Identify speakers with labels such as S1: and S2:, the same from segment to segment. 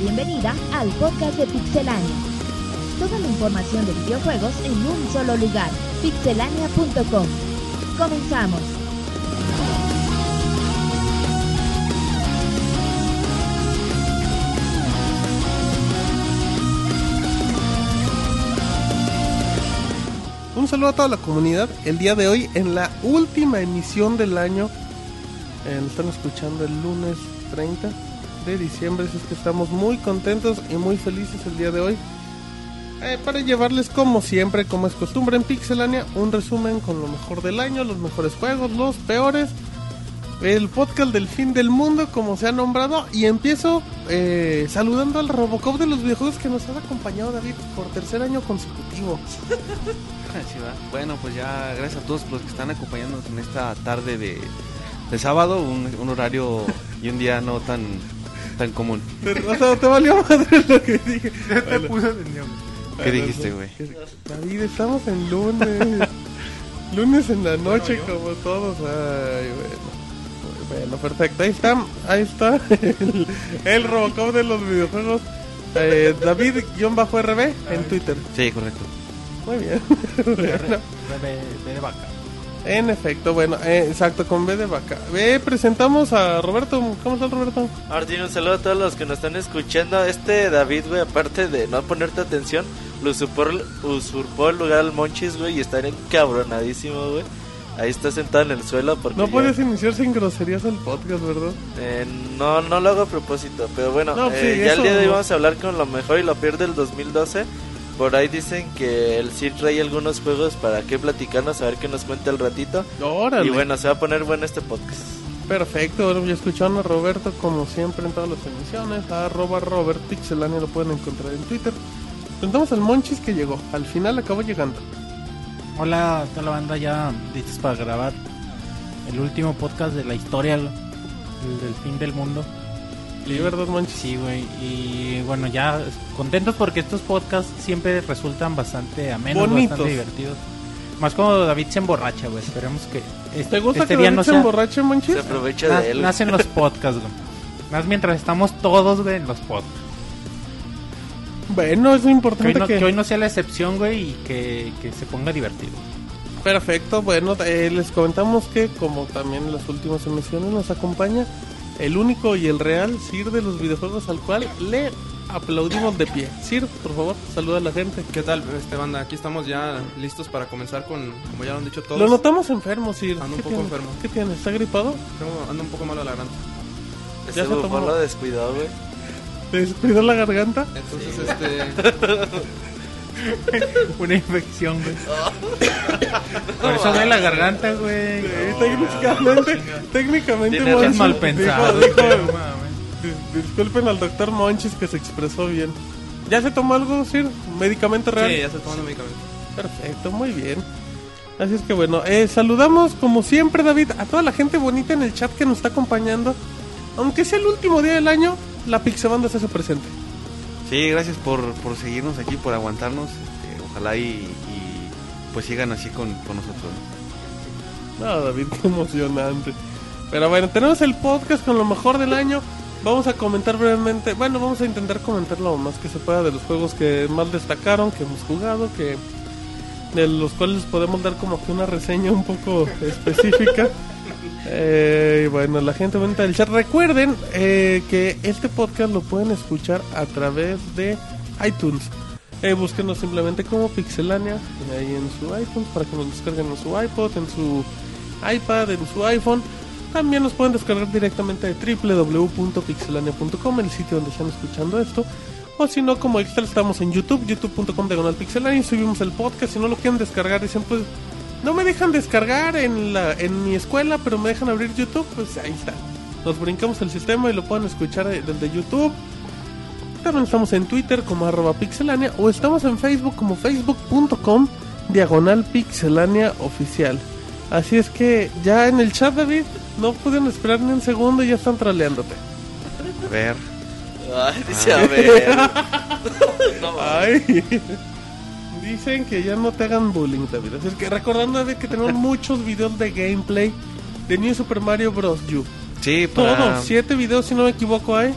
S1: bienvenida al podcast de Pixelania. Toda la información de videojuegos en un solo lugar, pixelania.com. Comenzamos.
S2: Un saludo a toda la comunidad. El día de hoy, en la última emisión del año, eh, están escuchando el lunes 30 de diciembre. Así es que estamos muy contentos y muy felices el día de hoy. eh, para llevarles, como siempre, como es costumbre en Pixelania, un resumen con lo mejor del año, los mejores juegos, los peores. El podcast del fin del mundo, como se ha nombrado. Y empiezo eh, saludando al Robocop de los videojuegos que nos ha acompañado, David, por tercer año consecutivo.
S3: Bueno, pues ya gracias a todos los que están acompañándonos en esta tarde de, de sábado, un, un horario y un día no tan tan común.
S2: Te, o sea, te valió madre lo que dije. Bueno,
S3: ¿Qué dijiste, güey?
S2: David, estamos en lunes. lunes en la noche, como todos. Ay, bueno. Bueno, perfecto. Ahí está, ahí está el, el Robocop de los videojuegos. Eh, David-RB en Twitter.
S3: Sí, correcto.
S2: Muy bien. Bueno,
S4: de vaca.
S2: En efecto, bueno, eh, exacto, con B de vaca. Eh, presentamos a Roberto. ¿Cómo está Roberto?
S5: Martín, un saludo a todos los que nos están escuchando. Este David, güey, aparte de no ponerte atención, lo usurpó, usurpó el lugar al Monchis, güey, y está encabronadísimo, güey. Ahí está sentado en el suelo porque...
S2: No
S5: ya-
S2: puedes iniciar sin groserías el podcast, ¿verdad?
S5: Eh, no, no lo hago a propósito, pero bueno,
S2: No,
S5: eh,
S2: sí,
S5: ya el día de hoy vamos a hablar con lo mejor y lo peor del 2012. Por ahí dicen que el Cid trae algunos juegos para que platicarnos, a ver qué nos cuenta el ratito.
S2: Órale.
S5: Y bueno, se va a poner bueno este podcast.
S2: Perfecto, bueno, ya escucharon a Roberto como siempre en todas las emisiones, a arroba Robert Pixelania lo pueden encontrar en Twitter. Presentamos al Monchis que llegó, al final acabó llegando.
S4: Hola, toda la banda ya listos para grabar el último podcast de la historia, el del fin del mundo.
S2: Sí, ¿verdad, Monchis?
S4: Sí, güey. Y bueno, ya contentos porque estos podcasts siempre resultan bastante amenos,
S2: Bonitos.
S4: bastante divertidos. Más cuando David se emborracha, güey. Esperemos que este,
S2: ¿Te gusta
S4: este
S2: que
S4: día
S2: David
S4: no
S2: se
S4: sea...
S2: emborrache, Monchis?
S5: Se aprovecha
S4: na-
S5: de él.
S4: nacen los podcasts, güey. Más mientras estamos todos, güey, en los podcasts.
S2: Bueno, es
S4: Que hoy,
S2: importante
S4: no,
S2: que...
S4: que hoy no sea la excepción, güey, y que, que se ponga divertido.
S2: Perfecto, bueno, eh, les comentamos que como también en las últimas emisiones nos acompaña el único y el real Sir de los videojuegos al cual le aplaudimos de pie. Sir, por favor, saluda a la gente.
S6: ¿Qué tal, este banda? Aquí estamos ya listos para comenzar con, como ya lo han dicho todos.
S2: Lo notamos enfermo, Sir.
S6: Ando un
S2: ¿Qué
S6: poco
S2: tiene?
S6: enfermo.
S2: ¿Qué tiene? ¿Está gripado?
S6: Tengo- ando un poco malo a la garganta.
S2: Ya se tomó.
S5: lo descuidó, güey.
S2: ¿Te descuidó la garganta?
S6: Entonces, este.
S4: Una infección, güey. Por eso duele la garganta, güey.
S2: Sí, técnicamente, técnicamente Monchis
S4: Es mal pensado.
S2: dijo-
S4: no
S2: disculpen al doctor Monchis que se expresó bien. ¿Ya se tomó algo, Sir? ¿Medicamento real?
S6: Sí, ya estoy tomando medicamento.
S2: Perfecto, muy bien. Así es que bueno, eh, saludamos como siempre, David, a toda la gente bonita en el chat que nos está acompañando. Aunque sea el último día del año, la Pixebanda se hace presente.
S3: Sí, gracias por, por seguirnos aquí, por aguantarnos. este, ojalá y, pues sigan así con, con nosotros. ¿no?
S2: No, David, qué emocionante. Pero bueno, tenemos el podcast con lo mejor del año. Vamos a comentar brevemente, bueno, vamos a intentar comentar lo más que se pueda de los juegos que más destacaron, que hemos jugado, que de los cuales podemos dar como que una reseña un poco específica. Eh, bueno, la gente bonita del chat, recuerden eh, que este podcast lo pueden escuchar a través de iTunes. Eh, simplemente como Pixelania ahí en su iTunes para que nos descarguen en su iPod, en su iPad, en su iPhone. También nos pueden descargar directamente de www.pixelania.com, el sitio donde están escuchando esto. O si no, como extra, estamos en YouTube, youtube.com diagonal pixelania y subimos el podcast. Si no lo quieren descargar, dicen pues no me dejan descargar en, la, en mi escuela, pero me dejan abrir YouTube, pues ahí está. Nos brincamos el sistema y lo pueden escuchar desde YouTube. También estamos en Twitter como arroba pixelania o estamos en Facebook como facebook.com diagonal pixelania oficial. Así es que ya en el chat, David, no pudieron esperar ni un segundo y ya están troleándote.
S3: A ver,
S5: Ay, dice, a ver. no, mames.
S2: Ay. Dicen que ya no te hagan bullying, David. Así que recordando, que tenemos muchos videos de gameplay de New Super Mario Bros. U.
S3: sí, para,
S2: Todos, siete videos si no me equivoco hay.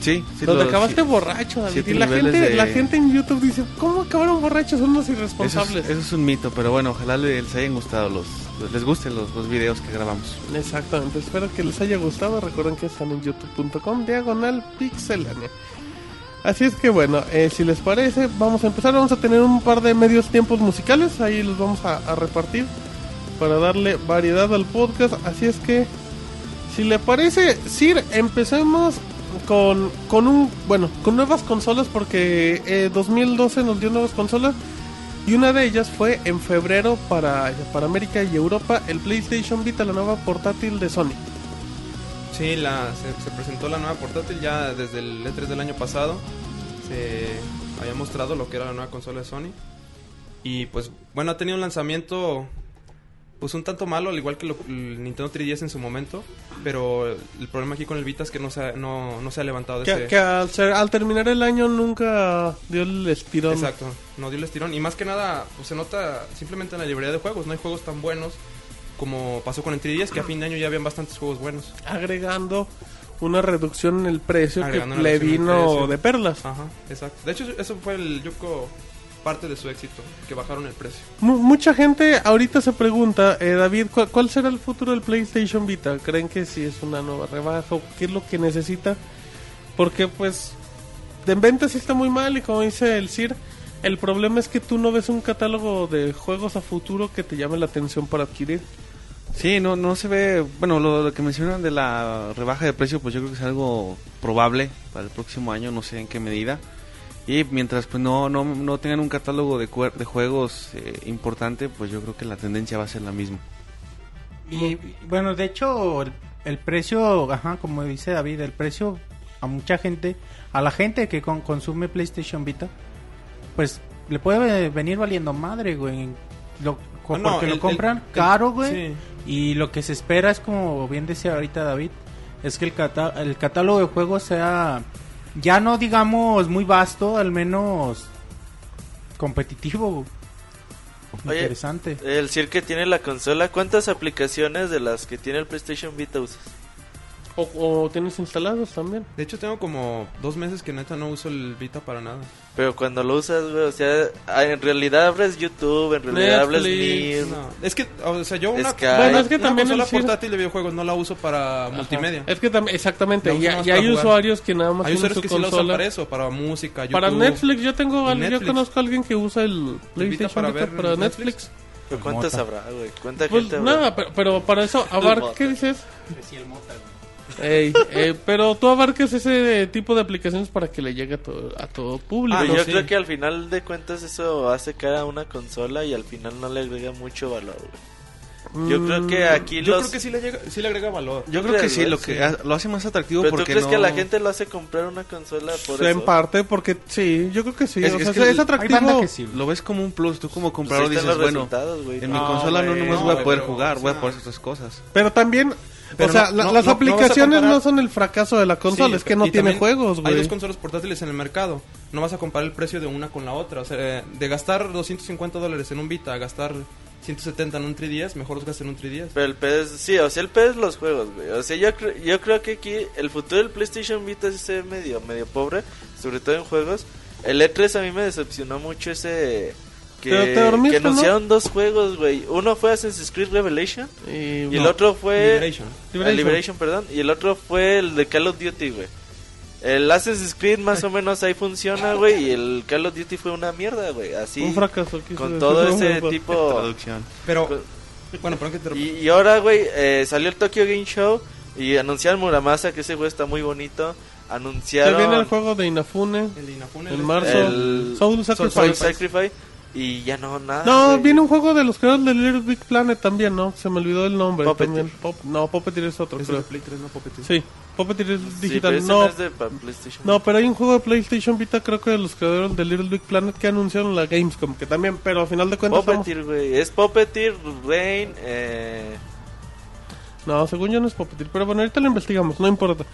S3: Sí, sí.
S2: Donde
S3: los-
S2: acabaste borracho, David. Y la gente,
S3: de-
S2: la gente en YouTube dice, ¿cómo acabaron borrachos? Son
S3: Eso es,
S2: irresponsables.
S3: eso es un mito, pero bueno, ojalá les hayan gustado los, les gusten los, los videos que grabamos.
S2: Exactamente, espero que les haya gustado. Recuerden que están en youtube.com diagonal pixelania. Así es que bueno, eh, si les parece, vamos a empezar. Vamos a tener un par de medios tiempos musicales. Ahí los vamos a, repartir para darle variedad al podcast. Así es que, si le parece, Sir, empecemos con, con un, bueno, con nuevas consolas porque eh, 2012 nos dio nuevas consolas. Y una de ellas fue en febrero para, para América y Europa el PlayStation Vita, la nueva portátil de Sony.
S6: Sí, la, se, se presentó la nueva portátil ya desde el E3 del año pasado. Se había mostrado lo que era la nueva consola de Sony. Y pues, bueno, ha tenido un lanzamiento pues un tanto malo, al igual que lo- el Nintendo 3DS en su momento. Pero el problema aquí con el Vita es que no se ha, no, no se ha levantado de
S2: Que,
S6: ese...
S2: que al, ser- al terminar el año nunca dio el estirón.
S6: Exacto, no dio el estirón. Y más que nada, pues se nota simplemente en la librería de juegos. No hay juegos tan buenos como pasó con el 3DS, que a fin de año ya habían bastantes juegos buenos.
S2: Agregando una reducción en el precio
S6: Agregando
S2: que le vino de perlas.
S6: Ajá, exacto. De hecho, eso fue el, creo, parte de su éxito, que bajaron el precio.
S2: Mu- mucha gente ahorita se pregunta, eh, David, ¿cuál, cuál será el futuro del PlayStation Vita? ¿Creen que si es una nueva rebaja o qué es lo que necesita? Porque pues de en venta sí está muy mal y como dice el Sir, el problema es que tú no ves un catálogo de juegos a futuro que te llame la atención para adquirir.
S3: Sí, no, no se ve, bueno, lo, lo que mencionan de la rebaja de precio, pues yo creo que es algo probable para el próximo año, no sé en qué medida. Y mientras pues no, no, no tengan un catálogo de, cuer- de juegos eh, importante, pues yo creo que la tendencia va a ser la misma.
S4: Y bueno, de hecho, el, el precio, ajá, como dice David, el precio a mucha gente, a la gente que con- consume PlayStation Vita, pues le puede venir valiendo madre, güey. Lo,
S6: Ah, no,
S4: porque
S6: el-
S4: lo compran
S6: el-
S4: caro, güey.
S6: sí.
S4: Y lo que se espera es, como bien decía ahorita David, es que el, catálogo de juegos sea ya no digamos muy vasto, al menos competitivo.
S5: Oye,
S4: Interesante.
S5: El Sir que tiene la consola, ¿cuántas aplicaciones de las que tiene el PlayStation Vita usas?
S2: O, o tienes instalados también.
S6: De hecho, tengo como dos meses que neta no uso el Vita para nada.
S5: Pero cuando lo usas, güey, o sea, ah, en realidad abres YouTube, en realidad abres
S2: Netflix,
S5: Mir.
S6: No, es que, o sea, yo una,
S5: Sky.
S2: Bueno, es que
S6: una
S2: también
S6: consola
S2: el
S6: portátil de videojuegos no la uso para multimedia.
S2: Es que también, exactamente, y, y hay
S6: jugar.
S2: usuarios que nada más
S6: Hay usuarios
S2: su
S6: que sí la usan
S2: consola.
S6: para eso, para música, YouTube.
S2: Para Netflix, yo tengo, al- yo
S6: Netflix.
S2: conozco a alguien que usa el PlayStation
S6: para
S2: Vita
S6: ver
S2: para
S6: Netflix?
S2: Netflix.
S5: ¿Pero cuántas
S4: Mota.
S5: habrá, güey? ¿Cuánta
S2: Pues
S5: gente habrá?
S2: nada, pero, pero para eso abarca,
S5: Mota.
S2: ¿qué dices? Ey, eh, pero tú abarcas ese tipo de aplicaciones para que le llegue a todo, a todo público.
S6: Ah, no,
S5: yo
S6: sí.
S5: creo que al final de cuentas eso hace cara a una consola y al final no le agrega mucho valor, güey. Yo creo que aquí
S6: Yo
S5: los...
S6: creo que sí le, llega, sí le agrega valor.
S3: Yo creo que sí,
S5: ¿Crees,
S3: lo que
S5: Sí.
S3: lo hace más atractivo
S5: ¿Pero tú
S3: porque
S5: crees
S3: no...
S5: que la gente lo hace comprar una consola por
S2: en
S5: eso?
S2: parte, porque sí, yo creo que sí.
S3: Es-
S2: o
S3: es
S2: sea,
S3: que
S2: es,
S3: el-
S2: atractivo.
S4: Hay banda que sí.
S3: Lo ves como un plus, tú como
S5: Pues
S3: comprador dices, bueno, en mi
S2: No,
S3: consola no
S2: güey,
S3: nomás
S6: no,
S3: voy a poder jugar,
S6: o
S3: voy a poder hacer otras cosas.
S2: Pero también,
S6: Pero
S2: o sea,
S6: no-
S2: la-
S6: no-
S2: las
S6: no-
S2: aplicaciones no,
S6: comparar-
S2: son el fracaso de la consola,
S6: Sí,
S2: es que no tiene juegos,
S6: Hay
S2: güey.
S6: dos consolas portátiles en el mercado. No vas a comparar el precio de una con la otra. O sea, de gastar 250 dólares en un Vita a gastar 170 en un 3DS, mejor los gastas en un 3DS.
S5: Pero el PS, sí, o sea, el PS los juegos, güey. O sea, yo, cre- yo creo que aquí el futuro del PlayStation Vita es ese medio, medio pobre, sobre todo en juegos. El E3 a mí me decepcionó mucho ese... Que,
S2: dormiste,
S5: anunciaron dos juegos, güey. Uno fue Assassin's Creed Revelation
S2: Y,
S5: y el
S2: no.
S5: otro fue...
S6: Liberation.
S5: Ah,
S2: Liberation.
S5: Liberation, perdón. Y el otro fue el de Call of Duty, güey. El Assassin's Creed más o menos ahí funciona, güey. Y el Call of Duty fue una mierda, güey. Así.
S2: Un fracaso.
S5: Con todo ese tipo...
S3: Traducción.
S6: Pero,
S5: Con-
S6: bueno, perdón que te
S5: Y, y ahora, güey, eh, salió el Tokyo Game Show y anunciaron Muramasa, que ese juego está muy bonito.
S2: Se
S5: Anunciaron
S2: viene el juego de Inafune
S6: El de Inafune,
S2: en
S6: el-
S2: marzo.
S5: el
S2: Soul
S5: Soul
S2: Sacrifice.
S5: Y ya no, nada.
S2: No,
S5: güey.
S2: viene un juego de los creadores de Little Big Planet también, ¿no? Se me olvidó el nombre.
S5: Puppeteer.
S2: también. Pop- no, Puppeteer es otro,
S6: Es
S2: creo.
S6: de Play 3, no Puppeteer.
S2: Sí, Puppeteer es
S5: Sí,
S2: digital.
S5: pero ese
S2: no,
S5: no es de PlayStation.
S2: no, pero hay un juego de PlayStation Vita, creo que de los creadores de Little Big Planet que anunciaron la Gamescom, que también, pero al final de cuentas estamos-
S5: Puppeteer, güey. Es Puppeteer, Rain, eh...
S2: No, según yo no es Puppeteer, pero bueno, ahorita lo investigamos, no importa.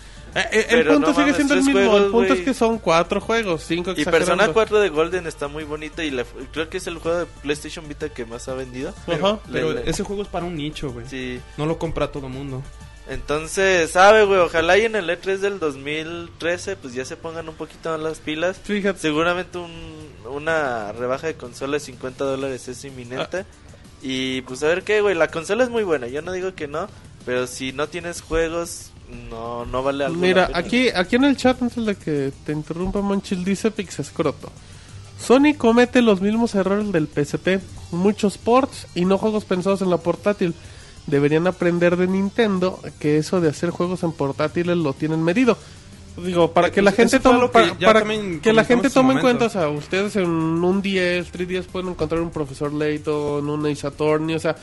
S2: Eh, eh, el punto
S5: no
S2: sigue
S5: mames,
S2: siendo el mismo,
S5: juegos,
S2: el punto es que son cuatro juegos, cinco
S5: Y. Persona 4 de Golden está muy bonito y le- creo que es el juego de PlayStation Vita que más ha vendido.
S2: Ajá.
S6: Pero
S5: Le- le-
S6: ese juego es para un nicho, güey.
S5: Sí.
S6: No lo compra todo mundo.
S5: Entonces, sabe, güey, ojalá y en el E3 del 2013 pues ya se pongan un poquito más las pilas.
S2: Fíjate.
S5: Seguramente un, una rebaja de consola de 50 dólares es inminente. Y pues a ver qué, güey, la consola es muy buena, yo no digo que no, pero si no tienes juegos, no, no vale algo.
S2: Mira, aquí, aquí en el chat, antes de que te interrumpa Monchil, dice Pixescroto. Sony comete los mismos errores del PSP, muchos ports y no juegos pensados en la portátil. Deberían aprender de Nintendo que eso de hacer juegos en portátiles lo tienen medido. Digo, para que la gente tome,
S6: que
S2: para,
S6: ya
S2: para
S6: también
S2: que la gente tome en cuenta, o sea, ustedes en un 10, 3 días pueden encontrar un Profesor Layton, un Ace Attorney, o sea,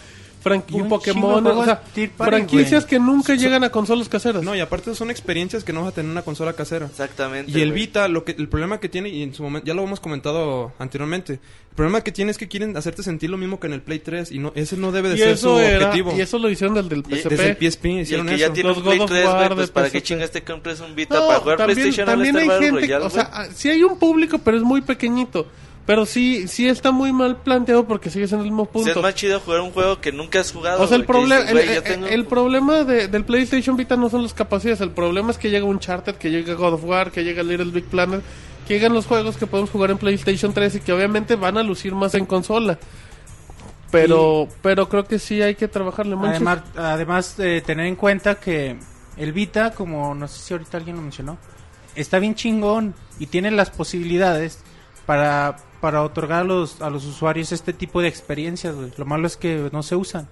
S2: franqui-
S4: Un
S2: Pokémon, o sea,
S4: Party,
S2: franquicias que nunca llegan a consolas caseras.
S6: No, y aparte son experiencias que no vas a tener en una consola casera.
S5: Exactamente.
S6: Y el. Vita, lo que, el problema que tiene, y en su momento, ya lo hemos comentado anteriormente, el problema que tiene es que quieren hacerte sentir lo mismo que en el Play 3 y no, ese no debe de
S2: y
S6: ser
S2: eso
S6: su
S2: era,
S6: objetivo.
S2: y eso lo hicieron del del PSP.
S6: Desde el PSP
S5: Y el
S6: hicieron
S5: que ya tiene
S2: Los
S5: Play
S2: God of
S5: 3, güey,
S2: War
S5: pues
S2: de
S5: para qué
S2: PSP.
S5: chingas te compres un Vita
S2: No,
S5: para jugar
S2: también,
S5: PlayStation
S2: también
S5: All
S2: hay gente,
S5: Royale,
S2: o sea, sí hay un público, pero es muy pequeñito. Pero sí, sí está muy mal planteado porque sigues en el mismo punto.
S5: es más chido jugar un juego que nunca has jugado.
S2: O sea, el problema,
S5: dices,
S2: el,
S5: tengo-
S2: el problema de- del PlayStation Vita no son las capacidades, el problema es que llega Uncharted, que llega God of War, que llega Little Big Planet, que llegan los juegos que podemos jugar en PlayStation 3 y que obviamente van a lucir más en consola. Pero, pero creo que sí hay que trabajarle mucho.
S4: Además, además de tener en cuenta que el Vita, como no sé si ahorita alguien lo mencionó, está bien chingón y tiene las posibilidades para, para otorgar a los, a los usuarios este tipo de experiencias, güey. Lo malo es que no se usan.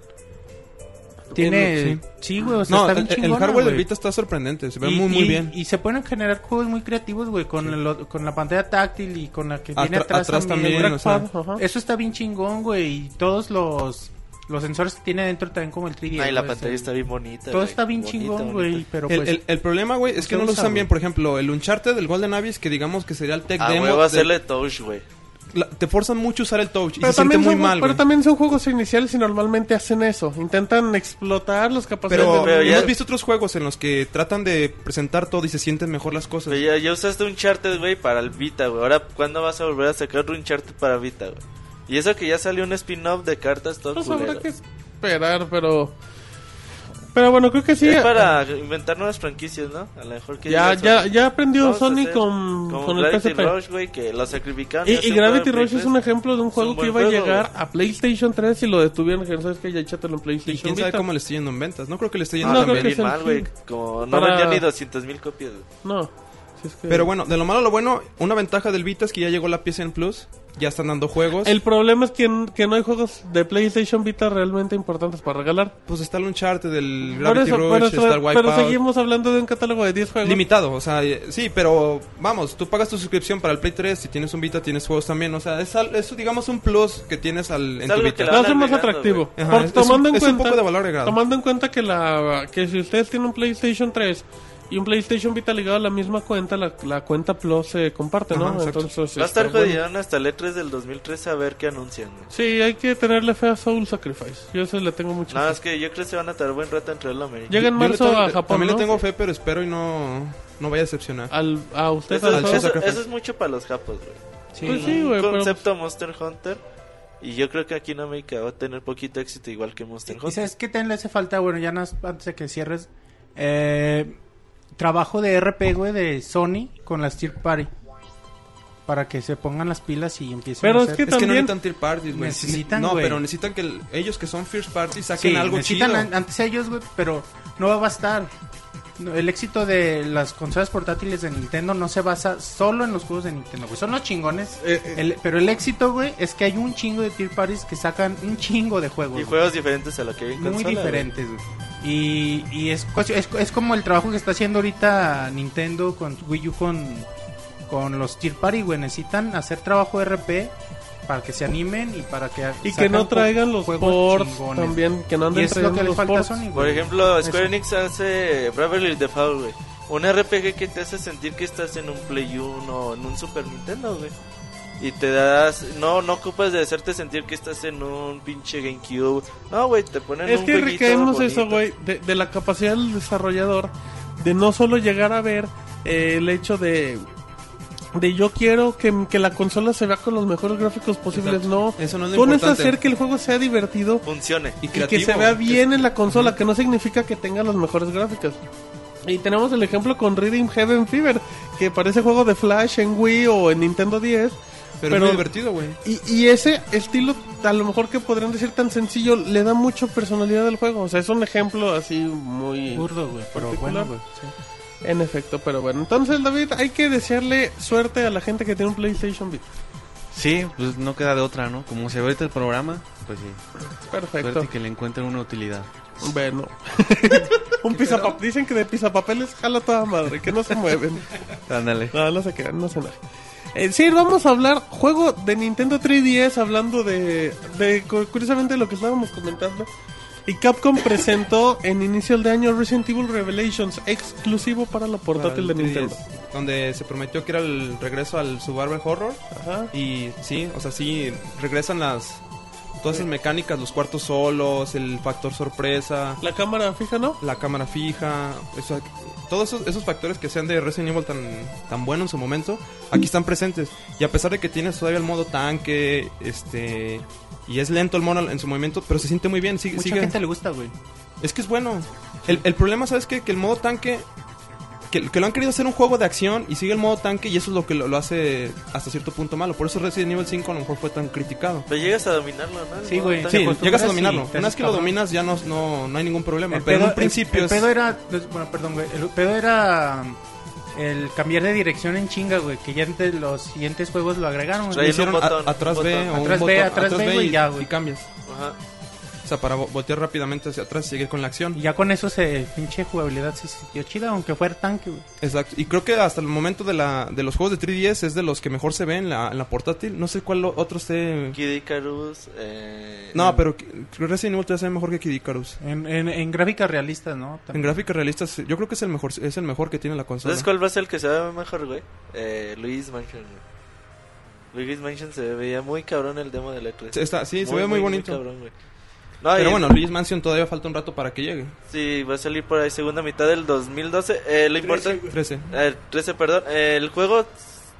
S4: Tiene... Sí, güey, o sea,
S6: No,
S4: está
S6: el,
S4: bien
S6: el
S4: chingona,
S6: hardware del
S4: güey.
S6: Vita está sorprendente, se ve
S4: Y-
S6: muy muy
S4: y-
S6: bien.
S4: Y se pueden generar juegos muy creativos, güey, con, el- con la pantalla táctil y con la que viene
S6: Atra-
S4: atrás,
S6: atrás
S4: también.
S6: también, o sea.
S4: Eso está bien chingón, güey, y todos los, los sensores que tiene dentro también como el 3D.
S5: Ay, la
S4: güey,
S5: pantalla está bien bonita.
S4: Todo
S5: güey.
S4: está bien
S5: Bonita,
S4: chingón, güey, pero
S6: el,
S4: pues...
S6: el- el problema, güey, es
S4: no
S6: que no lo
S4: usa,
S6: usan bien.
S4: güey.
S6: Por ejemplo, el Uncharted, el Golden Abyss, que digamos que sería el tech
S5: A
S6: demo.
S5: huevo
S6: de-
S5: hacerle touch, güey.
S6: la- te forzan mucho a usar el touch y
S2: Pero
S6: se siente
S2: también,
S6: muy
S2: son,
S6: mal,
S2: pero
S6: güey.
S2: también son juegos iniciales y normalmente hacen eso. Intentan explotar las capacidades
S6: Pero,
S2: del-
S5: Pero ya-
S6: hemos visto otros juegos en los que tratan de presentar todo y se sienten mejor las cosas.
S5: Pero ya, ya usaste Uncharted, güey, para el Vita, güey. Ahora, ¿cuándo vas a volver a sacar un Uncharted para Vita, güey? Y eso que ya salió un spin-off de cartas todo
S2: Pues habrá que esperar, pero... Pero bueno, creo que sí.
S5: Es para inventar nuevas franquicias, ¿no? A lo mejor que
S2: Ya, ya, ya aprendió
S5: vamos
S2: Sony con, con el
S5: Gravity
S2: PSP.
S5: Rush, güey, que lo sacrificaron.
S2: Y, y Gravity Rush es un
S5: 3.
S2: ejemplo de un juego
S5: un
S2: que iba a llegar a PlayStation 3 y lo detuvieron. Que sabes que ya échatelo en
S6: Y
S2: PlayStation
S6: quién sabe
S2: Vita.
S6: cómo le esté yendo en ventas. No creo que le esté yendo
S2: No,
S6: bien.
S2: el
S5: mal, güey. Como no
S2: Para-
S5: vendían ni 200 mil copias.
S2: No. si es que-
S6: Pero bueno, de lo malo a lo bueno, una ventaja del Vita es que ya llegó la PSN Plus. Ya están dando juegos.
S2: El problema es que, que no hay juegos de PlayStation Vita realmente importantes para regalar.
S6: Pues está el Uncharted, el Gravity
S2: eso,
S6: Rush,
S2: pero,
S6: está el
S2: pero
S6: Wipeout.
S2: seguimos hablando de un catálogo de 10 juegos.
S6: Limitado, o sea, eh, sí, pero vamos, tú pagas tu suscripción para el Play 3, si tienes un Vita tienes juegos también, o sea, es, es digamos un plus que tienes al, en
S5: Es
S6: tu Vita.
S2: Lo hace más atractivo.
S6: Ajá, es- es
S2: tomando
S6: un-
S2: en
S6: es un
S2: cuenta,
S6: poco de valor agregado.
S2: Tomando en cuenta que la que si ustedes tienen un PlayStation 3 y un PlayStation Vita ligado a la misma cuenta, la, la cuenta Plus se comparte, ¿no?
S6: Ajá.
S2: Entonces,
S5: Va a estar
S2: este, bueno.
S5: jodidón hasta el E3 del 2013 a ver qué anuncian, güey.
S2: Sí, hay que tenerle fe a Soul Sacrifice. Yo eso le tengo mucho.
S5: Nada,
S2: fe.
S5: es que yo creo que se van a tardar buen rato en traerlo a América.
S2: Llega en marzo
S6: tengo-
S2: a Japón,
S6: También
S2: ¿no?
S6: le tengo fe, pero espero y no, no vaya a decepcionar.
S2: Al, a usted
S5: Eso,
S2: al
S5: eso- eso es mucho para los japos, güey.
S4: Sí.
S2: Pues sí, güey,
S5: Un
S2: pero-
S5: concepto Monster Hunter. Y yo creo que aquí en América va a tener poquito éxito igual que Monster
S4: ¿Y
S5: Hunter.
S4: sabes qué también le hace falta? Bueno, ya antes de que cierres. Eh, trabajo de RP, güey, de Sony con las Tier Party. Para que se pongan las pilas y empiecen
S2: Pero
S4: a
S2: es
S4: hacer...
S2: que
S6: Es que no
S2: también-
S6: necesitan tier parties, güey.
S4: Necesitan,
S6: No,
S4: güey.
S6: pero necesitan que el- ellos que son first party saquen
S4: Sí,
S6: algo
S4: necesitan
S6: chido.
S4: an- antes ellos, güey, pero no va a bastar. El éxito de las consolas portátiles de Nintendo no se basa solo en los juegos de Nintendo, güey. Son los chingones.
S2: Eh, eh.
S4: El- pero el éxito, güey, es que hay un chingo de tier parties que sacan un chingo de juegos.
S5: Y
S4: güey.
S5: juegos diferentes a lo que hay en
S4: muy
S5: consola,
S4: diferentes, güey. Y, y es, es, es como el trabajo que está haciendo ahorita Nintendo con Wii U con, con los Tier Party, güey. Necesitan hacer trabajo RP para que se animen y para que
S2: Y que no traigan los
S4: juegos
S2: ports
S4: chingones.
S2: también, que no
S4: Y
S2: anden
S4: es lo
S2: trayendo
S4: que le
S2: los
S4: falta a
S2: ports.
S4: Sony, güey.
S5: Por ejemplo, Square
S4: Eso.
S5: Enix hace Bravely Default, güey. Un RPG que te hace sentir que estás en un Play 1 o en un Super Nintendo, güey. Y te das... No, no ocupas de hacerte sentir que estás en un pinche GameCube. No, güey, te ponen
S2: Es
S5: un
S2: que recaemos eso, güey, de, de la capacidad del desarrollador de no solo llegar a ver eh, el hecho de de yo quiero que, que la consola se vea con los mejores gráficos posibles.
S6: Exacto.
S2: No,
S6: Eso no es
S2: hacer que el juego sea divertido
S5: Funcione.
S6: Y
S2: y que
S6: creativo.
S2: se vea bien en la consola, que no significa que tenga las mejores gráficas. Y tenemos el ejemplo con Reading Heaven Fever, que parece juego de Flash en Wii o en Nintendo 10.
S6: Pero, es muy divertido, güey.
S2: Y, y ese estilo, a lo mejor que podrían decir tan sencillo, le da mucha personalidad al juego. O sea, es un ejemplo así muy...
S4: Burdo, güey, pero
S2: particular.
S4: bueno, güey. sí.
S2: En efecto, pero bueno. Entonces, David, hay que desearle suerte a la gente que tiene un PlayStation Vita.
S3: Sí, pues no queda de otra, ¿no? Como se ve ahorita el programa, pues sí.
S2: Perfecto.
S3: Suerte que le encuentren una utilidad.
S2: Bueno. un pisapap Dicen que de pisapapeles jala toda madre, que no se mueven.
S3: Ándale.
S2: No, no se crean, no se nada. Eh, sí, vamos a hablar juego de Nintendo 3DS, hablando de, de cu- curiosamente lo que estábamos comentando. Y Capcom presentó en inicio de año Resident Evil Revelations, exclusivo para la portátil de
S6: Para
S2: Nintendo.
S6: 3DS, Donde se prometió que era el regreso al Survival Horror.
S2: Ajá.
S6: Y sí, o sea, sí, regresan las... Todas esas mecánicas, los cuartos solos, el factor sorpresa,
S2: La cámara fija, ¿no?
S6: la cámara fija, eso- todos esos, esos factores que sean de Resident Evil tan, tan bueno en su momento, aquí están presentes. Y a pesar de que tienes todavía el modo tanque, este... Y es lento el mono en su movimiento, pero se siente muy bien. Sigue,
S4: Mucha
S6: sigue-
S4: gente le gusta, güey.
S6: Es que es bueno. El, el problema, ¿sabes qué? Que el modo tanque. Que, que lo han querido hacer un juego de acción y sigue el modo tanque y eso es lo que lo, lo hace hasta cierto punto malo. Por eso Resident Evil 5 a lo mejor fue tan criticado.
S5: Pero llegas a dominarlo, ¿no?
S4: Sí, güey.
S6: Sí, llegas a dominarlo. Una vez que lo dominas ya no, no, no hay ningún problema.
S4: El
S6: pero en un principio
S4: el,
S6: es...
S4: pedo era. Bueno, perdón, güey. El pedo era. um, El cambiar de dirección en chinga, güey. Que ya entre los siguientes juegos lo agregaron.
S6: le hicieron
S5: un
S6: a-
S5: botón,
S6: atrás
S5: un
S6: B
S5: botón.
S6: o un
S4: Atrás B,
S6: botón,
S4: atrás B, güey,
S6: y,
S4: ya, güey.
S6: y cambias.
S5: Ajá.
S6: O sea, para vo- voltear rápidamente hacia atrás y seguir con la acción.
S4: Y ya con eso se pinche jugabilidad se sintió chida, aunque fuera tanque, güey.
S6: Exacto. Y creo que hasta el momento de, la, de los juegos de 3DS es de los que mejor se ve en la, en la portátil. No sé cuál lo- otro esté...
S5: Kid Icarus. Eh,
S6: No, pero que- creo que Resident Evil te hace mejor que Kid Icarus.
S4: En, en, en gráficas realistas, ¿no?
S6: En gráficas realistas, yo creo que es el mejor, es el mejor que tiene la consola.
S5: ¿Sabes cuál va a ser el que se ve mejor, güey? Eh, Luis Mansion, güey. Luis Mansion se veía muy cabrón el demo de la 3
S6: Sí, está- sí, se ve muy bonito.
S5: cabrón, güey. No,
S6: Pero bueno, Luis Mansion todavía falta un rato para que llegue.
S5: Sí, va a salir por ahí segunda mitad del 2012. Eh, lo importante...
S6: 13.
S5: Eh, 13, perdón. Eh, el juego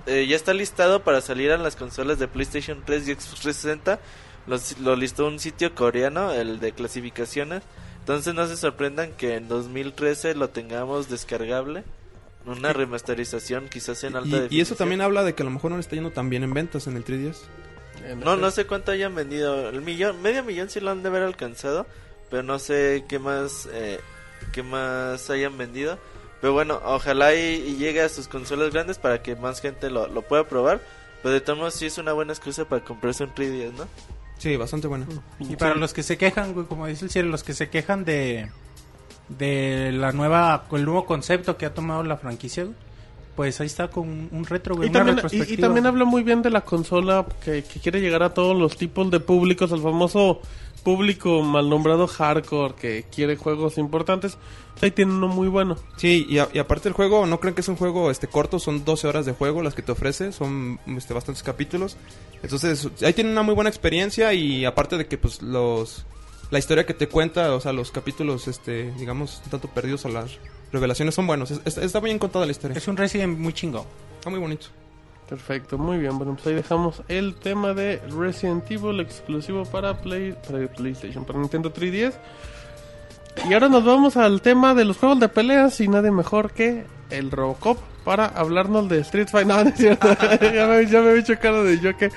S5: eh, ya está listado para salir en las consolas de PlayStation 3 y Xbox 360. Lo, lo listó un sitio coreano, el de clasificaciones. Entonces no se sorprendan que en 2013 lo tengamos descargable. Una remasterización quizás en alta
S6: Y, y eso
S5: definición.
S6: también habla de que a lo mejor no le está yendo tan bien en ventas en el 3DS.
S5: No, no sé cuánto hayan vendido. El millón, medio millón sí lo han de haber alcanzado. Pero no sé qué más, eh, qué más hayan vendido. Pero bueno, ojalá y, y llegue a sus consolas grandes para que más gente lo, lo pueda probar. Pero de todos modos sí es una buena excusa para comprarse un 3DS, ¿no?
S6: Sí, bastante bueno.
S4: Y para los que se quejan, güey, como dice el cielo, los que se quejan de de la nueva, el nuevo concepto que ha tomado la franquicia, güey, pues ahí está con un, retro, güey,
S2: Y
S4: una
S2: también, y- también habla muy bien de la consola que, que quiere llegar a todos los tipos de públicos, al famoso público mal nombrado hardcore que quiere juegos importantes. Ahí tiene uno muy bueno.
S6: Sí, y, a- y aparte el juego, no creen que es un juego este corto, son 12 horas de juego las que te ofrece, son este, bastantes capítulos. Entonces, ahí tienen una muy buena experiencia y aparte de que pues los la historia que te cuenta, o sea, los capítulos este, digamos, un tanto perdidos a las revelaciones son buenos. Es- es- está bien contada la historia.
S4: Es un Resident muy chingón.
S6: Está muy bonito.
S2: Perfecto, muy bien. Bueno, pues ahí dejamos el tema de Resident Evil exclusivo para, Play, para PlayStation, para Nintendo 3DS. Y ahora nos vamos al tema de los juegos de peleas y nadie mejor que el Robocop para hablarnos de Street Fighter. No, no es cierto. ya, me, ya me había hecho cara de yo que...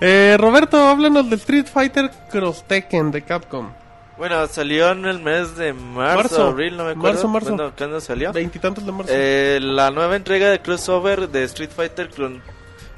S2: Eh, Roberto, háblanos de Street Fighter Cross Tekken de Capcom.
S5: Bueno, salió en el mes de marzo,
S2: Marzo.
S5: abril, no me acuerdo.
S2: Marzo, marzo.
S5: ¿cuándo salió?
S2: Veintitantos de marzo.
S5: Eh, la nueva entrega de crossover de Street Fighter con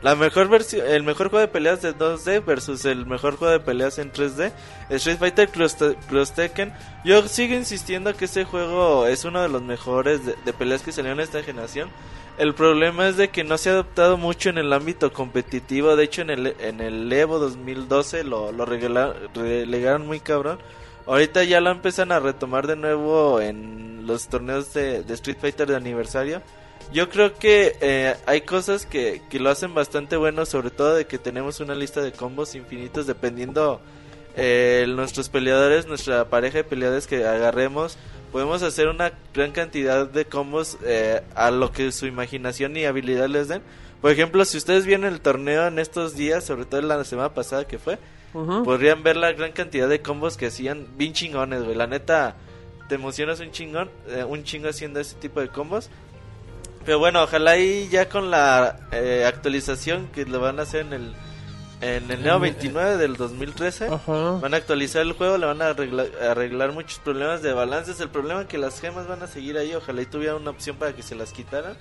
S5: la mejor versión, el mejor juego de peleas de 2D versus el mejor juego de peleas en 3D, Street Fighter Cross, Te- Cross Tekken. Yo sigo insistiendo que este juego es uno de los mejores de, de peleas que salieron en esta generación. El problema es de que no se ha adaptado mucho en el ámbito competitivo. De hecho, en el, en el Evo 2012 lo, lo relegaron muy cabrón. Ahorita ya lo empiezan a retomar de nuevo en los torneos de, Street Fighter de aniversario. Yo creo que eh, hay cosas que, que lo hacen bastante bueno, sobre todo de que tenemos una lista de combos infinitos dependiendo eh, nuestros peleadores, nuestra pareja de peleadores que agarremos. Podemos hacer una gran cantidad de combos eh, a lo que su imaginación y habilidad les den. Por ejemplo, si ustedes vieron el torneo en estos días, sobre todo en la semana pasada que fue, Podrían ver la gran cantidad de combos que hacían bien chingones, güey. La neta, te emocionas un chingón, eh, un chingo haciendo ese tipo de combos. Pero bueno, ojalá y ya con la eh, actualización que le van a hacer en el en el Neo 29 del 2013,
S2: Ajá.
S5: van a actualizar el juego, le van a arreglar, arreglar muchos problemas de balances. El problema es que las gemas van a seguir ahí, ojalá y tuviera una opción para que se las quitaran.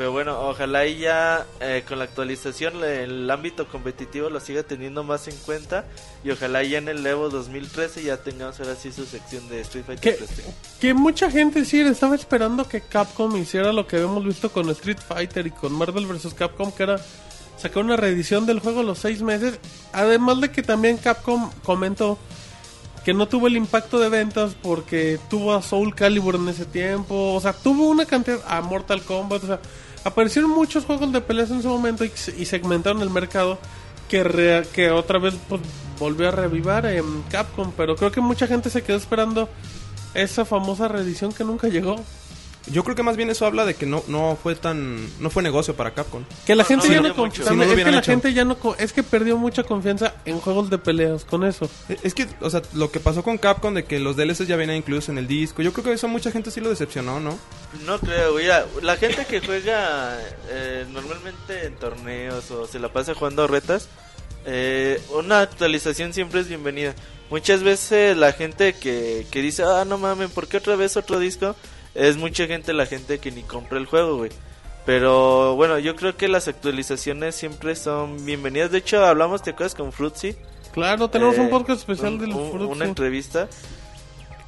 S5: Pero bueno, ojalá y ya eh, con la actualización el ámbito competitivo lo siga teniendo más en cuenta. Y ojalá ya en el Evo 2013 ya tengamos ahora sí su sección de Street Fighter
S2: Que,
S5: 3.
S2: que mucha gente sí estaba esperando que Capcom hiciera lo que habíamos visto con Street Fighter y con Marvel vs. Capcom, que era sacar una reedición del juego a los seis meses. Además de que también Capcom comentó que no tuvo el impacto de ventas porque tuvo a Soul Calibur en ese tiempo. O sea, tuvo una cantidad a Mortal Kombat. O sea, aparecieron muchos juegos de peleas en ese momento y, segmentaron el mercado que, que otra vez pues, volvió a revivar en Capcom. Pero creo que mucha gente se quedó esperando esa famosa reedición que nunca llegó.
S6: Yo creo que más bien eso habla de que no, no fue tan... No fue negocio para Capcom.
S2: Que la gente ya
S5: no,
S2: la
S6: hecho.
S2: gente ya no es que perdió mucha confianza en juegos de peleas con eso.
S6: Eh, Es que, o sea, lo que pasó con Capcom de que los DLCs ya venían incluidos en el disco, yo creo que eso mucha gente sí lo decepcionó, ¿no?
S5: No creo, güey. La gente que juega eh, normalmente en torneos o se la pasa jugando retas, eh, una actualización siempre es bienvenida. Muchas veces la gente que, que dice, ah, no mames, ¿por qué otra vez otro disco? Es mucha gente la gente que ni compra el juego, güey. Pero bueno, yo creo que las actualizaciones siempre son bienvenidas. De hecho, hablamos, ¿te acuerdas con Fruitsy?
S2: Claro, tenemos
S5: Eh,
S2: un podcast especial
S5: un-
S2: del
S5: un-
S2: Fruitsy.
S5: Una entrevista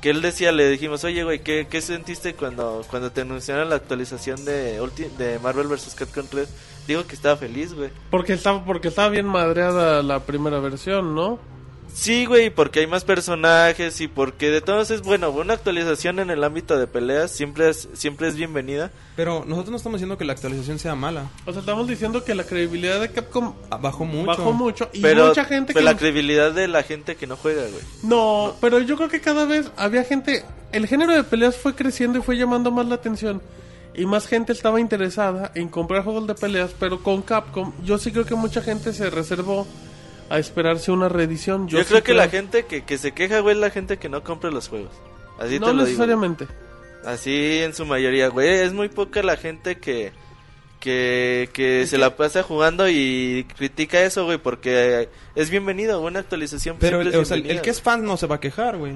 S5: que él decía, le dijimos, oye, güey, ¿qué, qué sentiste cuando, cuando te anunciaron la actualización de, ulti- de Marvel vs. Capcom 3? Digo que estaba feliz, güey.
S2: Porque estaba, porque estaba bien madreada la primera versión, ¿no?
S5: Sí, güey, porque hay más personajes y porque de todos es bueno, una actualización en el ámbito de peleas siempre es, siempre es bienvenida.
S6: Pero nosotros no estamos diciendo que la actualización sea mala.
S2: O sea, estamos diciendo que la credibilidad de Capcom
S6: Ah, Bajó mucho.
S2: bajó mucho y
S5: Pero,
S2: mucha gente
S5: pero
S2: que
S5: la
S2: no-
S5: credibilidad de la gente que no juega, güey.
S2: No, pero yo creo que cada vez había gente. El género de peleas fue creciendo y fue llamando más la atención. Y más gente estaba interesada en comprar juegos de peleas. Pero con Capcom, yo sí creo que mucha gente se reservó a esperarse una reedición.
S5: Yo,
S2: sí
S5: creo que la gente que, que se queja, güey, es la gente que no compra los juegos. Así
S2: No
S5: te lo digo.
S2: necesariamente.
S5: Así en su mayoría, güey. Es muy poca la gente que que, que se la pasa jugando y critica eso, güey, porque es bienvenido, una actualización.
S6: Pero el,
S5: es
S6: o sea, el- el
S5: bienvenida,
S6: que es fan no se va a quejar, güey.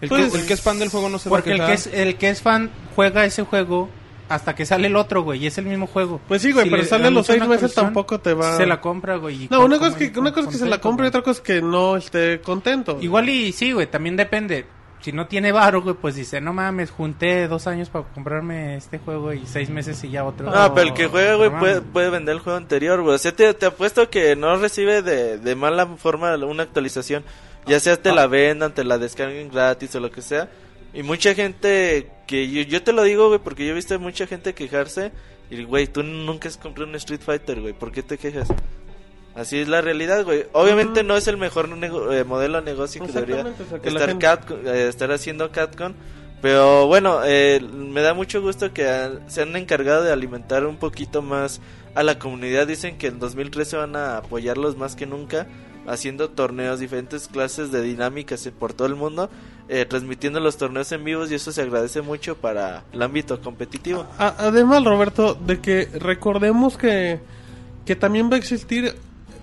S6: El,
S2: Pues-
S6: que, el que es fan del juego no se va a
S4: Porque el
S6: quejar.
S4: que, es, el que es fan juega ese juego hasta que sale el otro, güey, y es el mismo juego.
S2: Pues sí, güey,
S4: Si
S2: pero
S4: le
S2: sale a los seis meses tampoco te va.
S4: Se la compra, güey.
S2: No, una cosa, es que, una cosa es que se la compre y otra cosa es que no esté contento.
S4: Igual y sí, güey, también depende. Si no tiene varo, güey, pues dice, no mames, junté dos años para comprarme este juego y seis meses y ya otro.
S5: No, pero el que juega, güey,
S4: No
S5: puede, puede vender el juego anterior, güey. O sea, te, te apuesto que no recibe de, de mala forma una actualización. Ya sea te la vendan, te la descarguen gratis o lo que sea. Y mucha gente que yo, yo te lo digo, güey, porque yo he visto a mucha gente quejarse. Y, güey, tú nunca has comprado un Street Fighter, güey. ¿Por qué te quejas? Así es la realidad, güey. Obviamente no es el mejor nego- eh, modelo de negocio que debería
S2: Exactamente, o sea, que la
S5: estar,
S2: gente-
S5: eh, estar haciendo Catcon. Pero bueno, eh, me da mucho gusto que se han encargado de alimentar un poquito más a la comunidad. Dicen que en 2013 van a apoyarlos más que nunca, haciendo torneos, diferentes clases de dinámicas por todo el mundo, eh, transmitiendo los torneos en vivos y eso se agradece mucho para el ámbito competitivo.
S2: A- además, Roberto, de que recordemos que, que también va a existir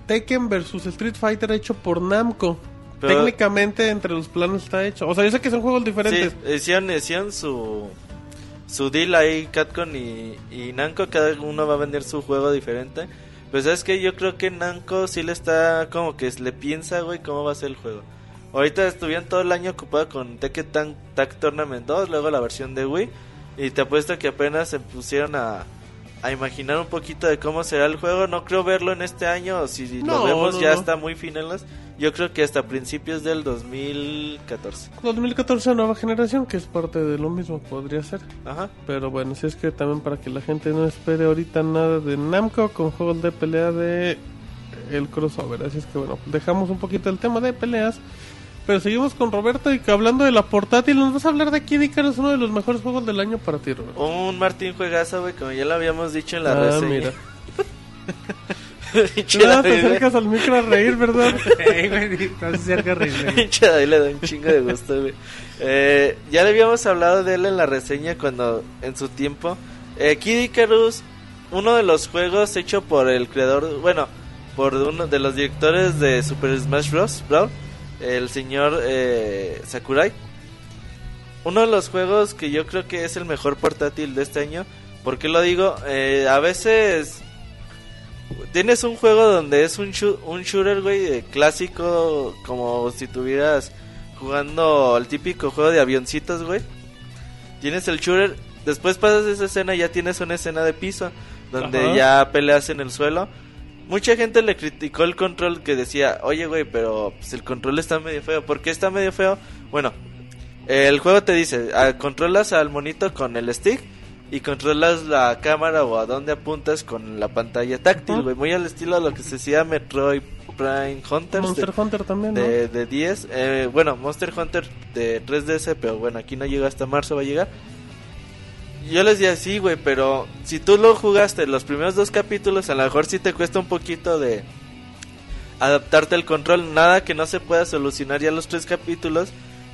S2: Tekken versus Street Fighter hecho por Namco.
S5: Pero-
S2: Técnicamente entre los planos está hecho. O sea, yo sé que son juegos diferentes.
S5: Sí, hicieron, hicieron su, su deal ahí, Catcon y, y Namco, cada uno va a vender su juego diferente. Pues sabes que yo creo que Namco sí le está como que le piensa, güey, cómo va a ser el juego. Ahorita estuvieron todo el año ocupado con Tekken Tag, Tag Tournament 2, luego la versión de Wii. Y te apuesto que apenas se pusieron a, a imaginar un poquito de cómo será el juego. No creo verlo en este año, si
S2: No,
S5: lo vemos
S2: no,
S5: ya
S2: no.
S5: está muy finales. Yo creo que hasta principios del 2014.
S2: 2014 nueva generación, que es parte de lo mismo, podría ser.
S5: Ajá.
S2: Pero bueno, si es que también para que la gente no espere ahorita nada de Namco con juegos de pelea de el crossover. Así es que bueno, dejamos un poquito el tema de peleas. Pero seguimos con Roberto y que hablando de la portátil, nos vas a hablar de Kid Icarus, uno de los mejores juegos del año para ti, Roberto.
S5: Un Martín Juegazo, güey, como ya lo habíamos dicho en la
S2: Ah,
S5: reseña.
S2: mira. No te acercas al micro a reír, ¿verdad?
S4: Se acerca a
S5: le da un chingo de gusto, güey. Eh, ya le habíamos hablado de él en la reseña cuando, en su tiempo. Eh, Kid Icarus, uno de los juegos hecho por el creador, bueno, por uno de los directores de Super Smash Bros. Brawl, el señor eh, Sakurai. Uno de los juegos que yo creo que es el mejor portátil de este año. ¿Por qué lo digo? Eh, a veces tienes un juego donde es un, un shooter, güey, de clásico, como si tuvieras jugando el típico juego de avioncitos, güey. Tienes el shooter, después pasas esa escena y ya tienes una escena de piso, donde
S2: Ajá.
S5: ya peleas en el suelo. Mucha gente le criticó el control que decía, oye, güey, pero pues, el control está medio feo. ¿Por qué está medio feo? Bueno, el juego te dice, ah, controlas al monito con el stick y controlas la cámara o a dónde apuntas con la pantalla táctil, güey. Muy al estilo de lo que se hacía Metroid Prime Hunters
S2: Monster
S5: de,
S2: Hunter también, ¿no?
S5: de, de 10. Eh, bueno, Monster Hunter de 3DS, pero bueno, aquí no llega hasta marzo, va a llegar. Yo les decía, sí, güey, pero si tú lo jugaste los primeros dos capítulos, a lo mejor sí te cuesta un poquito de adaptarte al control. Nada que no se pueda solucionar ya los tres capítulos,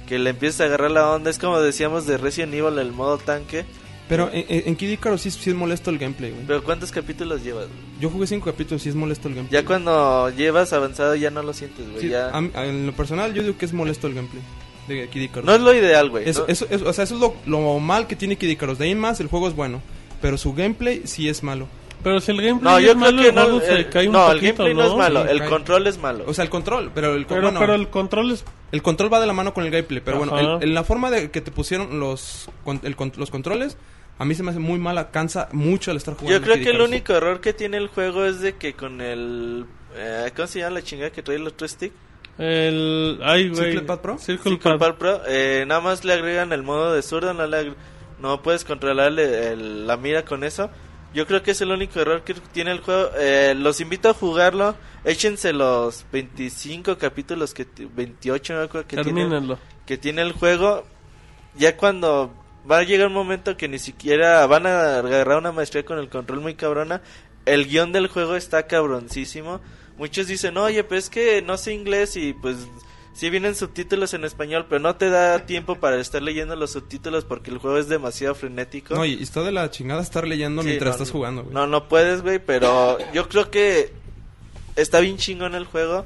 S5: que le empieces a agarrar la onda. Es como decíamos de Resident Evil, el modo tanque.
S6: Pero en, en en Kid Icarus sí, sí es molesto el gameplay, güey.
S5: Pero ¿cuántos capítulos llevas? güey?
S6: Yo jugué cinco capítulos y sí es molesto el gameplay.
S5: Ya cuando llevas avanzado ya no lo sientes, güey.
S6: Sí,
S5: ya...
S6: a mí- a- en lo personal yo digo que es molesto el gameplay de Kid Icarus.
S5: No es lo ideal, güey.
S6: Eso,
S5: ¿no?
S6: eso, eso- o sea, eso es lo, lo mal que tiene Kid Icarus. De ahí en más, el juego es bueno. Pero su gameplay sí es malo.
S2: Pero si el gameplay
S5: No,
S2: es
S5: creo
S2: malo,
S5: que
S2: el
S5: no.
S2: juego se
S5: el-
S2: cae un
S5: no, el
S2: poquito,
S5: gameplay no, es malo, el
S6: cae.
S5: control es malo.
S6: O sea, el control, pero el,
S2: Pero,
S6: bueno,
S2: pero el control es...
S6: el control va de la mano con el gameplay. Pero bueno, el- en la forma de que te pusieron los, con- el con- los controles, a mí se me hace muy mala. Cansa mucho al estar jugando.
S5: Yo creo que el único error que tiene el juego es de que con el... eh, ¿Cómo se llama la chingada que trae los tres sticks?
S2: El... Ay, güey.
S6: ¿Circle Pad Pro?
S2: Circle
S5: Circle
S2: Pad.
S5: Pad Pro, eh, nada más le agregan el modo de zurdo, no, le no puedes controlar el- el- la mira con eso. Yo creo que es el único error que tiene el juego. Eh, los invito a jugarlo. Échense los 25 capítulos, que t- 28 no acuerdo que tiene, que tiene el juego. Ya cuando va a llegar un momento que ni siquiera van a agarrar una maestría con el control muy cabrona. El guion del juego está cabroncísimo. Muchos dicen, oye, pues es que no sé inglés y pues sí vienen subtítulos en español, pero no te da tiempo para estar leyendo los subtítulos porque el juego es demasiado frenético.
S6: No, y está de la chingada estar leyendo
S5: Sí,
S6: mientras
S5: no,
S6: estás jugando, güey.
S5: No, no puedes, güey, pero yo creo que está bien chingón el juego.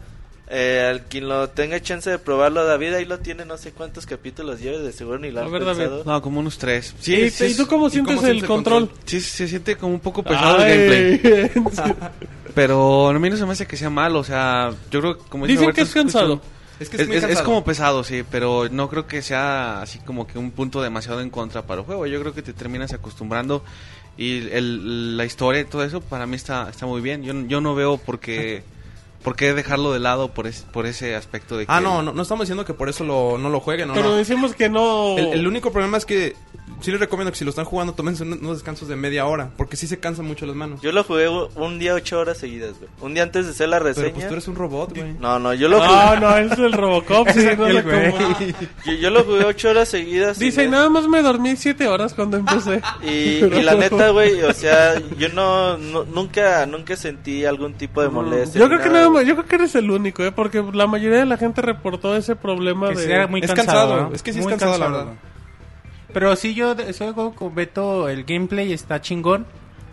S5: Eh, al quien lo tenga chance de probarlo, David, ahí lo tiene, no sé cuántos capítulos lleve, de seguro ni lo
S2: A
S5: han
S2: ver,
S5: pensado.
S2: David.
S3: No, como unos tres.
S2: ¿Y,
S3: Sí,
S2: ¿Y tú cómo
S6: ¿y
S2: sientes
S6: cómo
S2: el
S6: sientes el
S2: control?
S3: sí se siente como un poco pesado el
S2: Ay,
S3: gameplay. Pero a mí no se me hace que sea malo, o sea, yo creo que como dice
S2: Dicen
S3: Roberto,
S2: que es cansado.
S3: escucho-
S6: Es que
S3: Es,
S6: es, muy
S3: es- como pesado, sí, pero no creo que sea así como que un punto demasiado en contra para el juego. Yo creo que te terminas acostumbrando y el, la historia y todo eso para mí está, está muy bien. Yo, yo no veo por qué, por qué dejarlo de lado por, es- por ese aspecto de que...
S6: Ah, no, no, no estamos diciendo que por eso lo, no lo jueguen, no,
S2: Pero
S6: no.
S2: decimos que no...
S6: El, el único problema es que sí les recomiendo que si lo están jugando tómense un- unos descansos de media hora, porque sí se cansan mucho las manos.
S5: Yo lo jugué un día ocho horas seguidas, güey. Un día antes de hacer la
S6: Pero
S5: reseña.
S6: pues tú eres un robot, güey.
S5: No, no, yo lo jugué,
S2: No, no, es el Robocop, sí, no
S4: El güey.
S5: yo, yo lo jugué ocho horas seguidas.
S2: Dice, y nada más me dormí siete horas cuando empecé.
S5: y, y la neta, güey, o sea, yo no, no- nunca, nunca sentí algún tipo de molestia.
S2: Yo creo que
S5: nada,
S2: nada
S5: güey.
S2: más, yo creo que eres el único, ¿eh? Porque la mayoría de la gente reportó ese problema
S4: Que
S2: de...
S4: sí era muy
S6: Es
S4: cansado,
S6: cansado,
S4: ¿no?
S6: es que sí es
S4: Muy
S6: cansado, la verdad.
S4: Pero sí, yo algo con Beto, el gameplay está chingón,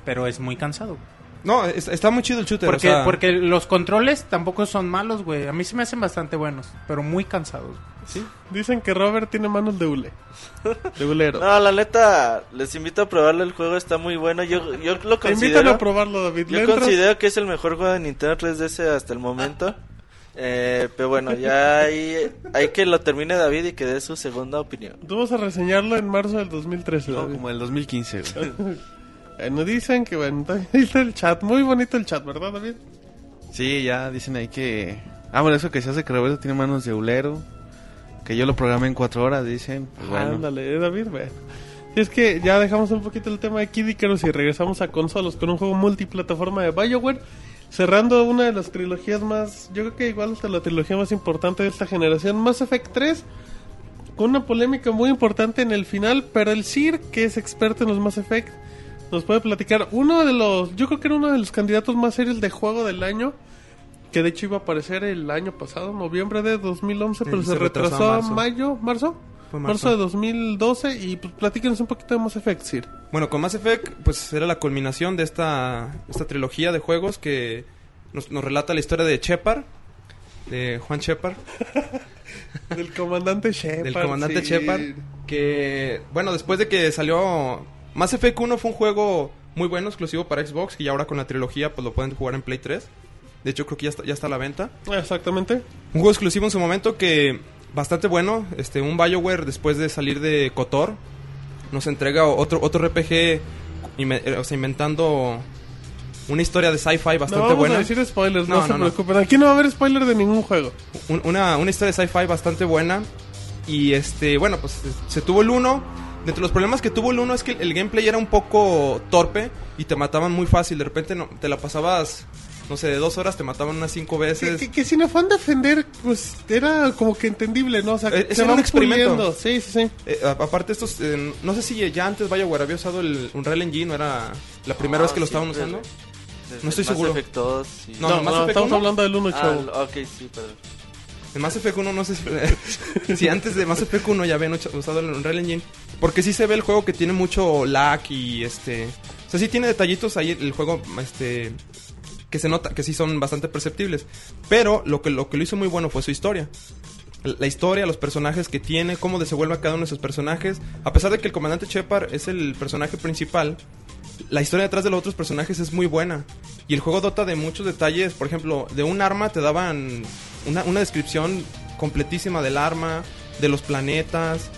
S4: pero es muy cansado.
S6: No, es- está muy chido el shooter,
S4: Porque,
S6: o sea,
S4: porque los controles tampoco son malos, güey. A mí se me hacen bastante buenos, pero muy cansados.
S2: Sí, dicen que Robert tiene manos de hule. De hulero.
S5: No, la neta, les invito a probarlo, el juego está muy bueno. Yo, yo lo
S2: Te
S5: considero...
S2: a probarlo, David. ¿Le
S5: Yo
S2: entras?
S5: considero que es el mejor juego de Nintendo 3DS hasta el momento. Eh, pero bueno, ya hay, hay que lo termine David y que dé su segunda opinión.
S2: Tú vas a reseñarlo en marzo del 2013,
S3: No,
S2: David.
S3: como el 2015. güey.
S2: Bueno, dicen que bueno, está el chat. Muy bonito el chat, ¿verdad, David?
S3: Sí, ya dicen ahí que... Ah, bueno, eso que se hace que Roberto tiene manos de hulero. Que yo lo programé en cuatro horas, dicen. Pues bueno.
S2: Ándale, eh, David, bueno. Y es que ya dejamos un poquito el tema de Kid Icarus y regresamos a consolas con un juego multiplataforma de BioWare. Cerrando una de las trilogías más, yo creo que igual hasta la trilogía más importante de esta generación, Mass Effect 3, con una polémica muy importante en el final, pero el Sir, que es experto en los Mass Effect, nos puede platicar uno de los, yo creo que era uno de los candidatos más serios de juego del año, que de hecho iba a aparecer el año pasado, noviembre de 2011, pero se,
S6: se retrasó
S2: retrasó
S6: a marzo.
S2: mayo, marzo,
S6: Fue
S2: marzo de 2012 y pues platíquenos un poquito de Mass Effect, Sir.
S6: Bueno, con Mass Effect, pues era la culminación de esta, esta trilogía de juegos que nos, nos relata la historia de Shepard, de Juan Shepard,
S2: Del comandante Shepard.
S6: del comandante
S2: sí.
S6: Shepard, que, bueno, después de que salió Mass Effect 1 fue un juego muy bueno, exclusivo para Xbox, y ahora con la trilogía pues lo pueden jugar en Play 3. De hecho, creo que ya está, ya está a la venta.
S2: Exactamente.
S6: Un juego exclusivo en su momento que bastante bueno. Este, un BioWare después de salir de KOTOR nos entrega otro otro RPG eh, o sea, inventando una historia de sci-fi
S2: No
S6: bastante
S2: vamos
S6: buena.
S2: a decir spoilers, no,
S6: No,
S2: se
S6: no, no.
S2: preocupen. Aquí no va a haber spoiler de ningún juego.
S6: Un- una, una historia de sci-fi bastante buena. Y este, bueno, pues se tuvo el 1. Dentro de los problemas que tuvo el 1 es que el gameplay era un poco torpe y te mataban muy fácil. De repente no, te la pasabas, no sé, de dos horas te mataban unas cinco
S2: Que,
S6: veces.
S2: que- que sin afán de ofender, pues era como que entendible, ¿no? O sea,
S6: Eh,
S2: se
S6: era
S2: van
S6: un experimento.
S2: puliendo. Sí, sí, sí.
S6: Eh, aparte estos, eh, no sé si ya antes BioWare había usado el Unreal Engine o era la primera vez que lo estaban
S5: siempre,
S6: usando.
S5: Desde
S6: No estoy
S5: Mass
S6: seguro.
S5: Effect 2, sí.
S6: No,
S2: No,
S6: no,
S2: no, estamos
S6: 1.
S2: hablando del 1,
S5: Ah,
S2: chavo.
S5: l- ok, sí, perdón.
S6: En Mass Effect 1 no sé si, antes de Mass Effect 1 ya habían usado el Unreal Engine. Porque sí se ve el juego que tiene mucho lag y este... O sea, sí tiene detallitos ahí el juego este que se nota que sí son bastante perceptibles. Pero lo que, lo que lo hizo muy bueno fue su historia. La historia, los personajes que tiene, cómo desenvuelve a cada uno de esos personajes. A pesar de que el comandante Shepard es el personaje principal, la historia detrás de los otros personajes es muy buena. Y el juego dota de muchos detalles. Por ejemplo, de un arma te daban una, una descripción completísima del arma, de los planetas.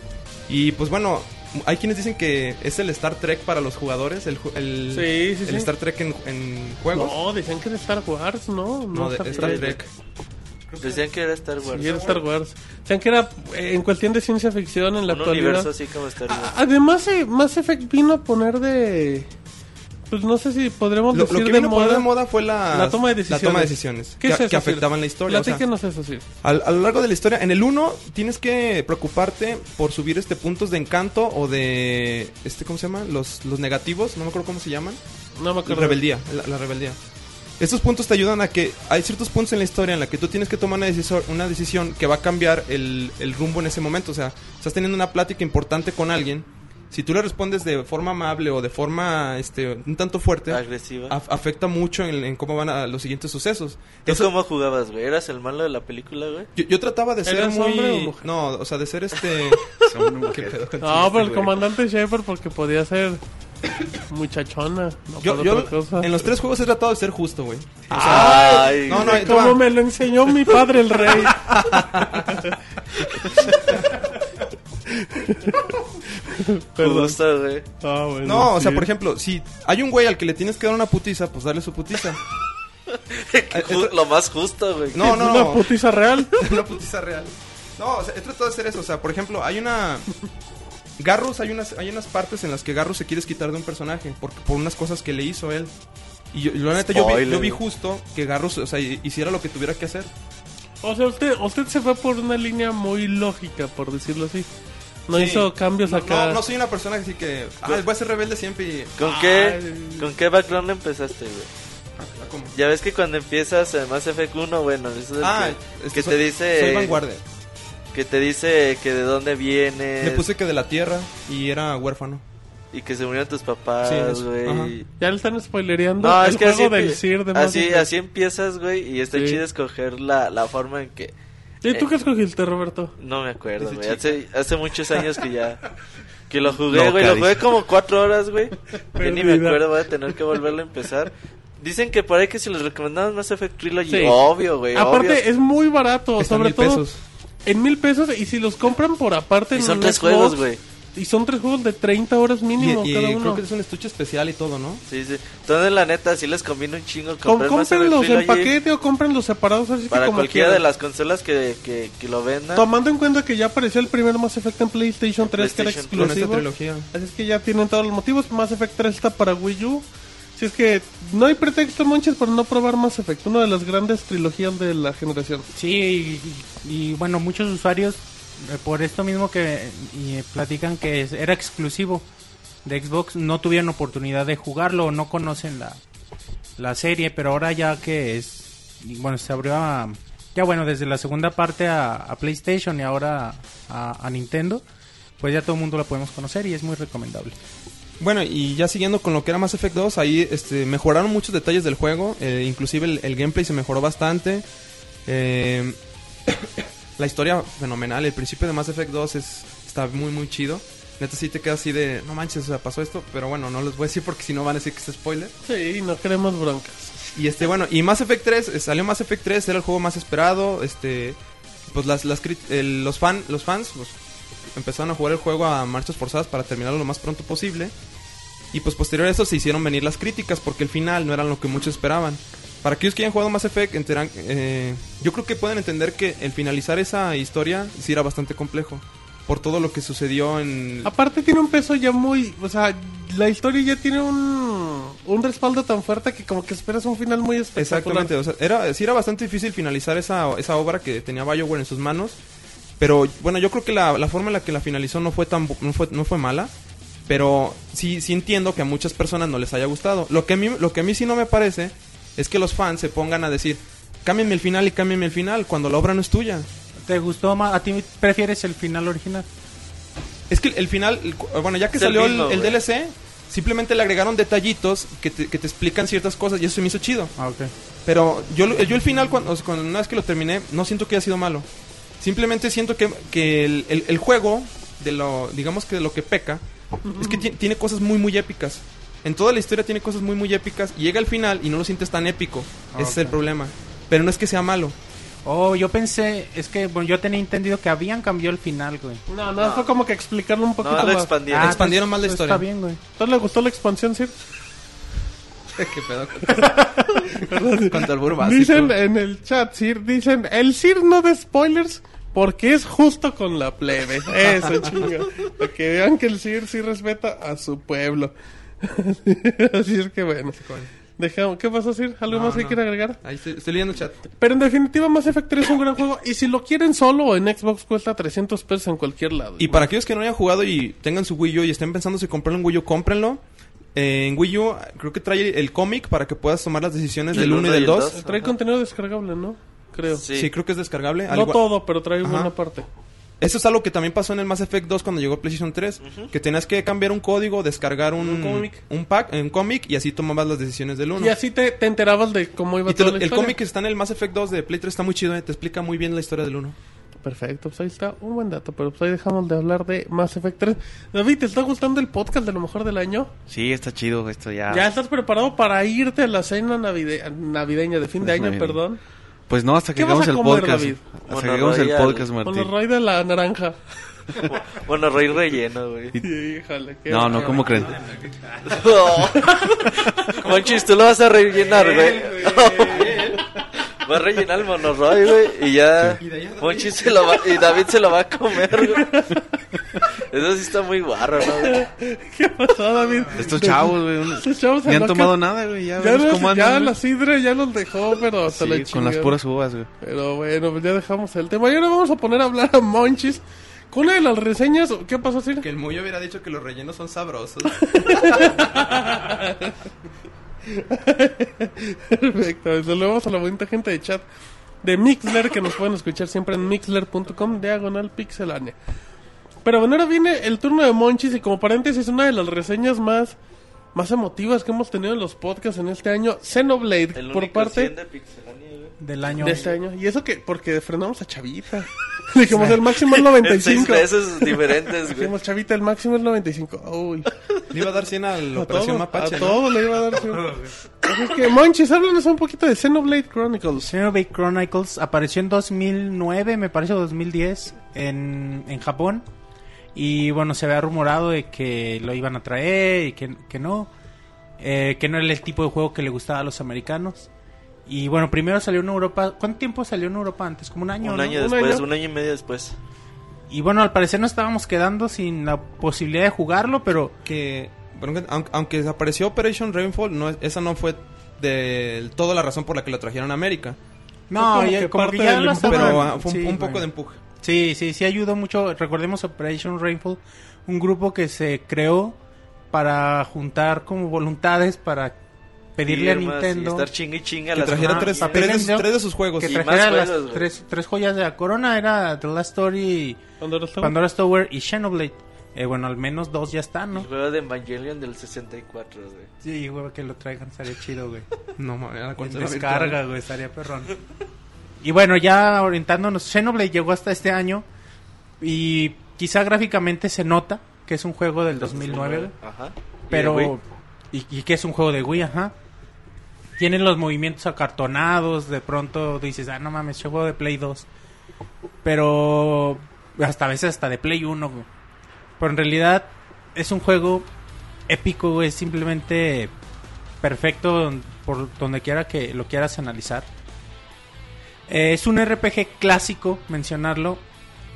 S6: Y pues bueno, hay quienes dicen que es el Star Trek para los jugadores, el, ju- el,
S2: Sí, sí,
S6: el
S2: sí.
S6: Star Trek en, en juegos.
S2: No, decían que era Star Wars, ¿no?
S6: No, de Star Trek.
S5: Decían que era Star Wars.
S2: Sí, era Star Wars. Decían que era eh, en cuestión de ciencia ficción en la
S5: Un
S2: actualidad.
S5: universo así como Star Wars.
S2: Además, eh, Mass Effect vino a poner de. Pues no sé si podremos
S6: Lo,
S2: decir
S6: lo que
S2: de
S6: vino a
S2: moda.
S6: de moda fue la,
S2: La toma de decisiones.
S6: La toma de decisiones
S2: ¿Qué
S6: que,
S2: es eso,
S6: que afectaban la historia. o sea,
S2: eso, sí.
S6: Al- a lo largo de la historia, en el 1 tienes que preocuparte por subir este puntos de encanto o de este ¿cómo se llama? Los, los negativos, no me acuerdo cómo se llaman.
S2: No me acuerdo.
S6: Rebeldía, la, la rebeldía. Estos puntos te ayudan a que hay ciertos puntos en la historia en la que tú tienes que tomar una decisión, una decisión que va a cambiar el, el rumbo en ese momento. O sea, estás teniendo una plática importante con alguien. Si tú le respondes de forma amable o de forma este, un tanto fuerte,
S5: Agresiva.
S6: af- afecta mucho en, en cómo van a los siguientes sucesos.
S5: ¿Tú
S6: Eso-
S5: cómo jugabas, güey? ¿Eras el malo de la película, güey?
S6: yo, yo trataba de ser
S2: ¿Eres
S6: muy...
S2: hombre o mujer?
S6: No, o sea, de ser este...
S3: Son
S6: ¿Qué pedo contigo,
S2: No, pero el
S6: güey?
S2: comandante Shepard porque podía ser muchachona. No
S6: Yo, yo
S2: otra cosa.
S6: en los tres juegos he tratado de ser justo, güey.
S5: Ay,
S6: no, no, va.
S2: me lo enseñó mi padre el rey. Perdón.
S5: Güey.
S2: Ah, bueno,
S6: No, o sea,
S2: sí.
S6: por ejemplo, si hay un güey al que le tienes que dar una putiza, pues darle su putiza.
S5: Ju- Lo más justo, güey.
S6: No, no,
S2: Una putiza real.
S6: una putiza real. No, o sea, he tratado de hacer eso. O sea, por ejemplo, hay una. Garrus, hay unas, hay unas partes en las que Garrus se quiere quitar de un personaje por, por unas cosas que le hizo él. Y yo, la neta, yo vi, yo vi justo que Garrus, o sea, hiciera lo que tuviera que hacer.
S2: O sea, usted, usted se fue por una línea muy lógica, por decirlo así. No
S6: Sí.
S2: hizo cambios
S6: No,
S2: acá.
S6: No, no soy una persona así que. Ah, voy a ser rebelde siempre y.
S5: ¿Con
S2: Ay.
S5: qué, ¿Con qué background empezaste, güey?
S6: Ah, ¿cómo?
S5: Ya ves que cuando empiezas en Mass Effect 1, bueno, eso es
S6: Ah,
S5: que,
S6: es
S5: que
S6: soy-
S5: te dice
S6: Soy vanguardia.
S5: que te dice que de dónde vienes
S6: Le puse que de la tierra y era huérfano.
S5: y que se murieron tus papás,
S6: Sí,
S5: güey.
S2: Ya le están spoilereando
S5: No,
S2: el
S5: es que
S2: juego
S5: así,
S2: del CIR de
S5: así, así empiezas, güey, y está
S2: Sí.
S5: chido escoger la, la forma en que...
S2: ¿Y tú
S5: eh,
S2: qué escogiste, Roberto?
S5: No me acuerdo, güey. Hace, hace muchos años que ya... Que lo jugué, güey. Lo jugué como cuatro horas, güey. Ya ni me acuerdo, voy a tener que volverlo a empezar. Dicen que por ahí que si les recomendamos Mass Effect Trilogy,
S2: Sí.
S5: obvio, güey.
S2: Aparte,
S5: obvio.
S2: es muy barato,
S6: Está en
S2: sobre
S6: mil
S2: todo
S6: pesos.
S2: en mil pesos. Y si los compran por aparte
S5: Y
S2: en
S5: son tres
S2: Xbox,
S5: juegos, güey.
S2: Y son tres juegos de 30 horas mínimo
S6: y
S2: cada
S6: creo
S2: uno.
S6: que es un estuche especial y todo, ¿no?
S5: Sí, sí. Entonces, la neta, sí les conviene un chingo
S2: Com-
S5: comprar Mass Effect
S2: cómprenlos en paquete o cómprenlos separados así que
S5: para
S2: como
S5: cualquiera
S2: quieran.
S5: de las consolas que, que, que lo vendan.
S2: Tomando en cuenta que ya apareció el primer Mass Effect en PlayStation 3 que era
S5: PlayStation
S6: Con esta
S2: exclusivo.
S6: trilogía.
S2: Así es que ya tienen todos los motivos. Mass Effect 3 está para Wii U. Si es que no hay pretexto, Monches, para no probar Mass Effect. Una de las grandes trilogías de la generación.
S4: Sí, y, y, bueno, muchos usuarios, por esto mismo que eh, platican que era exclusivo. de Xbox no tuvieron oportunidad de jugarlo no conocen la, la serie, pero ahora ya que es, bueno, se abrió a, ya bueno, desde la segunda parte a, PlayStation y ahora a, a Nintendo, pues ya todo el mundo la podemos conocer y es muy recomendable.
S6: Bueno, y ya siguiendo con lo que era Mass Effect 2, ahí este, mejoraron muchos detalles del juego. eh, inclusive el, el gameplay se mejoró bastante. Eh, la historia fenomenal. El principio de Mass Effect 2 es, está muy, muy chido. Neta sí te queda así de, no manches, o sea, pasó esto. Pero bueno, no les voy a decir porque si no van a decir que es spoiler.
S2: Sí, no queremos broncas.
S6: Y este, bueno, y Mass Effect 3, eh, salió Mass Effect 3, era el juego más esperado. Este, pues las, las el- los, fan, los fans pues, empezaron a jugar el juego a marchas forzadas para terminarlo lo más pronto posible. Y pues posterior a eso se hicieron venir las críticas porque el final no era lo que muchos esperaban. Para aquellos que hayan jugado Mass Effect, enteran- eh, yo creo que pueden entender que el finalizar esa historia sí era bastante complejo. Por todo lo que sucedió en...
S2: Aparte tiene un peso ya muy... O sea, la historia ya tiene un, un respaldo tan fuerte que como que esperas un final muy espectacular.
S6: Exactamente, o sea, era, sí era bastante difícil finalizar esa, esa obra que tenía BioWare en sus manos. Pero bueno, yo creo que la, la forma en la que la finalizó no fue tan no fue, no fue mala. Pero sí, sí entiendo que a muchas personas no les haya gustado. Lo que, a mí, lo que a mí sí no me parece es que los fans se pongan a decir, cámbienme el final y cámbienme el final, cuando la obra no es tuya.
S4: ¿Te gustó más? ¿A ti prefieres el final original?
S6: Es que el final, bueno, ya que
S5: Es
S6: salió el,
S5: mismo,
S6: el
S5: güey.
S6: DLC, simplemente le agregaron detallitos que te, que te explican ciertas cosas y eso se me hizo chido.
S4: Ah, ok.
S6: Pero yo, lo- yo el final, cuando, una vez que lo terminé, no siento que haya sido malo. Simplemente siento que, que el, el- el juego, de lo, digamos que de lo que peca, es que ti- tiene cosas muy, muy épicas. En toda la historia tiene cosas muy, muy épicas. Y llega al final y no lo sientes tan épico.
S4: Ah,
S6: Ese es el problema. Pero no es que sea malo.
S4: Oh, yo pensé, es que bueno, yo tenía entendido que habían cambiado el final, güey.
S2: No, no, fue como que explicarlo un poquito
S5: No, lo
S2: más.
S5: expandieron.
S6: Ah, expandieron más la
S4: pues,
S6: historia.
S4: Está bien, güey.
S2: ¿Entonces le gustó la expansión, Sir?
S3: ¿Qué pedo con, albur básico?
S2: Dicen en el chat, Sir, dicen, el Sir no de spoilers porque es justo con la plebe. Eso, chinga. Para que vean que el Sir sí respeta a su pueblo. Así es que bueno. Dejamos, ¿Qué pasó, Sir? ¿Algo
S6: No,
S2: más que
S6: no.
S2: quiera agregar?
S6: Ahí estoy, estoy leyendo el chat.
S2: Pero en definitiva, Mass Effect 3 es un gran juego. Y si lo quieren solo o en Xbox, cuesta 300 pesos en cualquier lado.
S6: Y para aquellos que no hayan jugado y tengan su Wii U y estén pensando si comprar un Wii U, cómprenlo. Eh, en Wii U creo que trae el cómic para que puedas tomar las decisiones
S5: Del
S6: del 1 y
S5: uno y
S6: del
S5: el
S6: 2.
S5: dos.
S2: Trae contenido descargable, ¿no? Creo.
S5: Sí.
S6: Sí. creo que es descargable.
S2: No
S6: igual-
S2: todo, pero trae
S6: Ajá.
S2: buena parte.
S6: Eso es algo que también pasó en el Mass Effect 2 cuando llegó PlayStation 3. Que tenías que cambiar un código, descargar un,
S2: Un cómic.
S6: un pack, un cómic y así tomabas las decisiones del 1.
S2: Y así te, te enterabas de cómo iba
S6: Y te
S2: toda
S6: lo-
S2: la
S6: el cómic que está en el Mass Effect 2 de Play 3 está muy chido, eh, te explica muy bien la historia del 1.
S2: Perfecto, pues ahí está un buen dato, pero pues ahí dejamos de hablar de Mass Effect 3. David, ¿te está gustando el podcast de lo mejor del año?
S3: Sí, está chido esto ya.
S2: ¿Ya estás preparado para irte a la cena navide- navideña de fin de
S3: Es
S2: año,
S3: navideña.
S2: perdón?
S3: Pues no, hasta que
S2: ¿Qué vas
S3: hagamos el
S2: comer,
S3: podcast.
S2: David?
S3: Hasta
S5: Bueno,
S3: que hagamos el podcast,
S2: Con
S3: Martín.
S2: los rey de la naranja.
S5: Bueno, rey relleno, güey.
S2: Híjole, qué
S3: No, no. ¿cómo creen?
S5: Monchis, tú lo vas a rellenar, güey. Va a rellenar el monorroy, güey. Y ya. Monchis se lo va. Y David se lo va a comer, güey. Eso sí está muy guarro, ¿no, güey?
S2: ¿Qué pasó, David?
S3: Estos chavos, güey.
S2: Estos chavos
S3: Ni han
S2: alocan.
S3: tomado nada, güey. Ya,
S2: Ya, los-
S3: cómo
S2: ya la sidra ya los dejó, pero hasta
S3: Sí,
S2: la
S3: con las puras uvas, güey.
S2: Pero bueno, pues ya dejamos el tema. Y ahora vamos a poner a hablar a Monchis con una de las reseñas. ¿Qué pasó, Sir?
S6: Que el Muyo hubiera dicho que los rellenos son sabrosos.
S2: Perfecto, saludamos a la bonita gente de chat de Mixler que nos pueden escuchar siempre en mixler.com diagonal pixelania. Pero bueno, ahora viene el turno de Monchis y como paréntesis una de las reseñas más más emotivas que hemos tenido en los podcasts en este año, Xenoblade
S5: El
S2: por
S5: único
S2: parte
S5: 100 de.
S4: Del año.
S2: de este año. Y eso que porque frenamos a Chavita. Dijimos el máximo es
S5: En
S2: 95.
S5: seis veces diferentes, güey.
S2: Dijimos Chavita el máximo es 95. Uy.
S6: Le iba a dar 100 a la
S2: A
S6: Operación
S2: todo,
S6: Mapache,
S2: a
S6: ¿no?
S2: todo le iba a dar. sí. Así es que Monchis, háblanos un poquito de Xenoblade Chronicles.
S4: Xenoblade Chronicles apareció en 2009, me parece, o 2010, en, en Japón. Y bueno, se había rumorado de que lo iban a traer y que, que no. Eh, que no era el tipo de juego que le gustaba a los americanos. Y bueno, primero salió en Europa. ¿Cuánto tiempo salió en Europa antes? Como un año.
S5: Un
S4: ¿no?
S5: año
S2: Un
S5: después,
S2: año.
S5: un año y medio después.
S4: Y bueno, al parecer no estábamos quedando sin la posibilidad de jugarlo, pero
S6: que bueno, aunque, aunque desapareció Operation Rainfall, no, es- esa no fue del todo la razón por la que lo trajeron a América.
S4: no,
S2: como
S4: ya-
S2: que
S4: como
S2: parte
S4: que ya
S2: del
S4: lo
S2: empuje.
S4: estaban-
S6: Pero fue un,
S4: sí,
S6: un poco
S4: bueno.
S6: de empuje.
S4: Sí, sí, sí ayudó mucho. Recordemos Operation Rainfall, un grupo que se creó para juntar como voluntades para pedirle a
S5: Firmas y
S4: Nintendo
S5: estar chingue y chinga
S6: Que
S5: las
S6: trajera tres, tres, de, tres de sus juegos.
S4: que trajera las
S5: juegos,
S4: tres, tres joyas de la corona era The Last Story,
S2: Tower.
S4: Pandora's Tower y Xenoblade. Eh, bueno, al menos dos ya están, ¿no?
S5: El juego de Evangelion del 64, güey.
S4: Sí, güey, que lo traigan, estaría chido, güey.
S6: No, mames, consola
S4: descarga,
S6: virtual.
S4: güey, estaría perrón. Y bueno, ya orientándonos, Xenoblade llegó hasta este año y quizá gráficamente se nota que es un juego del 2009, güey,
S5: Ajá.
S4: Pero y, y que es un juego de Wii, ajá. Tienen los movimientos acartonados, de pronto dices, ah, no mames, es juego de Play 2. Pero hasta a veces hasta de Play 1, güey. Pero en realidad es un juego épico, güey, simplemente perfecto por donde quiera que lo quieras analizar. Eh, es un RPG clásico, mencionarlo,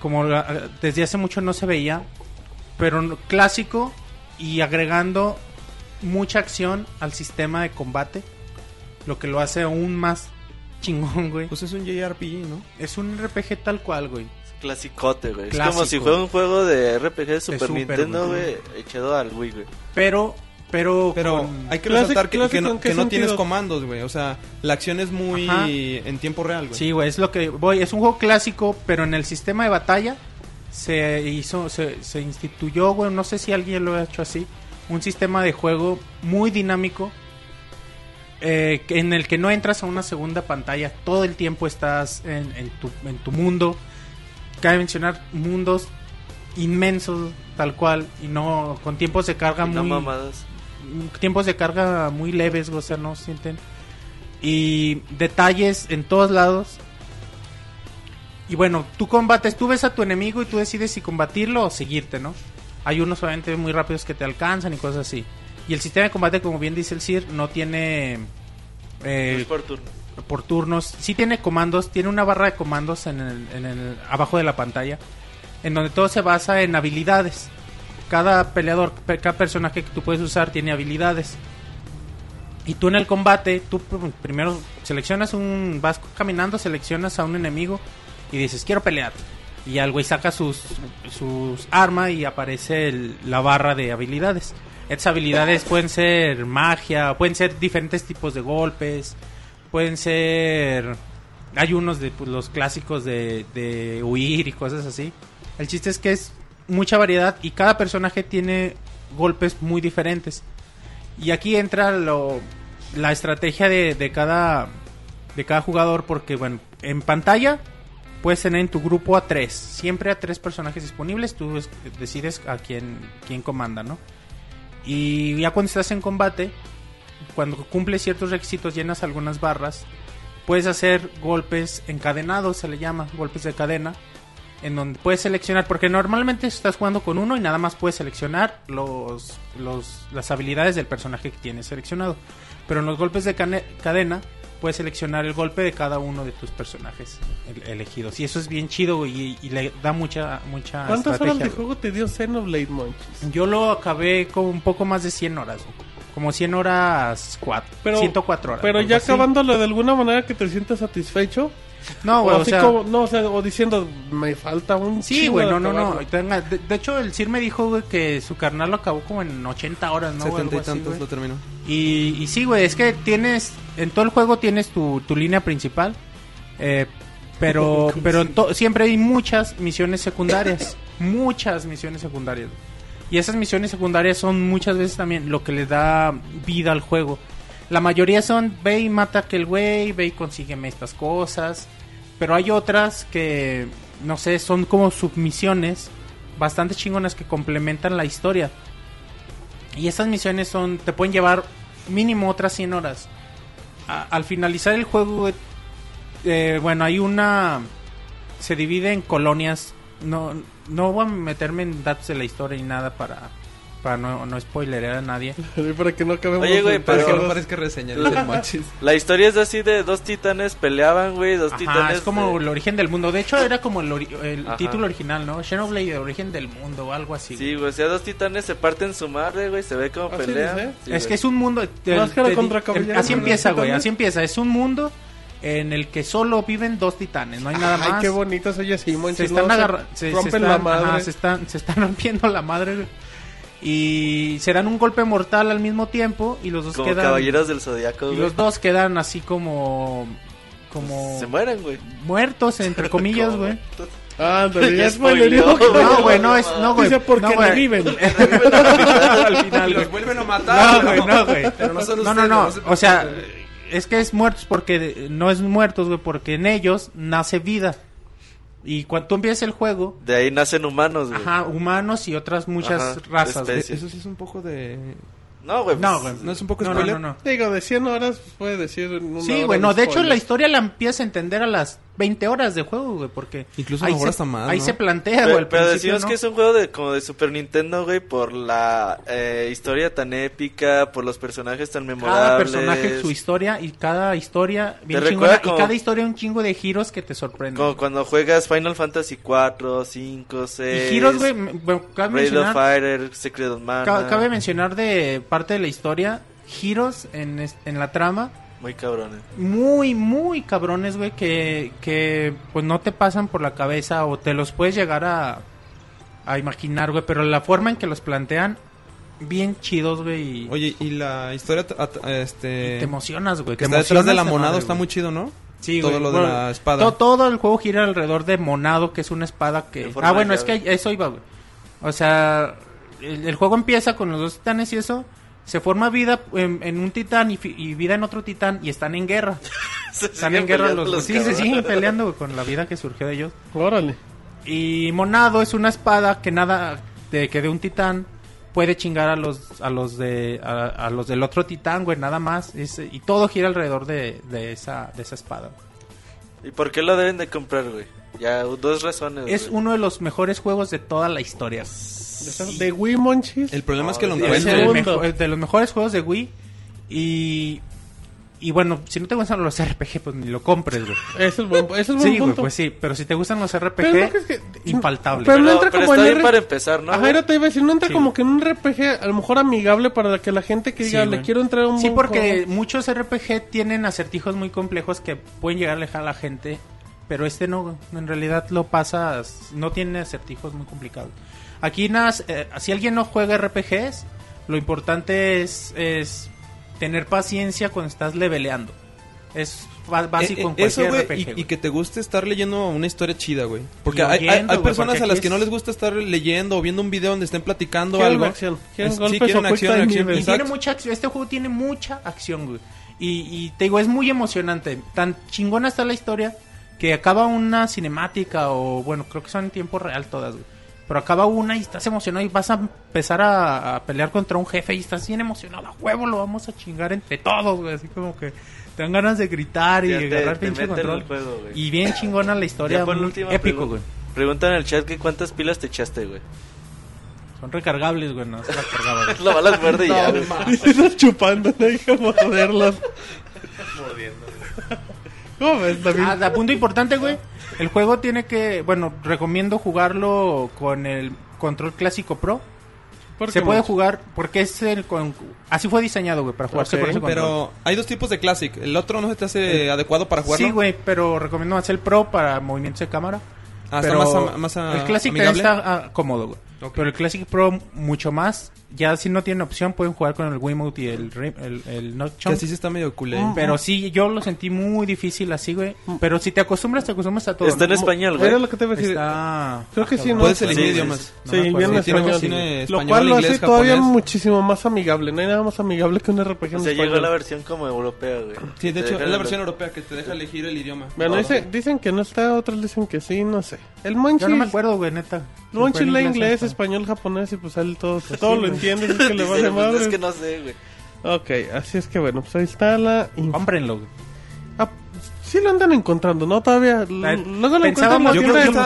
S4: como la- desde hace mucho no se veía, pero clásico y agregando mucha acción al sistema de combate, lo que lo hace aún más chingón, güey.
S6: Pues es un JRPG, ¿no?
S4: Es un RPG tal cual, güey.
S5: Clasicote, güey. Es como si fuera un juego de RPG de Super,
S4: Super,
S5: Nintendo,
S4: güey.
S5: güey, echado al Wii, güey.
S4: Pero, pero,
S6: Pero
S4: con-
S6: hay que resaltar que, que no,
S2: ¿en qué
S6: que no tienes comandos, güey. O sea, la acción es muy
S4: Ajá.
S6: en tiempo real, güey.
S4: Sí, güey, es lo que voy. Es un juego clásico, pero en el sistema de batalla se hizo, se, se instituyó, güey. No sé si alguien lo ha hecho así. Un sistema de juego muy dinámico. eh, en el que no entras a una segunda pantalla. Todo el tiempo estás en, en tu, en tu mundo. Cabe mencionar mundos inmensos, tal cual. Y no con tiempos de carga
S5: Y no
S4: muy
S5: mamadas.
S4: Tiempos de carga muy leves, o sea, no sienten. Y detalles en todos lados. Y bueno, tú combates, tú ves a tu enemigo y tú decides si combatirlo o seguirte, ¿no? Hay unos obviamente muy rápidos que te alcanzan y cosas así. Y el sistema de combate, como bien dice el Sir, no tiene eh,
S5: Es por turno.
S4: por turnos. Sí tiene comandos, tiene una barra de comandos en el, en el- abajo de la pantalla, en donde todo se basa en habilidades. Cada peleador, pe- cada personaje que tú puedes usar tiene habilidades. Y tú en el combate, tú pr- primero seleccionas un, vas caminando, seleccionas a un enemigo y dices, quiero pelear. Y al güey saca sus, sus armas y aparece la barra de habilidades. Estas habilidades pueden ser magia, pueden ser diferentes tipos de golpes, pueden ser... Hay unos de pues, los clásicos de, de huir y cosas así. El chiste es que es mucha variedad y cada personaje tiene golpes muy diferentes. Y aquí entra lo, la estrategia de, de cada de cada jugador porque bueno, en pantalla puedes tener en tu grupo a tres, siempre a tres personajes disponibles, tú es- decides a quién quién comanda, ¿no? Y ya cuando estás en combate, cuando cumples ciertos requisitos, llenas algunas barras, puedes hacer golpes encadenados, se le llama, golpes de cadena, en donde puedes seleccionar, porque normalmente estás jugando con uno y nada más puedes seleccionar los, los, las habilidades del personaje que tienes seleccionado. Pero en los golpes de cadena puedes seleccionar el golpe de cada uno de tus personajes el- elegidos. Y eso es bien chido y, y le da mucha, mucha
S2: ¿Cuántas horas de juego te dio Xenoblade Monchis?
S4: Yo lo acabé con un poco más de 100 horas, como 100 horas, 4,
S2: Pero,
S4: 104 horas.
S2: Pero ya acabándolo de alguna manera que te sientas satisfecho.
S4: No,
S2: o
S4: güey, o sea,
S2: como, no, o sea, o diciendo, me falta un
S4: Sí, güey,
S2: de
S4: no, no, no.
S2: acabarlo".
S4: Tenga- De, de hecho, el Sir me dijo, güey, que su carnal lo acabó como en 80 horas, ¿no? O
S6: Setenta
S4: algo
S6: y
S4: así,
S6: tantos lo terminó.
S4: Y, y sí, güey, es que tienes, en todo el juego tienes tu, tu línea principal, eh, pero, pero en to- siempre hay muchas misiones secundarias, muchas misiones secundarias. Y esas misiones secundarias son muchas veces también lo que le da vida al juego. La mayoría son, ve y mata a aquel güey, ve y consígueme estas cosas. Pero hay otras que, no sé, son como submisiones bastante chingonas que complementan la historia. Y esas misiones son, te pueden llevar mínimo otras 100 horas. Al finalizar el juego, eh, bueno, hay una... Se divide en colonias. No, no voy a meterme en datos de la historia y nada para, para no, no spoilerear a nadie.
S2: Para que no acabemos
S5: Oye, güey, pero-
S6: Para que no parezca reseña, dice el Monchis.
S5: La historia es así de dos titanes peleaban, güey, dos
S4: Ajá,
S5: titanes.
S4: es como
S5: eh,
S4: el origen del mundo. De hecho, era como el, ori- el título original, ¿no? Xenoblade, el origen del mundo o algo así.
S5: Sí, güey, o sea, dos titanes se parten su madre, güey, se ve como
S2: Así
S5: pelean.
S2: dice.
S5: Sí,
S4: es que es un mundo. te-
S2: Máscara contra caballero
S4: Así empieza, güey. Así empieza. Es un mundo en el que solo viven dos titanes. No hay nada
S2: Ay,
S4: más.
S2: qué bonito se oye así,
S4: se están agarra- se, se
S2: rompen
S4: están,
S2: la madre.
S4: ajá, se están se están rompiendo la madre güey. Y se dan un golpe mortal al mismo tiempo y los dos
S5: Como
S4: quedan
S5: caballeros del zodiaco,
S4: y
S5: güey.
S4: los dos quedan así como como
S5: Se mueren, güey.
S4: muertos entre comillas, güey.
S2: Ah, pero
S5: Ya
S2: ya
S5: spoileó, güey.
S4: No, güey, no es no, güey.
S2: Dice porque
S4: no, güey.
S2: reviven.
S4: al final,
S6: los vuelven a matar.
S4: No, güey, no, güey.
S6: Pero no son
S4: No, no, no. O sea, es que es muertos porque no es muertos, güey, porque en ellos nace vida. Y cuando tú empiezas el juego,
S5: De ahí nacen humanos, güey.
S4: ajá, humanos y otras muchas
S5: Ajá,
S4: razas.
S5: especies.
S6: Eso sí es un poco de...
S5: No, güey.
S4: No,
S5: pues,
S4: güey.
S6: ¿No es un poco
S4: no, no,
S6: spoiler?
S4: no, no.
S2: Digo, de 100 horas puede decir
S4: Sí, güey, no, de hecho
S2: spoiler.
S4: la historia la empiezas a entender a las 20 horas de juego, güey, porque
S6: Incluso
S4: ahí se,
S6: hasta más,
S4: ahí
S6: ¿no?
S4: se plantea, güey,
S5: Pero, pero decimos
S4: ¿no?
S5: que es un juego de como de Super Nintendo, güey, por la eh, historia tan épica, por los personajes tan memorables.
S4: cada personaje su historia y cada historia bien
S5: Te
S4: chingona
S5: como-
S4: y cada historia un chingo de giros que te sorprenden.
S5: Como cuando juegas Final Fantasy 4, 5, 6.
S4: y giros, güey, cabe
S5: Raid of
S4: mencionar,
S5: Fighter, Secret of Mana.
S4: ca- cabe mencionar de parte de la historia giros en, en la trama
S5: Muy cabrones.
S4: muy, muy cabrones, güey, que, que pues no te pasan por la cabeza o te los puedes llegar a, a imaginar, güey, pero la forma en que los plantean, bien chidos, güey, y
S6: Oye, y la historia este
S4: te emocionas, güey.
S6: que
S4: te
S6: está detrás de la
S4: madre,
S6: está muy chido, ¿no?
S4: Sí,
S6: todo
S4: güey,
S6: lo de
S4: bueno,
S6: la espada.
S4: to- todo el juego gira alrededor de Monado, que es una espada que... Ah, bueno, es que eso iba, güey. O sea, el, el juego empieza con los dos titanes y eso. Se forma vida en, en un titán y, vida en otro titán y están en guerra.
S5: Se
S4: Están en guerra
S5: peleando
S4: los... sí, se siguen peleando con la vida que surgió de ellos.
S2: Órale.
S4: Y Monado es una espada que nada... De, que de un titán puede chingar a los a los de a, a los del otro titán, güey, nada más. Es- y todo gira alrededor de, de esa de esa espada.
S5: ¿Y por qué lo deben de comprar, güey? Ya, dos razones.
S4: Es
S5: güey.
S4: uno de los mejores juegos de toda la historia.
S2: De Wii Monchis.
S6: El problema es que lo
S4: Es
S6: encuentro.
S4: mejo- de los mejores juegos de Wii. Y, y bueno, si no te gustan los RPG, pues ni lo compres, güey.
S2: Ese es buen, ese es buen
S4: Sí, güey,
S2: punto.
S4: pues sí. Pero si te gustan los RPG,
S2: Pero no, que es que-
S4: infaltable.
S2: Pero no entra
S5: pero
S2: como
S5: está
S2: en
S5: bien para empezar, ¿no?
S2: Ajá,
S5: güey?
S2: era te iba a decir, no entra
S4: Sí,
S2: como
S4: güey.
S2: que en un RPG a lo mejor amigable para que la gente que diga,
S4: Sí,
S2: le
S4: güey.
S2: quiero entrar a un
S4: Sí, porque
S2: juego".
S4: muchos RPG tienen acertijos muy complejos que pueden llegar a alejar a la gente. Pero este no, en realidad lo pasas, no tiene acertijos muy complicados. Aquí nada, eh, si alguien no juega RPGs, lo importante es, es tener paciencia cuando estás leveleando. Es fa- básico
S6: Eh,
S4: en
S6: eh, eso,
S4: cualquier
S6: güey,
S4: RPG.
S6: y, y que te guste estar leyendo una historia chida, güey. Porque hay, hay-
S4: oyendo,
S6: hay
S4: güey,
S6: personas
S4: porque
S6: a las que no
S4: es-
S6: les gusta estar leyendo o viendo un video donde estén platicando
S2: Quieren
S6: algo.
S2: acción, quieren
S6: Es- sí,
S2: golpes
S6: quieren
S2: o quick
S6: acción, acción.
S4: Y tiene mucha acción. Este juego tiene mucha acción, güey. Y, y te digo, es muy emocionante. Tan chingona está la historia que acaba una cinemática o, bueno, creo que son en tiempo real todas, güey. Pero acaba una y estás emocionado y vas a empezar a, a pelear contra un jefe y estás bien emocionado. A huevo lo vamos a chingar entre todos, güey. Así como que te dan ganas de gritar y
S5: te-
S4: agarrar
S5: te
S4: pinche control.
S5: juego, güey.
S4: y bien chingona la historia.
S5: Por
S4: muy épico, güey.
S5: Pregunta en el chat que cuántas pilas te echaste, güey.
S4: Son recargables, güey. No se las cargaba, güey.
S5: Lo balas verde y ya, güey.
S2: Estás chupando, no hay que morderlos.
S4: Ah, de punto importante, güey. El juego tiene que, bueno, recomiendo jugarlo con el control clásico Pro.
S2: ¿Por
S4: Se puede jugar porque es el con así fue diseñado, güey, para jugarse
S2: Ok,
S4: con ese control.
S6: Pero hay dos tipos de Classic. El otro no se te hace adecuado para jugarlo.
S4: Sí, güey, pero recomiendo hacer el Pro para movimientos de cámara.
S6: Ah, está
S4: pero
S6: más am- más, ah,
S4: el Classic
S6: amigable.
S4: está cómodo, güey. Pero el Classic Pro mucho más. Ya si no tienen opción pueden jugar con el Wiimote y el Rim- el, el Notch
S6: Que así sí está medio culé.
S2: Mm.
S4: Pero sí, yo lo sentí muy difícil así, güey. Pero si te acostumbras, te acostumbras a todo.
S5: Está en español, güey.
S2: Era lo que te iba a decir.
S4: Está...
S2: Creo que
S4: ah,
S2: sí. ¿no?
S6: Puedes elegir
S5: Sí,
S6: idiomas.
S5: sí, sí.
S4: No
S2: Sí, bien.
S6: Sí,
S2: español.
S6: cocina
S2: Lo cual lo hace todavía
S6: japonés.
S2: muchísimo más amigable. No hay nada más amigable que un RPG en
S5: O sea,
S2: español.
S5: llegó la versión como europea, güey.
S6: Sí, de hecho, es la versión europea que te deja elegir el idioma.
S2: Bueno, dice- dicen que no está, otros dicen que sí, no sé. El Monchis,
S4: Yo no me acuerdo, güey, neta.
S2: lee
S4: en
S2: inglés, español, japonés y pues él todo, todo lo
S4: güey.
S2: entiende, es que le vale
S5: pues,
S2: madre.
S5: Es que no sé, güey.
S2: Ok, así es que bueno, pues ahí está la...
S4: Cómprenlo, güey.
S2: Ah, sí lo andan encontrando, ¿no? Todavía. Luego lo encuentran en la, tienda del,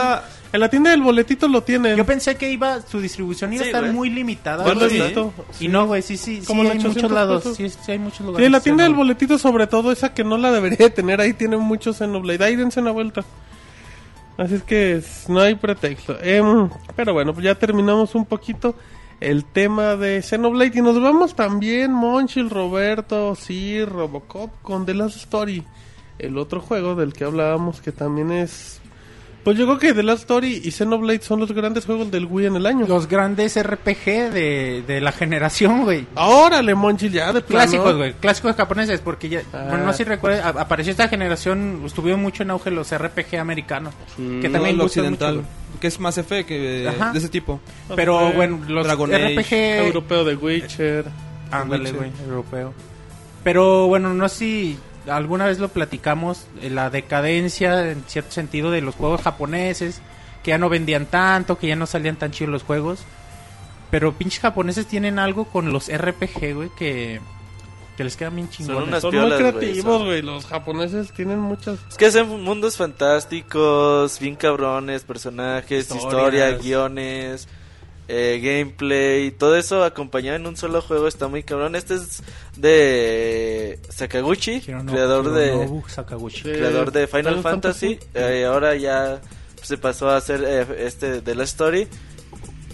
S2: en la tienda del boletito lo tienen.
S4: Yo pensé que iba, su distribución iba
S5: Sí,
S4: a estar muy limitada. Y no, güey, sí, sí, sí,
S2: Como en
S4: hay
S2: 800
S4: muchos lados. Sí, sí, hay muchos lugares.
S2: Sí, en la tienda del boletito, sobre todo, esa que no la debería de tener, ahí tiene mucho Xenoblade. Ahí dense una vuelta. Así es que no hay pretexto. Em, pero bueno, pues ya terminamos un poquito el tema de Xenoblade. Y nos vamos también, Monchil, Roberto, Sir, Robocop, con The Last Story. El otro juego del que hablábamos que también es Pues yo creo que The Last Story y Xenoblade son los grandes juegos del Wii en el año.
S4: Los grandes RPG de, de la generación, güey.
S2: Órale, Monchi, ya de plano.
S4: Clásicos, güey. Clásicos japoneses, porque ya...
S2: Ah.
S4: Bueno, no sé si recuerdas, apareció esta generación, estuvieron mucho en auge los RPG americanos. que también
S6: lo
S4: gustan
S6: occidental,
S4: mucho,
S6: que es más Effect, que,
S4: Ajá.
S6: de ese tipo.
S4: Pero bueno, los
S6: Dragon
S4: RPG...
S6: Age,
S2: Europeo de Witcher.
S4: Ándale, güey, europeo. Pero bueno, no sé si alguna vez lo platicamos, eh, la decadencia en cierto sentido de los juegos japoneses, que ya no vendían tanto, que ya no salían tan chidos los juegos. Pero pinches japoneses tienen algo con los RPG, güey, que, que les quedan bien chingones.
S5: unas-
S2: Son
S5: piolas,
S2: muy
S5: güey,
S2: creativos,
S5: son.
S2: güey. Los japoneses tienen muchas...
S5: Es que hacen mundos fantásticos, bien cabrones, personajes,
S4: Historias.
S5: historia, guiones, eh, gameplay, todo eso acompañado en un solo juego está muy cabrón. Este es de Sakaguchi,
S4: Hironobu-
S5: creador de
S4: Sakaguchi.
S5: Creador de Final,
S2: Final
S5: Fantasy,
S2: Fantasy.
S5: eh, ahora ya se pasó a hacer eh, este de la story.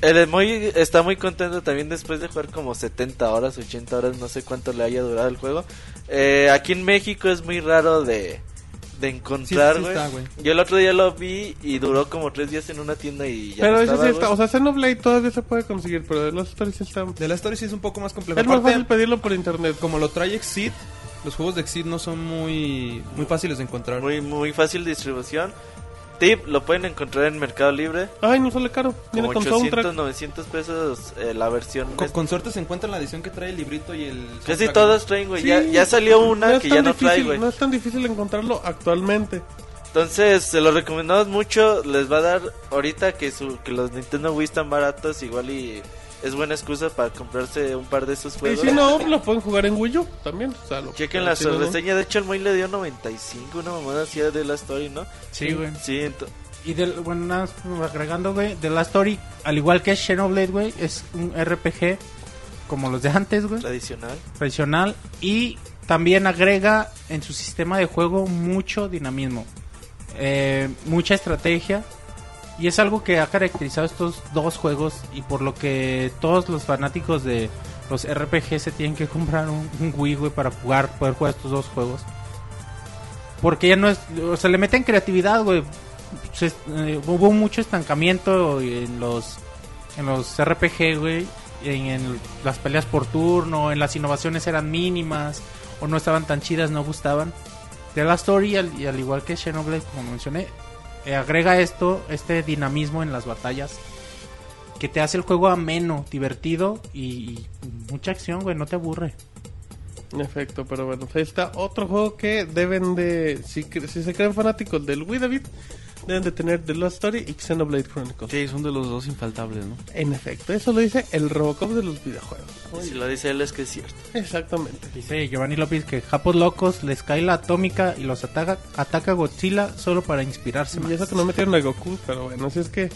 S5: Él es muy, está muy contento también después de jugar como 70 horas, 80 horas, no sé cuánto le haya durado el juego. Eh, aquí en México es muy raro de, de encontrar,
S6: Sí, sí
S5: güey.
S6: está, güey.
S5: Yo el otro día lo vi y duró como tres días en una tienda y ya
S2: Pero
S5: no estaba,
S2: sí está...
S5: güey.
S2: O sea, Xenoblade todavía se puede conseguir, pero The Last Story sí está...
S6: De la story sí es un poco más complejo.
S2: Es más fácil pedirlo por internet.
S6: como lo trae Exit, los juegos de Exit no son muy muy fáciles de encontrar.
S5: muy, muy fácil distribución. Tip, lo pueden encontrar en Mercado Libre.
S2: Ay, no sale caro. Viene
S5: Como
S2: con
S5: 800,
S2: soundtrack.
S5: 900 pesos eh, la versión.
S6: Con, con suerte se encuentra la edición que trae el librito y el...
S5: Casi
S6: soundtrack.
S5: todos traen, güey. ya,
S2: Sí,
S5: ya salió una que ya no trae,
S2: difícil-
S5: güey.
S2: No es tan difícil encontrarlo actualmente.
S5: Entonces, se lo recomendamos mucho. Les va a dar ahorita que, su, que los Nintendo Wii están baratos. Igual y es buena excusa para comprarse un par de esos
S2: Y
S5: juegos.
S2: si no, lo pueden jugar en Wii U también. O sea, lo-
S5: Chequen la
S2: si no, no.
S5: reseña. De hecho, el Moy le dio 95, una mamada así de la story, ¿no?
S4: Sí, güey.
S5: Sí,
S4: Y del, bueno, nada más agregando, güey, de la story, al igual que Xenoblade, güey, es un RPG como los de antes, güey,
S5: tradicional.
S4: tradicional y también agrega en su sistema de juego mucho dinamismo, eh, mucha estrategia y es algo que ha caracterizado estos dos juegos y por lo que todos los fanáticos de los RPG se tienen que comprar un, un Wii, güey, para jugar, poder jugar estos dos juegos. Porque ya no es, o sea, le meten creatividad, güey. Se- eh, hubo mucho estancamiento en los en los RPG, güey, en, en las peleas por turno, en las innovaciones eran mínimas o no estaban tan chidas, no gustaban. De la story al, y al igual que Xenoblade, como mencioné, agrega esto, este dinamismo en las batallas que te hace el juego ameno, divertido y, mucha acción, güey, no te aburre.
S2: Efecto, pero bueno, ahí está otro juego que deben de. Si, si se creen fanáticos del Wii David, deben de tener The Lost Story y Xenoblade Chronicles.
S3: Sí, son de los dos infaltables, ¿no?
S2: En efecto, eso lo dice el Robocop de los videojuegos.
S5: Si lo dice él, es que es cierto.
S2: Exactamente.
S4: Dice Giovanni López que Japos locos les cae la atómica y los ataca, ataca Godzilla solo para inspirarse más.
S2: Y eso que no metieron a Goku, pero bueno, así es que,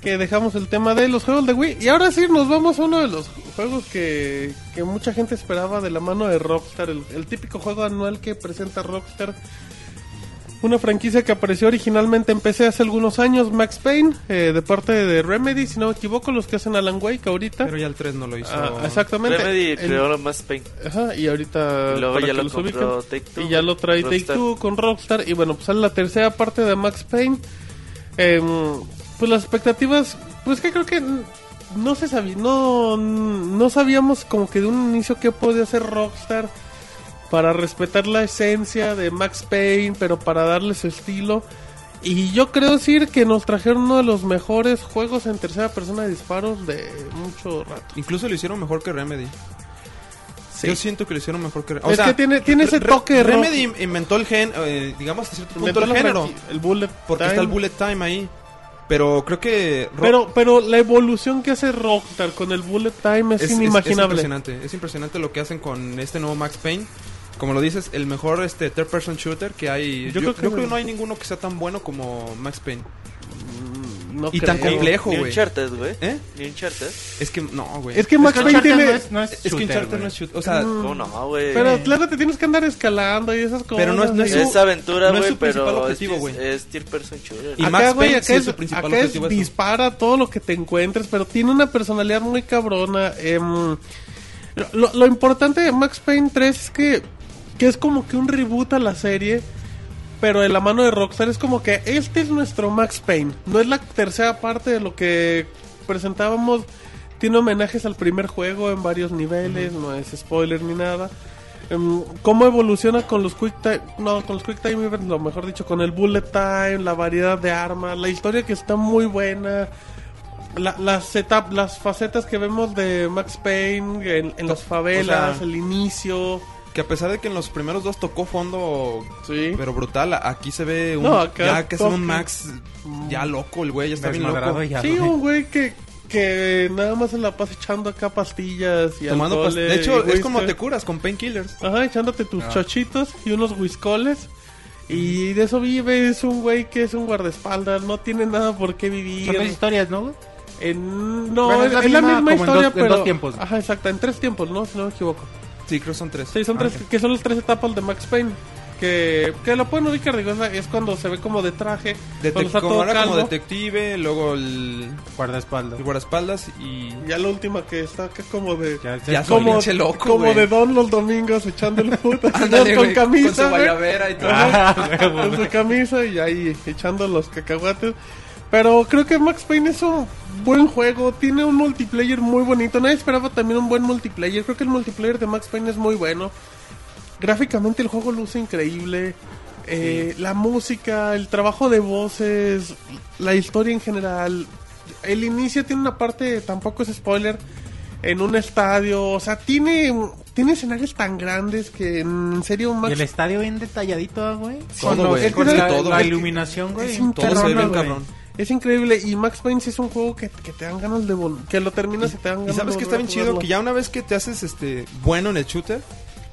S2: que dejamos el tema de los juegos de Wii. Y ahora sí, nos vamos a uno de los juegos que, que mucha gente esperaba de la mano de Rockstar, el, el típico juego anual que presenta Rockstar. Una franquicia que apareció originalmente en PC hace algunos años, Max Payne, eh, de parte de Remedy, si no me equivoco, los que hacen Alan Wake ahorita.
S6: Pero ya el 3 no lo hizo.
S2: Ah, exactamente.
S5: Remedy
S2: El-
S5: creó más Pain.
S2: Ajá, y ahorita
S5: Y luego ya
S2: que
S5: lo
S2: los
S5: compró
S2: ubiquen.
S5: Take-Two,
S2: y ya lo trae Take. Two con Rockstar y bueno pues sale la tercera parte de Max Payne Em, pues las expectativas pues que creo que no se sabía no no sabíamos como que de un inicio qué podía hacer Rockstar para respetar la esencia de Max Payne pero para darle su estilo y yo creo decir que nos trajeron uno de los mejores juegos en tercera persona de disparos de mucho rato
S6: Incluso lo hicieron mejor que Remedy.
S2: Sí.
S6: Yo siento que lo hicieron mejor que
S2: Es que tiene- tiene ese
S6: Re-
S2: toque de
S6: Remedy
S2: rock.
S6: inventó el gen, eh, digamos cierto punto
S2: Inventó
S6: el género.
S2: el bullet
S6: Porque
S2: time.
S6: está el bullet time ahí. Pero creo que... Ro-
S2: Pero, pero la evolución que hace Rockstar con el bullet time es,
S6: es, es- es
S2: inimaginable.
S6: impresionante. Es impresionante lo que hacen con este nuevo Max Payne. Como lo dices, el mejor este third person shooter que hay.
S2: Yo
S6: Yo,
S2: creo que
S6: yo creo
S2: no.
S6: que no hay ninguno que sea tan bueno como Max Payne.
S2: No
S6: y tan complejo,
S5: Ni
S6: güey.
S5: Uncharted, güey.
S6: ¿Eh?
S5: Ni Uncharted.
S6: Es que no, güey.
S2: Es que Max
S4: que
S2: Payne tiene...
S4: no es, no es
S6: Es que
S4: shooter,
S6: Uncharted no es shooter. O sea,
S5: ¿Cómo no, güey?
S2: Pero claro, te tienes que andar escalando y esas cosas.
S6: Pero no es- no es su-
S5: es aventura,
S6: no es
S5: güey,
S6: su principal
S5: pero
S6: objetivo,
S5: es,
S6: güey.
S5: es tier person shooter.
S6: Y
S2: acá,
S6: Max
S2: güey,
S6: Payne
S2: acá
S6: sí es
S2: es,
S6: su principal
S2: acá es
S6: objetivo eso.
S2: dispara todo lo que te encuentres, pero tiene una personalidad muy cabrona. em, lo, lo importante de Max Payne 3 es que, que es como que un reboot a la serie. pero en la mano de Rockstar es como que este es nuestro Max Payne. No es la tercera parte de lo que presentábamos. Tiene homenajes al primer juego en varios niveles, no es spoiler ni nada. Em, ¿Cómo evoluciona con los Quick Time? No, con los Quick Time Events, lo mejor dicho, con el Bullet Time, la variedad de armas, la historia que está muy buena. La- las, setup, las facetas que vemos de Max Payne en, en las favelas,
S6: sea,
S2: el inicio.
S6: Que a pesar de que en los primeros dos tocó fondo,
S2: Sí.
S6: pero brutal, aquí se ve un,
S2: No, acá
S6: ya que es un. Max ya loco, el güey ya está bien loco.
S4: ya,
S2: Sí, un güey que, que nada más se la pasa echando acá pastillas y
S6: Tomando pas-
S2: alcoholes
S6: de hecho,
S2: y
S6: es como te curas con painkillers.
S2: Ajá, echándote tus
S4: Ah.
S2: chochitos y unos whiskoles. Y de eso vive, es un güey que es un guardaespaldas, no tiene nada por qué vivir.
S4: Son dos historias, ¿no?
S2: En- no,
S4: Bueno,
S2: es, es la misma,
S4: como en
S2: historia,
S4: dos- en
S2: pero...
S4: dos tiempos.
S2: Ajá, exacto, en tres tiempos, ¿no? Si no me equivoco.
S6: Sí, creo que son tres.
S2: Sí, son
S4: Ah,
S2: tres, que son las tres etapas de Max Payne. Que, que lo pueden ubicar, digo, es, es cuando se ve como de traje,
S6: Detec- como
S2: todo
S6: ahora como detective, luego el,
S4: Guardaespaldas.
S6: el guardaespaldas y...
S2: Ya la última que está acá como de...
S4: Ya,
S2: como,
S6: loco,
S2: de Don los domingos echándole puta
S6: Ándale,
S2: con camisa
S6: con su
S2: güey.
S6: guayabera y todo.
S2: Ajá,
S4: Ah,
S2: con su camisa y ahí echando los cacahuates pero creo que Max Payne es un buen juego tiene un multiplayer muy bonito nadie esperaba también un buen multiplayer creo que el multiplayer de Max Payne es muy bueno gráficamente el juego luce increíble Eh, la música el trabajo de voces la historia en general el inicio tiene una parte tampoco es spoiler en un estadio, o sea, tiene tiene escenarios tan grandes que en serio
S4: Y
S2: Max
S4: el estadio bien detalladito, güey.
S6: Todo,
S4: la,
S6: todo,
S4: la iluminación, güey.
S2: es un
S6: todo se ve
S2: terror,
S6: bien
S2: güey.
S6: cabrón.
S2: Es increíble y Max Payne sí es un juego que, que te dan ganas de vol- que lo terminas y, te dan ganas
S6: Y sabes
S2: de
S6: que está
S2: volver
S6: bien chido que ya una vez que te haces este bueno en el shooter,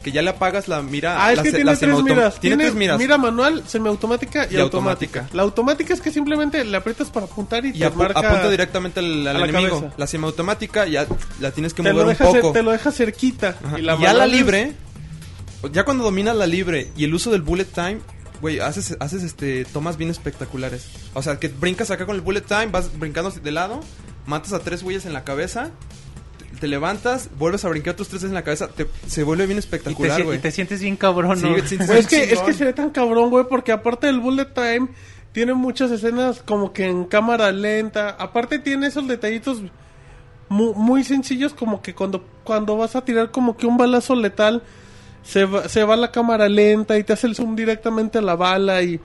S6: que ya le apagas la mira.
S2: Ah, es
S6: la
S2: que tiene
S6: la
S2: tres miras.
S6: Tiene, tres miras.
S2: Mira manual, semiautomática y,
S6: Y
S2: automática.
S6: automática.
S2: La automática es que simplemente le aprietas para apuntar y,
S6: y
S2: te
S6: apu-
S2: marca...
S6: apunta directamente al,
S2: la
S6: enemigo.
S2: cabeza.
S6: La semiautomática ya la tienes que
S2: te
S6: mover un
S2: cer- te lo deja cerquita. Y la
S6: ya la libre, ya cuando dominas la libre y el uso del bullet time, güey, haces, haces este, tomas bien espectaculares. O sea, que brincas acá con el bullet time, vas brincando de lado, matas a tres güeyes en la cabeza, te, te levantas, vuelves a brincar otros tres en la cabeza, te- se vuelve bien espectacular, güey.
S4: y te sientes bien cabrón,
S6: Sí,
S4: ¿no?
S6: te sientes
S2: Güey, es, que, es que se ve tan cabrón, güey, porque aparte del bullet time, tiene muchas escenas como que en cámara lenta. Aparte tiene esos detallitos mu- muy, sencillos, como que cuando, cuando vas a tirar como que un balazo letal, se va, se va la cámara lenta y te hace el zoom directamente a la bala y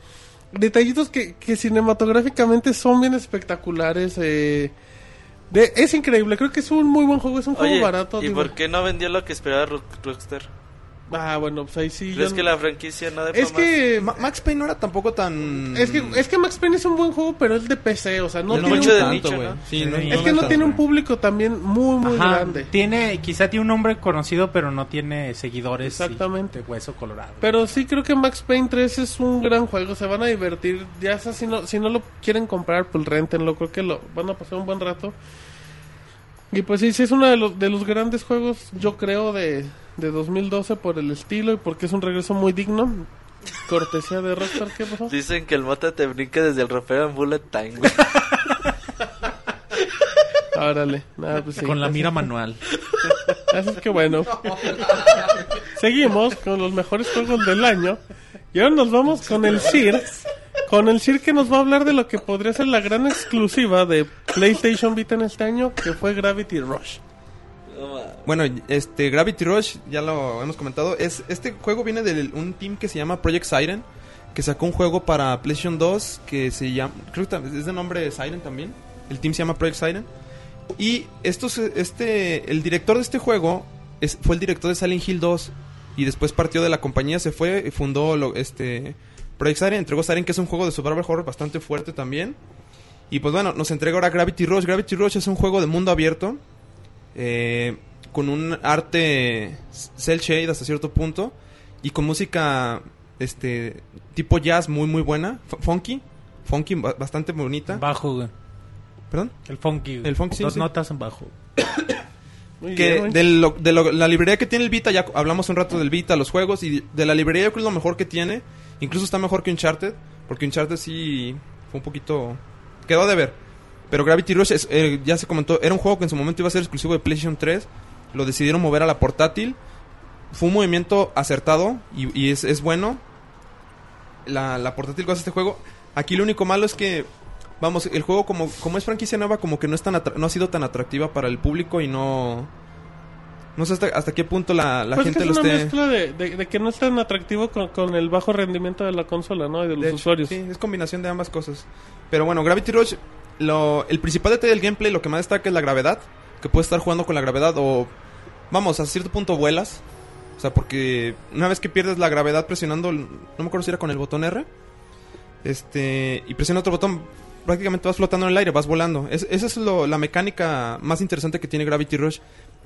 S2: detallitos que, que cinematográficamente son bien espectaculares. Eh, de- es increíble, creo que es un muy buen juego, es un juego barato.
S5: ¿y
S2: digo.
S5: por qué no vendió lo que esperaba Rock- Rockstar?
S2: Ah, bueno, pues ahí sí.
S5: ¿Crees
S2: yo
S5: que la franquicia no de
S2: Es que...
S6: Ma- Max Payne no era tampoco tan...
S2: Es que, es que Max Payne es un buen juego, pero es de PC, o sea, no,
S5: No
S2: tiene
S5: mucho
S2: un-
S5: de
S6: tanto,
S5: nicho,
S6: güey.
S5: ¿no?
S6: Sí,
S4: Sí,
S6: no,
S2: es que no tiene un público también muy, muy
S4: Ajá,
S2: grande.
S4: Tiene, quizá tiene un nombre conocido, pero no tiene seguidores. y
S2: Exactamente.
S4: De hueso colorado.
S2: Pero sí creo que Max Payne 3 es un gran juego, se van a divertir. Ya sea, si no, si no lo quieren comprar, pues rentenlo, creo que lo van a pasar un buen rato. Y pues sí, sí es uno de los, de los grandes juegos, yo creo, de, de 2012 por el estilo y porque es un regreso muy digno. Cortesía de Rockstar, ¿qué pasó?
S5: Dicen que el mota te brinca desde el ropero en Bullet Time, güey.
S2: Árale, nada, pues sí.
S4: Con la mira manual.
S2: Así que bueno. Seguimos con los mejores juegos del año. Y ahora nos vamos con el CIR. Con el CIR que nos va a hablar de lo que podría ser la gran exclusiva de PlayStation Vita en este año, que fue Gravity Rush.
S6: Bueno, este Gravity Rush, ya lo hemos comentado, es este juego viene de un team que se llama Project Siren, que sacó un juego para PlayStation 2 que se llama, creo que es de nombre Siren también. El team se llama Project Siren. Y estos, este, el director de este juego es- fue el director de Silent Hill 2 y después partió de la compañía, se fue y fundó este Project Siren, entregó Siren que es un juego de survival horror bastante fuerte también. Y pues bueno, nos entrega ahora Gravity Rush. Gravity Rush es un juego de mundo abierto eh, con un arte cel shade hasta cierto punto y con música este tipo jazz muy muy buena, funky, funky ba- bastante bonita.
S4: Bajo, güey.
S6: Perdón.
S4: El funky. güey.
S6: El funky, sí,
S4: Dos
S6: sí.
S4: notas en bajo.
S2: Muy
S6: que
S2: bien,
S6: de, lo- de lo- la librería que tiene el Vita, ya hablamos un rato del Vita, los juegos, y de la librería yo creo que es lo mejor que tiene. Incluso está mejor que Uncharted, porque Uncharted sí fue un poquito... quedó de ver. Pero Gravity Rush, es, eh, ya se comentó, era un juego que en su momento iba a ser exclusivo de PlayStation 3. Lo decidieron mover a la portátil. Fue un movimiento acertado y, y es, es bueno. la, la portátil goza este juego. Aquí lo único malo es que, vamos, el juego como, como es franquicia nueva, como que no, es tan no ha sido tan atractiva para el público y no... No sé hasta, hasta qué punto la, la
S2: Pues
S6: gente
S2: que es
S6: lo
S2: una
S6: esté...
S2: mezcla de, de- de que no es tan atractivo con, con el bajo rendimiento de la consola, ¿no? Y de los
S6: De hecho,
S2: usuarios.
S6: Sí, es combinación de ambas cosas. Pero bueno, Gravity Rush, lo, el principal detalle del gameplay, lo que más destaca es la gravedad. Que puedes estar jugando con la gravedad o, vamos, a cierto punto vuelas. O sea, porque una vez que pierdes la gravedad presionando, no me acuerdo si era con el botón R, este, y presiona otro botón, prácticamente vas flotando en el aire, vas volando. Es- esa es lo- la mecánica más interesante que tiene Gravity Rush.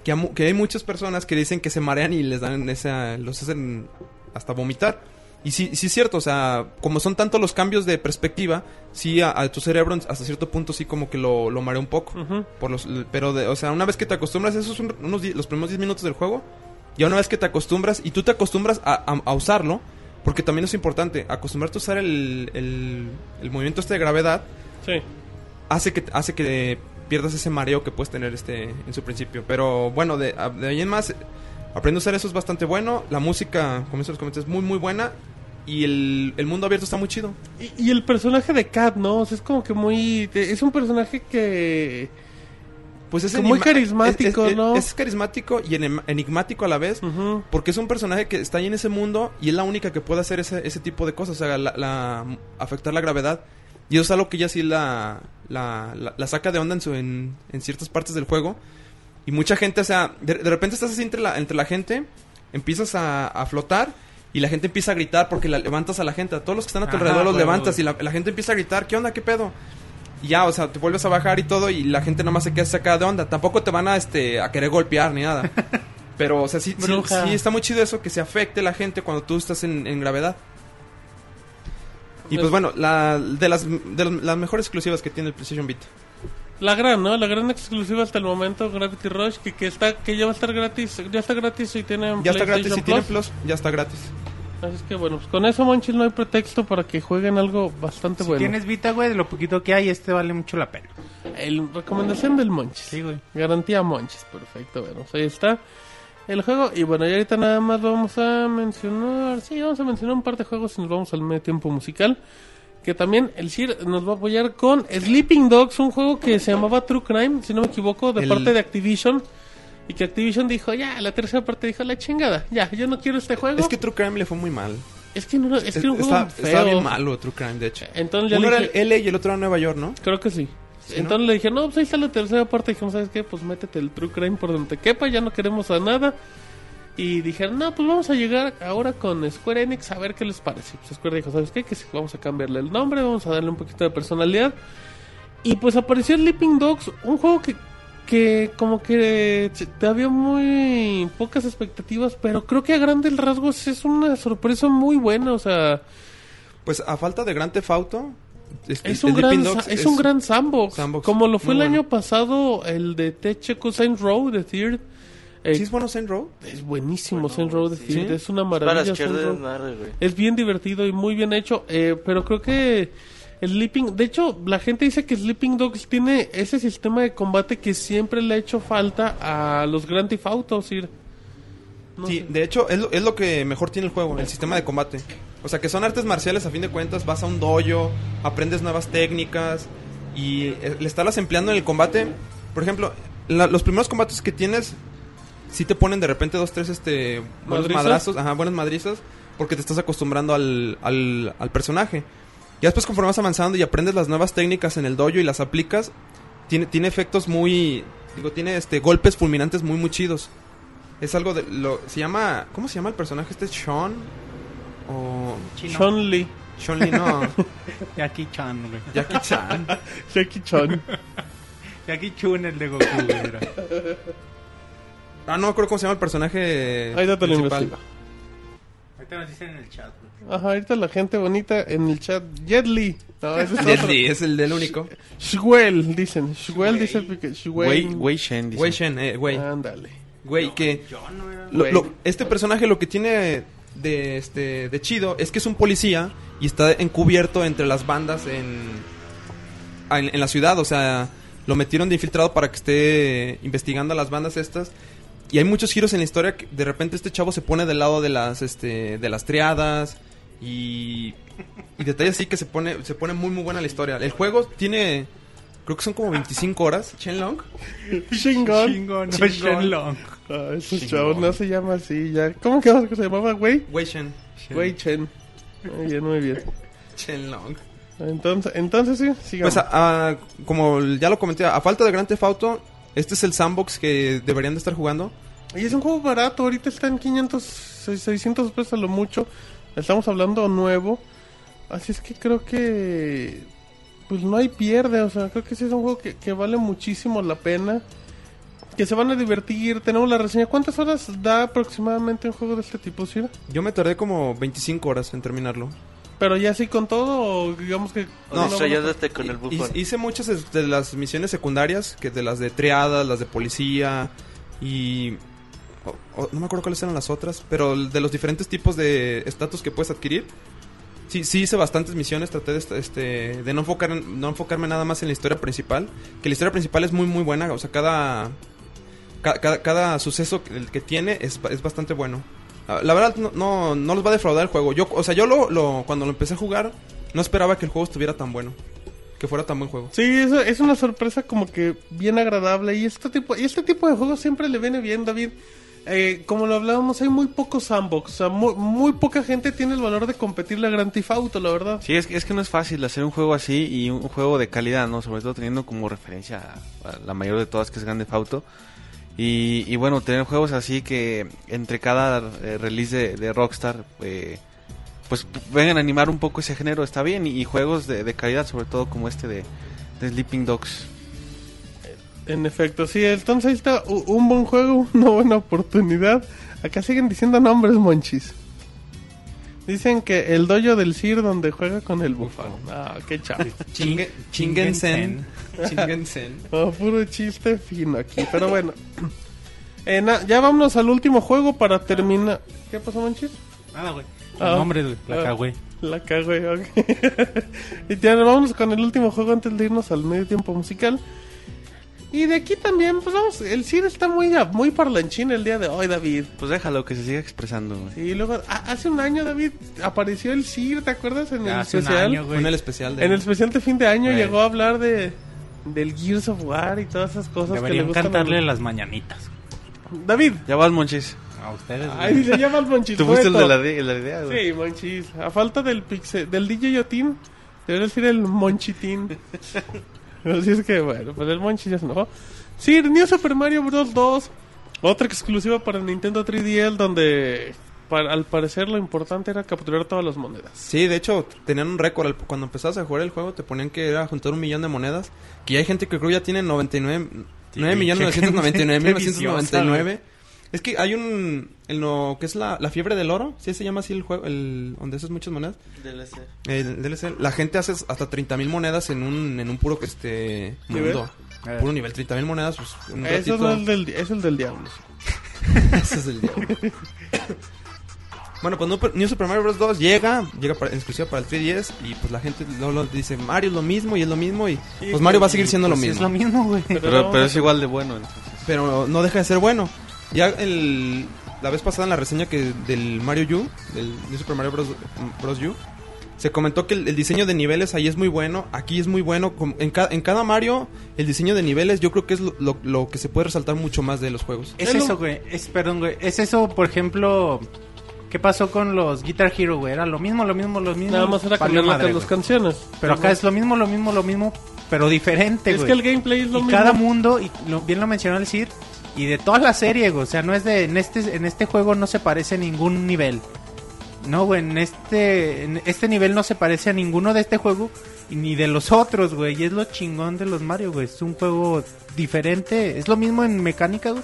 S6: Que, que hay muchas personas que dicen que se marean y les dan esa, los hacen hasta vomitar. Y sí, sí es cierto, o sea, como son tantos los cambios de perspectiva, sí a, a tu cerebro hasta cierto punto sí como que lo, lo marea un poco.
S2: Ujú.
S6: Por los, pero, de, o sea, una vez que te acostumbras, esos son unos los primeros 10 minutos del juego. Ya una vez que te acostumbras, y tú te acostumbras a, a- a usarlo, porque también es importante, acostumbrarte a usar el, el, el movimiento este de gravedad,
S2: Sí.
S6: hace que, hace que pierdas ese mareo que puedes tener este en su principio. Pero bueno, de, de ahí en más, aprender a usar eso es bastante bueno. La música, como los comenté, es muy, muy buena. Y el, el mundo abierto está muy chido.
S2: Y, y el personaje de Kat, ¿no? O sea, es como que muy... Es un personaje que...
S6: Pues es
S2: muy carismático,
S6: es, es-
S2: ¿no?
S6: Es carismático y enigmático a la vez. Porque es un personaje que está ahí en ese mundo y es la única que puede hacer ese, ese tipo de cosas, o sea, la, la- afectar la gravedad. Y eso es algo que ella sí la, la, la- la saca de onda en, su, en, en ciertas partes del juego. Y mucha gente, o sea, de, de repente estás así entre la, entre la gente, empiezas a, a flotar y la gente empieza a gritar porque la levantas a la gente. A todos los que están a tu
S4: Ajá,
S6: alrededor los levantas y la, la gente empieza a gritar, ¿qué onda, qué pedo? Y ya, o sea, te vuelves a bajar y todo y la gente nada más se queda sacada de onda. Tampoco te van a, este, a querer golpear ni nada. Pero, o sea, sí, sí, sí está muy chido eso, que se afecte la gente cuando tú estás en, en gravedad. Y pues
S2: Es-
S6: bueno, la, de, las, de las mejores exclusivas que tiene el PlayStation Vita.
S2: La gran, ¿no? La gran exclusiva hasta el momento, Gravity Rush, que, que está que ya va a estar gratis. Ya está gratis y tiene
S6: Ya está gratis, si
S2: PlayStation
S6: tiene
S2: Plus.
S6: Ya está gratis.
S2: Así es que bueno, pues con eso, Monchil, no hay pretexto para que jueguen algo bastante
S4: Si
S2: bueno.
S4: tienes Vita, güey, de lo poquito que hay, este vale mucho la pena.
S2: El recomendación del Monchis.
S4: Sí, güey.
S2: Garantía Monchis, perfecto. Bueno, pues ahí está el juego. Y bueno, y ahorita nada más vamos a mencionar. Sí, vamos a mencionar un par de juegos y nos vamos al medio tiempo musical. Que también el CIR nos va a apoyar con Sleeping Dogs, un juego que se llamaba True Crime, si no me equivoco, de
S6: El-
S2: parte de Activision. Y que Activision dijo, ya, la tercera parte dijo, la chingada, ya, yo no quiero este juego.
S6: Es que True Crime le fue muy mal.
S2: es que, no, es que era un juego
S6: está,
S2: feo.
S6: está bien malo True Crime, de hecho.
S2: Entonces ya
S6: Uno
S2: le
S6: era
S2: dije-
S6: LA y el otro era Nueva York, ¿no?
S2: Creo que sí.
S6: Sí,
S2: Entonces le dije, no, pues ahí está la tercera parte. Dijimos, ¿sabes qué? Pues métete el True Crime por donde te quepa, ya no queremos a nada. Y dijeron, no, pues vamos a llegar ahora con Square Enix a ver qué les parece. Pues Square dijo, ¿sabes qué? Que vamos a cambiarle el nombre, vamos a darle un poquito de personalidad. Y pues apareció Sleeping Dogs, un juego que, que como que te había muy pocas expectativas, pero creo que a grandes rasgos es una sorpresa muy buena, o sea...
S6: Pues a falta de Grand Theft Auto,
S2: Es un, gran,
S6: Dogs
S2: es un gran sandbox.
S6: sandbox,
S2: Como lo fue el año pasado el de Techeco Saint Row de Third. Eh,
S6: ¿Sí es bueno Saint Row?
S2: es buenísimo Saint
S5: sí.
S2: Third.
S6: ¿Sí?
S2: Es una maravilla. Saint. Es bien divertido y muy bien hecho. eh, pero creo que el Sleeping. De hecho, la gente dice que Sleeping Dogs tiene ese sistema de combate que siempre le ha hecho falta a los Grand Theft Auto. Sir. No
S6: sí,
S2: sé.
S6: de hecho es lo, es lo que mejor tiene el juego, el sistema de combate. O sea, que son artes marciales a fin de cuentas, vas a un dojo, aprendes nuevas técnicas y eh, le estás empleando en el combate. Por ejemplo, la- los primeros combates que tienes, sí te ponen de repente dos, tres este, buenos madrazos, ajá, buenas madrizas, porque te estás acostumbrando al, al, al personaje. Ya después conforme vas avanzando y aprendes las nuevas técnicas en el dojo y las aplicas, tiene, tiene efectos muy, digo, tiene este golpes fulminantes muy, muy chidos. Es algo de lo se llama, ¿cómo se llama el personaje este? Sean o
S4: Chino.
S2: Sean Lee.
S6: Sean Lee, no,
S4: Jackie Chan, güey.
S6: Jackie Chan.
S2: Jackie Chan.
S4: Jackie Chun, el de Goku, güey.
S6: Ah, no me acuerdo cómo se llama el personaje
S2: Ahorita te lo
S6: principal.
S2: investigo.
S4: Ahorita nos dicen en el chat, güey.
S2: Ajá, ahorita la gente bonita en el chat. Jet Li. No, ese es
S6: Jet
S2: otro.
S6: Li, es el del único.
S2: Shwell, dicen. Shwell dice Shwell.
S3: Wei, Wei Shen, dice.
S6: Wei Shen, eh, güey.
S2: Ándale.
S6: Güey, que
S4: John, ¿no era?
S6: lo-
S2: Güey.
S6: lo- este personaje lo que tiene de este de chido es que es un policía y está encubierto entre las bandas en en, en la ciudad, o sea, lo metieron de infiltrado para que esté investigando a las bandas estas. Y hay muchos giros en la historia que de repente este chavo se pone del lado de las este de las triadas Y, y detalle así que se pone, se pone muy muy buena la historia. El juego tiene, creo que son como 25 horas, Shenlong.
S2: Chingón.
S4: Chingón, no. Shenlong.
S2: Ah, ese chavo no se llama así ya. ¿Cómo que se llamaba, güey?
S6: Wei Shen.
S2: Güey Chen. Muy bien, muy bien.
S6: Shenlong.
S2: Entonces, entonces sí, sigamos.
S6: Pues a- a- como ya lo comenté, a falta de Grand Theft Auto, este es el sandbox que deberían de estar jugando.
S2: Y es un juego barato, ahorita está en 500, 600 pesos a lo mucho. Estamos hablando nuevo. Así es que creo que pues no hay pierde, o sea, creo que sí es un juego que, que vale muchísimo la pena. Que se van a divertir, tenemos la reseña. ¿Cuántas horas da aproximadamente un juego de este tipo, Sir?
S6: Yo me tardé como 25 horas en terminarlo.
S2: Pero ya así con todo, o digamos que...
S5: No,
S2: no,
S5: estrellándote con el bufón.
S6: Hice muchas de las misiones secundarias, que de las de triadas, las de policía y... no me acuerdo cuáles eran las otras, pero de los diferentes tipos de estatus que puedes adquirir. Sí, sí hice bastantes misiones, traté de, est- este, de no, enfocar, no enfocarme nada más en la historia principal, que la historia principal es muy muy buena, o sea, cada, ca- cada, cada suceso que, tiene es, es bastante bueno. La verdad no, no, no los va a defraudar el juego. Yo, o sea, yo lo, lo- cuando lo empecé a jugar no esperaba que el juego estuviera tan bueno, que fuera tan buen juego.
S2: Sí, eso es una sorpresa como que bien agradable y este tipo y este tipo de juegos siempre le viene bien, David. Eh, como lo hablábamos, hay muy pocos sandbox, o sea, muy, poca gente tiene el valor de competirle a Grand Theft Auto, la verdad.
S3: Sí, es, es que no es fácil hacer un juego así y un juego de calidad, ¿no? Sobre todo teniendo como referencia a, la mayor de todas que es Grand Theft Auto. Y, y bueno, tener juegos así que entre cada eh, release de, Rockstar, eh, pues vengan a animar un poco ese género, está bien. Y, juegos de, de calidad, sobre todo como este de, de Sleeping Dogs.
S2: En efecto, sí, entonces ahí está un buen juego, una buena oportunidad. Acá siguen diciendo nombres, monchis. Dicen que el dojo del Sir donde juega con el bufón. Ah, qué chaval.
S6: Chingue- Chingensen. Chingensen.
S2: Oh, puro chiste fino aquí, pero bueno. Eh, na- ya vámonos al último juego para terminar. ¿Qué pasó, Monchis?
S4: Nada, güey.
S2: Ah.
S4: El nombre, güey. La
S2: Ah.
S4: cagüey.
S2: La cagué, ok. y ya vámonos con el último juego antes de irnos al medio tiempo musical. Y de aquí también, pues vamos, el Sir está muy, muy parlanchín el día de hoy, David.
S3: Pues déjalo que se siga expresando. güey.
S2: Y luego, hace un año, David, apareció el Sir, ¿te acuerdas? En el
S4: Hace un
S2: especial.
S4: año, güey.
S6: En el especial de...
S2: En el especial de fin de año
S4: Güey.
S2: llegó a hablar de del Gears of War y todas esas cosas que le gustan. a-
S4: cantarle las mañanitas.
S2: David.
S3: Ya vas, Monchis.
S4: A ustedes, güey.
S2: Ay, se llama el Monchis.
S3: Tú fuiste el de la, de- la idea, güey.
S2: Sí, Monchis. A falta del pixel, del DJ Yotin, debería decir el Monchitín. Así es que, bueno, pues el Monchi ya se enojó. Sí, New Super Mario Bros. 2, otra exclusiva para Nintendo 3DL, donde para, al parecer lo importante era capturar todas las monedas.
S6: Sí, de hecho, tenían un récord. Cuando empezabas a jugar el juego, te ponían que era juntar un millón de monedas. Que ya hay gente que creo ya tiene 99... 9.999.999 es que hay un... En lo que es la, la fiebre del oro. ¿Sí se llama así el juego? El, donde haces muchas monedas.
S5: DLC.
S6: El DLC. La gente hace hasta 30 mil monedas en un, en un puro que este
S2: ¿Nivel?
S6: mundo.
S4: Eh.
S6: Puro nivel, 30 mil monedas. Pues, un
S2: Eso
S6: ratito-
S2: no es, del, es el del diablo.
S6: Ese es el diablo. Bueno, pues New- Super Mario Bros. 2 llega, llega para, en exclusiva para el 3DS y pues la gente luego dice Mario es lo mismo y es lo mismo y pues Mario va a seguir siendo lo
S4: Pues
S6: mismo.
S4: Es lo mismo, güey.
S3: Pero, pero es igual de bueno. entonces.
S6: Pero no deja de ser bueno. Ya el, la vez pasada en la reseña que del Mario U, del New Super Mario Bros. Bros. U, se comentó que el, el diseño de niveles ahí es muy bueno, aquí es muy bueno. Como En, ca- en cada Mario, el diseño de niveles yo creo que es lo, lo- lo que se puede resaltar mucho más de los juegos.
S4: Es
S2: Es
S4: eso, güey. Es, perdón, güey. Es eso, por ejemplo. ¿Qué pasó con los Guitar Hero, güey? Era lo mismo, lo mismo, lo mismo.
S2: Nada más era cambiar las,
S4: güey.
S2: canciones.
S4: Pero acá es lo mismo, lo mismo, lo mismo, pero diferente,
S2: Es
S4: güey.
S2: que el gameplay es lo
S4: y
S2: mismo.
S4: cada mundo, y lo- bien lo mencionó el Sir, y de toda la serie, güey. O sea, no es de. En este, en este juego no se parece a ningún nivel. No, güey, en este, en este nivel no se parece a ninguno de este juego y ni de los otros, güey. Y es lo chingón de los Mario, güey. Es un juego diferente. Es lo mismo en mecánica, güey.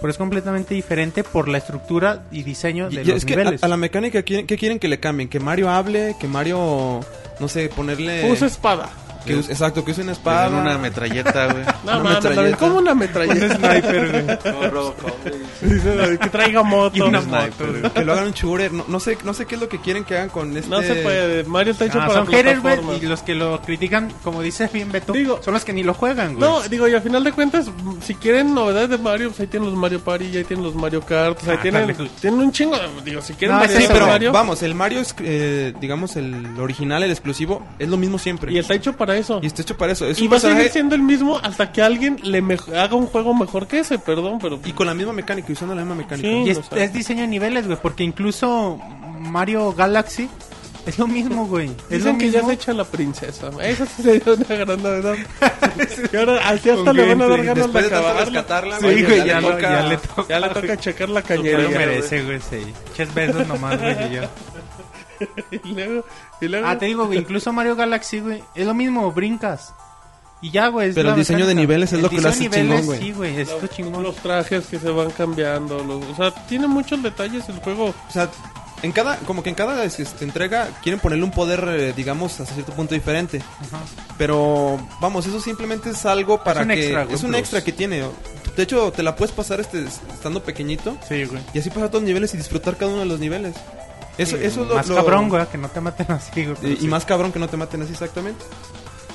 S4: Pero es completamente diferente por la estructura y diseño de
S6: Y-
S4: los
S6: es que a,
S4: niveles.
S6: a la mecánica, ¿quieren, ¿qué quieren que le cambien? Que Mario hable, que Mario, no sé, ponerle...
S2: Usa espada.
S6: Que us- exacto, que usen espada.
S3: una metralleta, güey.
S2: No mames,
S6: metralleta.
S2: David, ¿cómo una metralleta?
S4: sniper, güey.
S5: Como Robocop, güey.
S2: Dice David, que traiga moto.
S4: Y una
S2: No,
S4: moto.
S6: Que lo hagan un shooter. No, no sé, no sé qué es lo que quieren que hagan con este.
S2: No se puede. Mario está hecho
S4: Ah,
S2: para
S4: son haters, güey,
S2: plataformas.
S4: y los que lo critican, como dice bien Beto,
S2: Digo-
S4: son los que ni lo juegan, güey.
S2: No, digo, y al final de cuentas, si quieren novedades de Mario, pues ahí tienen los Mario Party, ahí tienen los Mario Kart, o sea, ahí
S4: Ah,
S2: tienen,
S4: dale.
S2: tienen un chingo. de- Digo, si quieren
S4: No,
S2: variedad
S6: Sí,
S4: eso,
S2: de
S6: pero
S2: Mario,
S6: vamos, el Mario, es, eh, digamos, el original, el exclusivo, es lo mismo siempre.
S2: y está hecho para eso.
S6: Y está hecho para eso. Es
S2: Y
S6: un
S2: va a seguir siendo el mismo hasta que alguien le haga un juego mejor que ese, perdón, pero...
S6: y con la misma mecánica, y usando la misma mecánica.
S2: Sí.
S4: y es,
S2: o sea.
S4: es diseño de niveles, güey, porque incluso Mario Galaxy es lo mismo, güey. Es
S2: Dicen
S4: lo
S2: que ya
S4: mismo.
S2: se echa la princesa. Esa sí sería una gran novedad. y ahora así hasta le van a dar ganas
S6: Después
S2: de
S6: rescatarla,
S4: Sí,
S6: güey,
S4: güey,
S6: ya,
S4: ya,
S6: le toca...
S4: ya le toca.
S2: Ya le toca checar la
S4: Ya lo
S2: cañería.
S4: merece, güey, sí. Ches besos nomás, güey, y ya.
S2: y luego, y luego...
S4: Ah, te digo, güey, incluso Mario Galaxy, güey, es lo mismo, brincas. Y ya, güey. es
S6: Pero el diseño de niveles es
S4: El
S6: lo que lo hace
S4: niveles,
S6: chingón, güey.
S4: Sí, güey, es lo chingón.
S2: los trajes que se van cambiando, los- o sea, tiene muchos detalles el juego.
S6: O sea, en cada, como que en cada este, entrega quieren ponerle un poder, eh, digamos, hasta cierto punto diferente.
S4: Ajá.
S6: Pero, vamos, eso simplemente es algo para
S4: un
S6: que...
S4: extra,
S6: es un
S4: plus.
S6: extra que tiene. De hecho, te la puedes pasar este estando pequeñito
S4: Sí, güey.
S6: y así pasar todos los niveles y disfrutar cada uno de los niveles. Eso,
S4: Sí,
S6: eso es lo,
S4: más
S6: lo-
S4: cabrón, güey, que no te maten así, güey.
S6: Y, más cabrón que no te maten así exactamente.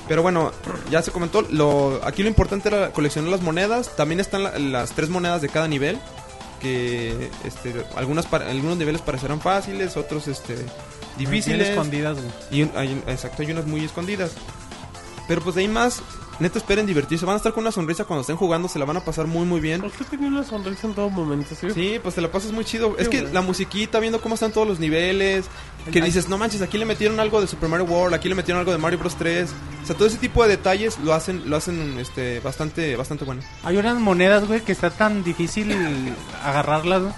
S6: Pero bueno, ya se comentó. Lo, aquí lo importante era coleccionar las monedas. También están la- las tres monedas de cada nivel. Que este, algunas para- algunos niveles parecerán fáciles, otros este, difíciles.
S4: escondidas, güey.
S6: Y hay, exacto, hay unas muy escondidas. Pero pues de ahí más, neta esperen divertirse. Van a estar con una sonrisa cuando estén jugando, se la van a pasar muy muy bien.
S2: Usted tenía una sonrisa en todo momento, ¿sí?
S6: Sí, pues te la pasas muy chido. es que
S2: bueno.
S6: la musiquita, viendo cómo están todos los niveles, que dices, no manches, aquí le metieron algo de Super Mario World, aquí le metieron algo de Mario Bros 3. O sea, todo ese tipo de detalles lo hacen lo hacen este bastante bastante bueno.
S4: Hay unas monedas, güey, que está tan difícil agarrarlas, güey,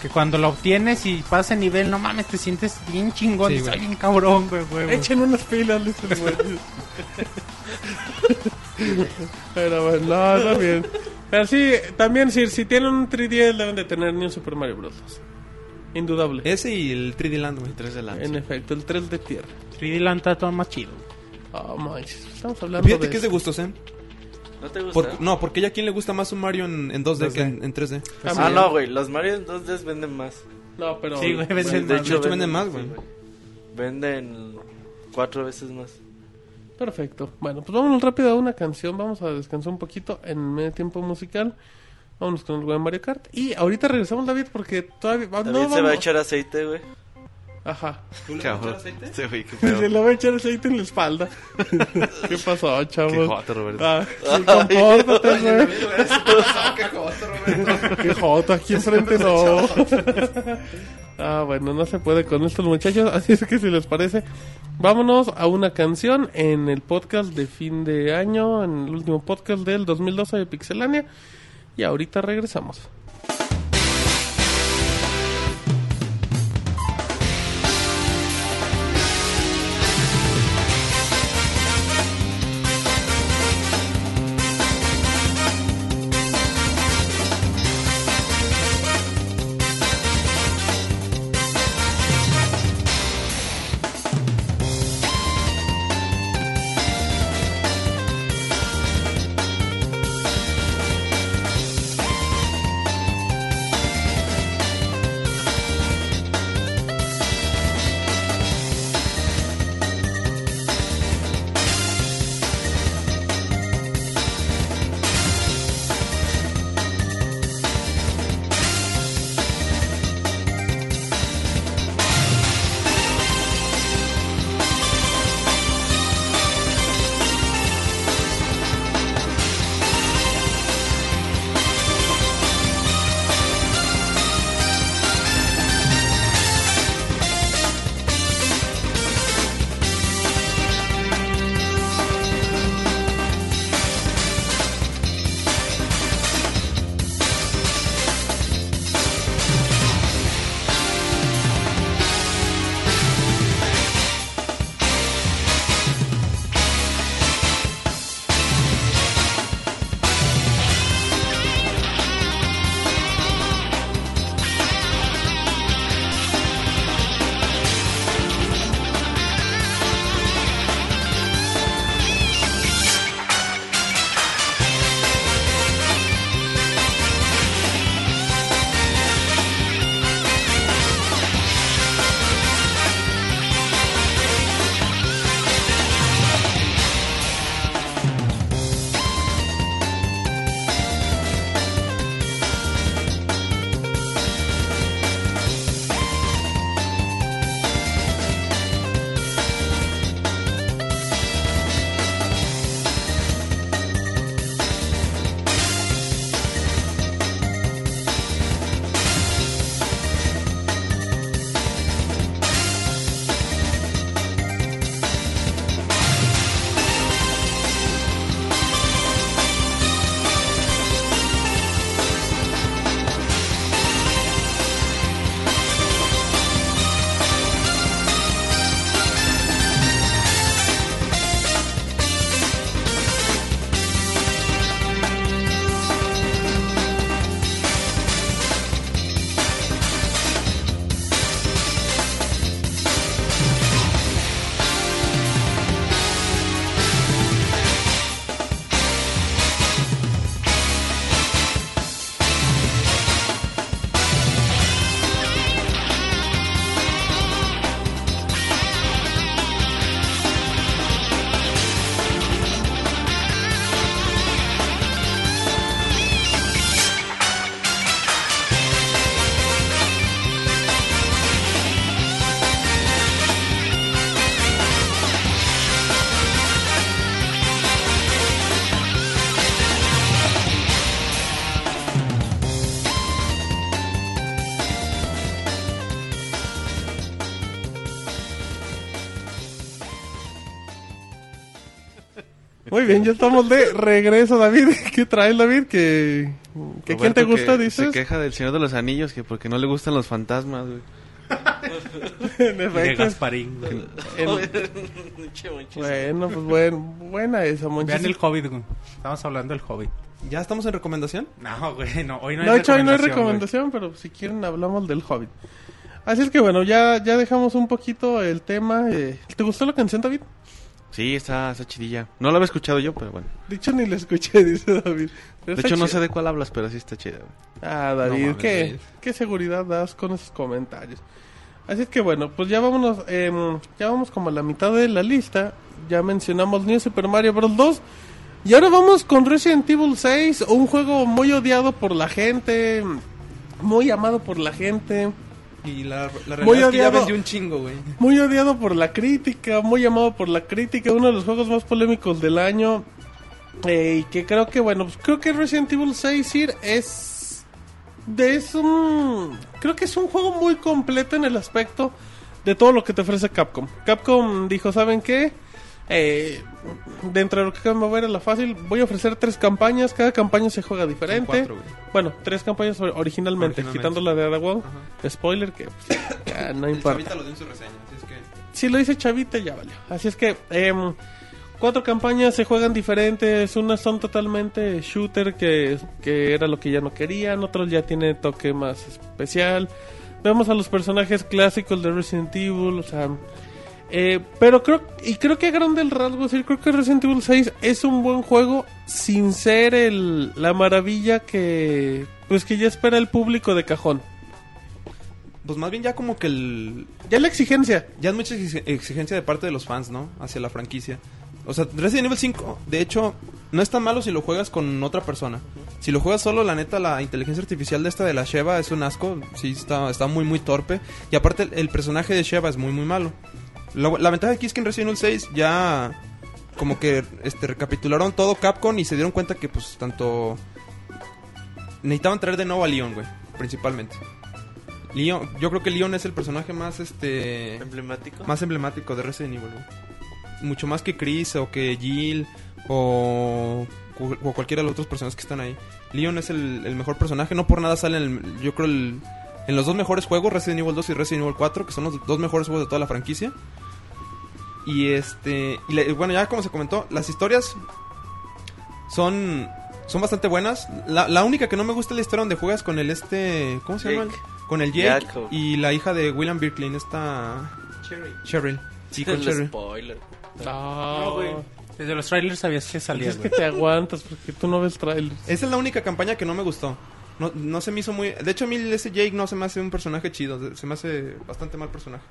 S4: Que cuando la obtienes y pasa el nivel, no mames, te sientes bien chingón.
S6: Sí,
S4: bien cabrón, güey, güey.
S2: Echen unas pilas, güey. Pero bueno, no, está bien. Pero sí, también si, si tienen un 3DS deben de tener ni un Super Mario Bros. Indudable.
S6: Ese y el 3D Land, güey.
S3: 3 de la.
S2: En efecto, el 3 de tierra.
S4: 3D Land está todo más chido.
S2: Oh, manches, estamos hablando
S6: Fíjate
S2: de
S6: que es de gustos, ¿eh?
S5: ¿No te gusta?
S6: Por- no, porque ya a quién le gusta más un Mario en, en 2D, que en, en 3D.
S5: Ah, no, güey. Los Mario en 2D venden más.
S2: No, pero...
S4: Sí, güey, venden más.
S5: hecho,
S6: de hecho, venden más, güey.
S5: sí, Venden cuatro veces más.
S2: Perfecto. Bueno, pues vámonos rápido a una canción. Vamos a descansar un poquito en medio tiempo musical. Vámonos con el buen Mario Kart. Y ahorita regresamos, David, porque todavía... ah, no,
S5: se va a echar aceite, güey.
S2: Ajá.
S3: Cabrón. Sí, güey, qué
S2: Se
S3: pedo.
S2: le va a echar aceite en la espalda. ¿Qué pasó,
S3: Qué
S2: chavos?
S3: joto, Roberto.
S2: Ah, sí, compórtate, güey. Qué joto, aquí enfrente no. ah, bueno, no se puede con estos muchachos. Así es que si les parece, vámonos a una canción en el podcast de fin de año, en el último podcast del 2012 de Pixelania. Y ahorita regresamos. Muy bien, ya estamos de regreso, David. ¿Qué traes, David? ¿Que, que quién te gusta,
S3: que
S2: dices?
S3: Se queja del Señor de los Anillos, que porque no le gustan los fantasmas, güey.
S2: En
S4: De
S2: efecto.
S4: Gasparín. güey.
S5: Pinche Monchis.
S2: bueno, pues buen, buena esa, Monchis.
S4: Vean el Hobbit, güey. Estamos hablando del Hobbit.
S6: ¿Ya estamos en recomendación?
S4: No, güey, no. Hoy no,
S2: No,
S4: hay
S2: de hecho, hoy no hay
S4: güey.
S2: recomendación, pero si quieren hablamos del Hobbit. Así es que bueno, ya, ya dejamos un poquito el tema. eh, ¿Te gustó la canción, David?
S3: Sí, está, está chidilla. No la había escuchado yo, pero bueno.
S2: De hecho, ni la escuché, dice David. Pero
S3: De hecho, no sé de cuál hablas, pero sí está chida.
S2: Ah, David,
S6: No mames,
S2: ¿qué,
S6: David.
S2: qué seguridad das con esos comentarios. Así es que bueno, pues ya vámonos, em, ya vamos como a la mitad de la lista. Ya mencionamos New Super Mario Bros. 2. Y ahora vamos con Resident Evil 6, un juego muy odiado por la gente, muy amado por la gente,
S6: Y la, la realidad
S2: Muy
S6: es que ya vendió un chingo, güey.
S2: muy odiado por la crítica, muy amado por la crítica, uno de los juegos más polémicos del año. Eh, y que creo que, bueno, pues creo que Resident Evil 6 Sir, es. de- Es un. Creo que es un juego muy completo en el aspecto de todo lo que te ofrece Capcom. Capcom dijo: ¿Saben qué? Eh, dentro de lo que me ver a la fácil, voy a ofrecer tres campañas. Cada campaña se juega diferente.
S6: cuatro,
S2: bueno, tres campañas or- originalmente,
S6: Originalmente.
S2: quitando la de Aragón.
S6: Ajá.
S2: Spoiler que pues, ya no
S6: El
S2: importa.
S6: Chavita lo dio en su reseña, así es que...
S2: Si lo dice Chavita, ya valió. Así es que, em, cuatro campañas se juegan diferentes. Unas son totalmente shooter, que, que era lo que ya no querían. Otros ya tiene toque más especial. Vemos a los personajes clásicos de Resident Evil, o sea. Eh, pero creo, y creo que a grandes rasgos, sí, creo que Resident Evil 6 es un buen juego sin ser el, la maravilla que, pues que ya espera el público de cajón.
S6: Pues más bien ya como que el...
S2: Ya la exigencia.
S6: Ya es mucha exige- exigencia de parte de los fans, ¿no? Hacia la franquicia. O sea, Resident Evil 5, de hecho, no es tan malo si lo juegas con otra persona. Si lo juegas solo, la neta, la inteligencia artificial de esta de la Sheva es un asco. Sí, está, está muy, muy torpe. Y aparte, el, el personaje de Sheva es muy, muy malo. La, la ventaja aquí es que en Resident Evil 6 ya como que este recapitularon todo Capcom y se dieron cuenta que pues tanto necesitaban traer de nuevo a Leon, güey, principalmente. Leon, yo creo que Leon es el personaje más este
S5: Emblemático.
S6: más emblemático de Resident Evil, güey. Mucho más que Chris o que Jill o, o cualquiera de los otros personajes que están ahí. Leon es el, el mejor personaje, no por nada sale en, el- yo creo, el- en los dos mejores juegos, Resident Evil 2 y Resident Evil 4, que son los dos mejores juegos de toda la franquicia. Y este, y le- bueno, ya como se comentó, las historias son son bastante buenas. La, la única que no me gusta es la historia donde juegas con el este, ¿cómo se llama? Con el Jake
S5: Jacob.
S6: y la hija de William Birkin, esta Cheryl. Sí, con Cheryl.
S5: spoiler.
S2: No,
S4: güey. Desde los trailers sabías que salía,
S2: Es que te aguantas porque tú no ves trailers.
S6: Esa es la única campaña que no me gustó. No, no se me hizo muy... De hecho, a mí ese Jake no se me hace un personaje chido. Se me hace bastante mal personaje.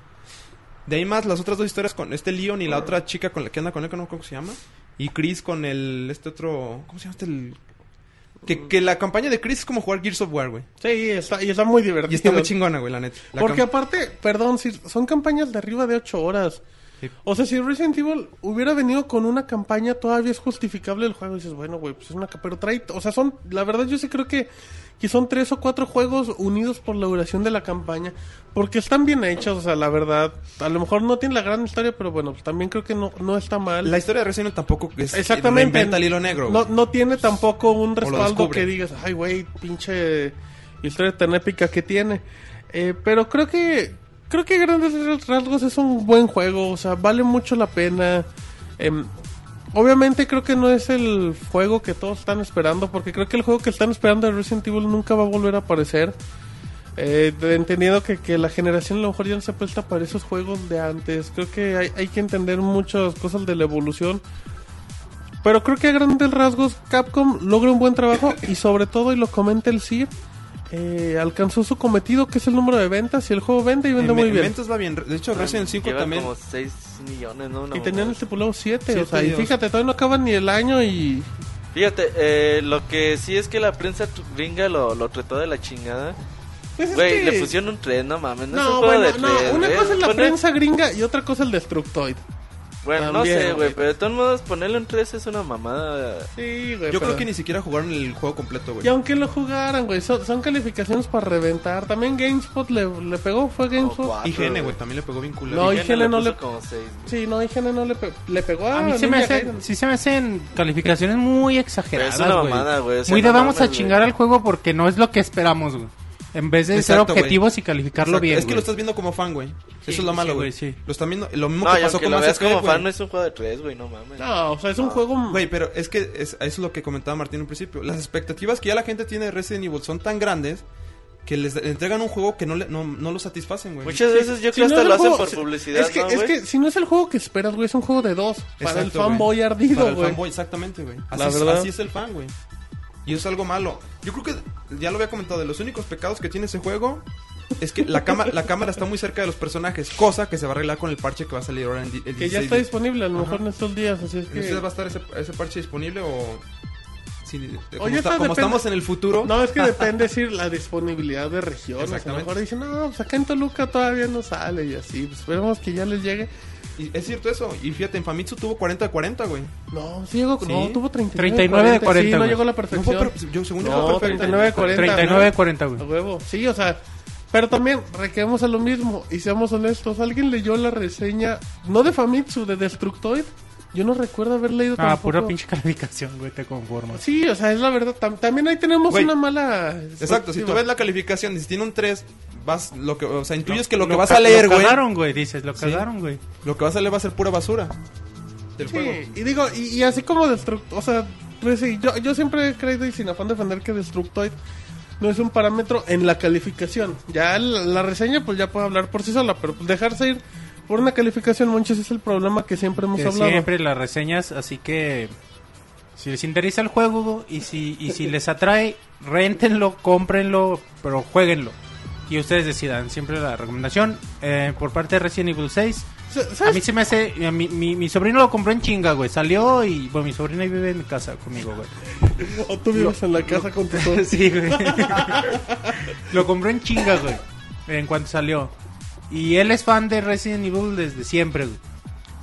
S6: De ahí más las otras dos historias con este Leon y la otra chica con la que anda con él, que no cómo se llama. Y Chris con el... Este otro... ¿Cómo se llama este? El... Que, que la campaña de Chris es como jugar Gears of War, güey.
S2: Sí, está, y está muy divertido.
S6: Y está muy chingona, güey, la neta. La
S2: Porque aparte, perdón, si son campañas de arriba de 8 horas.
S6: Sí.
S2: O sea, si Resident Evil hubiera venido con una campaña, todavía es justificable el juego. Y dices, bueno, güey, pues es una... Pero trae... O sea, son... La verdad, yo sí creo que... Que son tres o cuatro juegos unidos por la duración de la campaña. Porque están bien hechos, o sea, la verdad. A lo mejor no tiene la gran historia, pero bueno, pues también creo que no, no está mal.
S6: La historia de Resident tampoco es...
S2: Exactamente.
S6: Inventa el hilo negro,
S2: No, no tiene tampoco un respaldo que digas, ay, güey, pinche historia tan épica que tiene. Eh, pero creo que, creo que grandes rasgos es un buen juego, o sea, vale mucho la pena. Em, obviamente creo que no es el juego que todos están esperando, porque creo que el juego que están esperando de Resident Evil nunca va a volver a aparecer. Eh, entendiendo que, que la generación a lo mejor ya no se presta para esos juegos de antes. Creo que hay, hay que entender muchas cosas de la evolución. Pero creo que a grandes rasgos Capcom logra un buen trabajo y sobre todo, y lo comenta el CIR, eh, alcanzó su cometido que es el número de ventas y el juego vende y vende
S6: En,
S2: muy
S6: en
S2: bien.
S6: ventas va bien. De hecho, Resident Evil 5
S5: Lleva
S6: también...
S5: como 6 millones, ¿no? Una
S2: Y tenían estipulado 7, o
S6: Siete
S2: sea, y fíjate, todavía no acaban ni el año y...
S5: Fíjate, eh, lo que sí es que la prensa gringa lo, lo trató de la chingada.
S2: Pues es
S5: Güey,
S2: que-
S5: le pusieron tren, no mames. No, es un
S2: No,
S5: juego
S2: bueno,
S5: de
S2: no,
S5: tren,
S2: una
S5: güey,
S2: cosa es la
S5: pone-
S2: prensa gringa y otra cosa el Destructoid.
S5: Bueno, no sé, güey,
S2: güey.
S5: pero de todos modos ponerlo en 3 es una mamada.
S2: Sí, güey.
S6: Yo
S2: pero-
S6: creo que ni siquiera jugaron el juego completo, güey.
S2: Y aunque lo jugaran, güey, son, son calificaciones para reventar. También GameSpot le, le pegó, fue GameSpot.
S6: IGN,
S5: güey.
S6: güey, también le pegó bien culero.
S2: No,
S5: IGN
S2: IGN
S5: le
S2: no le-
S5: como 6.
S2: Sí, no, IGN no le, pe- le pegó a,
S4: A mí se me, hace, sí se me hacen calificaciones muy exageradas,
S5: Pero es una
S4: güey.
S5: mamada, güey,
S4: Muy de vamos a chingar
S5: güey.
S4: al juego porque no es lo que esperamos, güey. En vez de ser
S6: Exacto,
S4: objetivos y calificarlo
S6: Exacto,
S4: bien,
S6: Es que lo estás viendo como fan, güey. Eso es lo
S4: sí,
S6: malo,
S4: güey,
S6: güey.
S4: sí.
S6: Lo están viendo, lo mismo
S5: No,
S6: que pasó con
S5: lo
S6: Mass
S5: veas como
S6: Effect,
S5: fan, no es un juego de 3, güey, no mames.
S2: No, o sea, es un juego...
S6: Güey, pero es que es, es lo que comentaba Martín en principio. Las expectativas que ya la gente tiene de Resident Evil son tan grandes que les entregan un juego que no, le, no, no lo satisfacen, güey.
S5: Muchas veces yo
S2: Si
S5: creo
S2: no
S5: hasta
S2: es
S5: lo
S2: el
S5: hacen
S2: juego-
S5: por
S2: si-
S5: publicidad,
S2: Es que,
S5: ¿no,
S2: es que si no es el juego que esperas, güey, es un juego de dos. para el
S6: Exacto,
S2: fanboy
S6: güey.
S2: ardido,
S6: Para el
S2: güey.
S6: fanboy, exactamente, güey. Así, así es el fan, güey. Y es algo malo. Yo creo que, ya lo había comentado, de los únicos pecados que tiene ese juego es que la, cama, la cámara está muy cerca de los personajes, cosa que se va a arreglar con el parche que va a salir ahora en el
S2: Que ya
S6: 16
S2: está
S6: de-
S2: disponible, a lo
S6: Ajá.
S2: mejor en estos días, así es que...
S6: si va a estar ese, ese parche disponible o... si- como
S2: Oye,
S6: está- como
S2: depende-
S6: estamos en el futuro...
S2: No, es que depende decir la disponibilidad de regiones. A lo mejor dicen, no, pues acá en Toluca todavía no sale y así. Pues esperemos que ya les llegue.
S6: Y es cierto eso. Y fíjate, en Famitsu tuvo 40 de 40, güey.
S2: No, sí llegó,
S6: Sí.
S2: no, tuvo 39,
S4: 39 de 40,
S2: Sí, no llegó a la
S6: No
S2: perfección.
S6: fue, pero yo según yo
S2: No,
S6: fue perfecto.
S2: 39 de 40.
S4: 39 de 40,
S2: A
S4: güey.
S2: huevo. Sí, o sea, pero también requeremos a lo mismo. Y seamos honestos, ¿alguien leyó la reseña, no de Famitsu, de Destructoid? Yo no recuerdo haber leído
S4: Ah,
S2: tampoco.
S4: pura pinche calificación, güey, te conformas.
S2: Sí, o sea, es la verdad. Tam- también ahí tenemos
S6: Güey,
S2: una mala...
S6: Exacto, si tú ves la calificación y si tiene un 3, vas, lo que, o sea, intuyes que lo, que
S4: Lo
S6: vas a leer,
S4: Lo
S6: güey,
S4: cagaron, güey, dices, lo
S6: Sí.
S4: cagaron, güey.
S6: lo que vas a leer va a ser pura basura del
S2: Sí,
S6: juego.
S2: y digo, y, y así como Destructoid, o sea, pues sí, yo, yo siempre he creído y sin afán de defender que Destructoid no es un parámetro en la calificación. Ya la, la reseña pues ya puede hablar por sí sola, pero dejarse ir por una calificación, Monches, es el problema que siempre hemos
S4: Que
S2: hablado.
S4: siempre las reseñas, así que si les interesa el juego y si, y si les atrae, réntenlo, cómprenlo, pero jueguenlo. Y ustedes decidan, siempre la recomendación eh, por parte de Resident Evil 6.
S2: Sa-
S4: A mí se me hace, a mi, mi, mi sobrino lo compró en chinga, güey. Salió y, bueno, mi sobrina vive en casa conmigo, güey.
S2: O tú vives en la casa con tus ojos.
S4: Sí, güey. lo compró en chinga, güey. En cuanto salió. Y él es fan de Resident Evil desde siempre, güey.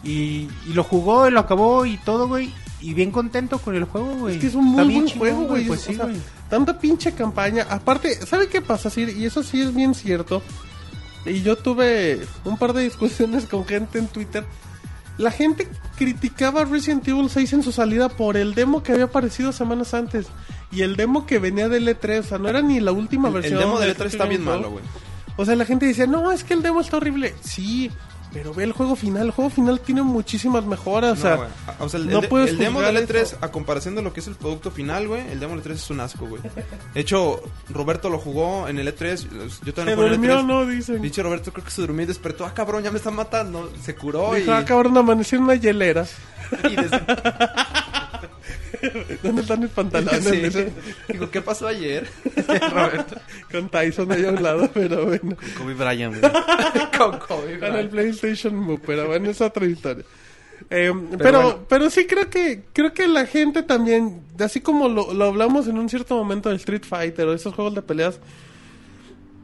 S4: Y, y lo jugó y lo acabó y todo, güey. Y bien contento con el juego, güey.
S2: Es que es un muy buen juego, güey.
S4: Pues
S2: o
S4: sí,
S2: sea,
S4: güey.
S2: Tanta pinche campaña. Aparte, ¿sabe qué pasa, Sir? Y eso sí es bien cierto. Y yo tuve un par de discusiones con gente en Twitter. La gente criticaba Resident Evil 6 en su salida por el demo que había aparecido semanas antes. Y el demo que venía del E3. O sea, no era ni la última
S6: El, el
S2: versión.
S6: demo del
S2: del
S6: E3 está bien malo, güey.
S2: O sea, la gente decía, no, es que el demo está horrible. Sí, pero ve el juego final. El juego final tiene muchísimas mejoras. o sea,
S6: o sea, el,
S2: no
S6: el-
S2: puedes
S6: el demo del E3,
S2: eso.
S6: a comparación de lo que es el producto final, güey, el demo del E3 es un asco, güey. De hecho, Roberto lo jugó en el E3, yo
S2: se
S6: también lo jugué en el
S2: durmió,
S6: E3.
S2: no, dicen.
S6: Dicho Roberto creo que se durmió y despertó, ah cabrón, ya me están matando, se curó y,
S2: Dijo, ah, cabrón, amaneció en una hielera.
S6: y des-
S2: ¿Dónde están mis pantalones?
S6: Sí. Digo, ¿qué pasó ayer?
S2: Con Tyson ahí a un lado, pero bueno.
S3: Kobe Bryant, güey.
S6: Con Kobe,
S2: Con el
S6: Bryant.
S2: PlayStation Move, pero bueno, es otra historia. Eh, pero, pero,
S6: bueno.
S2: sí creo que creo que la gente también, así como lo, lo hablamos en un cierto momento de Street Fighter o esos juegos de peleas,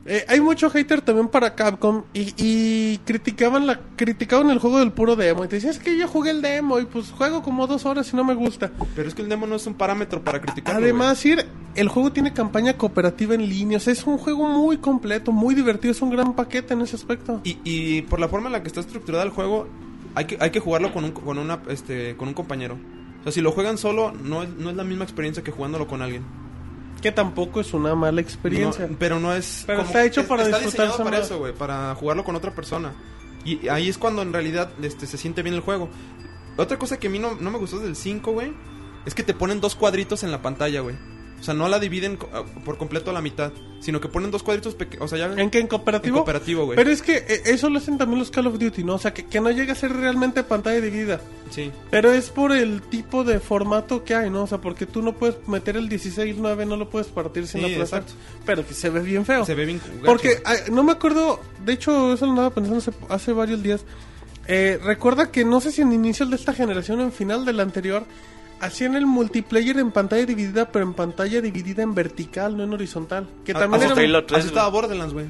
S2: eh, hay mucho hater también para Capcom y, y criticaban la criticaban el juego del puro demo y te decían es que yo jugué el demo y pues juego como dos horas y no me gusta.
S6: Pero es que el demo no es un parámetro para criticarlo,
S2: Además, Sir, el juego tiene campaña cooperativa en línea. O sea, es un juego muy completo, muy divertido. Es un gran paquete en ese aspecto.
S6: Y, y por la forma en la que está estructurado el juego, hay que, hay que jugarlo con un, con, una, este, con un compañero. O sea, si lo juegan solo, no es, no es la misma experiencia que jugándolo con alguien.
S2: Que tampoco es una mala experiencia.
S6: No, pero no es.
S2: Pero está hecho para disfrutarse
S6: diseñado para
S2: más.
S6: eso, güey, para jugarlo con otra persona. Y ahí es cuando en realidad este, se siente bien el juego. Otra cosa que a mí no, no me gustó del 5, güey, es que te ponen dos cuadritos en la pantalla, güey. O sea, no la dividen ah, por completo a la mitad, sino que ponen dos cuadritos pequeños. O sea, ya.
S2: ¿En qué? ¿En cooperativo?
S6: En cooperativo, güey.
S2: Pero es que eh, eso lo hacen también los Call of Duty, ¿no? O sea, que, que no llega a ser realmente pantalla dividida.
S6: Sí.
S2: Pero es por el tipo de formato que hay, ¿no? O sea, porque tú no puedes meter el 16-9, no lo puedes partir sin
S6: Sí, exacto.
S2: Pero que se ve bien feo.
S6: Se ve bien. gacho,
S2: Porque no me acuerdo, de hecho, eso lo andaba pensando hace, hace varios días. Eh, recuerda que no sé si en inicios de esta generación o en final de la anterior, hacían el multiplayer en pantalla dividida, pero en pantalla dividida en vertical, no en horizontal. Que
S6: Ah,
S2: también era-
S5: Hasta Halo 3,
S6: Así estaba Borderlands, güey.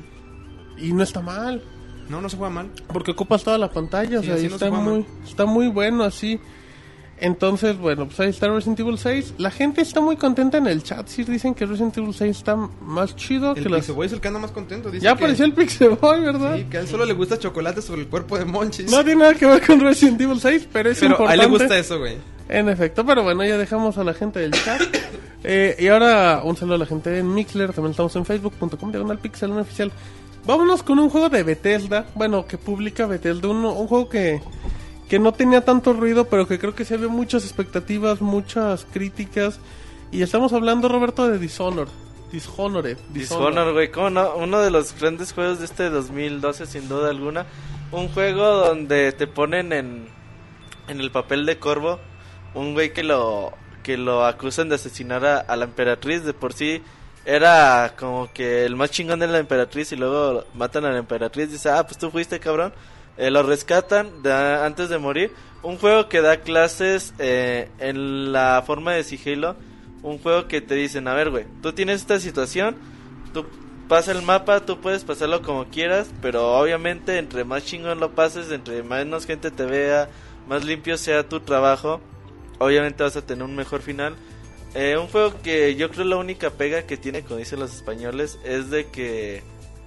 S2: Y no está mal.
S6: No, no se juega mal.
S2: Porque ocupas toda la pantalla, o sea,
S6: no se
S2: está muy,
S6: mal.
S2: está muy bueno así. Entonces, bueno, pues ahí está Resident Evil 6. La gente está muy contenta en el chat. Sí, dicen que Resident Evil 6 está más chido
S6: El
S2: que las...
S6: Pixel Boy es el que anda más contento. Dice
S2: Ya
S6: que-
S2: apareció el Pixel Boy, ¿verdad?
S6: Sí, que a él solo le gusta chocolate sobre el cuerpo de Monchis.
S2: No tiene nada que ver con Resident Evil 6, pero es
S6: pero a
S2: importante.
S6: él le gusta eso, güey.
S2: En efecto, pero bueno, ya dejamos a la gente del chat. Eh, y ahora un saludo a la gente en Mixler, también estamos en facebook.com diagonal pixel oficial. Vámonos con un juego de Bethesda, bueno, que publica Bethesda, un, un juego que, que no tenía tanto ruido, pero que creo que se había muchas expectativas, muchas críticas. Y estamos hablando, Roberto, de Dishonored. Dishonored.
S5: Dishonored, güey, ¿cómo no? Uno de los grandes juegos de este 2012, sin duda alguna. Un juego donde te ponen en, en el papel de Corvo un güey que lo, que lo acusan de asesinar a, a la emperatriz. De por sí era como que el más chingón de la emperatriz y luego matan a la emperatriz. Dice, ah, pues tú fuiste, cabrón. Eh, lo rescatan antes de morir. Un juego que da clases eh, en la forma de sigilo. Un juego que te dicen, a ver, güey, tú tienes esta situación, tú pasa el mapa, tú puedes pasarlo como quieras, pero obviamente entre más chingón lo pases, entre menos gente te vea, más limpio sea tu trabajo, obviamente vas a tener un mejor final. Eh, un juego que yo creo la única pega que tiene, como dicen los españoles, es de que...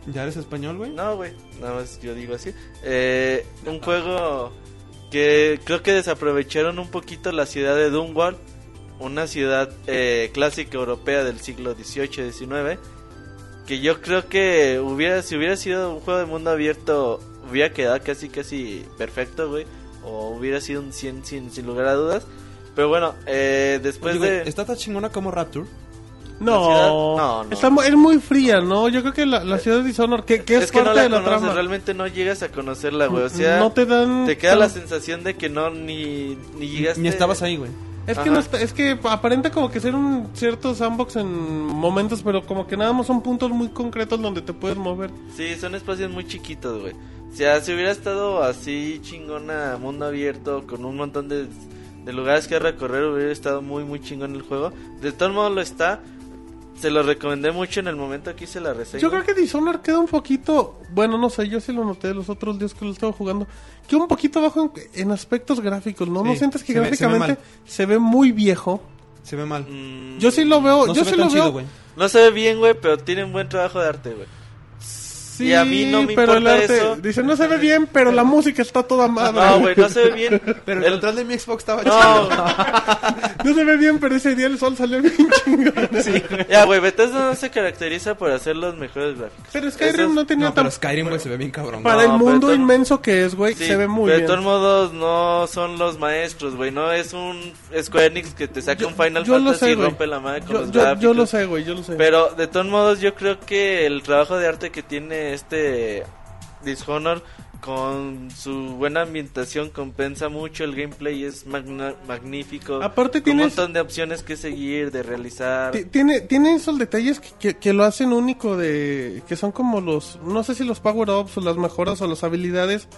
S6: ¿Ya eres español, güey?
S5: No, güey, nada más yo digo así. Eh, un juego que creo que desaprovecharon un poquito la ciudad de Dunwall, una ciudad eh, clásica europea del siglo XVIII, XIX, que yo creo que hubiera, si hubiera sido un juego de mundo abierto, hubiera quedado casi, casi perfecto, güey, o hubiera sido un 100 sin, sin lugar a dudas. Pero bueno, eh, después
S6: Oye,
S5: de...
S6: ¿Está tan chingona como Rapture?
S2: No.
S5: No, no.
S2: Está es muy fría, ¿no? Yo creo que la, la ciudad de Dishonored, que, que es,
S5: es que no
S2: parte
S5: la
S2: de la
S5: conoces,
S2: trama,
S5: realmente no llegas a conocerla, güey. O sea,
S2: no te dan...
S5: te queda
S2: tan-
S5: la sensación de que no ni, ni llegaste.
S6: Ni estabas ahí, güey.
S2: Es que, no está- es que aparenta como que ser un cierto sandbox en momentos, pero como que nada más son puntos muy concretos donde te puedes mover.
S5: Sí, son espacios muy chiquitos, güey. O sea, si hubiera estado así chingona, mundo abierto, con un montón de, de lugares que recorrer, hubiera estado muy, muy chingón el juego. De todos modos lo está. Se lo recomendé mucho en el momento que hice la reseña.
S2: Yo creo que Dishonored queda un poquito, bueno, no sé, yo sí lo noté los otros días que lo estaba jugando, queda un poquito bajo en, en aspectos gráficos, ¿no? ¿No
S6: Sí,
S2: sientes que
S6: se ve- se ve
S2: gráficamente se ve muy viejo?
S6: Se ve mal.
S5: Mm,
S2: Yo sí lo veo,
S6: No
S2: yo
S6: se
S2: sí
S6: ve
S2: lo
S6: tan
S2: veo.
S6: chido, güey.
S5: No se ve bien, güey, pero tiene un buen trabajo de arte, güey.
S2: Sí,
S5: Y a mí no me
S2: pero el
S5: importa
S2: arte,
S5: eso.
S2: dice, no se ve bien, pero la música está toda madre.
S5: No, güey, no se ve bien.
S6: Pero el
S5: El-
S6: control de mi Xbox estaba
S5: No,
S6: chido.
S2: No se ve bien, pero ese día el sol salió bien chingón.
S5: ya, güey, Bethesda no se caracteriza por hacer los mejores gráficos.
S2: Pero Skyrim
S5: es-
S2: no tenía
S6: No, pero
S2: tan...
S6: Skyrim, güey, se ve bien cabrón.
S2: Para
S5: No,
S2: el
S5: pero
S2: mundo
S5: todo-
S2: inmenso que es, güey,
S5: Sí,
S2: se ve muy
S5: pero
S2: bien.
S5: de todos modos no son los maestros, güey. No es un Square Enix que te saca un Final
S2: yo lo
S5: Fantasy
S2: sé,
S5: y
S2: güey.
S5: rompe la madre con
S2: Yo,
S5: los
S2: yo-
S5: gráficos.
S2: yo lo sé, güey, yo lo sé.
S5: Pero de todos modos yo creo que el trabajo de arte que tiene este Dishonored con su buena ambientación compensa mucho. El gameplay es magna- magnífico.
S2: Aparte
S5: Con un montón de opciones que seguir, de realizar.
S2: Ti- Tiene, tiene esos detalles que, que- que lo hacen único de... Que son como los... No sé si los power-ups o las mejoras o las habilidades...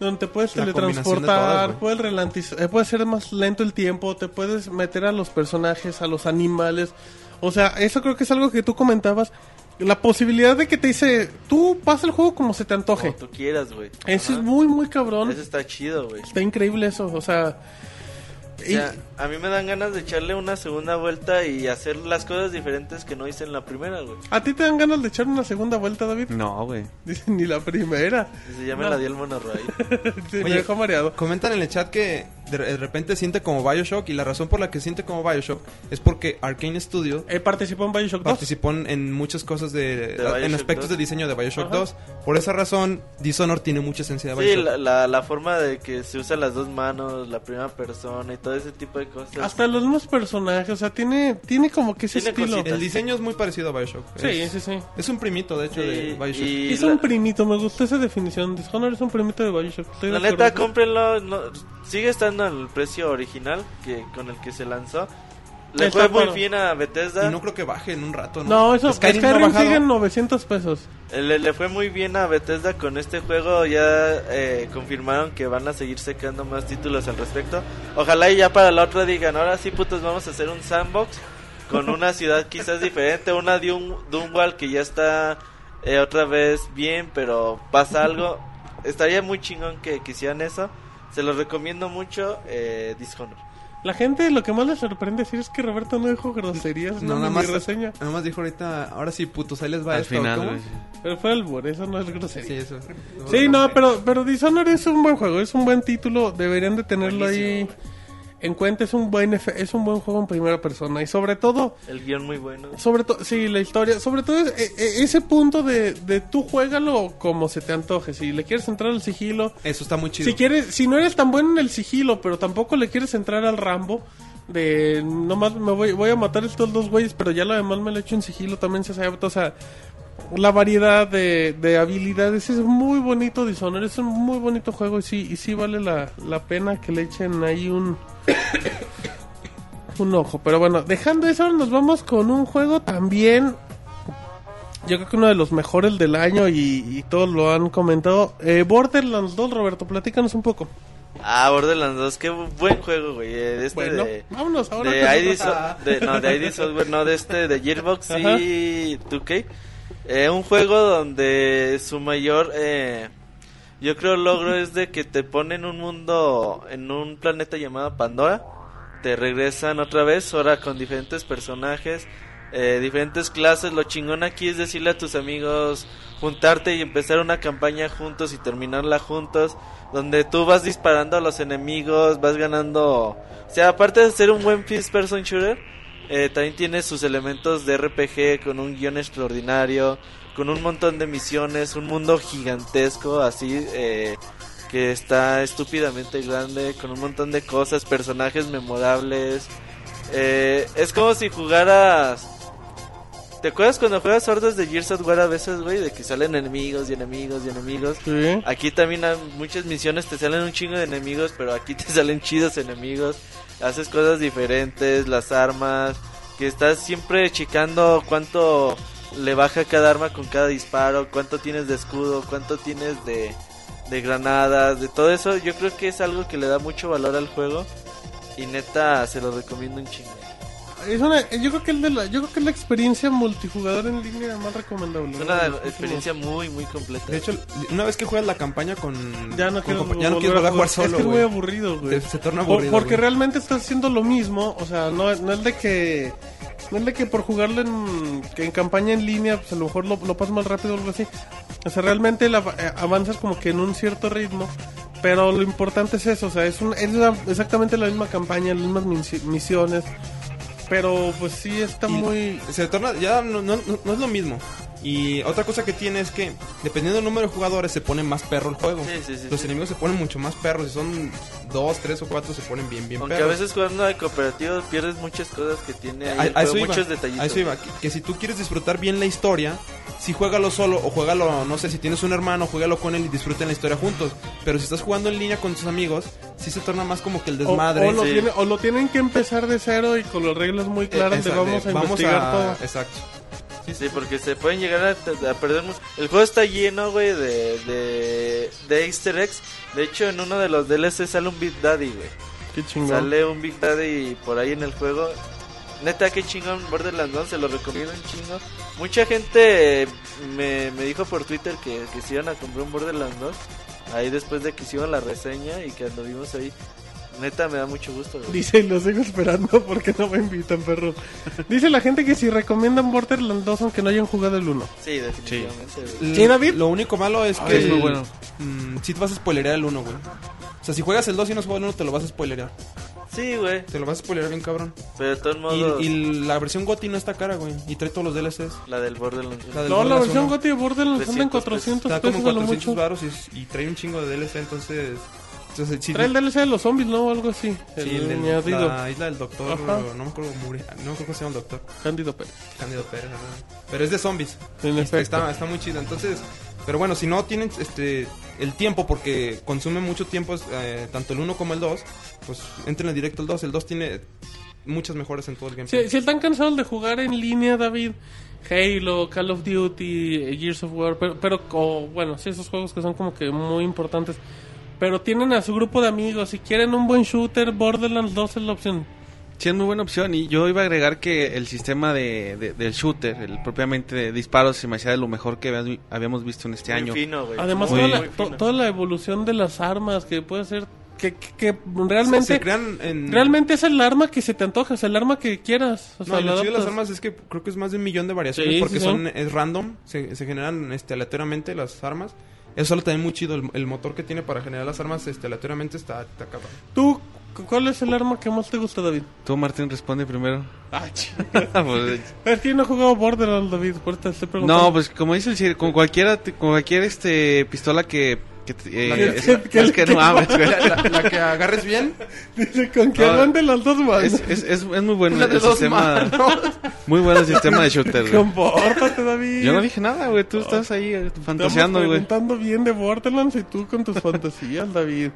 S2: Donde te puedes
S6: La todas,
S2: teletransportar, puedes ralentizar, eh, puede ser más lento el tiempo, te puedes meter a los personajes, a los animales. O sea, eso creo que es algo que tú comentabas. La posibilidad de que te dice, tú pasa el juego como se te antoje.
S5: Como tú quieras, güey.
S2: Eso
S5: Ajá.
S2: es muy, muy cabrón.
S5: Eso está chido, güey.
S2: Está increíble eso, o sea...
S5: O sea, a mí me dan ganas de echarle una segunda vuelta y hacer las cosas diferentes que no hice en la primera, güey.
S2: ¿A ti te dan ganas de echar una segunda vuelta, David?
S3: No, güey.
S2: Dice, ni la primera.
S5: Se llama
S2: No.
S5: la di el.
S2: Sí, me
S6: Oye,
S2: dejó mareado.
S6: Comentan en el chat que de de repente siente como Bioshock y la razón por la que siente como Bioshock es porque Arkane Studio
S2: Eh, participó en Bioshock 2.
S6: participó en- muchas cosas de,
S5: De Bioshock
S6: en aspectos
S5: 2.
S6: de diseño de Bioshock
S2: Ajá.
S6: 2. Por esa razón, Dishonored tiene mucha esencia de
S5: Sí,
S6: Bioshock.
S5: la, la, la forma de que se usan las dos manos, la primera persona y todo ese tipo de cosas.
S2: Hasta los mismos personajes, o sea, tiene, tiene como que ese
S5: Tiene
S2: estilo.
S5: cositas.
S6: El diseño es muy parecido a Bioshock.
S2: Sí,
S6: es,
S2: sí, sí.
S6: es un primito, de hecho, de
S5: Sí,
S6: Bioshock.
S5: y
S2: Es
S5: la,
S2: un primito, me gustó esa definición. Dishonored es un primito de Bioshock. Estoy
S5: la
S2: de
S5: neta, cómprenlo. no- sigue estando al precio original que con el que se lanzó. Le
S2: Está
S5: fue muy
S2: bueno.
S5: bien a Bethesda.
S6: Y no creo que baje en un rato, ¿no?
S2: No, eso,
S6: Skyrim,
S2: Skyrim,
S6: no
S2: sigue en 900 pesos.
S5: Eh, Le, le fue muy bien a Bethesda con este juego. Ya eh, confirmaron que van a seguir sacando más títulos al respecto. Ojalá y ya para la otra digan, ahora sí putos vamos a hacer un sandbox con una ciudad quizás diferente, una de un Dunwall que ya está eh, otra vez bien, pero pasa algo. Estaría muy chingón que quisieran eso. Se los recomiendo mucho, eh, Dishonored.
S2: La gente lo que más le sorprende decir es que Roberto no dijo groserías, no,
S6: No, nada más,
S2: reseña.
S6: nada más dijo ahorita, ahora sí, putos, ahí les va
S3: Al
S6: esto,
S3: final,
S6: ¿cómo?
S3: güey.
S2: Pero fue albur, eso no es grosería.
S6: Sí, eso.
S2: Sí, no, pero, pero Dishonored es un buen juego, es un buen título, deberían de tenerlo ahí en cuenta, es un buen efe- es un buen juego en primera persona y sobre todo,
S5: El guion muy bueno.
S2: sobre todo, sí, la historia, sobre todo es, e- ese punto de, de tú juégalo como se te antoje, si le quieres entrar al sigilo,
S6: Eso está muy chido.
S2: si quieres, si no eres tan bueno en el sigilo, pero tampoco le quieres entrar al Rambo de nomás me voy, voy a matar estos dos güeyes, pero ya lo demás me lo echo en sigilo, también se sabe, o sea, la variedad de, de habilidades es muy bonito Dishonored, es un muy bonito juego y sí, y sí vale la, la pena que le echen ahí un un ojo, pero bueno, dejando eso nos vamos con un juego también yo creo que uno de los mejores del año y, y todos lo han comentado. Eh, Borderlands 2, Roberto, platícanos un poco.
S5: Ah, Borderlands 2, qué buen juego, güey. eh, De este
S2: Bueno,
S5: de,
S2: vámonos ahora.
S5: de ID, So- de- no, de ID Software, no, de este, de Gearbox
S2: Ajá.
S5: y 2K. Eh, un juego donde su mayor, eh, yo creo, logro es de que te ponen un mundo, en un planeta llamado Pandora. Te regresan otra vez, ahora con diferentes personajes, eh, diferentes clases. Lo chingón aquí es decirle a tus amigos, juntarte y empezar una campaña juntos y terminarla juntos. Donde tú vas disparando a los enemigos, vas ganando. O sea, aparte de ser un buen first person shooter, eh, también tiene sus elementos de RPG con un guion extraordinario, con un montón de misiones, un mundo gigantesco así eh, que está estúpidamente grande, con un montón de cosas, personajes memorables. Eh, es como si jugaras... ¿Te acuerdas cuando juegas hordas de Gears of War a veces, güey? De que salen enemigos y enemigos y enemigos.
S2: Sí.
S5: Aquí también hay muchas misiones, te salen un chingo de enemigos, pero aquí te salen chidos enemigos. Haces cosas diferentes, las armas, que estás siempre checando cuánto le baja cada arma con cada disparo, cuánto tienes de escudo, cuánto tienes de, de granadas, de todo eso. Yo creo que es algo que le da mucho valor al juego y neta se lo recomiendo un chingo.
S2: Es una, yo creo que es de la, yo creo que es la experiencia multijugador en línea más recomendable.
S5: Es una experiencia muy, muy completa.
S6: De hecho, una vez que juegas la campaña con...
S2: ya no quiero,
S6: ya no quieres jugar
S2: Es
S6: solo,
S2: que es muy aburrido, güey.
S6: Se, se torna
S2: Por-
S6: aburrido.
S2: porque realmente estás haciendo lo mismo, o sea, no, no es de que no es de que por jugarlo en, que en campaña en línea, pues a lo mejor lo, lo pasas más rápido o algo así. O sea, realmente la- eh, avanzas como que en un cierto ritmo, pero lo importante es eso, o sea, es, un, es exactamente la misma campaña, las mismas misi- misiones, pero pues sí está
S6: Y
S2: muy...
S6: Se torna, ya no, no, no- no es lo mismo. Y otra cosa que tiene es que, dependiendo del número de jugadores, se pone más perro el juego.
S5: Sí, sí, sí,
S6: Los
S5: sí.
S6: enemigos se ponen mucho más perros. Si son dos, tres o cuatro, se ponen bien, bien
S5: Aunque a
S6: perros.
S5: veces jugando de cooperativo pierdes muchas cosas que tiene ahí
S6: A,
S5: el
S6: a
S5: juego,
S6: eso iba,
S5: muchos detallitos.
S6: a eso iba, que, que si tú quieres disfrutar bien la historia, si juégalo solo o juégalo, no sé, si tienes un hermano, juégalo con él y disfruten la historia juntos. Pero si estás jugando en línea con tus amigos, sí se torna más como que el desmadre.
S2: o lo
S5: sí.
S2: tiene- o lo tienen que empezar de cero y con las reglas muy
S6: Eh,
S2: claras de
S6: esa-
S2: vamos
S6: de-
S2: a investigar todo.
S6: Exacto.
S5: Sí, porque se pueden llegar a, a perder mucho. El juego está lleno, güey, de, de, de easter eggs. De hecho, en uno de los DLC sale un Big Daddy, güey.
S2: Qué chingón.
S5: Sale un Big Daddy por ahí en el juego. Neta, qué chingón Borderlands 2, se lo recomiendo un chingo. Mucha gente me, me dijo por Twitter que, que se iban a comprar un Borderlands 2. Ahí después de que hicieron la reseña y que anduvimos ahí. Neta, me da mucho gusto, güey.
S2: Dice, lo sigo esperando porque no me invitan, perro. Dice la gente que si recomiendan Borderlands 2 aunque no hayan jugado el 1.
S5: Sí, definitivamente, güey.
S2: ¿Sí, David?
S6: Lo único malo es
S3: Ah,
S6: que.
S3: es muy bueno.
S6: mm, sí te vas a spoilerear el 1, güey. O sea, si juegas el 2 y no has jugado el 1, te lo vas a spoilerear.
S5: Sí, güey.
S6: Te lo vas a spoilerear bien cabrón.
S5: Pero de todos modos,
S6: Y, y la versión GOTY no está cara, güey. Y trae todos los DLCs.
S5: la del Borderlands.
S6: La del
S2: No, la versión
S6: 1.
S2: GOTY de Borderlands anda en
S5: 300
S2: 400
S6: Está
S2: pesos
S6: como
S2: a lo
S6: 400
S2: mucho.
S6: baros y, y trae un chingo de DLC, entonces... entonces sí,
S2: Trae el DLC de los zombies, ¿no? Algo así.
S6: sí,
S2: el,
S6: el del-
S2: añadido.
S6: la isla del doctor,
S2: Ajá.
S6: no me acuerdo, Muri- no me cómo se llama el doctor.
S2: Cándido Pérez.
S6: Cándido Pérez, ajá. Pero es de zombies.
S2: En efecto.
S6: Está, está muy chido. Entonces, pero bueno, si no tienen este el tiempo, porque consume mucho tiempo, eh, tanto el 1 como el 2, pues entren directo el 2. El 2 tiene muchas mejoras en todo el gameplay.
S2: Si, si están cansados de jugar en línea, David, Halo, Call of Duty, eh, Gears of War, pero, pero o, bueno, sí, esos juegos que son como que muy importantes. Pero tienen a su grupo de amigos, si quieren un buen shooter, Borderlands 2 es la opción.
S3: Sí, es muy buena opción. Y yo iba a agregar que el sistema de, de- del shooter, el propiamente de disparos, se me hacía de lo mejor que habíamos- visto en este
S5: Muy
S3: año.
S5: fino, güey.
S2: Además,
S3: Muy-
S2: toda, la, to- toda la evolución de las armas que puede ser. Que, que, que realmente.
S6: Se crean en...
S2: Realmente es el arma que se te antoja, es el arma que quieras. O sea,
S6: No, lo chido de las armas es que creo que es más de un millón de variaciones
S2: Sí,
S6: porque
S2: sí,
S6: son
S2: son.
S6: es random, se, se generan este, aleatoriamente las armas. Eso lo también muy chido, el, el motor que tiene para generar las armas este, aleatoriamente está, está cabrón.
S2: ¿Tú, cu- cuál es el arma que más te gusta, David?
S3: Tú, Martín, responde primero.
S2: Ah,
S3: Pues,
S2: es que no he jugado Borderlands, David, por te estoy preguntando.
S3: no, pues como dice el con cualquiera, con cualquier este pistola que... que te- eh,
S6: La que-
S3: es,
S2: que- que-
S3: es que no mames, güey.
S6: La, la que agarres bien,
S2: Dice, con que
S3: No,
S2: aguante las dos manos.
S3: Es, es, es, es muy bueno
S6: la de
S3: el sistema. Muy bueno el sistema de shooter, güey.
S2: Compórtate, David.
S3: Yo no dije nada, güey. Tú estás ahí eh, fantaseando, güey.
S2: preguntando bien de Borderlands y tú con tus fantasías, David.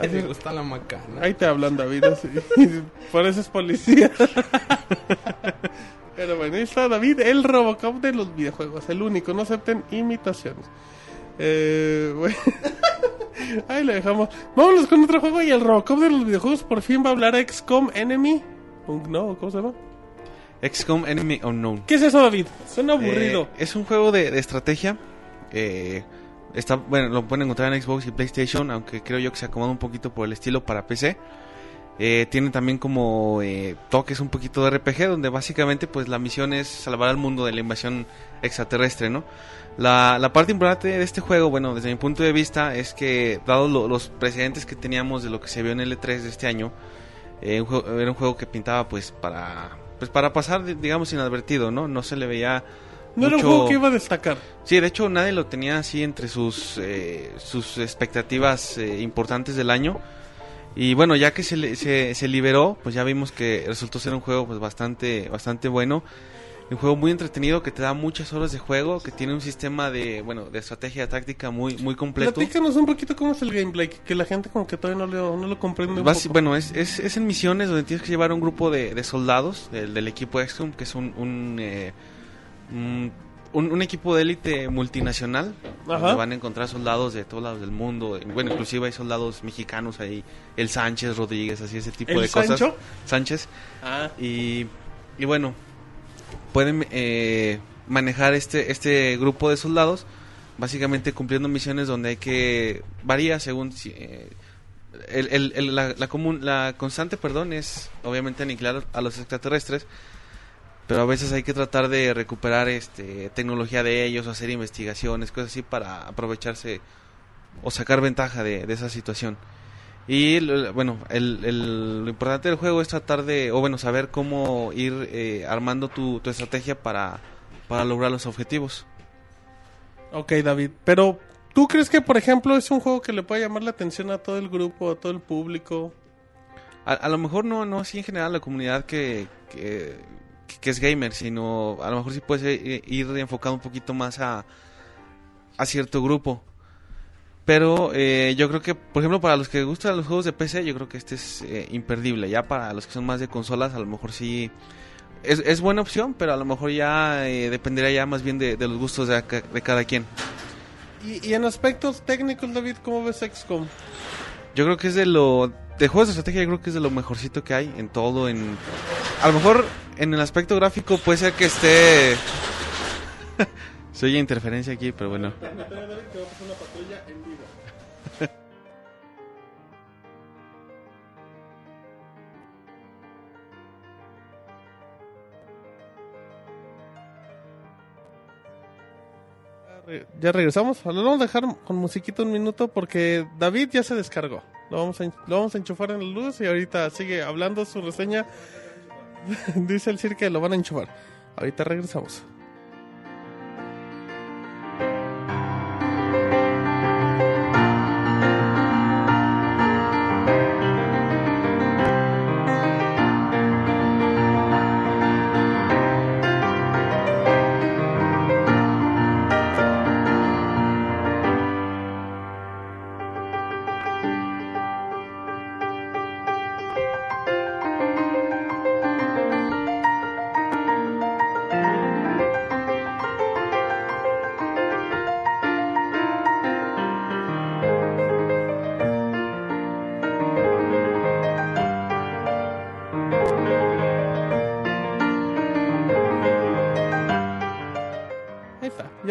S6: Que le gusta la macana.
S2: Ahí te hablan, David, así. Pareces policía. Pero bueno, ahí está David, el Robocop de los videojuegos. El único, no acepten imitaciones. Eh, bueno. Ahí le dejamos. Vámonos con otro juego y el Robocop de los videojuegos por fin va a hablar XCOM Enemy. No, ¿cómo se llama?
S3: XCOM Enemy Unknown.
S2: ¿Qué es eso, David? Suena aburrido.
S3: Eh, es un juego de, de estrategia. Eh, está, bueno, lo pueden encontrar en Xbox y PlayStation, aunque creo yo que se acomoda un poquito por el estilo para PC. Eh, tiene también como eh, toques un poquito de RPG, donde básicamente pues la misión es salvar al mundo de la invasión extraterrestre, ¿no? La, la parte importante de este juego, bueno, desde mi punto de vista, es que dado lo- los precedentes que teníamos de lo que se vio en el E3 de este año, eh, un juego- era un juego que pintaba pues para pues para pasar di- digamos inadvertido, ¿no? No se le veía
S2: no era un juego que iba a destacar.
S3: Sí, de hecho nadie lo tenía así entre sus eh, sus expectativas eh, importantes del año. Y bueno, ya que se, se, se liberó, pues ya vimos que resultó ser un juego pues bastante bastante bueno. Un juego muy entretenido que te da muchas horas de juego, que tiene un sistema de, bueno, de estrategia táctica muy muy completo.
S2: Platícanos un poquito cómo es el gameplay, que la gente como que todavía no lo, no lo comprende un poco.
S3: bueno, es, es, es en misiones donde tienes que llevar a un grupo de, de soldados del, del equipo XCOM, que es un, un, eh, un, equipo de élite multinacional,
S2: Ajá.
S3: donde van a encontrar soldados de todos lados del mundo. Bueno, inclusive hay soldados mexicanos ahí, el Sánchez, Rodríguez, así ese tipo
S2: ¿El
S3: de cosas.
S2: Sancho?
S3: Sánchez.
S2: Ah,
S3: Y, y bueno, pueden eh, manejar este, este grupo de soldados, básicamente cumpliendo misiones donde hay que varía según eh, el, la, la común, la constante, perdón, es obviamente aniquilar a los extraterrestres, pero a veces hay que tratar de recuperar este tecnología de ellos, hacer investigaciones, cosas así para aprovecharse o sacar ventaja de esa situación. Y bueno, el, el- lo importante del juego es tratar de, o bueno, saber cómo ir eh, armando tu, tu estrategia para, para lograr los objetivos.
S2: ok, David. Pero, ¿tú crees que, por ejemplo, es un juego que le puede llamar la atención a todo el grupo, a todo el público?
S3: A, a lo mejor no, no así en general la comunidad que, que, que es gamer, sino a lo mejor sí puede eh, ir enfocado un poquito más a, a cierto grupo. Pero eh, yo creo que, por ejemplo, para los que gustan los juegos de PC, yo creo que este es eh, imperdible. Ya para los que son más de consolas, a lo mejor sí es, es buena opción, pero a lo mejor ya eh, dependería ya más bien de, de los gustos de, ca- de cada quien.
S2: Y, y en aspectos técnicos, David, ¿cómo ves XCOM?
S3: Yo creo que es de lo. De juegos de estrategia, yo creo que es de lo mejorcito que hay en todo. en A lo mejor en el aspecto gráfico puede ser que esté. Se oye interferencia aquí, pero bueno.
S2: Ya regresamos. Lo vamos a dejar con musiquita un minuto porque David ya se descargó. Lo vamos a, lo vamos a enchufar en la luz y ahorita sigue hablando su reseña. Dice el Sir que lo van a enchufar. Ahorita regresamos.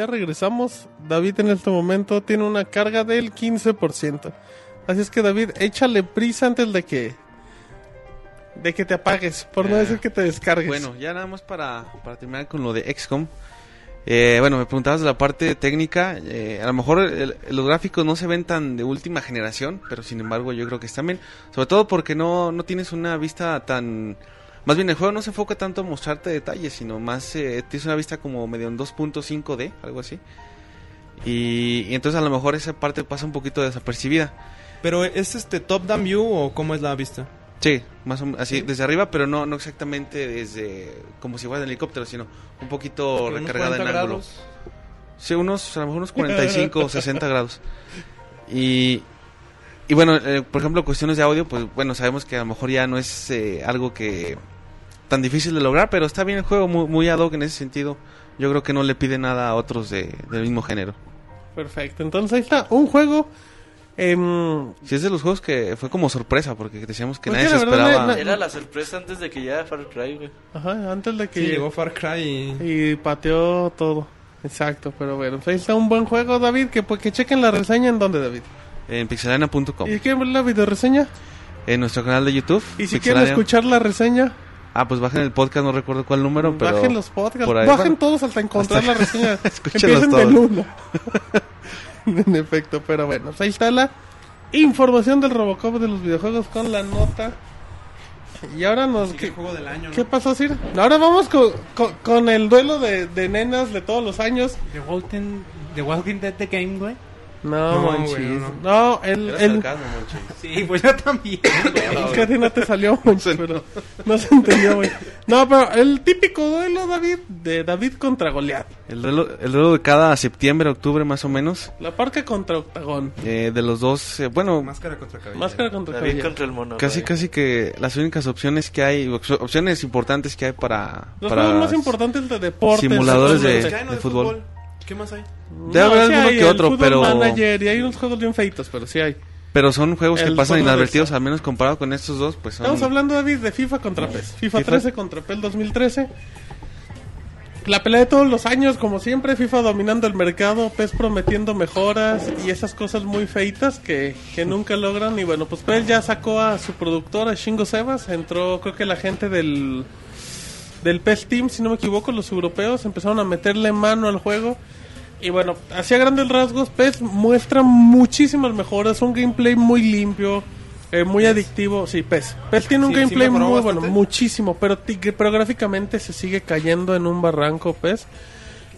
S2: Ya regresamos. David en este momento tiene una carga del 15%. Así es que David, échale prisa antes de que de que te apagues, por no decir que te descargues.
S3: Bueno, ya nada más para, para terminar con lo de XCOM. Eh, bueno, me preguntabas de la parte técnica. eh, a lo mejor el- los gráficos no se ven tan de última generación, pero sin embargo yo creo que están bien. Sobre todo porque no, no tienes una vista tan... Más bien el juego no se enfoca tanto en mostrarte detalles, sino más eh, tienes una vista como medio en 2.5D, algo así. Y, y entonces a lo mejor esa parte pasa un poquito desapercibida.
S6: Pero ¿es este top down view o cómo es la vista?
S3: Sí, más o menos así, desde arriba, pero no, no exactamente desde como si fuera en helicóptero, sino un poquito
S6: Porque
S3: recargada en
S6: 40
S3: ángulo.
S6: grados.
S3: Sí, unos, a lo mejor unos 45 o 60 grados. Y, y bueno, eh, por ejemplo, cuestiones de audio, pues bueno, sabemos que a lo mejor ya no es eh, algo que tan difícil de lograr, pero está bien el juego, muy, muy ad hoc en ese sentido. Yo creo que no le pide nada a otros de, del mismo género.
S2: Perfecto, entonces ahí está, un juego... em,
S3: Si es de los juegos que fue como sorpresa, porque decíamos que
S2: Pues
S3: nadie
S2: que
S3: se
S2: verdad
S3: esperaba.
S5: Era la sorpresa antes de que llegara Far Cry, güey.
S2: ajá, antes de que
S6: Sí, llegó Far Cry y...
S2: y pateó todo. Exacto, pero bueno, pues ahí está un buen juego, David, que pues que chequen la reseña en donde, David.
S3: En pixelania.com.
S2: ¿Y quieren ver la videoreseña?
S3: En nuestro canal de YouTube.
S2: Y si quieren
S3: Pixelania.
S2: escuchar la reseña,
S3: Ah, pues bajen el podcast, no recuerdo cuál número, pero...
S2: bajen los podcasts,
S3: ahí
S2: bajen
S3: van.
S2: todos hasta encontrar
S3: Hasta-
S2: la reseña.
S3: Escúchenlos
S2: Empiecen del
S3: todos.
S2: uno. en efecto, pero bueno, pues ahí está la información del Robocop de los videojuegos con la nota. Y ahora nos...
S6: Sí,
S2: ¿qué,
S6: el juego del año, ¿no?
S2: qué pasó, Sir? Ahora vamos con, con, con el duelo de, de nenas de todos los años.
S4: The Walking, The Walking Dead The Game, güey.
S2: No,
S6: No,
S2: manchis.
S6: güey,
S2: no,
S6: no.
S2: el...
S3: Era
S2: el
S3: sarcasmo, Monchi.
S4: Sí, pues yo también.
S2: es que a ti no te salió, manchis, pero no se entendió, güey. No, pero el típico duelo, David, de David contra Goliath.
S3: El duelo, el duelo de cada septiembre, octubre más o menos.
S2: La parca contra Octagón.
S3: eh, de los dos, eh, bueno,
S6: Máscara contra cabello.
S2: Máscara contra
S5: David
S2: cabellera.
S5: contra el mono.
S3: casi
S5: güey.
S3: casi que las únicas opciones que hay, op- opciones importantes que hay para...
S2: Los
S3: para
S2: juegos más importantes de deportes.
S3: simuladores de-
S6: ¿Qué hay, no,
S3: de fútbol.
S6: ¿Qué más hay?
S3: Debe haber alguno
S2: hay
S3: que otro, pero-
S2: Manager y hay unos juegos bien feitos, pero sí hay.
S3: Pero son juegos que pasan inadvertidos, al menos comparado con estos dos, pues son...
S2: Estamos hablando, David, de FIFA contra PES. FIFA,
S3: FIFA.
S2: 13 contra PES 2013. La pelea de todos los años, como siempre, FIFA dominando el mercado, PES prometiendo mejoras y esas cosas muy feitas que, que nunca logran. Y bueno, pues PES ya sacó a su productora, Shingo Sebas. Entró, creo que la gente del, del PES Team, si no me equivoco, los europeos empezaron a meterle mano al juego. Y bueno, hacia grandes rasgos, PES muestra muchísimas mejoras, un gameplay muy limpio, eh, muy adictivo. Sí, PES. PES tiene un
S6: Sí,
S2: gameplay muy bueno, muchísimo, pero, pero gráficamente se sigue cayendo en un barranco PES.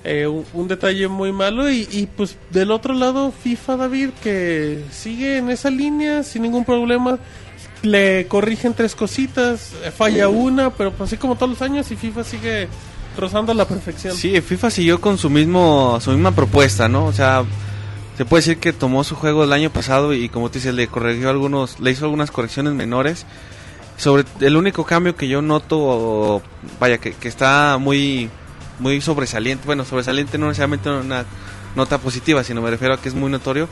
S2: Eh, un, un detalle muy malo y, y, pues del otro lado FIFA David que sigue en esa línea sin ningún problema le corrigen tres cositas eh, falla una pero pues así como todos los años y FIFA sigue rozando la perfección
S3: Sí, FIFA siguió con su mismo su misma propuesta, ¿no? O sea, se puede decir que tomó su juego del año pasado y como te dices, le corrigió algunos, le hizo algunas correcciones menores. Sobre el único cambio que yo noto, vaya, que, que está muy muy sobresaliente, bueno, sobresaliente no necesariamente una nota positiva, sino me refiero a que es muy notorio,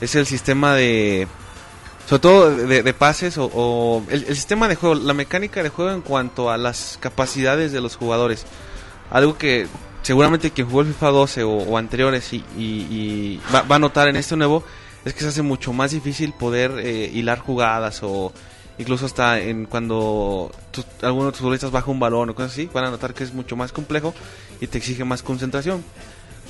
S3: es el sistema de sobre todo de, de pases o, el, el sistema de juego, la mecánica de juego en cuanto a las capacidades de los jugadores. Algo que seguramente quien jugó el FIFA 12 o, o anteriores y, y- y va, va a notar en este nuevo es que se hace mucho más difícil poder eh, hilar jugadas o incluso hasta en cuando tus- alguno de tus futbolistas baja un balón o cosas así, van a notar que es mucho más complejo y te exige más concentración.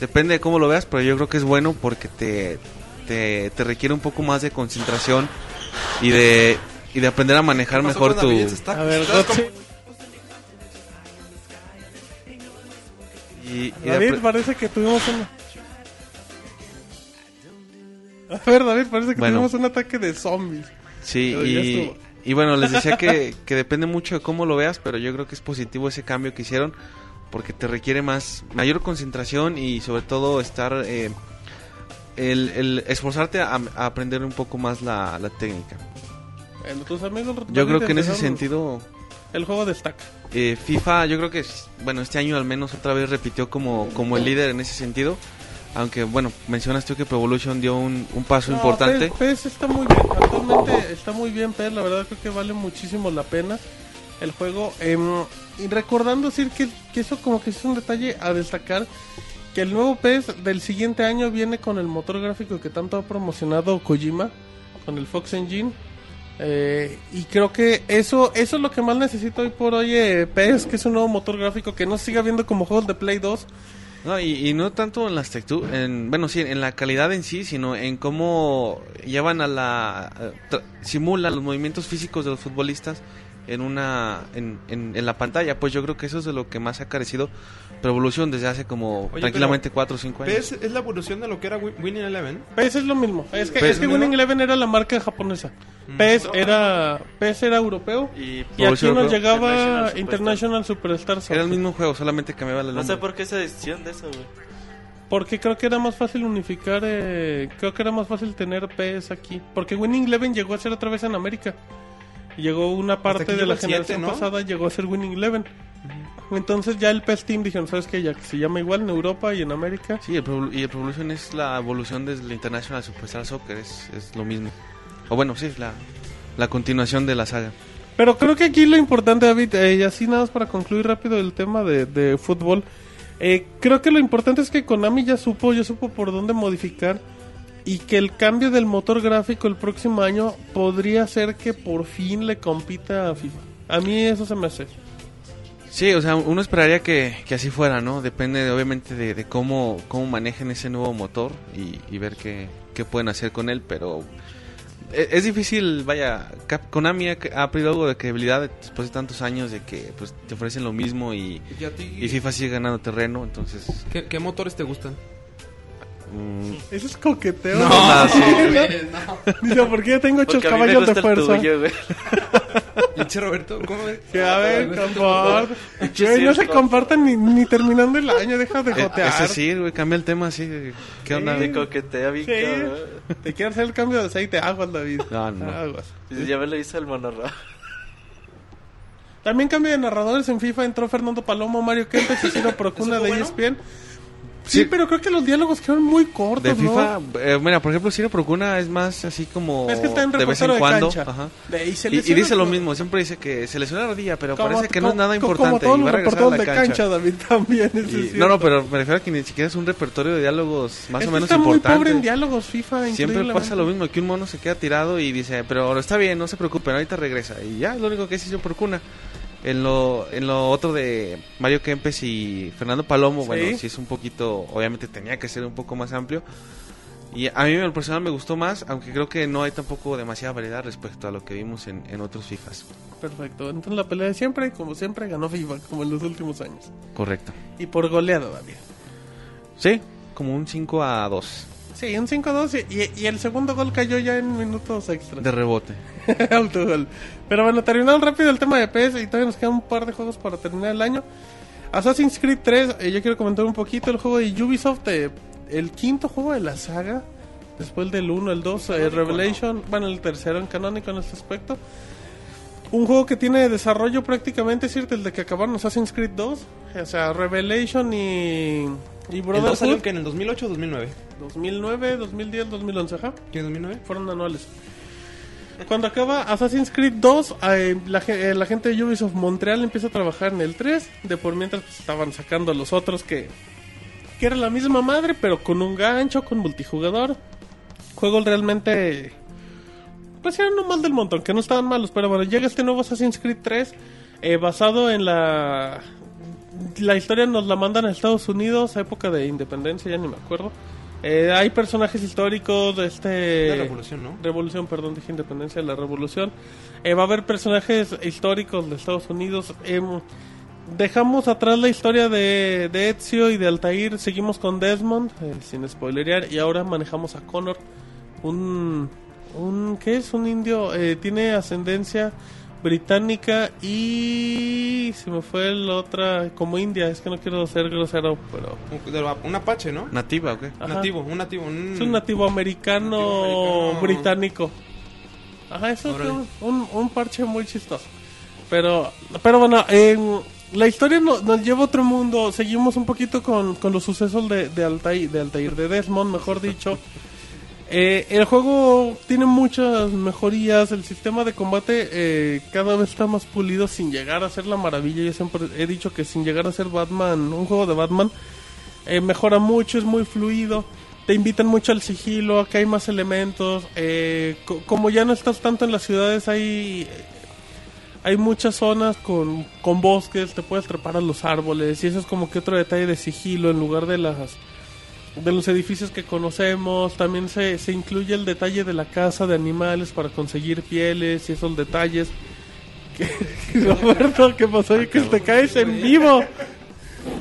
S3: Depende de cómo lo veas, pero yo creo que es bueno porque te, te, te requiere un poco más de concentración y de, y de aprender a manejar
S6: ¿Qué pasó
S3: mejor tu...
S2: A ver
S3: y- y de
S2: David
S3: apre-
S2: parece que tuvimos un a ver David parece que
S3: Bueno.
S2: tuvimos un ataque de zombies
S3: Sí, y, y bueno, les decía que, que depende mucho de cómo lo veas, pero yo creo que es positivo ese cambio que hicieron porque te requiere más mayor concentración y sobre todo estar eh, el, el esforzarte a, a aprender un poco más la, la técnica.
S2: Bueno, amigos
S3: Yo creo que en ese sentido
S2: el juego destaca
S3: eh, FIFA, yo creo que bueno este año al menos otra vez repitió como como el líder en ese sentido. Aunque bueno, mencionas tú que Pro Evolution dio un, un paso
S2: No,
S3: importante.
S2: PES, PES está muy bien, actualmente está muy bien PES, la verdad creo que vale muchísimo la pena el juego. Em, y recordando decir que, que eso como que es un detalle a destacar, que el nuevo PES del siguiente año viene con el motor gráfico que tanto ha promocionado Kojima, con el Fox Engine. Eh, y creo que eso eso es lo que más necesito hoy por hoy eh, PES, que es un nuevo motor gráfico que no siga viendo como juegos de Play 2.
S3: No, y, no tanto en las texturas, en, bueno, sí, en la calidad en sí, sino en cómo llevan a la... eh, simulan los movimientos físicos de los futbolistas en una en, en, en la pantalla. Pues yo creo que eso es de lo que más ha carecido Revolución desde hace como
S6: Oye,
S3: tranquilamente 4 o 5 años.
S6: ¿PES es la evolución de lo que era Wi- Winning Eleven?
S2: PES es lo mismo. Es que,
S3: PES
S2: es que
S6: ¿es lo
S2: Winning? Eleven era la marca japonesa. PES era PES era europeo.
S5: Y
S2: Y aquí nos llegaba
S5: International
S2: Superstar
S3: Era
S2: Soccer.
S3: el mismo juego, solamente cambiaba la
S5: no sé por qué esa decisión de eso, güey.
S2: Porque creo que era más fácil unificar, eh, creo que era más fácil tener PS aquí. Porque Winning Eleven llegó a ser otra vez en América. Llegó una parte de la generación
S6: ¿no?
S2: pasada, llegó a ser Winning Eleven. Entonces ya el PES Team dijeron, ¿sabes qué? Ya que se llama igual en Europa y en América.
S3: Sí, el Pro- y el Revolution es la evolución del International Superstar Soccer, es, es lo mismo. O bueno, sí, es la, la continuación de la saga.
S2: Pero creo que aquí lo importante, David, eh, y así nada más para concluir rápido el tema de, de fútbol. eh, creo que lo importante es que Konami ya supo, ya supo por dónde modificar y que el cambio del motor gráfico el próximo año podría ser que por fin le compita a FIFA. A mí eso se me hace.
S3: Sí, o sea, uno esperaría que, que así fuera, ¿no? Depende de, obviamente de, de cómo, cómo manejen ese nuevo motor y, y ver qué, qué pueden hacer con él, pero e- es, difícil, vaya, Cap- Konami ha, ha perdido algo de credibilidad después de tantos años de que pues te ofrecen lo mismo y,
S6: ¿Y
S3: FIFA sigue ganando terreno, entonces...
S6: ¿Qué, qué motores te gustan?
S3: Mm,
S2: Eso es coqueteo.
S3: No,
S2: ¿no?
S3: sí.
S2: Dice, porque yo tengo ocho caballos de fuerza.
S6: Pinche Roberto, ¿cómo ves?
S2: Que a ver.
S5: Pinche
S2: Güey, no se compartan ni, ni terminando el año, deja de
S3: eh,
S2: jotear.
S3: es decir, güey, cambia el tema así. ¿Qué onda?
S5: Me coquetea
S2: Sí. Te quiero hacer el cambio de aceite, aguas, David.
S3: No, no.
S2: Aguas.
S5: Ya me lo hizo el monorra.
S2: También cambio de narradores en FIFA, entró Fernando Palomo, Mario Kempes y Ciro Procuna
S6: ¿Eso
S2: de
S6: fue
S2: ESPN. Sí,
S3: Sí.
S2: pero creo que los diálogos quedaron muy cortos,
S3: De
S2: ¿no?
S3: FIFA, eh, mira, por ejemplo, Ciro Procuna es más así como
S2: Es que está en
S3: de vez en
S2: de
S3: cuando.
S2: cancha.
S3: Ajá.
S2: De- y
S3: Y, y
S2: lesiona
S3: dice lo mismo, siempre dice que se lesionó la rodilla, pero
S2: como-
S3: parece que no es nada importante
S2: Como
S3: y va a regresar a la
S2: de
S3: cancha.
S2: cancha, David, también.
S3: Y- no, no, pero me refiero a que ni siquiera es un repertorio de diálogos más
S2: Es
S3: o menos
S2: está muy
S3: importante.
S2: pobre en diálogos FIFA,
S3: Siempre pasa lo mismo, que un mono se queda tirado y dice, pero está bien, no se preocupen, ahorita regresa. Y ya, es lo único que hizo Procuna. En lo, en lo otro de Mario Kempes y Fernando Palomo,
S2: Sí.
S3: bueno, sí es un poquito, obviamente tenía que ser un poco más amplio. Y a mí en personal me gustó más, aunque creo que no hay tampoco demasiada variedad respecto a lo que vimos en, en otros FIFAs.
S2: Perfecto. Entonces la pelea de siempre, como siempre, ganó FIFA, como en los últimos años.
S3: Correcto.
S2: Y por goleada, David.
S3: Sí, como un 5 a 2
S2: Sí, un 5-2 y, y- y el segundo gol cayó ya en minutos extras.
S3: de rebote.
S2: Autogol. Pero bueno, terminando rápido el tema de PS y todavía nos quedan un par de juegos para terminar el año. Assassin's Creed 3, eh, yo quiero comentar un poquito el juego de Ubisoft, eh, el quinto juego de la saga, después del 1, el 2, eh, Revelation, bueno, el tercero en canónico en este aspecto. Un juego que tiene desarrollo prácticamente, es cierto, el de que acabaron Assassin's Creed 2, o sea, Revelation y, y
S6: ¿El 2 salió
S2: Brotherhood,
S6: que en el 2008 o 2009?
S2: 2009, 2010, 2011, ajá
S6: ¿Quién 2009?
S2: fueron anuales. Cuando acaba Assassin's Creed 2, eh, eh, la gente de Ubisoft Montreal empieza a trabajar en el 3. De por mientras pues, estaban sacando los otros que, que era la misma madre, pero con un gancho, con multijugador. Juegos realmente. Pues eran uno más del montón, que no estaban malos. Pero bueno, llega este nuevo Assassin's Creed 3, eh, basado en la. La historia nos la mandan a Estados Unidos, a época de independencia, ya ni me acuerdo. Eh, hay personajes históricos de este...
S6: La revolución, ¿no?
S2: Revolución, perdón, dije independencia, la revolución. Eh, va a haber personajes históricos de Estados Unidos. Em, dejamos atrás la historia de, de Ezio y de Altair. Seguimos con Desmond, eh, sin spoilerear. Y ahora manejamos a Connor. Un. un ¿Qué es? Un indio. eh, tiene ascendencia británica y. Se me fue la otra. Como India. Es que no quiero ser grosero, pero.
S6: Un, un apache, ¿no?
S3: ¿Nativa o qué?
S2: Ajá.
S6: Nativo, un nativo. Un...
S2: Es un nativo americano,
S6: Nativo americano.
S2: británico. Ajá, eso es
S6: Órale.
S2: un, un, un parche muy chistoso. Pero, pero bueno, em, la historia no- nos lleva a otro mundo. Seguimos un poquito con, con los sucesos de, de, Altair, de Altair, de Desmond, mejor dicho. Eh, el juego tiene muchas mejorías. El sistema de combate eh, cada vez está más pulido sin llegar a ser la maravilla. Yo siempre he dicho que sin llegar a ser Batman, un juego de Batman, eh, mejora mucho, es muy fluido. Te invitan mucho al sigilo, acá hay más elementos. eh, co- como ya no estás tanto en las ciudades, hay, hay muchas zonas con, con bosques, te puedes trepar a los árboles. Y eso es como que otro detalle de sigilo en lugar de las de los edificios que conocemos. También se, se incluye el detalle de la caza de animales para conseguir pieles y esos detalles. Que, Roberto, ¿qué pasó? Que te caes en vivo.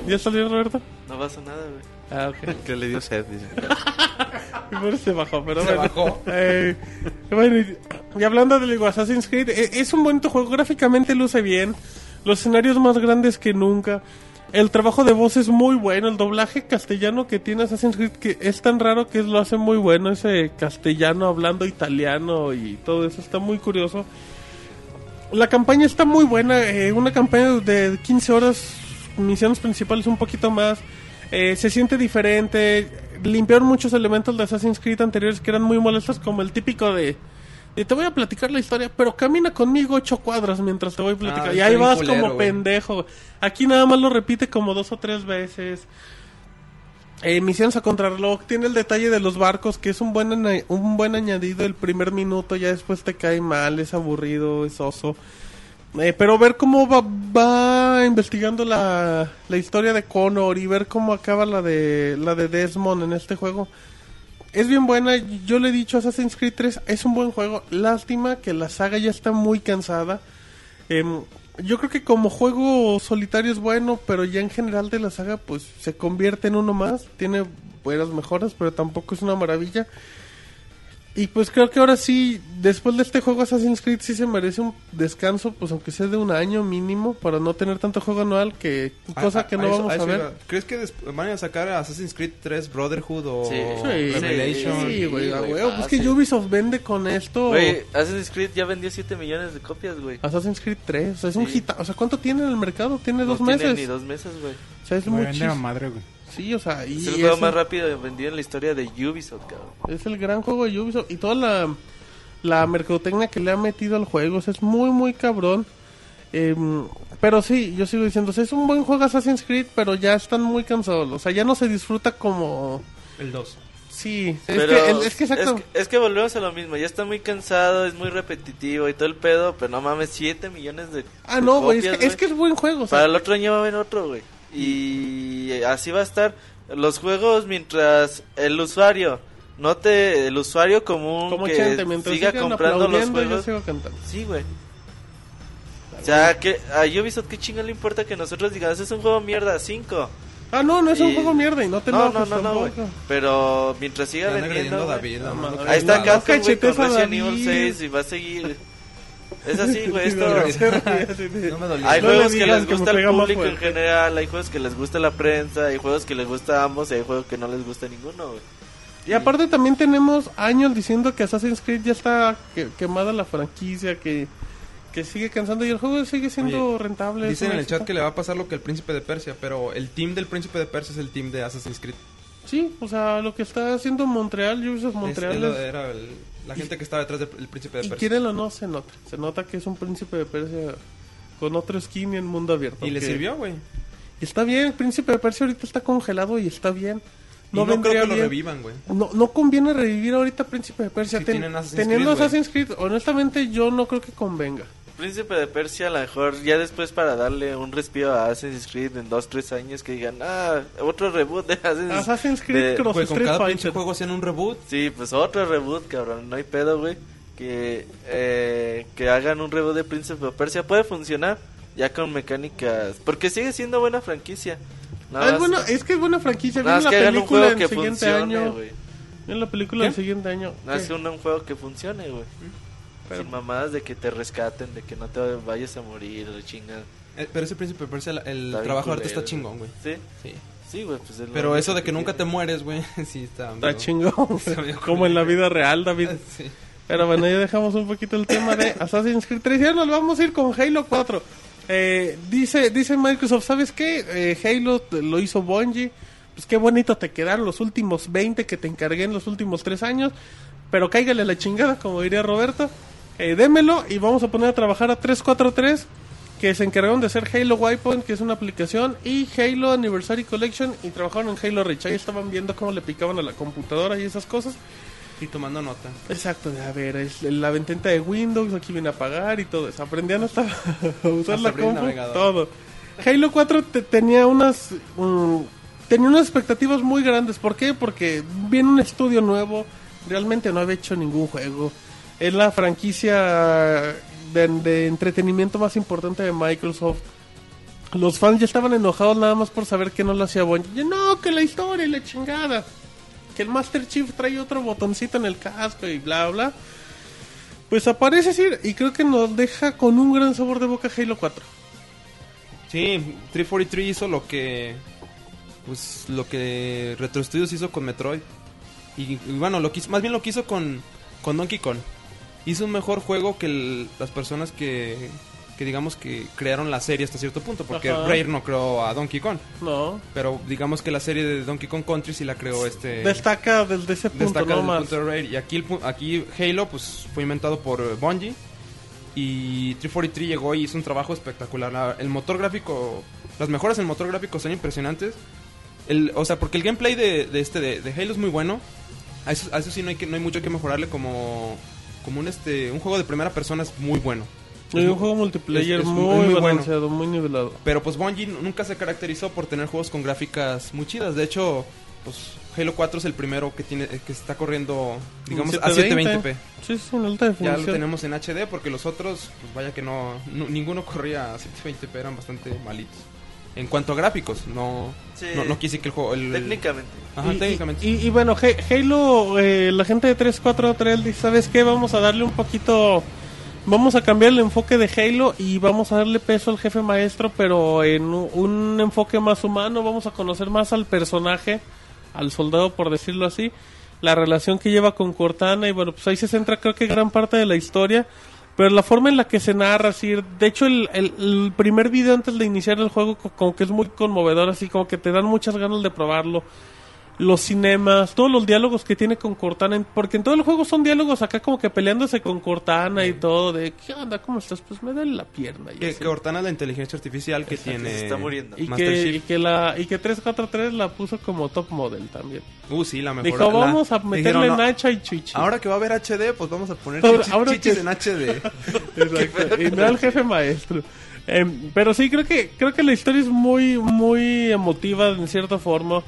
S2: ¿Ya salió Roberto?
S5: No pasa nada, güey.
S2: Ah, ok.
S3: Que le dio sed, dice.
S2: Y por eso se bajó, pero
S6: Se
S2: bueno.
S6: bajó.
S2: Eh, bueno, y, y hablando del Assassin's Creed, eh, es un bonito juego, gráficamente luce bien, los escenarios más grandes que nunca, el trabajo de voz es muy bueno, el doblaje castellano que tiene Assassin's Creed que es tan raro que lo hace muy bueno, ese castellano hablando italiano y todo eso está muy curioso. La campaña está muy buena, eh, una campaña de 15 horas, misiones principales un poquito más, eh, se siente diferente, limpiaron muchos elementos de Assassin's Creed anteriores que eran muy molestos, como el típico de, de te voy a platicar la historia, pero camina conmigo ocho cuadras mientras te voy a platicar.
S6: Ah,
S2: y ahí vas
S6: culero,
S2: como pendejo. Aquí nada más lo repite como dos o tres veces. Eh, misiones a contrarreloj, tiene el detalle de los barcos, que es un buen, un buen añadido el primer minuto, ya después te cae mal, es aburrido, es oso. Eh, pero ver cómo va, va investigando la, la historia de Connor y ver cómo acaba la de la de Desmond en este juego es bien buena. Yo le he dicho Assassin's Creed 3 es un buen juego. Lástima que la saga ya está muy cansada. Em, yo creo que como juego solitario es bueno, pero ya en general de la saga pues se convierte en uno más. Tiene buenas mejoras, pero tampoco es una maravilla. Y pues creo que ahora sí, después de este juego Assassin's Creed sí se merece un descanso, pues aunque sea de un año mínimo, para no tener tanto juego anual, que cosa
S6: A-
S2: que
S6: a-
S2: no vamos a, ver.
S6: iba. ¿Crees que van a sacar Assassin's Creed 3 Brotherhood o
S5: Sí.
S2: Sí,
S6: Revelation?
S2: sí, güey, huevo. Pues que
S5: fácil.
S2: Ubisoft vende con esto.
S5: Güey, Assassin's Creed ya vendió 7 millones de copias, güey.
S2: Assassin's Creed 3, o sea, es un
S5: Sí.
S2: hit. O sea, ¿cuánto tiene en el mercado? Tiene
S5: No
S2: dos
S5: tiene
S2: meses.
S5: ni dos meses, güey.
S2: O sea, es
S4: madre, güey.
S2: Sí, o sea, y
S5: Es el juego
S2: es,
S5: más
S2: el,
S5: rápido vendido en la historia de Ubisoft, cabrón.
S2: es el gran juego de Ubisoft. Y toda la, la mercadotecnia que le ha metido al juego, o sea, es muy, muy cabrón. Em, pero sí, yo sigo diciendo, o sea, es un buen juego Assassin's Creed, pero ya están muy cansados. O sea, ya no se disfruta como...
S6: El 2.
S2: Sí, es
S5: Pero
S2: que, el- es que exacto.
S5: es que- es que volvemos a lo mismo. Ya está muy cansado, es muy repetitivo y todo el pedo. Pero no mames, 7 millones de.
S2: Ah,
S5: de
S2: no, güey, es, que, es que es buen juego. O sea,
S5: Para el otro año va a haber otro, güey. Y así va a estar. Los juegos mientras el usuario. Note el usuario común
S2: como
S5: que
S2: mientras
S5: siga comprando los
S2: yo
S5: juegos.
S2: sigo cantando.
S5: Sí, güey. O sea, que a Ubisoft qué chinga le importa que nosotros digamos es un juego mierda 5.
S2: Ah, no, no es un juego mierda y no te
S5: No, no, no, no. Pero mientras siga vendiendo.
S6: David.
S2: No,
S6: no, no,
S5: Ahí está
S2: No.
S5: Capcom, güey, con Resident Evil
S2: David.
S5: 6 y va a seguir. Es así, güey, esto...
S6: No me dolió.
S5: Hay
S2: No
S5: juegos que les
S2: que
S5: gusta al
S2: pega más
S5: público en general, hay juegos que les gusta la prensa, hay juegos que les gusta a ambos y hay juegos que no les gusta a ninguno, güey.
S2: Y aparte también tenemos años diciendo que Assassin's Creed ya está que- quemada la franquicia, que, que sigue cansando y el juego sigue siendo
S6: Oye,
S2: rentable.
S6: Dicen en el chat que le va a pasar lo que el Príncipe de Persia, pero el team del Príncipe de Persia es el team de Assassin's Creed.
S2: Sí, o sea, lo que está haciendo Montreal, Ubisoft Montreal,
S6: es lo-
S2: es-
S6: era el- la gente que estaba detrás del el Príncipe de
S2: y
S6: Persia.
S2: quieren o no, se nota. Se nota que es un príncipe de Persia con otro skin y en mundo abierto.
S6: Y le sirvió, güey.
S2: Y está bien, el príncipe de Persia ahorita está congelado y está bien.
S6: No,
S2: No,
S6: no creo
S2: vendría
S6: que lo revivan, güey.
S2: No, no conviene revivir ahorita Príncipe de Persia.
S6: Sí,
S2: Ten-
S6: Assassin's
S2: teniendo
S6: Creed.
S2: Assassin's Creed, honestamente yo no creo que convenga.
S5: Príncipe de Persia, a lo mejor ya después para darle un respiro a Assassin's Creed en 2-3 años que digan, ah, otro reboot de Assassin's,
S2: Assassin's Creed
S5: de-
S2: Cross
S6: Güey, con
S2: Street
S6: cada pinche juego hacían un reboot.
S5: Sí, pues otro reboot, cabrón, no hay pedo, güey. Que, eh, que hagan un reboot de Príncipe de Persia puede funcionar ya con mecánicas, porque sigue siendo buena franquicia. Nada
S2: es, bueno, es que es buena franquicia. Viene la
S5: que hagan un
S2: película
S5: juego
S2: el
S5: que
S2: siguiente
S5: funcione,
S2: año. Viene la película
S6: ¿Qué?
S2: el siguiente año.
S5: Que un, un juego que funcione, güey.
S2: Pero-
S5: Sin mamadas de que te rescaten, de que no te vayas a morir, o chingas.
S6: Eh, Pero ese Príncipe Persia, el- el trabajo de arte está chingón, güey.
S5: Sí,
S6: Sí.
S5: sí, güey, pues es
S6: Pero eso de que
S5: que
S6: nunca te mueres, güey, sí está...
S2: Está chingón. Como en la vida real, David.
S6: Sí.
S2: Pero bueno, ya dejamos un poquito el tema de Assassin's Creed 3. Ya nos vamos a ir con Halo 4. Eh, dice, dice Microsoft, ¿sabes qué? Eh, Halo lo hizo Bungie. Pues qué bonito te quedaron los últimos 20 que te encargué en los últimos 3 años. Pero cáigale la chingada, como diría Roberto. Eh, démelo y vamos a poner a trabajar a 343. que se encargaron de hacer Halo Waypoint, que es una aplicación, y Halo Anniversary Collection, y trabajaron en Halo Reach. Ahí estaban viendo cómo le picaban a la computadora y esas cosas.
S6: Y tomando nota.
S2: Exacto, de, a ver, es la ventana de Windows, aquí viene a apagar y todo eso. Aprendían hasta a usar
S6: Hasta
S2: la compu, todo. Halo 4 te- tenía unas mm, tenía unas expectativas muy grandes. ¿Por qué? Porque viene un estudio nuevo, realmente no había hecho ningún juego. Es la franquicia de, entretenimiento más importante de Microsoft. Los fans ya estaban enojados nada más por saber que no lo hacía Bungie. No, que la historia y la chingada que el Master Chief trae otro botoncito en el casco y bla bla. Pues aparece Sir y creo que nos deja con un gran sabor de boca Halo 4.
S6: Sí, 343 hizo lo que. Pues lo que Retro Studios hizo con Metroid. Y, bueno, lo que más bien lo que hizo con, con Donkey Kong. Hizo un mejor juego que el- las personas que, que digamos que crearon la serie hasta cierto punto. Porque
S2: Ajá.
S6: Rare no creó a Donkey Kong.
S2: No,
S6: Pero digamos que la serie de Donkey Kong Country sí la creó este.
S2: destaca desde ese punto
S6: destaca
S2: no
S6: desde el
S2: más.
S6: punto de Rare. Y aquí, el aquí Halo pues fue inventado por eh, Bungie. Y 343 llegó y hizo un trabajo espectacular. La- el motor gráfico, las mejoras en el motor gráfico son impresionantes. El, o sea, porque el gameplay de, de este de, de Halo es muy bueno. A eso, a eso sí no hay, que, no hay mucho que mejorarle como, como un, este, un juego de primera persona es muy bueno.
S2: Y un juego multiplayer
S6: es- es
S2: muy,
S6: muy bueno.
S2: balanceado, muy nivelado.
S6: Pero pues Bungie nunca se caracterizó por tener juegos con gráficas muy chidas. De hecho, pues Halo 4 es el primero que tiene que está corriendo, digamos, a 720p.
S2: Sí, sí, en alta
S6: Ya lo tenemos en HD porque los otros, pues vaya que no, no- ninguno corría a 720p, eran bastante malitos. En cuanto a gráficos, no,
S5: Sí.
S6: no, no quise que el juego... El,
S5: Técnicamente.
S6: Ajá,
S2: y,
S6: técnicamente.
S2: y- y bueno, Ha- Halo, eh, la gente de 343 dice, ¿sabes qué? Vamos a darle un poquito... Vamos a cambiar el enfoque de Halo y vamos a darle peso al jefe maestro, pero en un enfoque más humano. Vamos a conocer más al personaje, al soldado, por decirlo así. La relación que lleva con Cortana y bueno, pues ahí se centra creo que gran parte de la historia. Pero la forma en la que se narra, así, de hecho el, el- el primer video antes de iniciar el juego co- como que es muy conmovedor, así como que te dan muchas ganas de probarlo. Los cinemas, todos los diálogos que tiene con Cortana, en- porque en todo el juego son diálogos acá como que peleándose con Cortana y todo, de ¿qué onda? ¿Cómo estás? Pues me duele la pierna. y
S6: Que,
S2: así.
S6: Cortana es la inteligencia artificial que tiene...
S5: Se está muriendo.
S2: y, que, y que la y que 343 la puso como top model también.
S6: Uh, sí, la mejor.
S2: Dijo,
S6: la-
S2: vamos a meterle
S6: dijeron, no,
S2: nacha y chichi.
S6: Ahora que va a haber HD, pues vamos a poner
S2: Ahora-
S6: chichis,
S2: ahora
S6: chichis
S2: que-
S6: en HD.
S2: Exacto, y no al jefe maestro. Em, pero sí, creo que creo que la historia es muy muy emotiva en cierta forma.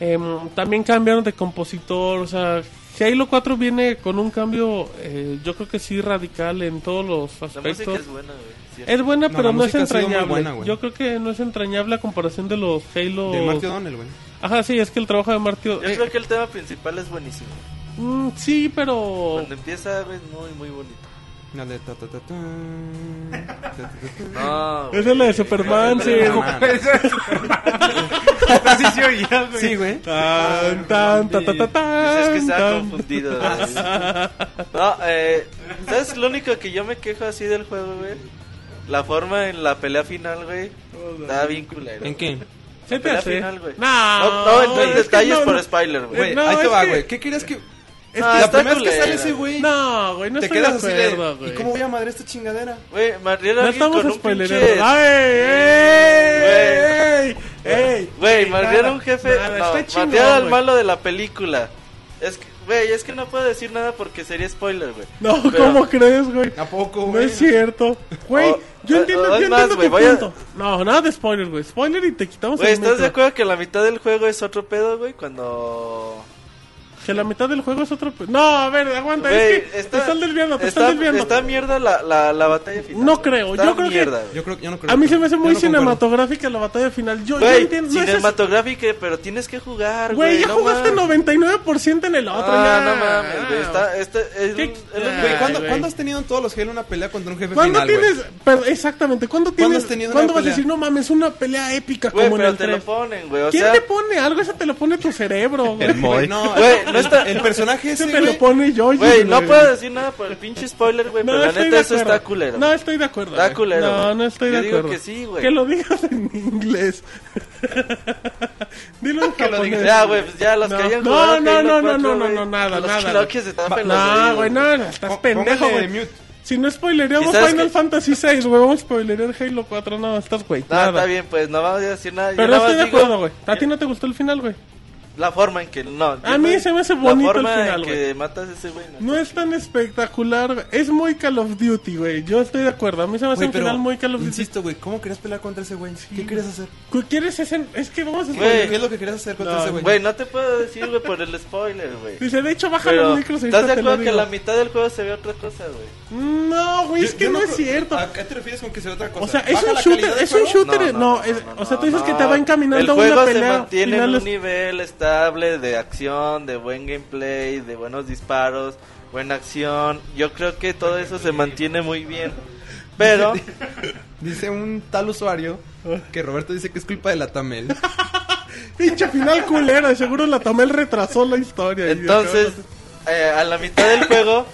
S2: Em, también cambiaron de compositor, o sea, Halo 4 viene con un cambio, eh, yo creo que sí radical en todos los
S5: La música
S2: aspectos.
S5: es buena, güey.
S2: Es buena,
S6: No,
S2: pero no es entrañable.
S6: buena,
S2: yo creo que no es entrañable a comparación de los Halo.
S6: De Marty O'Donnell, güey.
S2: Ajá, sí, es que el trabajo de Marty.
S5: Yo
S2: eh,
S5: creo que el tema principal es buenísimo.
S2: mm, sí, pero
S5: Cuando empieza, es muy, muy bonito.
S6: La de ta, ta, ta, tan, ta, ta, ta, tan.
S5: No,
S2: esa es la de Superman, sí.
S6: No, man.
S4: Así se oía, güey.
S6: Sí, güey.
S2: Tan, tan, ta, ta, ta, tan,
S5: Pues es que está
S2: tan.
S5: confundido. güey. No, eh, ¿sabes lo único que yo me quejo así del juego, güey? La forma en la pelea final, güey. Está bien culero.
S6: ¿En qué?
S2: ¿Se te
S5: pelea
S2: hace?
S5: final, güey.
S2: No,
S5: No, no
S2: es
S5: detalles
S2: no,
S5: por
S2: no.
S5: spoiler, güey.
S6: Ahí te
S2: es
S6: va,
S2: que-
S6: güey. ¿Qué querías que.? Es
S5: Ah,
S6: que la
S5: está
S6: primera vez que sale ese güey.
S2: No, güey, no
S6: te
S2: estoy
S6: quedas
S2: de
S6: así de.
S2: acuerdo, güey.
S6: ¿Y cómo voy a madre esta chingadera?
S5: Güey, madrear a
S2: No
S5: alguien
S2: estamos
S5: con un
S2: spoilerando.
S5: pinche...
S2: ¡Ay, ey, ey, ey!
S5: Güey,
S2: Ey,
S5: madrear a un jefe...
S2: nada,
S5: no,
S2: está chingón,
S5: madrear al
S2: güey.
S5: malo de la película. Es que, güey, es que no puedo decir nada porque sería spoiler, güey.
S2: No,
S5: Pero-
S2: ¿cómo crees, güey?
S6: ¿A poco,
S2: No
S6: güey?
S2: es cierto. Güey, yo entiendo,
S5: o es
S2: yo
S5: más,
S2: entiendo
S5: güey,
S2: tu
S5: voy a-
S2: punto. No, nada de spoiler, güey. Spoiler y te quitamos
S5: Güey,
S2: el
S5: ¿estás de acuerdo que la mitad del juego es otro pedo, güey? Cuando...
S2: Que la mitad del juego es otro... No, a ver, aguanta.
S5: Güey,
S2: es que
S5: está-
S2: te estás desviando, te
S5: está,
S2: estás desviando.
S5: Está mierda la, la, la batalla final.
S2: No creo,
S5: Está
S2: yo creo que-
S5: mierda, güey.
S6: Yo creo, yo no creo
S2: A mí
S6: que-
S2: se me hace
S6: yo
S2: muy
S6: no concuerdo.
S2: cinematográfica la batalla final. Yo, yo
S5: Güey,
S2: entiendo. no es eso.
S5: cinematográfica, pero tienes que jugar,
S2: Güey, ya
S5: no
S2: jugaste
S5: mames.
S2: 99% en el otro.
S5: Ah,
S2: ya.
S5: no mames, güey. Está, está, es,
S2: ¿Qué?
S5: es lo
S2: Güey,
S6: Güey, ¿cuándo. ¿cuándo has tenido en todos los Halo una pelea contra un jefe
S2: ¿Cuándo
S6: final,
S2: tienes, pero exactamente, ¿cuándo
S6: ¿Cuándo
S2: tienes, ¿cuándo
S6: una
S2: vas a decir, no mames, una pelea épica como en el
S5: te
S2: 3?
S5: lo ponen, güey. O
S2: ¿Quién te pone algo? Eso te lo pone tu cerebro, güey.
S6: No,
S5: no está-
S6: el personaje ese,
S2: te lo
S6: güey,
S2: pone yo,
S5: Güey, no puedo decir nada por el pinche spoiler, güey.
S2: No,
S5: pero la
S2: estoy
S5: neta,
S2: de
S5: eso
S2: acuerdo.
S5: está culero.
S2: No, estoy de acuerdo.
S5: Está culero,
S2: No,
S5: güey.
S2: no estoy
S5: Yo
S2: de
S5: digo
S2: acuerdo.
S5: que sí, güey.
S2: Que lo digas en inglés. Dilo en
S6: Que lo
S2: japonés.
S6: digas.
S5: Ya, güey, pues ya, los
S2: No,
S5: que hayan
S2: no,
S5: jugado
S2: no, no, no,
S5: 4,
S2: no, no, no, nada,
S5: los
S2: nada,
S5: que
S2: güey.
S5: no, que se tapen los
S2: No,
S5: oídos,
S2: güey, no, no, estás pendejo, güey.
S6: mute.
S2: Si no spoilereamos
S5: ¿Y sabes
S2: Final
S5: qué?
S2: Fantasy 6, güey, vamos a spoilerear Halo 4. No, estás güey.
S5: No,
S2: nada.
S5: está bien, pues no vamos a decir nada. Yo
S2: Pero
S5: nada
S2: estoy de
S5: digo
S2: acuerdo, güey. ¿A ti no te gustó el final, güey?
S5: La forma en que. No,
S2: A mí
S5: no-
S2: se me hace bonito
S5: La forma
S2: el final,
S5: en que matas a ese güey.
S2: No es tan espectacular. Es muy Call of Duty, güey. Yo estoy de acuerdo. A mí se me hace
S6: Güey,
S2: un final muy Call of Duty.
S6: insisto, güey, ¿cómo querías pelear contra ese güey? ¿Qué querías hacer?
S2: ¿Qué ¿Quieres ese? Es que vamos a
S5: Güey,
S6: ¿Qué es lo que querías hacer contra
S2: No,
S6: ese güey?
S5: Güey, no te puedo decir, güey, por el spoiler, güey.
S2: Dice, de hecho, baja los micros
S5: ¿estás de acuerdo que la mitad del juego se ve otra cosa, güey?
S2: No, güey, es que
S6: yo
S2: no, es cierto.
S6: ¿A qué te refieres con que sea otra cosa?
S2: O sea, es
S6: ¿Baja
S2: un shooter, es un
S6: juego?
S2: shooter. No, o sea, tú dices que te va encaminando a
S5: El
S2: una
S5: juego
S2: pelea.
S5: se mantiene en un nivel estable de acción, de buen gameplay, de buenos disparos, buena acción. Yo creo que todo eso se mantiene muy bien. Pero,
S6: Dice un tal usuario que Roberto dice que es culpa de la Tamel.
S2: Pinche final culera, seguro la Tamel retrasó la historia.
S5: entonces, eh, a la mitad del juego...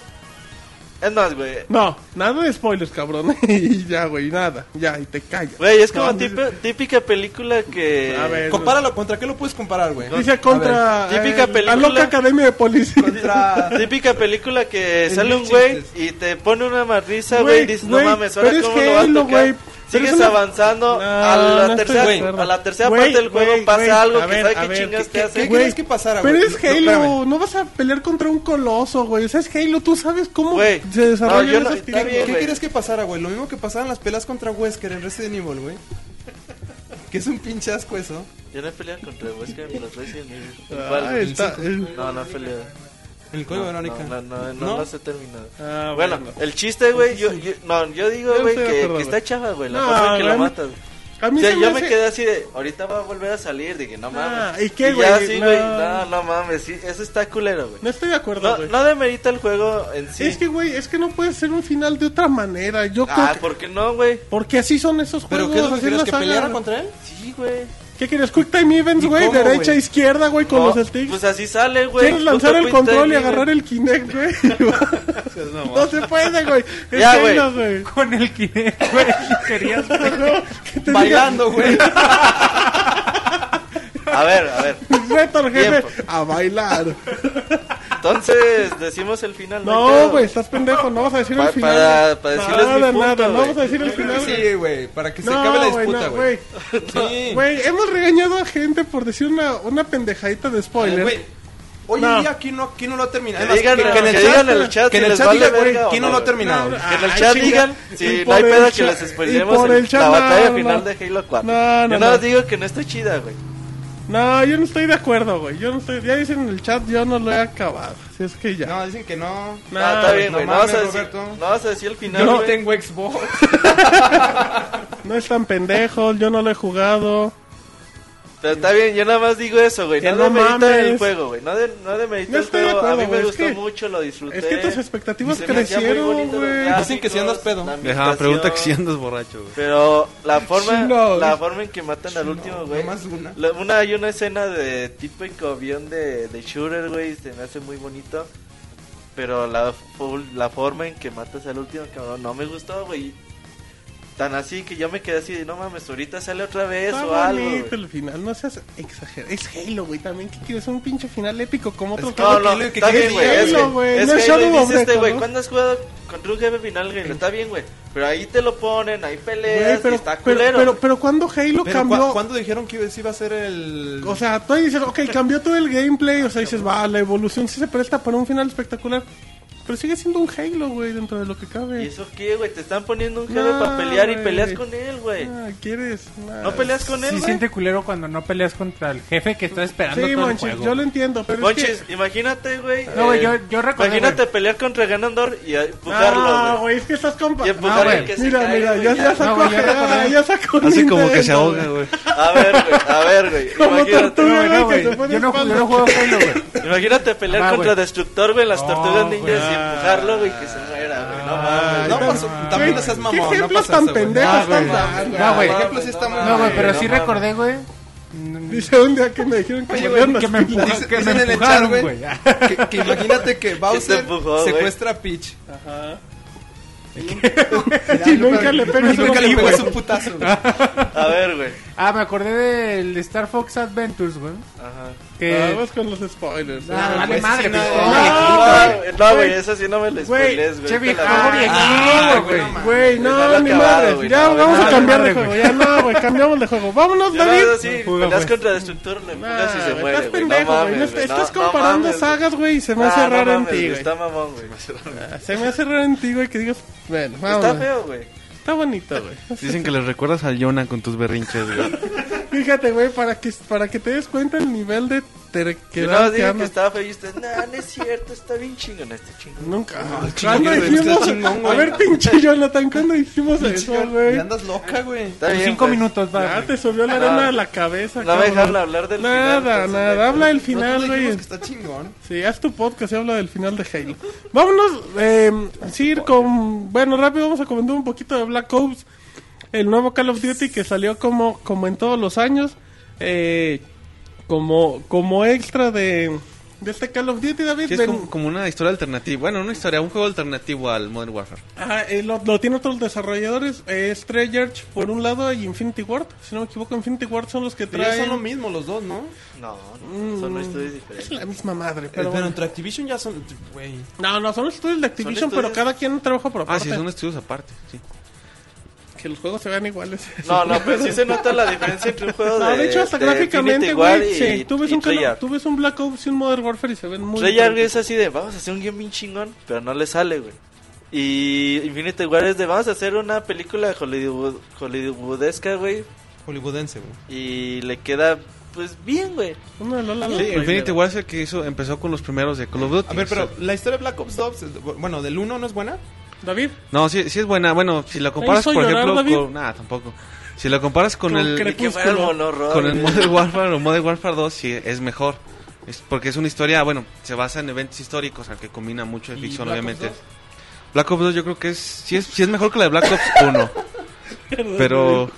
S5: Es más, güey.
S2: No, nada de spoilers, cabrón. y ya, güey, nada. Ya, y te callas.
S5: Güey, es como
S2: No,
S5: típica película que...
S2: A ver.
S6: Compáralo, ¿contra qué lo puedes comparar, güey?
S2: Dice contra
S5: A ver, típica
S2: eh,
S5: película.
S2: la loca academia de policía.
S6: Contra...
S5: Típica película que sale un güey y te pone una marrisa,
S2: Güey,
S5: y dices, no mames, ahora
S2: pero es
S5: cómo lo vas a tocar. Sigues
S2: una-
S5: avanzando,
S2: No,
S5: a, la tercera, a la tercera parte del juego pasa algo que
S2: ver,
S5: sabe qué
S2: ver,
S5: chingas
S6: ¿qué-
S5: te hace.
S6: qué que pasara,
S2: Pero es
S6: No,
S2: Halo, no vas a pelear contra un coloso, güey. O sea, es Halo, tú sabes cómo se
S5: no,
S2: desarrollan esas
S5: bien,
S6: ¿Qué
S5: güey.
S6: querías que pasara, güey? Lo mismo que pasaban las peleas contra Wesker en Resident Evil, güey. Que es un pinche asco eso.
S5: Yo no he peleado contra Wesker en los Resident Evil.
S2: Ah,
S5: ¿Cuál?
S2: está-
S6: El
S5: No, no he peleado.
S6: El código
S5: No,
S6: Verónica.
S5: No, no, no, no
S6: ¿No?
S5: los he terminado.
S2: Ah,
S5: bueno,
S2: bueno.
S5: el chiste, güey, yo, yo, no, yo digo, güey, que, que está chafa, güey, la
S2: No,
S5: forma en que
S2: güey,
S5: matas.
S2: A
S5: O
S2: mí
S5: sea,
S2: se
S5: yo
S2: me
S5: me
S2: hace-
S5: quedé así de, ahorita va a volver a salir, dije, no
S2: Ah,
S5: mames.
S2: ¿y qué,
S5: ya
S2: güey?
S5: güey,
S2: No.
S5: no, no mames, sí, eso está culero, güey.
S2: No estoy de acuerdo,
S5: No,
S2: güey.
S5: no demerita el juego en sí.
S2: Es que, güey, es que no puede ser un final de otra manera. Yo
S5: ah,
S2: creo que...
S5: ¿por qué no, güey?
S2: Porque así son esos
S6: ¿Pero
S2: juegos.
S6: qué es lo que
S2: la
S6: ¿Que
S2: saga.
S6: peleara contra él?
S5: Sí, güey.
S2: ¿Qué quieres? Quick Time Events,
S6: ¿Y
S2: güey. Derecha,
S6: güey?
S2: izquierda, güey, con
S5: No,
S2: los sticks.
S5: Pues así sale, güey.
S2: ¿Quieres lanzar el control y agarrar el Kinect, güey? no se puede, güey.
S5: Ya, güey.
S4: Con el Kinect, güey. Querías.
S2: Que te
S6: Bailando, güey.
S5: A ver, a ver.
S2: diga, Reto al jefe
S5: Tiempo.
S2: a bailar.
S5: Entonces, decimos el final.
S2: No, güey, estás pendejo. No vas a decir
S5: Pa-
S2: el final.
S5: para- para decirles
S2: nada,
S5: mi punto,
S2: nada. No
S5: güey.
S2: vamos a decir el final. güey.
S6: Sí, güey. Para que se
S2: No,
S6: acabe la
S2: güey,
S6: disputa,
S2: no,
S6: güey. Sí.
S2: Güey, hemos regañado a gente por decir una, una pendejadita de spoiler.
S6: Güey, Hoy
S2: No.
S6: en día, ¿quién no, quién no lo ha terminado?
S5: Que
S6: Además,
S5: digan-
S6: que, en el
S5: que
S6: chat,
S5: digan en el chat
S6: que en
S5: si
S6: el
S5: les
S6: chat
S5: vale
S6: digan, güey,
S5: verga o
S6: ¿quién no
S5: no,
S6: lo ha
S5: güey.
S6: terminado?
S2: No,
S5: Que en el
S2: Ay,
S5: chat
S2: chinga.
S5: digan
S2: Y
S5: si no
S2: por
S5: hay
S2: el
S5: pedo que
S2: chat-
S5: les
S2: y
S5: spoilemos
S2: por
S5: el-
S2: el chat,
S5: la
S2: no,
S5: batalla
S2: no.
S5: final de Halo 4.
S2: No, no,
S5: Yo
S2: no.
S5: nada más digo que no está chida, güey.
S2: No, yo no estoy de acuerdo, güey. Yo no estoy. Ya dicen en el chat, yo no lo he acabado. Si es que ya.
S6: No, dicen que no.
S2: No,
S5: Ah, está bien, güey. No, vas a decir, no vas a decir el final,
S6: Yo no tengo Xbox.
S2: No están pendejos, yo no lo he jugado.
S5: Pero está bien, yo nada más digo eso, güey. No
S2: no
S5: demerita el juego, güey. No, de, no demerita
S2: No
S5: el juego.
S2: acuerdo,
S5: a mí me gustó
S2: que-
S5: mucho, lo disfruté.
S2: es que tus expectativas crecieron, güey.
S6: Dicen que sí andas pedo.
S3: Ajá, pregunta que si andas borracho, güey.
S5: Pero la forma, la forma en que matan al último, güey.
S6: nomás una.
S5: La- una hay una escena de típico avión de, de shooter, güey, se me hace muy bonito. Pero la, la forma en que matas al último cabrón no me gustó, güey. Tan así que yo me quedé así de, no mames, ahorita sale otra vez
S2: Está
S5: o algo.
S2: bonito
S5: güey".
S2: el final, no seas exagerado. Es Halo, güey, también. ¿Qué quieres? Un pinche final épico como otro
S6: que-
S5: No, no,
S6: ¿Qué- qué
S5: está bien, güey. Es,
S2: Halo,
S5: que-
S2: güey,
S5: es
S2: no es
S5: Halo dice este, güey,
S2: Colossus.
S5: ¿cuándo has jugado contra un jefe final, güey? Está bien, güey. Pero ahí te lo ponen, hay peleas,
S2: Güey, pero,
S5: y está
S2: pero,
S5: culero.
S2: pero, pero cuando Halo
S6: Pero
S2: cambió.
S6: ¿cu- ¿cuándo dijeron que iba a ser el.
S2: O sea, tú ahí dices, ok, cambió todo el gameplay. O sea, dices, va, la evolución sí se presta para un final espectacular. Pero sigue siendo un Halo, güey, dentro de lo que cabe.
S5: ¿Y eso qué, güey? Te están poniendo un jefe
S2: No,
S5: para pelear y
S2: güey.
S5: peleas con él, güey.
S2: Ah, ¿quieres? Nah.
S5: ¿No peleas con él,
S4: Sí
S5: güey?
S4: siente culero cuando no peleas contra el jefe que está esperando
S2: Sí,
S4: todo el
S2: Monchis,
S4: juego.
S2: yo lo entiendo, pero
S5: Monchis,
S2: es que...
S5: imagínate, güey.
S4: No, güey,
S5: eh,
S4: yo- yo recordé,
S5: Imagínate
S4: güey.
S5: pelear contra Ganondorf y empujarlo,
S2: No,
S5: güey.
S2: güey, es que estás compa...
S5: Y empujarlo
S4: No, güey.
S5: que se
S2: Mira, mira,
S5: güey,
S2: ya, ya
S4: No,
S2: sacó,
S4: güey, yo recordé.
S2: ya sacó
S3: Así como que se ahoga,
S2: güey.
S3: güey.
S5: A ver, güey, a ver, güey.
S2: Como
S5: Imagínate,
S2: tortuga.
S4: No, güey, no,
S2: que
S4: güey.
S2: se pone
S4: Yo no, yo no juego Halo, güey.
S5: imagínate pelear
S4: Ah,
S5: contra
S4: güey.
S5: Destructor, güey, las
S4: No,
S5: tortugas ninjas
S4: güey.
S5: y empujarlo, güey, que se muera, güey. No mames.
S6: No
S5: güey.
S6: pasó. También no seas
S2: ¿Qué
S6: mamón. no
S2: ejemplos
S6: pasa
S2: tan
S6: eso, güey.
S2: pendejos
S4: No,
S2: están dando?
S4: No, güey.
S6: El ejemplo sí está muy
S4: No, güey, pero
S5: no
S4: sí recordé, güey.
S2: Dice un día que me dijeron que
S6: Oye, güey,
S2: a
S4: que me empujaron,
S6: Dice-
S4: que me
S6: dicen en el
S4: empujaron,
S6: chat,
S4: güey.
S6: Que, que imagínate que Bowser
S5: empujó,
S6: secuestra a Peach.
S2: Y nunca le pegas
S6: Y nunca
S2: un
S6: le pegas un putazo, güey.
S5: A ver, güey.
S4: Ah, me acordé del de Star Fox Adventures, güey.
S5: Ajá.
S4: Que...
S2: Vamos con los spoilers.
S4: Ah,
S2: ¿eh?
S4: vale
S6: pues,
S4: madre,
S6: sí, no, no,
S5: güey, esa sí no me la
S4: Güey,
S5: spoilees, güey.
S4: che viejo
S5: Ah,
S4: güey.
S2: Güey, no,
S5: acabado,
S2: madre. Ya
S5: no,
S2: vamos a cambiar
S4: madre,
S2: de juego.
S4: güey.
S2: Ya no, güey, cambiamos de juego. Vámonos, David.
S4: Juega,
S5: peleas contra Destructor, le y
S2: Nah,
S5: se
S2: güey,
S5: muere,
S2: estás pendejo, güey. estás comparando sagas, güey, y se me
S5: Ah,
S2: hace
S5: no
S2: raro en ti,
S5: güey. Está mamón, güey.
S2: Ah, Se me hace raro en ti, güey, que digas, bueno,
S5: Está feo, güey.
S2: Está bonito, güey.
S3: Dicen que les recuerdas al Jonah con tus berrinches, güey.
S2: Fíjate, güey, para que, para que te des cuenta el nivel de terquedad
S5: no
S2: que
S5: dije que estaba feo y ustedes, no, no es cierto, está bien chingón este chingón.
S2: Nunca.
S6: chingón,
S2: ¿Cuándo
S6: güey,
S2: dijimos?
S6: chingón,
S2: a ver, pinche Jonathan, ¿cuándo dijimos eso, güey?
S6: Y andas loca, güey.
S5: Está
S4: En cinco
S5: pues.
S4: minutos, va.
S2: Ya te subió la arena a la cabeza,
S5: No me dejaron hablar del final.
S2: Nada,
S5: entonces,
S2: nada,
S5: güey.
S2: habla del final, güey.
S6: está chingón.
S2: Sí, haz tu podcast y habla del final de Halo. Vámonos, eh, sí, ir con... Bueno, rápido vamos a comentar un poquito de Black Ops. El nuevo Call of Duty que salió como, como en todos los años. Eh, como, como extra de, de este Call of Duty, David.
S3: Sí, es como, como una historia alternativa. Bueno, una historia, un juego alternativo al Modern Warfare.
S2: Ah, eh, lo, lo tienen otros desarrolladores. Eh, es Treyarch por un lado y Infinity Ward. Si no me equivoco, Infinity Ward son los que
S6: Pero ya
S2: traen...
S6: son lo mismo los dos, ¿no?
S5: No, no, son
S2: Mm,
S5: estudios
S2: Es
S5: diferentes.
S2: la misma madre,
S6: Pero,
S2: pero... bueno.
S6: entre Activision ya son... Güey.
S2: No, no, son estudios de Activision, pero cada quien trabaja por
S3: Ah,
S2: aparte.
S3: sí, son estudios aparte. Sí.
S2: Que los juegos se vean iguales.
S5: No, no, pero sí se nota la diferencia entre un juego de.
S2: No, de hecho, hasta
S5: de
S2: gráficamente, güey.
S5: y-
S2: Sí, tú ves,
S5: y
S2: un Call tú ves un Black Ops y un Modern Warfare y se ven muy
S5: Treyarch es así de, vamos a hacer un guion bien chingón, pero no le sale, güey. Y Infinity War es de, vamos a hacer una película Hollywood, hollywoodesca, güey.
S6: Hollywoodense, güey.
S5: Y le queda, pues, bien, güey.
S2: Uno de Lola
S3: Sí, Infinity. War es el que hizo, empezó con los primeros de Call of Duty.
S6: A ver,
S3: o sea,
S6: pero la historia de Black Ops 2, es- bueno, del 1 no es buena.
S2: David,
S3: No, sí, sí es buena. Bueno, si la comparas, por
S2: llorar,
S3: ejemplo,
S2: David?
S3: con... Nada, tampoco. Si la comparas con,
S2: Con
S3: el...
S5: Que
S3: con el. Modern Warfare o Modern Warfare 2 sí es mejor. Es porque es una historia, bueno, se basa en eventos históricos, aunque combina mucho de
S6: ¿Y
S3: ficción,
S6: Black
S3: obviamente.
S6: Ops 2?
S3: Black Ops 2 yo creo que es sí es, sí es mejor que la de Black Ops 1. pero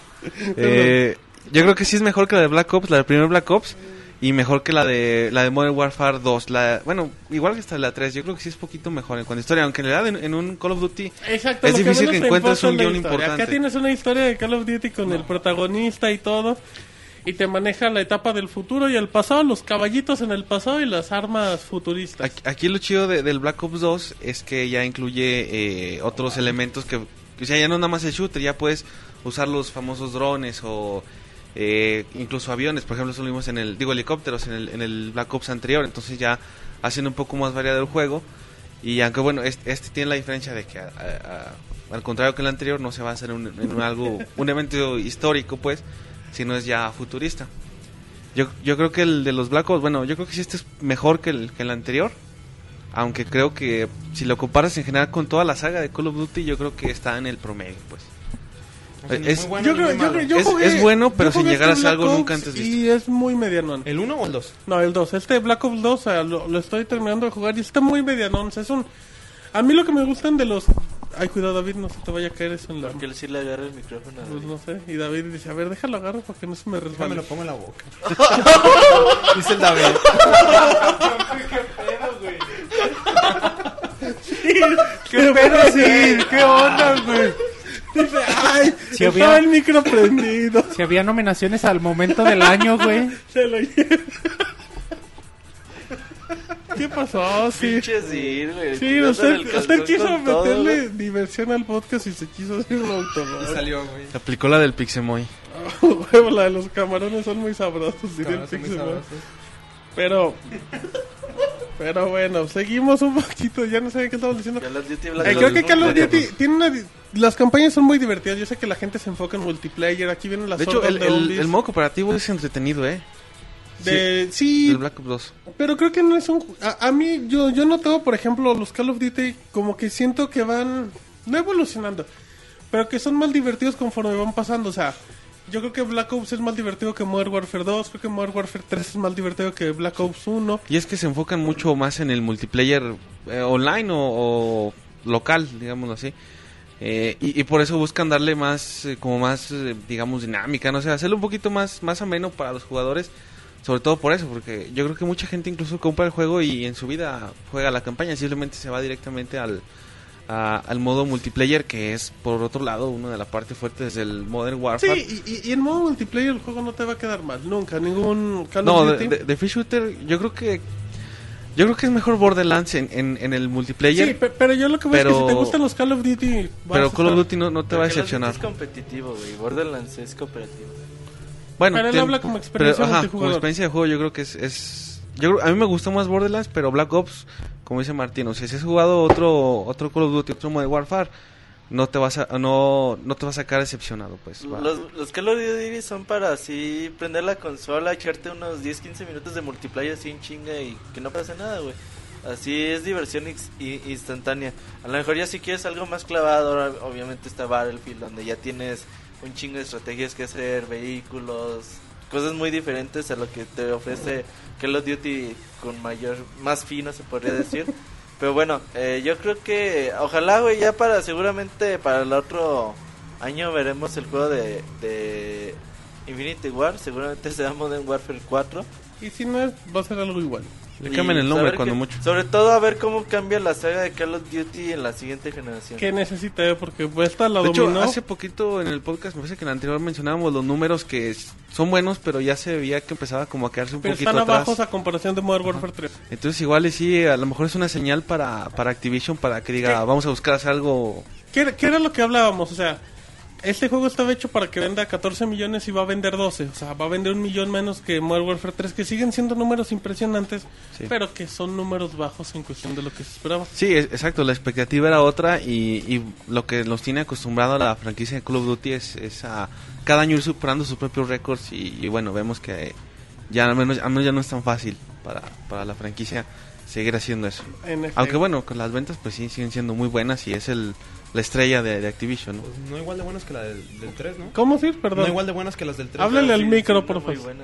S3: eh, yo creo que sí es mejor que la de Black Ops, la del primer Black Ops. Y mejor que la de la de Modern Warfare 2. La, bueno, igual que hasta la 3. Yo creo que sí es poquito mejor en cuanto a historia. Aunque en realidad en, en un Call of Duty
S2: Exacto,
S3: Es difícil que
S2: te
S3: encuentres un
S2: guion
S3: importante.
S2: Acá tienes una historia de Call of Duty con el protagonista y todo. Y te maneja la etapa del futuro y el pasado, los caballitos en el pasado y las armas futuristas.
S3: Aquí, aquí lo chido de- del Black Ops 2 es que ya incluye eh, otros elementos que, o sea, ya no nada más el shooter, ya puedes usar los famosos drones o eh, incluso aviones, por ejemplo, eso lo vimos en el, digo, helicópteros en el, en el Black Ops anterior, entonces ya hacen un poco más variado el juego y aunque bueno, este, este tiene la diferencia de que a- al contrario que el anterior no se va a hacer un, un algo, un evento histórico pues, sino es ya futurista. Yo, yo creo que el de los Black Ops, bueno, yo creo que sí este es mejor que el, que el anterior. Aunque creo que si lo comparas en general con toda la saga de Call of Duty, yo creo que está en el promedio, pues. Es-
S6: muy bueno
S2: yo creo, yo creo- yo
S3: Es-
S2: jugué-
S3: es bueno,
S2: yo
S3: pero sin
S2: jugué
S3: llegar a ser algo nunca antes
S2: Y es muy medianón.
S6: ¿El 1 o el 2?
S2: No, el 2. Este Black Ops 2 o sea, lo, lo estoy terminando de jugar y está muy medianón. o sea, es un... A mí lo que me gustan de los... Ay, cuidado David, no se te vaya a caer eso en la...
S5: Porque sí le agarra el micrófono.
S2: Pues
S5: güey.
S2: no sé. Y David dice, a ver, déjalo agarro para que no se me
S6: Déjame
S2: resbale.
S6: lo pongo en la boca. Dice el David.
S4: ¿Qué pedo, sí? ¿Qué onda, güey?
S2: Dice, ay,
S4: Si
S2: estaba
S4: había-
S2: el micro prendido.
S4: Si había nominaciones al momento del año, güey.
S2: Se lo. ¿Qué pasó? Sí.
S5: Pinche Sir, güey.
S2: Sí, usted, usted quiso
S5: todo,
S2: meterle diversión al podcast y se quiso hacer un
S6: Y
S2: autogol.
S6: salió, güey.
S3: Aplicó la del Pixemoy.
S2: Huevo, la de los camarones son muy sabrosos, diría el
S6: sabrosos.
S2: Pero, pero bueno, seguimos un poquito. Ya no sé qué estamos diciendo.
S5: Call of Duty Black
S2: Eh, creo que Call of. Duty tiene una. Las campañas son muy divertidas. Yo sé que la gente se enfoca en multiplayer. Aquí vienen las
S3: De hecho, el,
S2: de
S3: el, modo cooperativo es entretenido, ¿eh?
S2: De, sí,
S3: El Black Ops 2.
S2: Pero creo que no es un... A, a mí, yo, yo noto, por ejemplo, los Call of Duty como que siento que van... No evolucionando, pero que son más divertidos conforme van pasando. O sea, yo creo que Black Ops es más divertido que Modern Warfare 2. Creo que Modern Warfare 3 es más divertido que Black Ops 1.
S3: Y es que se enfocan mucho más en el multiplayer eh, online o, local, digámoslo así. Eh, y, por eso buscan darle más, eh, como más, digamos, dinámica, no sé, hacerlo un poquito más, más ameno para los jugadores. Sobre todo por eso, porque yo creo que mucha gente incluso compra el juego y en su vida juega la campaña, simplemente se va directamente al, a- al modo multiplayer, que es por otro lado una de las partes fuertes del Modern Warfare.
S2: Sí, y, en modo multiplayer el juego no te va a quedar mal, nunca. Ningún Call
S3: no,
S2: of
S3: de,
S2: Duty.
S3: de- de Free Shooter, yo creo que yo creo que es mejor Borderlands en, en, en el multiplayer,
S2: Sí, pe- pero yo lo que veo es que si te gustan los Call of Duty.
S3: pero Call of Duty no, no te va a decepcionar.
S5: Es competitivo, güey. Borderlands es cooperativo.
S3: Bueno,
S2: Pero él
S3: ten-
S2: habla como experiencia
S3: pero, ajá, como experiencia de juego yo creo que es, es yo a mí me gustó más Borderlands, pero Black Ops, como dice Martín, o sea, si has jugado otro otro Call of Duty, otro Modern Warfare, no te vas a no no te vas a sacar decepcionado, pues.
S5: Los, los Call of Duty son para así prender la consola, echarte unos 10-15 minutos de multiplayer sin chinga y que no pase nada, güey. Así es diversión instantánea. A lo mejor ya si quieres algo más clavado, obviamente está Battlefield, donde ya tienes un chingo de estrategias que hacer, vehículos, cosas muy diferentes a lo que te ofrece Call of Duty con mayor, más fino se podría decir. Pero bueno, eh, yo creo que ojalá, güey, ya para seguramente para el otro año veremos el juego de, de Infinity War, seguramente sea Modern Warfare 4.
S2: Y si no es, va a ser algo igual.
S3: Le cambian el nombre cuando
S5: que-
S3: mucho.
S5: Sobre todo a ver cómo cambia la saga de Call of Duty en la siguiente generación.
S2: Que necesita, porque pues, esta la
S3: De hecho, hace poquito en el podcast, me parece que en el anterior mencionábamos los números que son buenos, pero ya se veía que empezaba como a quedarse un
S2: pero
S3: poquito
S2: están
S3: atrás.
S2: abajo a comparación de Modern Warfare 3.
S3: Entonces igual y sí, a lo mejor es una señal para, para Activision para que diga,
S2: ¿Qué?
S3: vamos a buscar hacer algo...
S2: ¿Qué, qué era lo que hablábamos? O sea, este juego estaba hecho para que venda 14 millones y va a vender 12. O sea, va a vender un millón menos que Modern Warfare 3, que siguen siendo números impresionantes,
S3: Sí.
S2: pero que son números bajos en cuestión de lo que se esperaba.
S3: Sí, es- exacto, la expectativa era otra y, y lo que nos tiene acostumbrado a la franquicia de Call of Duty es, es a cada año ir superando sus propios récords y, y bueno, vemos que ya al menos, al menos ya no es tan fácil para, para la franquicia seguir haciendo eso. Aunque bueno, con las ventas pues sí siguen siendo muy buenas y es el, la estrella de, de Activision, ¿no?
S6: Pues no igual de buenas que la del, del 3, ¿no?
S2: ¿Cómo Sir? Perdón.
S6: No igual de buenas que las del 3.
S2: Háblale al
S5: Sí,
S2: micro,
S5: sí,
S2: por favor.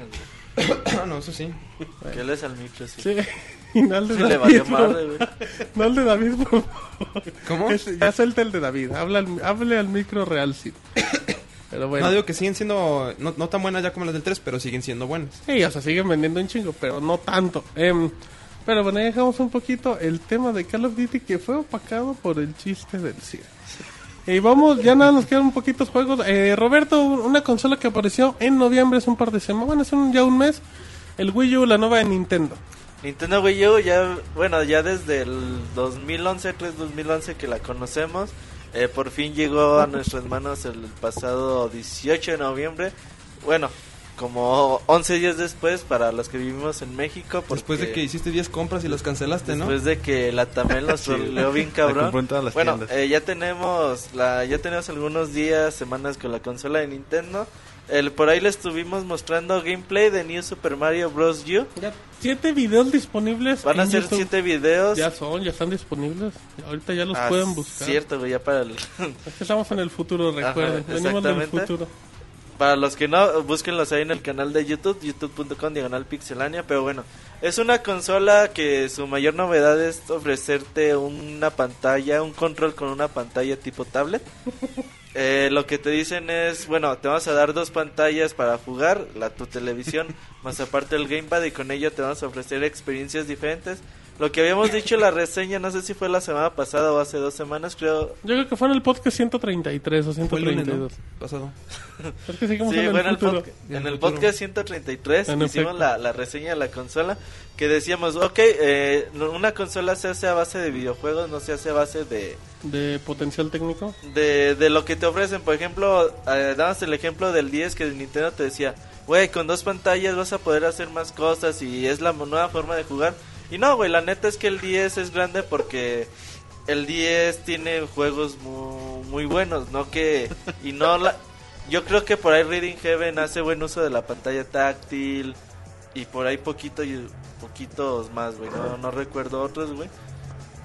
S6: Ah, no, eso sí.
S5: Que hables al micro, sí.
S2: Sí. Y no al de
S5: Sí, le
S2: David.
S5: valió
S2: por-
S5: madre, güey.
S2: No al de David, por favor.
S6: ¿Cómo?
S2: Es- ya suelta el de David. Habla al, hable al micro real, sí. Pero bueno.
S6: No, digo que siguen siendo, no, no tan buenas ya como las del 3, pero siguen siendo buenas.
S2: Sí, o sea, siguen vendiendo un chingo, pero no tanto. Em, pero bueno, ahí dejamos un poquito el tema de Call of Duty que fue opacado por el chiste del CIR. Y vamos, ya nada, nos quedan un poquitos juegos. Eh, Roberto, una consola que apareció en noviembre, hace un par de semanas, bueno, hace un- ya un mes, el Wii U, la nueva de Nintendo.
S5: Nintendo Wii U ya, bueno, ya desde el 2011, 3 2011 que la conocemos, eh, por fin llegó a nuestras manos el pasado 18 de noviembre. Bueno, como 11 días después para los que vivimos en México.
S6: Después de que hiciste 10 compras y las cancelaste, ¿no?
S5: Después de que la Tamel nos
S3: Sí,
S5: troleó bien
S3: la
S5: cabrón.
S3: compró en todas las
S5: bueno, eh, ya tenemos la, ya tenemos algunos días, semanas con la consola de Nintendo. El, por ahí les estuvimos mostrando gameplay de New Super Mario Bros. U.
S2: Ya, siete videos disponibles.
S5: Van a ser
S2: YouTube.
S5: siete videos.
S2: Ya son, ya están disponibles. Ahorita ya los
S5: Ah,
S2: pueden buscar.
S5: Cierto, güey, ya para el-
S2: Es que estamos en el futuro, recuerden.
S5: Ajá,
S2: Venimos del futuro.
S5: Para los que no, búsquenlos ahí en el canal de YouTube, youtube.com diagonal pixelania. Pero bueno, es una consola que su mayor novedad es ofrecerte una pantalla, un control con una pantalla tipo tablet. Eh, lo que te dicen es, bueno, te vamos a dar dos pantallas para jugar, la tu televisión, más aparte el gamepad y con ello te vamos a ofrecer experiencias diferentes. Lo que habíamos dicho en la reseña, no sé si fue la semana pasada o hace dos semanas, creo,
S2: Yo creo que fue en el podcast 133 o
S6: Fue el lunes,
S2: 132.
S6: ¿no? Pasado.
S2: Es que seguimos
S5: Sí,
S2: en el
S5: el,
S2: futuro.
S5: podca-
S6: En
S5: en
S6: el
S5: podcast 133
S2: En
S5: hicimos la, la reseña de la consola que decíamos, ok, eh, no- una consola se hace a base de videojuegos, no se hace a base de,
S2: De potencial técnico.
S5: de, de lo que te ofrecen. Por ejemplo, eh, dabas el ejemplo del 10 que Nintendo te decía, güey, con dos pantallas vas a poder hacer más cosas y es la nueva forma de jugar. Y no, güey, la neta es que el 10 es grande porque el 10 tiene juegos muy, muy buenos, ¿no? Que, y no la... Yo creo que por ahí Reading Heaven hace buen uso de la pantalla táctil y por ahí poquito y poquitos más, güey. No, no recuerdo otros, güey.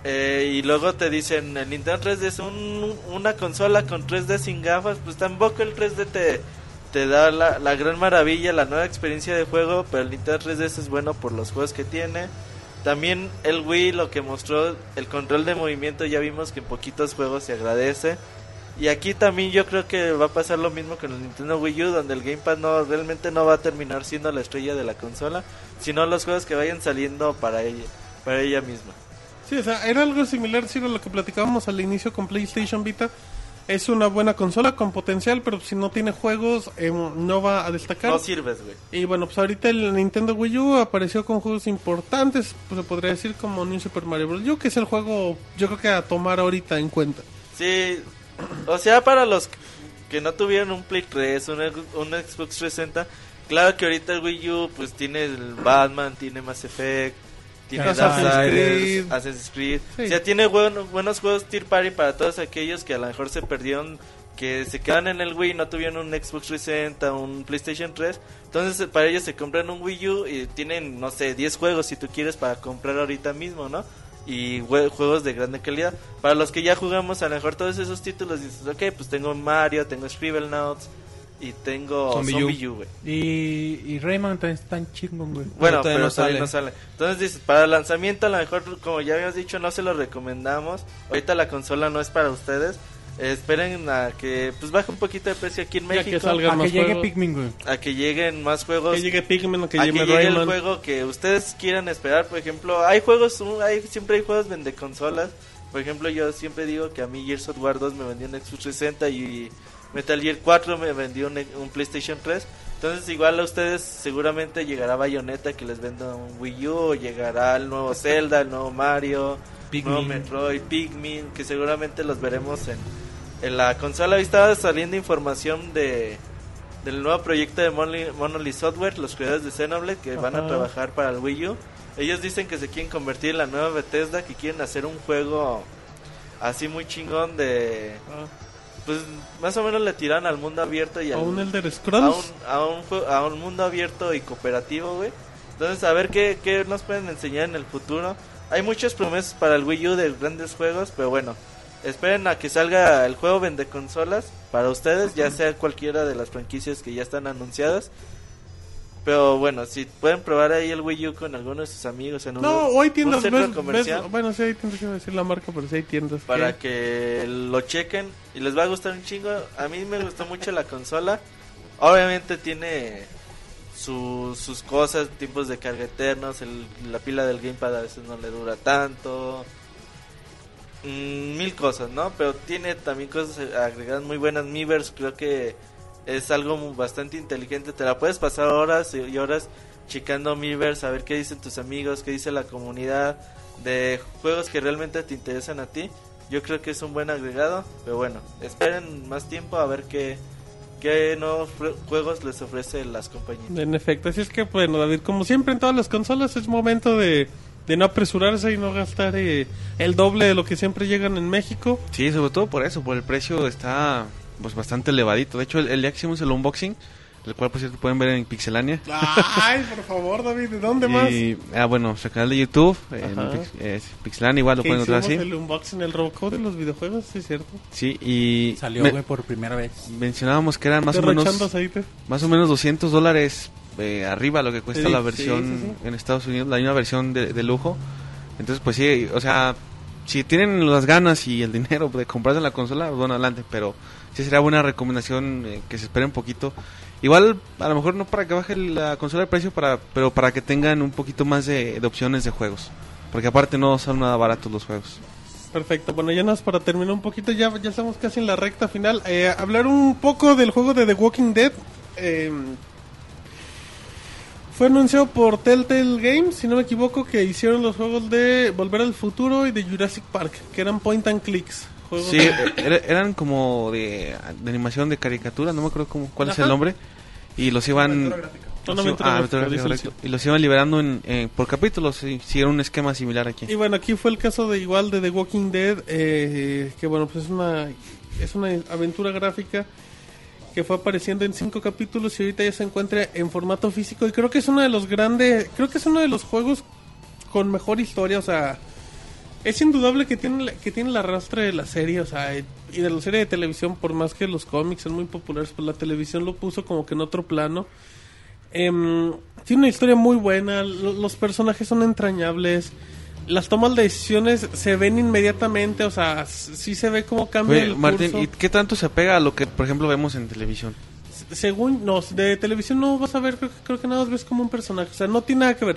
S5: Eh, y luego te dicen, el Nintendo 3D es un- una consola con 3D sin gafas, pues tampoco el 3D te, te da la, la gran maravilla, la nueva experiencia de juego, pero el Nintendo 3DS es bueno por los juegos que tiene. También el Wii lo que mostró, el control de movimiento, ya vimos que en poquitos juegos se agradece. Y aquí también yo creo que va a pasar lo mismo con el Nintendo Wii U, donde el Gamepad no realmente no va a terminar siendo la estrella de la consola, sino los juegos que vayan saliendo para ella, para ella misma.
S2: Sí, o sea, era algo similar, a lo que platicábamos al inicio con PlayStation Vita. Es una buena consola con potencial, pero si no tiene juegos, eh, no va a destacar.
S5: No sirves, güey.
S2: Y bueno, pues ahorita el Nintendo Wii U apareció con juegos importantes, pues se podría decir como New Super Mario Bros. U, que es el juego, yo creo que a tomar ahorita en cuenta.
S5: Sí, o sea, para los que no tuvieron un Play 3, un, un Xbox 360, claro que ahorita el Wii U pues tiene el Batman, tiene Mass Effect, tiene
S2: Assassin's Creed.
S5: Assassin's Creed.
S2: Sí.
S5: O sea, tiene bueno- buenos juegos Tier Party para todos aquellos que a lo mejor se perdieron, que se quedan en el Wii no tuvieron un Xbox 360, un PlayStation 3. Entonces, para ellos se compran un Wii U y tienen, no sé, 10 juegos si tú quieres para comprar ahorita mismo, ¿no? Y jue- juegos de grande calidad. Para los que ya jugamos, a lo mejor todos esos títulos dices, ok, pues tengo Mario, tengo Scribblenauts y tengo
S6: Zombie
S5: Zombie,
S6: U.
S5: Güey.
S4: Y, y Rayman también es tan chingón, güey.
S5: Bueno,
S6: todavía
S5: pero
S6: no sale.
S5: no sale. Entonces dices, para el lanzamiento a lo mejor, como ya habíamos dicho, no se lo recomendamos. Ahorita la consola no es para ustedes. Eh, esperen a que pues baje un poquito de precio aquí en México.
S2: que
S4: A
S2: más
S4: que llegue
S2: juegos.
S4: Pikmin, güey.
S5: A que lleguen más juegos.
S2: Que llegue Pikmin o que
S5: a
S2: llegue
S5: que llegue el
S2: Rayman.
S5: juego que ustedes quieran esperar. Por ejemplo, hay juegos, hay, siempre hay juegos vende consolas. Por ejemplo, yo siempre digo que a mí Gears of War 2 me vendió un Xbox 360 y Metal Gear 4 me vendió un, un PlayStation 3. Entonces, igual a ustedes seguramente llegará Bayonetta que les venda un Wii U, o llegará el nuevo Zelda, el nuevo Mario,
S6: Pikmin.
S5: nuevo Metroid, Pikmin, que seguramente los veremos en, en la consola. Hoy estaba saliendo información de del nuevo proyecto de Monolith, Software, los creadores de Xenoblade, que van a trabajar para el Wii U. Ellos dicen que se quieren convertir en la nueva Bethesda, que quieren hacer un juego así muy chingón de... Pues más o menos le tiran al mundo abierto y
S2: a un Elder
S5: a,
S2: Scrolls.
S5: un, a, un, a un mundo abierto y cooperativo, güey. Entonces, a ver qué, qué nos pueden enseñar en el futuro. Hay muchas promesas para el Wii U de grandes juegos, pero bueno, esperen a que salga el juego vende consolas para ustedes, ya sea cualquiera de las franquicias que ya están anunciadas. Pero bueno, si pueden probar ahí el Wii U con algunos de sus amigos en un,
S2: No,
S5: un
S2: tiendas. ves- bueno, sí hay tiendas, decir la marca, pero sí hay tiendas.
S5: para
S2: que-
S5: que lo chequen y les va a gustar un chingo. A mí me gustó mucho la consola. Obviamente tiene su- sus cosas, tiempos de carga eternos, el- la pila del gamepad a veces no le dura tanto. Mm, mil cosas, ¿no? Pero tiene también cosas agregadas muy buenas. Miiverse creo que es algo bastante inteligente. Te la puedes pasar horas y horas checando Miiverse, a ver qué dicen tus amigos, qué dice la comunidad de juegos que realmente te interesan a ti. Yo creo que es un buen agregado, pero bueno, esperen más tiempo a ver qué, qué nuevos juegos les ofrece las compañías.
S2: En efecto, así es que, bueno, David, como siempre en todas las consolas es momento de, de no apresurarse y no gastar eh, el doble de lo que siempre llegan en México.
S3: Sí, sobre todo por eso, por el precio está pues bastante elevadito. De hecho, el, el día que hicimos el unboxing, el cual por cierto pueden ver en Pixelania.
S2: Ay, por favor, David, ¿de dónde más?
S3: Y, ah, bueno, nuestro canal de YouTube, en. Pix- es Pixelania, igual lo pueden encontrar así.
S2: el unboxing, el Robocop de los videojuegos, sí es cierto.
S3: Sí, y
S4: Salió, güey, por primera vez.
S3: mencionábamos que eran más o menos
S2: aceite.
S3: más o menos 200 dólares eh, arriba lo que cuesta
S2: Sí,
S3: la versión
S2: sí, sí.
S3: en Estados Unidos, la misma versión de, de lujo. Entonces, pues sí, o sea, si tienen las ganas y el dinero de comprarse la consola, pues, bueno, adelante, pero sí sería buena recomendación eh, que se espere un poquito. Igual, a lo mejor no para que baje la consola de precio, para, pero para que tengan un poquito más de, opciones de juegos. Porque aparte no son nada baratos los juegos.
S2: Perfecto, bueno, ya nos para terminar un poquito, ya, ya estamos casi en la recta final. Eh, hablar un poco del juego de The Walking Dead. Eh, fue anunciado por Telltale Games, si no me equivoco, que hicieron los juegos de Volver al Futuro y de Jurassic Park, que eran point and clicks. Juegos
S3: Sí, era- eran como de, de animación de caricatura, no me acuerdo cómo, cuál es el nombre. Y los iban... Ah,
S2: gráfica,
S3: gráfica. Y los iban liberando en, eh, por capítulos, y siguieron un esquema similar aquí.
S2: Y bueno, aquí fue el caso de igual de The Walking Dead, eh, que bueno, pues es una, es una aventura gráfica que fue apareciendo en cinco capítulos y ahorita ya se encuentra en formato físico y creo que es uno de los grandes, creo que es uno de los juegos con mejor historia, o sea, es indudable que tiene, que tiene el arrastre de la serie, o sea, y de la serie de televisión, por más que los cómics son muy populares, pues la televisión lo puso como que en otro plano. Em, tiene una historia muy buena, lo- los personajes son entrañables, las tomas de decisiones se ven inmediatamente, o sea, sí se ve cómo cambia
S3: Oye,
S2: el
S3: Martín,
S2: curso.
S3: ¿y qué tanto se apega a lo que, por ejemplo, vemos en televisión?
S2: Según, no, de televisión no vas a ver, creo, que- creo que nada más ves como un personaje, o sea, no tiene nada que ver.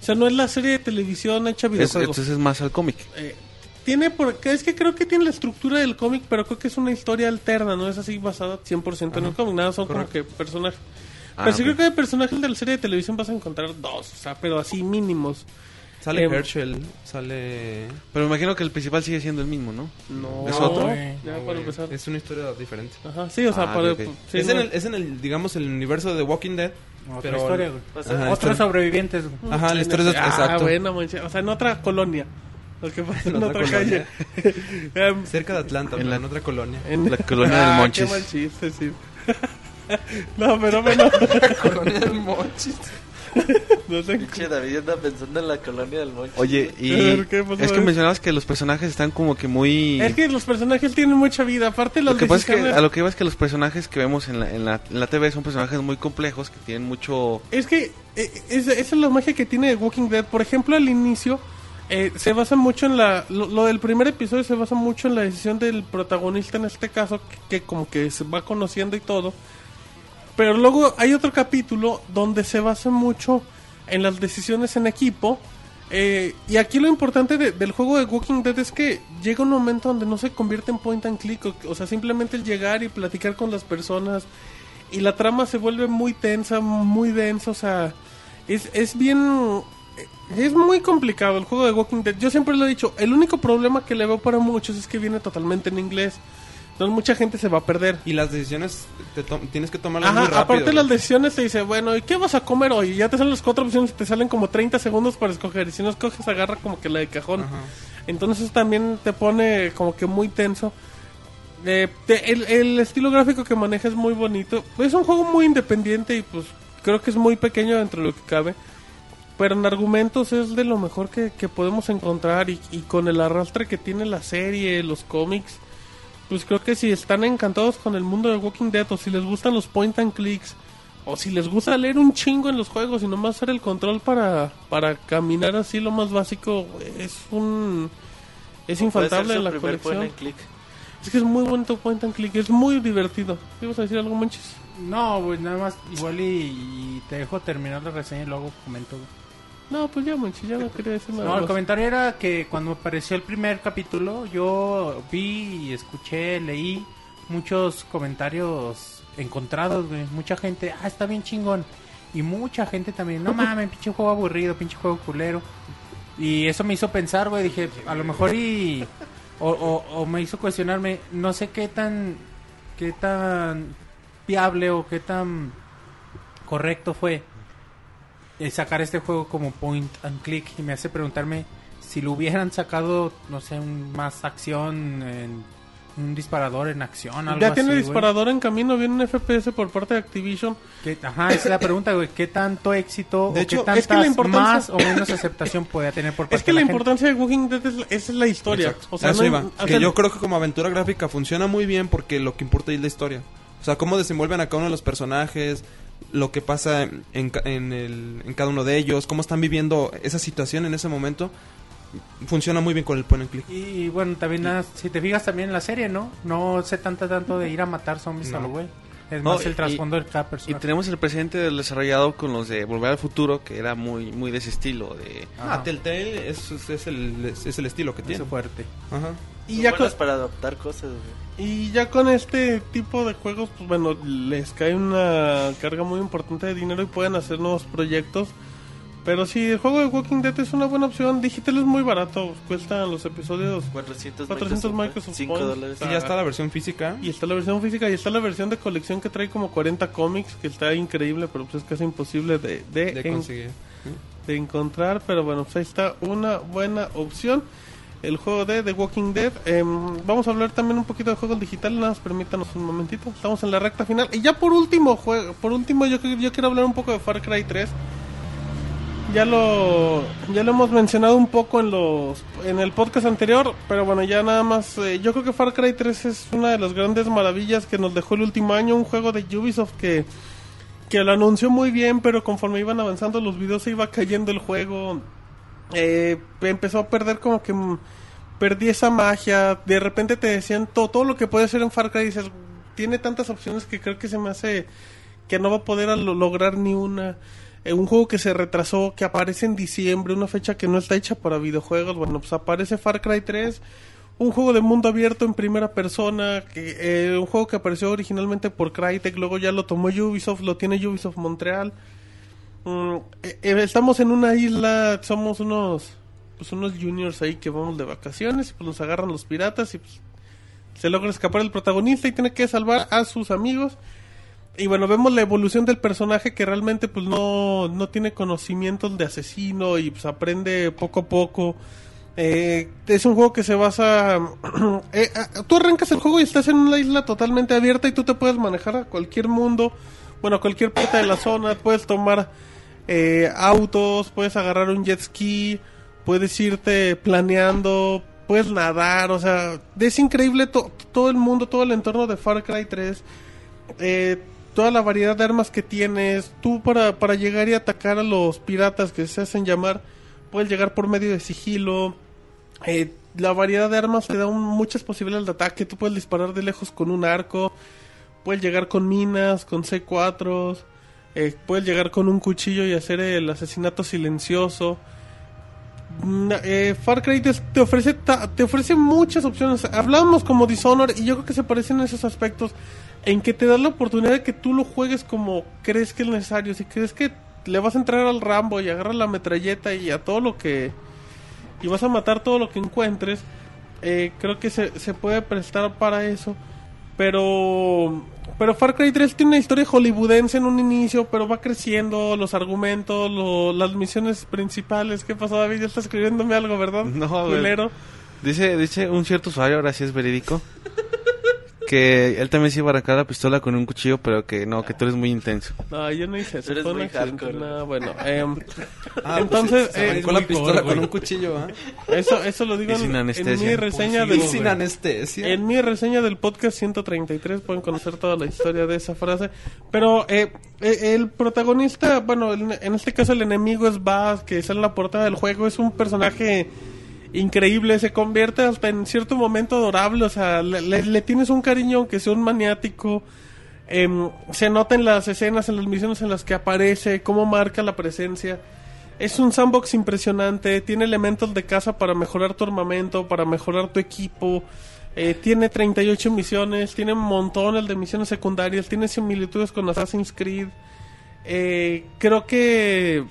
S2: O sea, no es la serie de televisión hecha
S3: Es-
S2: videojuego.
S3: entonces es más al cómic.
S2: Eh, tiene por, que es que creo que tiene la estructura del cómic, pero creo que es una historia alterna, no es así basada 100% en el cómic, nada, son como que personajes.
S3: Ah,
S2: pero sí creo que de personajes de la serie de televisión vas a encontrar dos, o sea, pero así mínimos.
S6: Sale Herschel, sale...
S3: Pero me imagino que el principal sigue siendo el mismo, ¿no?
S2: No,
S3: ¿Es otro?
S2: Ya
S6: No,
S2: para
S6: güey,
S2: empezar.
S6: Es una historia diferente.
S2: Ajá, sí, o sea,
S3: Ah,
S2: para, sí,
S6: es,
S2: no.
S6: en el, es en el, digamos, el universo de The Walking Dead.
S4: Otra
S6: pero-
S4: historia, güey.
S5: O sea,
S6: Ajá,
S4: Otros
S6: historia-
S4: sobrevivientes, güey.
S6: Ajá, la historia es...
S2: Ah,
S6: exacto.
S2: bueno, manche, o sea, en otra colonia. Lo que pasa en,
S6: En
S2: otra,
S6: otra
S2: calle. Em,
S6: Cerca de Atlanta,
S3: En la-
S6: en otra colonia.
S2: en
S3: La colonia del
S2: Ah,
S3: Monchis.
S2: Qué mal chiste, sí. no, pero bueno.
S6: colonia del Monchis.
S2: no sé.
S5: Pinche David anda pensando en la colonia del Monchi.
S3: Oye, y
S2: ver, ¿qué pasó?
S3: es que mencionabas que los personajes están como que muy...
S2: Es que los personajes tienen mucha vida. Aparte, las
S3: Lo que pasa es que a lo que iba es que los personajes que vemos en la, en la, en la TV son personajes muy complejos que tienen mucho...
S2: Es que eh, esa, es la magia que tiene The Walking Dead. Por ejemplo, al inicio eh, se basa mucho en la... Lo, lo del primer episodio se basa mucho en la decisión del protagonista en este caso, que, que como que se va conociendo y todo. Pero luego hay otro capítulo donde se basa mucho en las decisiones en equipo. eh, y aquí lo importante de- del juego de Walking Dead es que llega un momento donde no se convierte en point and click. O, o sea, simplemente el llegar y platicar con las personas. Y la trama se vuelve muy tensa, muy densa. O sea, es, es bien... Es muy complicado el juego de Walking Dead. Yo siempre lo he dicho, el único problema que le veo para muchos es que viene totalmente en inglés. Entonces mucha gente se va a perder.
S6: Y las decisiones te tienes que tomarlas
S2: Ajá,
S6: muy rápido.
S2: aparte
S6: güey.
S2: las decisiones te dice, bueno, ¿y qué vas a comer hoy? Y ya te salen las cuatro opciones te salen como 30 segundos para escoger. Y si no escoges, agarra como que la de cajón.
S6: Ajá.
S2: Entonces eso también te pone como que muy tenso. Eh, te- el, el estilo gráfico que maneja es muy bonito. Es un juego muy independiente y pues creo que es muy pequeño dentro de lo que cabe. Pero en argumentos es de lo mejor que, que podemos encontrar y, y con el arrastre que tiene la serie, los cómics. Pues creo que si están encantados con el mundo de Walking Dead o si les gustan los point and clicks o si les gusta leer un chingo en los juegos y nomás hacer el control para, para caminar así lo más básico, es un... Es infaltable en la colección. Es que es muy bonito point and click, es muy divertido. ¿Ibas a decir algo, Manches?
S4: No, güey, nada más igual y, y te dejo terminar la reseña y luego comento. güey.
S2: No, pues ya, Manches, ya no quería decir nada
S4: No, el
S2: más.
S4: comentario era que cuando apareció el primer capítulo, yo vi y escuché, leí muchos comentarios encontrados, güey. Mucha gente, ah, está bien chingón. Y mucha gente también, no mames, pinche juego aburrido, pinche juego culero. Y eso me hizo pensar, güey, dije, a lo mejor y... O, o- o me hizo cuestionarme, no sé qué tan... qué tan viable o qué tan correcto fue sacar este juego como point and click y me hace preguntarme si lo hubieran sacado, no sé, un- más acción, en, un disparador en acción, algo
S2: Ya tiene
S4: así,
S2: disparador en camino, viene un FPS por parte de Activision.
S4: Que- Ajá, esa es la pregunta, güey. ¿Qué tanto éxito
S2: De
S4: o
S2: hecho,
S4: qué
S2: es que
S4: tantas
S2: la importancia-
S4: más o menos aceptación puede tener por parte
S2: Es que
S4: de
S2: la
S4: la gente?
S2: importancia de Walking Dead es, la- es la historia.
S6: Exacto.
S2: O sea, no
S6: iba. que
S2: sea,
S6: yo creo que como aventura gráfica funciona muy bien porque lo que importa es la historia. O sea, cómo desenvuelven a cada uno de los personajes, lo que pasa en, ca- en, el- en cada uno de ellos, cómo están viviendo esa situación en ese momento. Funciona muy bien con el point and click.
S4: Y bueno, también si te fijas también en la serie, ¿no? No se tanto tanto de ir a matar zombies a lo güey. Es
S3: No,
S4: más el trasfondo de cada
S3: Y tenemos el presente del desarrollado con los de Volver al Futuro, que era muy muy de ese estilo. de
S6: Ah, Telltale es, es, es el, es, es el estilo que tiene.
S4: Fuerte.
S6: Ajá.
S2: Y, ya con,
S5: para adaptar cosas, güey.
S2: y ya con este tipo de juegos, pues bueno, les cae una carga muy importante de dinero y pueden hacer nuevos proyectos. Pero si el juego de Walking Dead es una buena opción, digital es muy barato, cuestan los episodios
S5: 400,
S2: 400 Microsoft
S5: 5
S2: Points.
S5: dólares.
S6: Y ya está la versión física.
S2: Y está la versión física y está la versión de colección que trae como 40 cómics, que está increíble, pero pues es casi imposible de, de,
S6: de
S2: en-
S6: conseguir.
S2: de encontrar. Pero bueno, pues ahí está una buena opción. El juego de The Walking Dead. Em, vamos a hablar también un poquito de juegos digitales, nada más permítanos un momentito. Estamos en la recta final. Y ya por último, juego, por último yo, yo quiero hablar un poco de Far Cry 3. Ya lo, ya lo hemos mencionado un poco en los en el podcast anterior, pero bueno, ya nada más. eh, yo creo que Far Cry 3 es una de las grandes maravillas que nos dejó el último año. Un juego de Ubisoft que, que lo anunció muy bien, pero conforme iban avanzando los videos se iba cayendo el juego. Eh, empezó a perder como que mm, perdí esa magia. De repente te decían todo, todo lo que puede hacer en Far Cry. Dices, tiene tantas opciones que creo que se me hace que no va a poder lograr ni una. eh, un juego que se retrasó, que aparece en diciembre, una fecha que no está hecha para videojuegos. Bueno, pues aparece Far Cry 3, un juego de mundo abierto en primera persona, que, eh, un juego que apareció originalmente por Crytek, luego ya lo tomó Ubisoft, lo tiene Ubisoft Montreal. Mm, eh, eh, estamos en una isla, somos unos pues unos juniors ahí que vamos de vacaciones y pues nos agarran los piratas y pues se logra escapar el protagonista y tiene que salvar a sus amigos. Y bueno, vemos la evolución del personaje que realmente pues no, no tiene conocimientos de asesino y pues aprende poco a poco. Eh, es un juego que se basa... eh, ah, tú arrancas el juego y estás en una isla totalmente abierta y tú te puedes manejar a cualquier mundo, bueno, cualquier parte de la zona, puedes tomar eh, autos, puedes agarrar un jet ski, puedes irte planeando, puedes nadar, o sea, es increíble to- todo el mundo, todo el entorno de Far Cry 3, eh, toda la variedad de armas que tienes, tú para, para llegar y atacar a los piratas que se hacen llamar, puedes llegar por medio de sigilo, eh, la variedad de armas te da muchas posibilidades de ataque, tú puedes disparar de lejos con un arco, puedes llegar con minas, con C4, eh, puedes llegar con un cuchillo y hacer el asesinato silencioso. Eh, Far Cry te, ofrece te ofrece muchas opciones. Hablábamos como Dishonor y yo creo que se parecen en esos aspectos en que te da la oportunidad de que tú lo juegues como crees que es necesario. Si crees que le vas a entrar al Rambo y agarras la metralleta y a todo lo que y vas a matar todo lo que encuentres, eh, creo que se, se puede prestar para eso. Pero pero Far Cry 3 tiene una historia hollywoodense en un inicio, pero va creciendo los argumentos, lo- las misiones principales. ¿Qué pasó, David? Ya está escribiéndome algo, ¿verdad?
S3: No, güey. Dice, dice un cierto usuario, ahora sí es verídico, que él también se iba a arrancar la pistola con un cuchillo, pero que no, que tú eres muy intenso.
S2: No, yo no hice eso.
S5: Eres
S2: fue un
S5: muy
S2: accidente.
S5: hardcore.
S2: No, bueno, em,
S6: Ah,
S2: Entonces,
S6: pues, se
S2: eh,
S6: arrancó la
S4: muy
S6: pistola
S4: gore,
S6: con
S4: güey.
S6: un cuchillo, ¿ah?
S2: eso, eso lo digo
S3: Y
S2: en,
S3: sin
S2: en
S3: anestesia.
S2: mi reseña
S6: Y
S2: del,
S6: sin anestesia.
S2: En mi reseña del podcast 133 pueden conocer toda la historia de esa frase. Pero eh, eh, el protagonista, bueno, en, en este caso el enemigo es Baz, que sale en la portada del juego. Es un personaje increíble, se convierte hasta en cierto momento adorable. O sea, le, tienes un cariño aunque sea un maniático. Em, se nota en las escenas, en las misiones en las que aparece, cómo marca la presencia. Es un sandbox impresionante, tiene elementos de caza para mejorar tu armamento, para mejorar tu equipo. Eh, tiene 38 misiones, tiene montones de misiones secundarias, tiene similitudes con Assassin's Creed. Eh, creo que.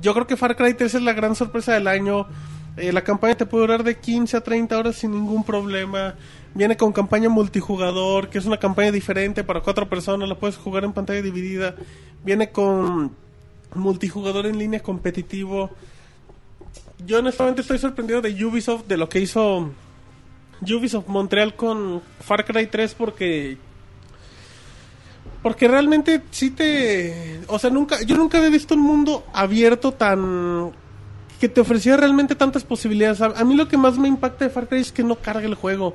S2: Yo creo que Far Cry 3 es la gran sorpresa del año. Eh, la campaña te puede durar de 15 a 30 horas sin ningún problema. Viene con campaña multijugador, que es una campaña diferente para cuatro personas, la puedes jugar en pantalla dividida. Viene con multijugador en línea competitivo. Yo honestamente estoy sorprendido de Ubisoft, de lo que hizo Ubisoft Montreal con Far Cry 3 porque porque realmente sí te o sea, nunca yo nunca había visto un mundo abierto tan que te ofrecía realmente tantas posibilidades. A, mí lo que más me impacta de Far Cry es que no carga el juego.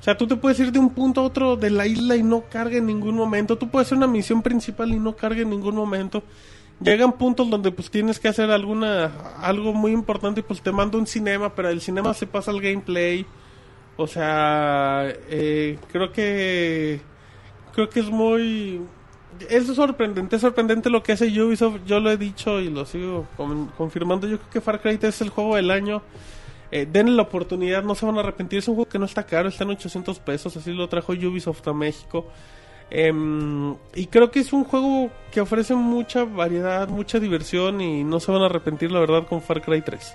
S2: O sea, tú te puedes ir de un punto a otro de la isla y no carga en ningún momento. Tú puedes hacer una misión principal y no carga en ningún momento. Llegan puntos donde pues tienes que hacer alguna algo muy importante y pues te manda un cinema, pero el cinema se pasa al gameplay. O sea, eh, creo que creo que es muy es sorprendente, es sorprendente lo que hace Ubisoft. Yo lo he dicho y lo sigo con- confirmando. Yo creo que Far Cry 3 es el juego del año. Eh, denle la oportunidad, no se van a arrepentir. Es un juego que no está caro, está en 800 pesos. Así lo trajo Ubisoft a México. Em, y creo que es un juego que ofrece mucha variedad, mucha diversión. Y no se van a arrepentir, la verdad, con Far Cry 3.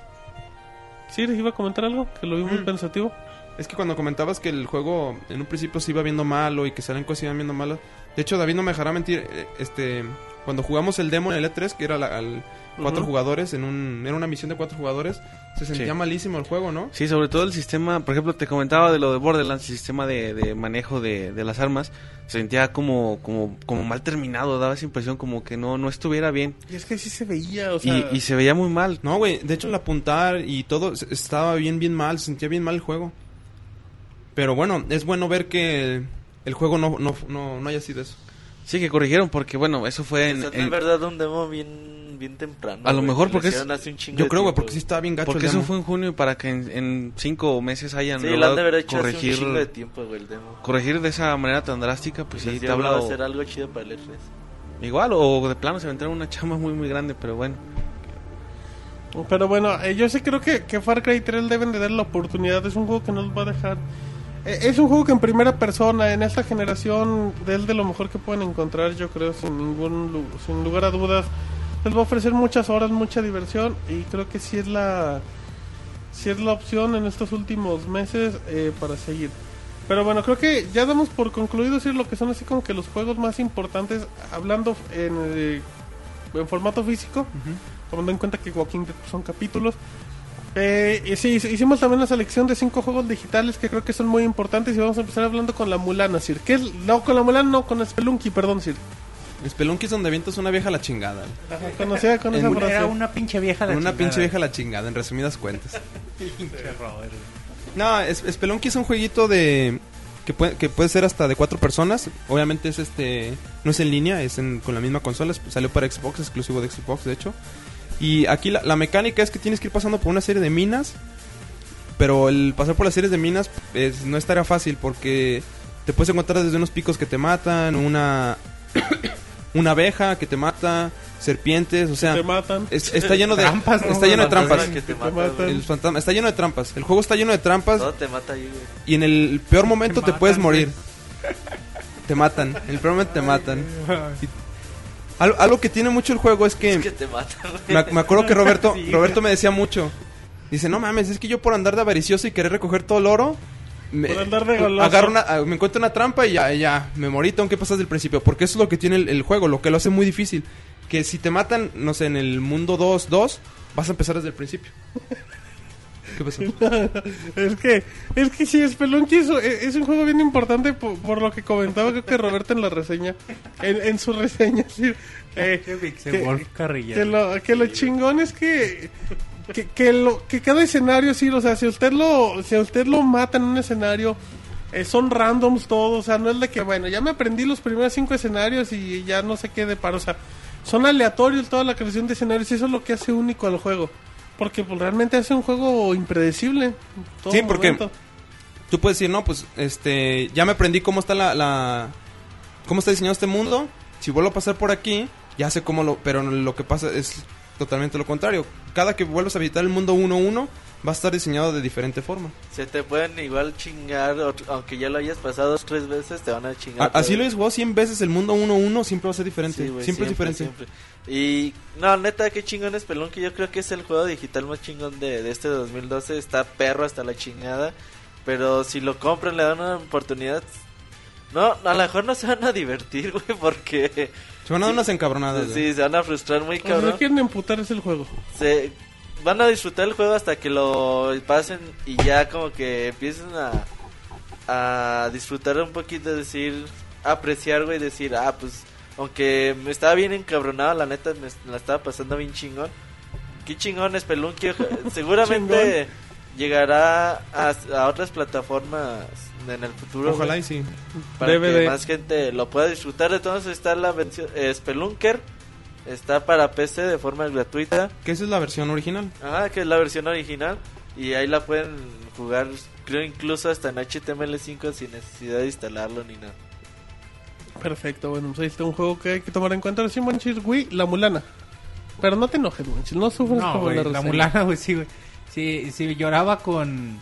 S2: ¿Sí? ¿Les iba a comentar algo? Que lo vi muy
S6: Mm.
S2: pensativo.
S6: Es que cuando comentabas que el juego en un principio se iba viendo malo y que salen cosas iban viendo malas. De hecho, David no me dejará mentir. eh, Este, cuando jugamos el demo en el E3, que era la- al cuatro jugadores, en un, era una misión de cuatro jugadores, se sentía
S3: Sí.
S6: malísimo el juego, ¿no?
S3: Sí, sobre todo el sistema, por ejemplo, te comentaba de lo de Borderlands, el sistema de, de manejo de, de las armas, se sentía como, como, como mal terminado, daba esa impresión como que no, no estuviera bien.
S2: Y es que sí se veía, o sea.
S3: Y, y se veía muy mal.
S6: No, güey, de hecho el apuntar y todo se- estaba bien, bien mal, se sentía bien mal el juego. Pero bueno, es bueno ver que el, juego no, no, no, no haya sido eso.
S3: Sí, que corrigieron, porque bueno, eso fue en...
S5: O sea,
S3: en-
S5: verdad un demo bien, bien temprano.
S3: A lo
S5: güey,
S3: mejor
S5: que
S3: porque es-
S5: hace un
S6: Yo creo, güey, porque sí estaba bien gacho
S3: porque
S6: el
S3: eso
S6: demo.
S3: fue en junio y para que en, en cinco meses hayan
S5: Sí, lo han
S3: logrado
S5: de haber hecho hace un
S3: corregir,
S5: chingo de tiempo, güey, el demo.
S3: corregir de esa manera tan drástica, pues
S5: Pues
S3: sí, te habla...
S5: hablado de hacer algo chido para el E3.
S3: Igual, o de plano se aventaron una chama muy, muy grande, pero bueno.
S2: Pero bueno, eh, yo sí creo que, que Far Cry 3 deben de dar la oportunidad. Es un juego que no los va a dejar. Eh, es un juego que en primera persona, en esta generación, es de lo mejor que pueden encontrar, yo creo, sin ningún sin lugar a dudas. Les va a ofrecer muchas horas, mucha diversión y creo que sí es la, sí es la opción en estos últimos meses eh, para seguir. Pero bueno, creo que ya damos por concluido decir lo que son así como que los juegos más importantes, hablando en, eh, en formato físico, tomando en cuenta que Walking Dead son capítulos. Eh, y sí, hicimos también una selección de cinco juegos digitales que creo que son muy importantes y vamos a empezar hablando con la Mulana, Sir. ¿Qué es? No, con la Mulana, no, con Spelunky, perdón, Sir.
S6: Spelunky es donde avientas una vieja a la chingada.
S2: Ajá, conocida con esa frase.
S4: Era una pinche vieja la
S6: una
S4: chingada.
S6: pinche vieja a la chingada, en resumidas cuentas. No, es, Spelunky es un jueguito de que puede, que puede ser hasta de cuatro personas. Obviamente es este no es en línea, es en- con la misma consola. Salió para Xbox, exclusivo de Xbox, de hecho. Y aquí la, la mecánica es que tienes que ir pasando por una serie de minas. Pero el pasar por las series de minas es- no es tarea fácil porque te puedes encontrar desde unos picos que te matan, una una abeja que te mata, serpientes, o sea,
S2: Te matan.
S6: es- está lleno de
S4: Trampas, ¿no?
S6: está lleno de trampas.
S5: que te
S2: matan.
S6: El fantasma está lleno de trampas. El juego está lleno de trampas
S5: Todo te mata ahí, güey.
S6: y en el peor momento te,
S4: matan,
S6: puedes
S4: güey.
S6: morir. Te matan. En el peor momento te matan. Y- algo, algo que tiene mucho el juego es que
S5: Es que te mata, güey.
S6: me, me acuerdo que Roberto
S4: Sí,
S6: Roberto me decía mucho. Dice, "No mames, es que yo por andar de avaricioso y querer recoger todo el oro me,
S2: Por andar de
S6: agarro una, ah, me encuentro una trampa y ya, ya, me morí, tengo que pasar desde el principio. Porque eso es lo que tiene el, el juego, lo que lo hace muy difícil. Que si te matan, no sé, en el mundo 2-2, vas a empezar desde el principio. ¿Qué pasó?
S2: es que, es que sí, Spelunky es, es un juego bien importante por, por lo que comentaba creo que Roberto en la reseña, en, en su reseña, sí, eh, que lo, que lo chingón es que, que, que lo, que cada escenario, sí, o sea, si usted lo, si usted lo mata en un escenario, eh, son randoms todos, o sea, no es de que, bueno, ya me aprendí los primeros cinco escenarios y ya no sé qué de paro, o sea, son aleatorios toda la creación de escenarios y eso es lo que hace único al juego. Porque pues, realmente hace un juego impredecible.
S6: Sí, porque-
S2: momento.
S6: Tú puedes decir, no, pues, este, ya me aprendí cómo está la, la- cómo está diseñado este mundo. Si vuelvo a pasar por aquí, ya sé cómo lo, pero lo que pasa es totalmente lo contrario. Cada que vuelvas a visitar el mundo 1-1, va a estar diseñado de diferente forma.
S5: Se te pueden igual chingar, aunque ya lo hayas pasado dos, tres veces, te van a chingar.
S6: A- así lo es vos 100 veces el mundo 1-1, siempre va a ser diferente.
S5: Sí, güey,
S6: siempre, es diferente.
S5: siempre. Y no, neta, qué chingón es Pelón, que yo creo que es el juego digital más chingón de, de este 2012. Está perro hasta la chingada. Pero si lo compran, le dan una oportunidad. No, a lo mejor no se van a divertir, güey, porque
S6: Se van a dar unas encabronadas.
S5: sí, se van a frustrar muy
S2: O sea,
S5: cabrón.
S2: no quieren emputar es el juego.
S5: Se van a disfrutar el juego hasta que lo pasen y ya como que empiecen a, a disfrutar un poquito, decir, apreciar, güey, decir, ah, pues, aunque me estaba bien encabronado, la neta, me la estaba pasando bien chingón. Qué chingón es Pelunky, oja- seguramente llegará a, a otras plataformas en el futuro.
S6: Ojalá y sí.
S5: para que más gente lo pueda disfrutar. Entonces está la versión eh, Spelunker, está para PC de forma gratuita.
S6: Que esa es la versión original.
S5: Ajá, que es la versión original. Y ahí la pueden jugar, creo incluso hasta en HTML5 sin necesidad de instalarlo ni nada.
S2: Perfecto, bueno, pues ahí está un juego que hay que tomar en cuenta. Sí, Monchis, Wii, la mulana. Pero no te enojes, Monchis, no sufres
S4: No,
S2: como
S4: güey,
S2: la
S4: la mulana, güey, sí, güey. Sí, sí, lloraba con...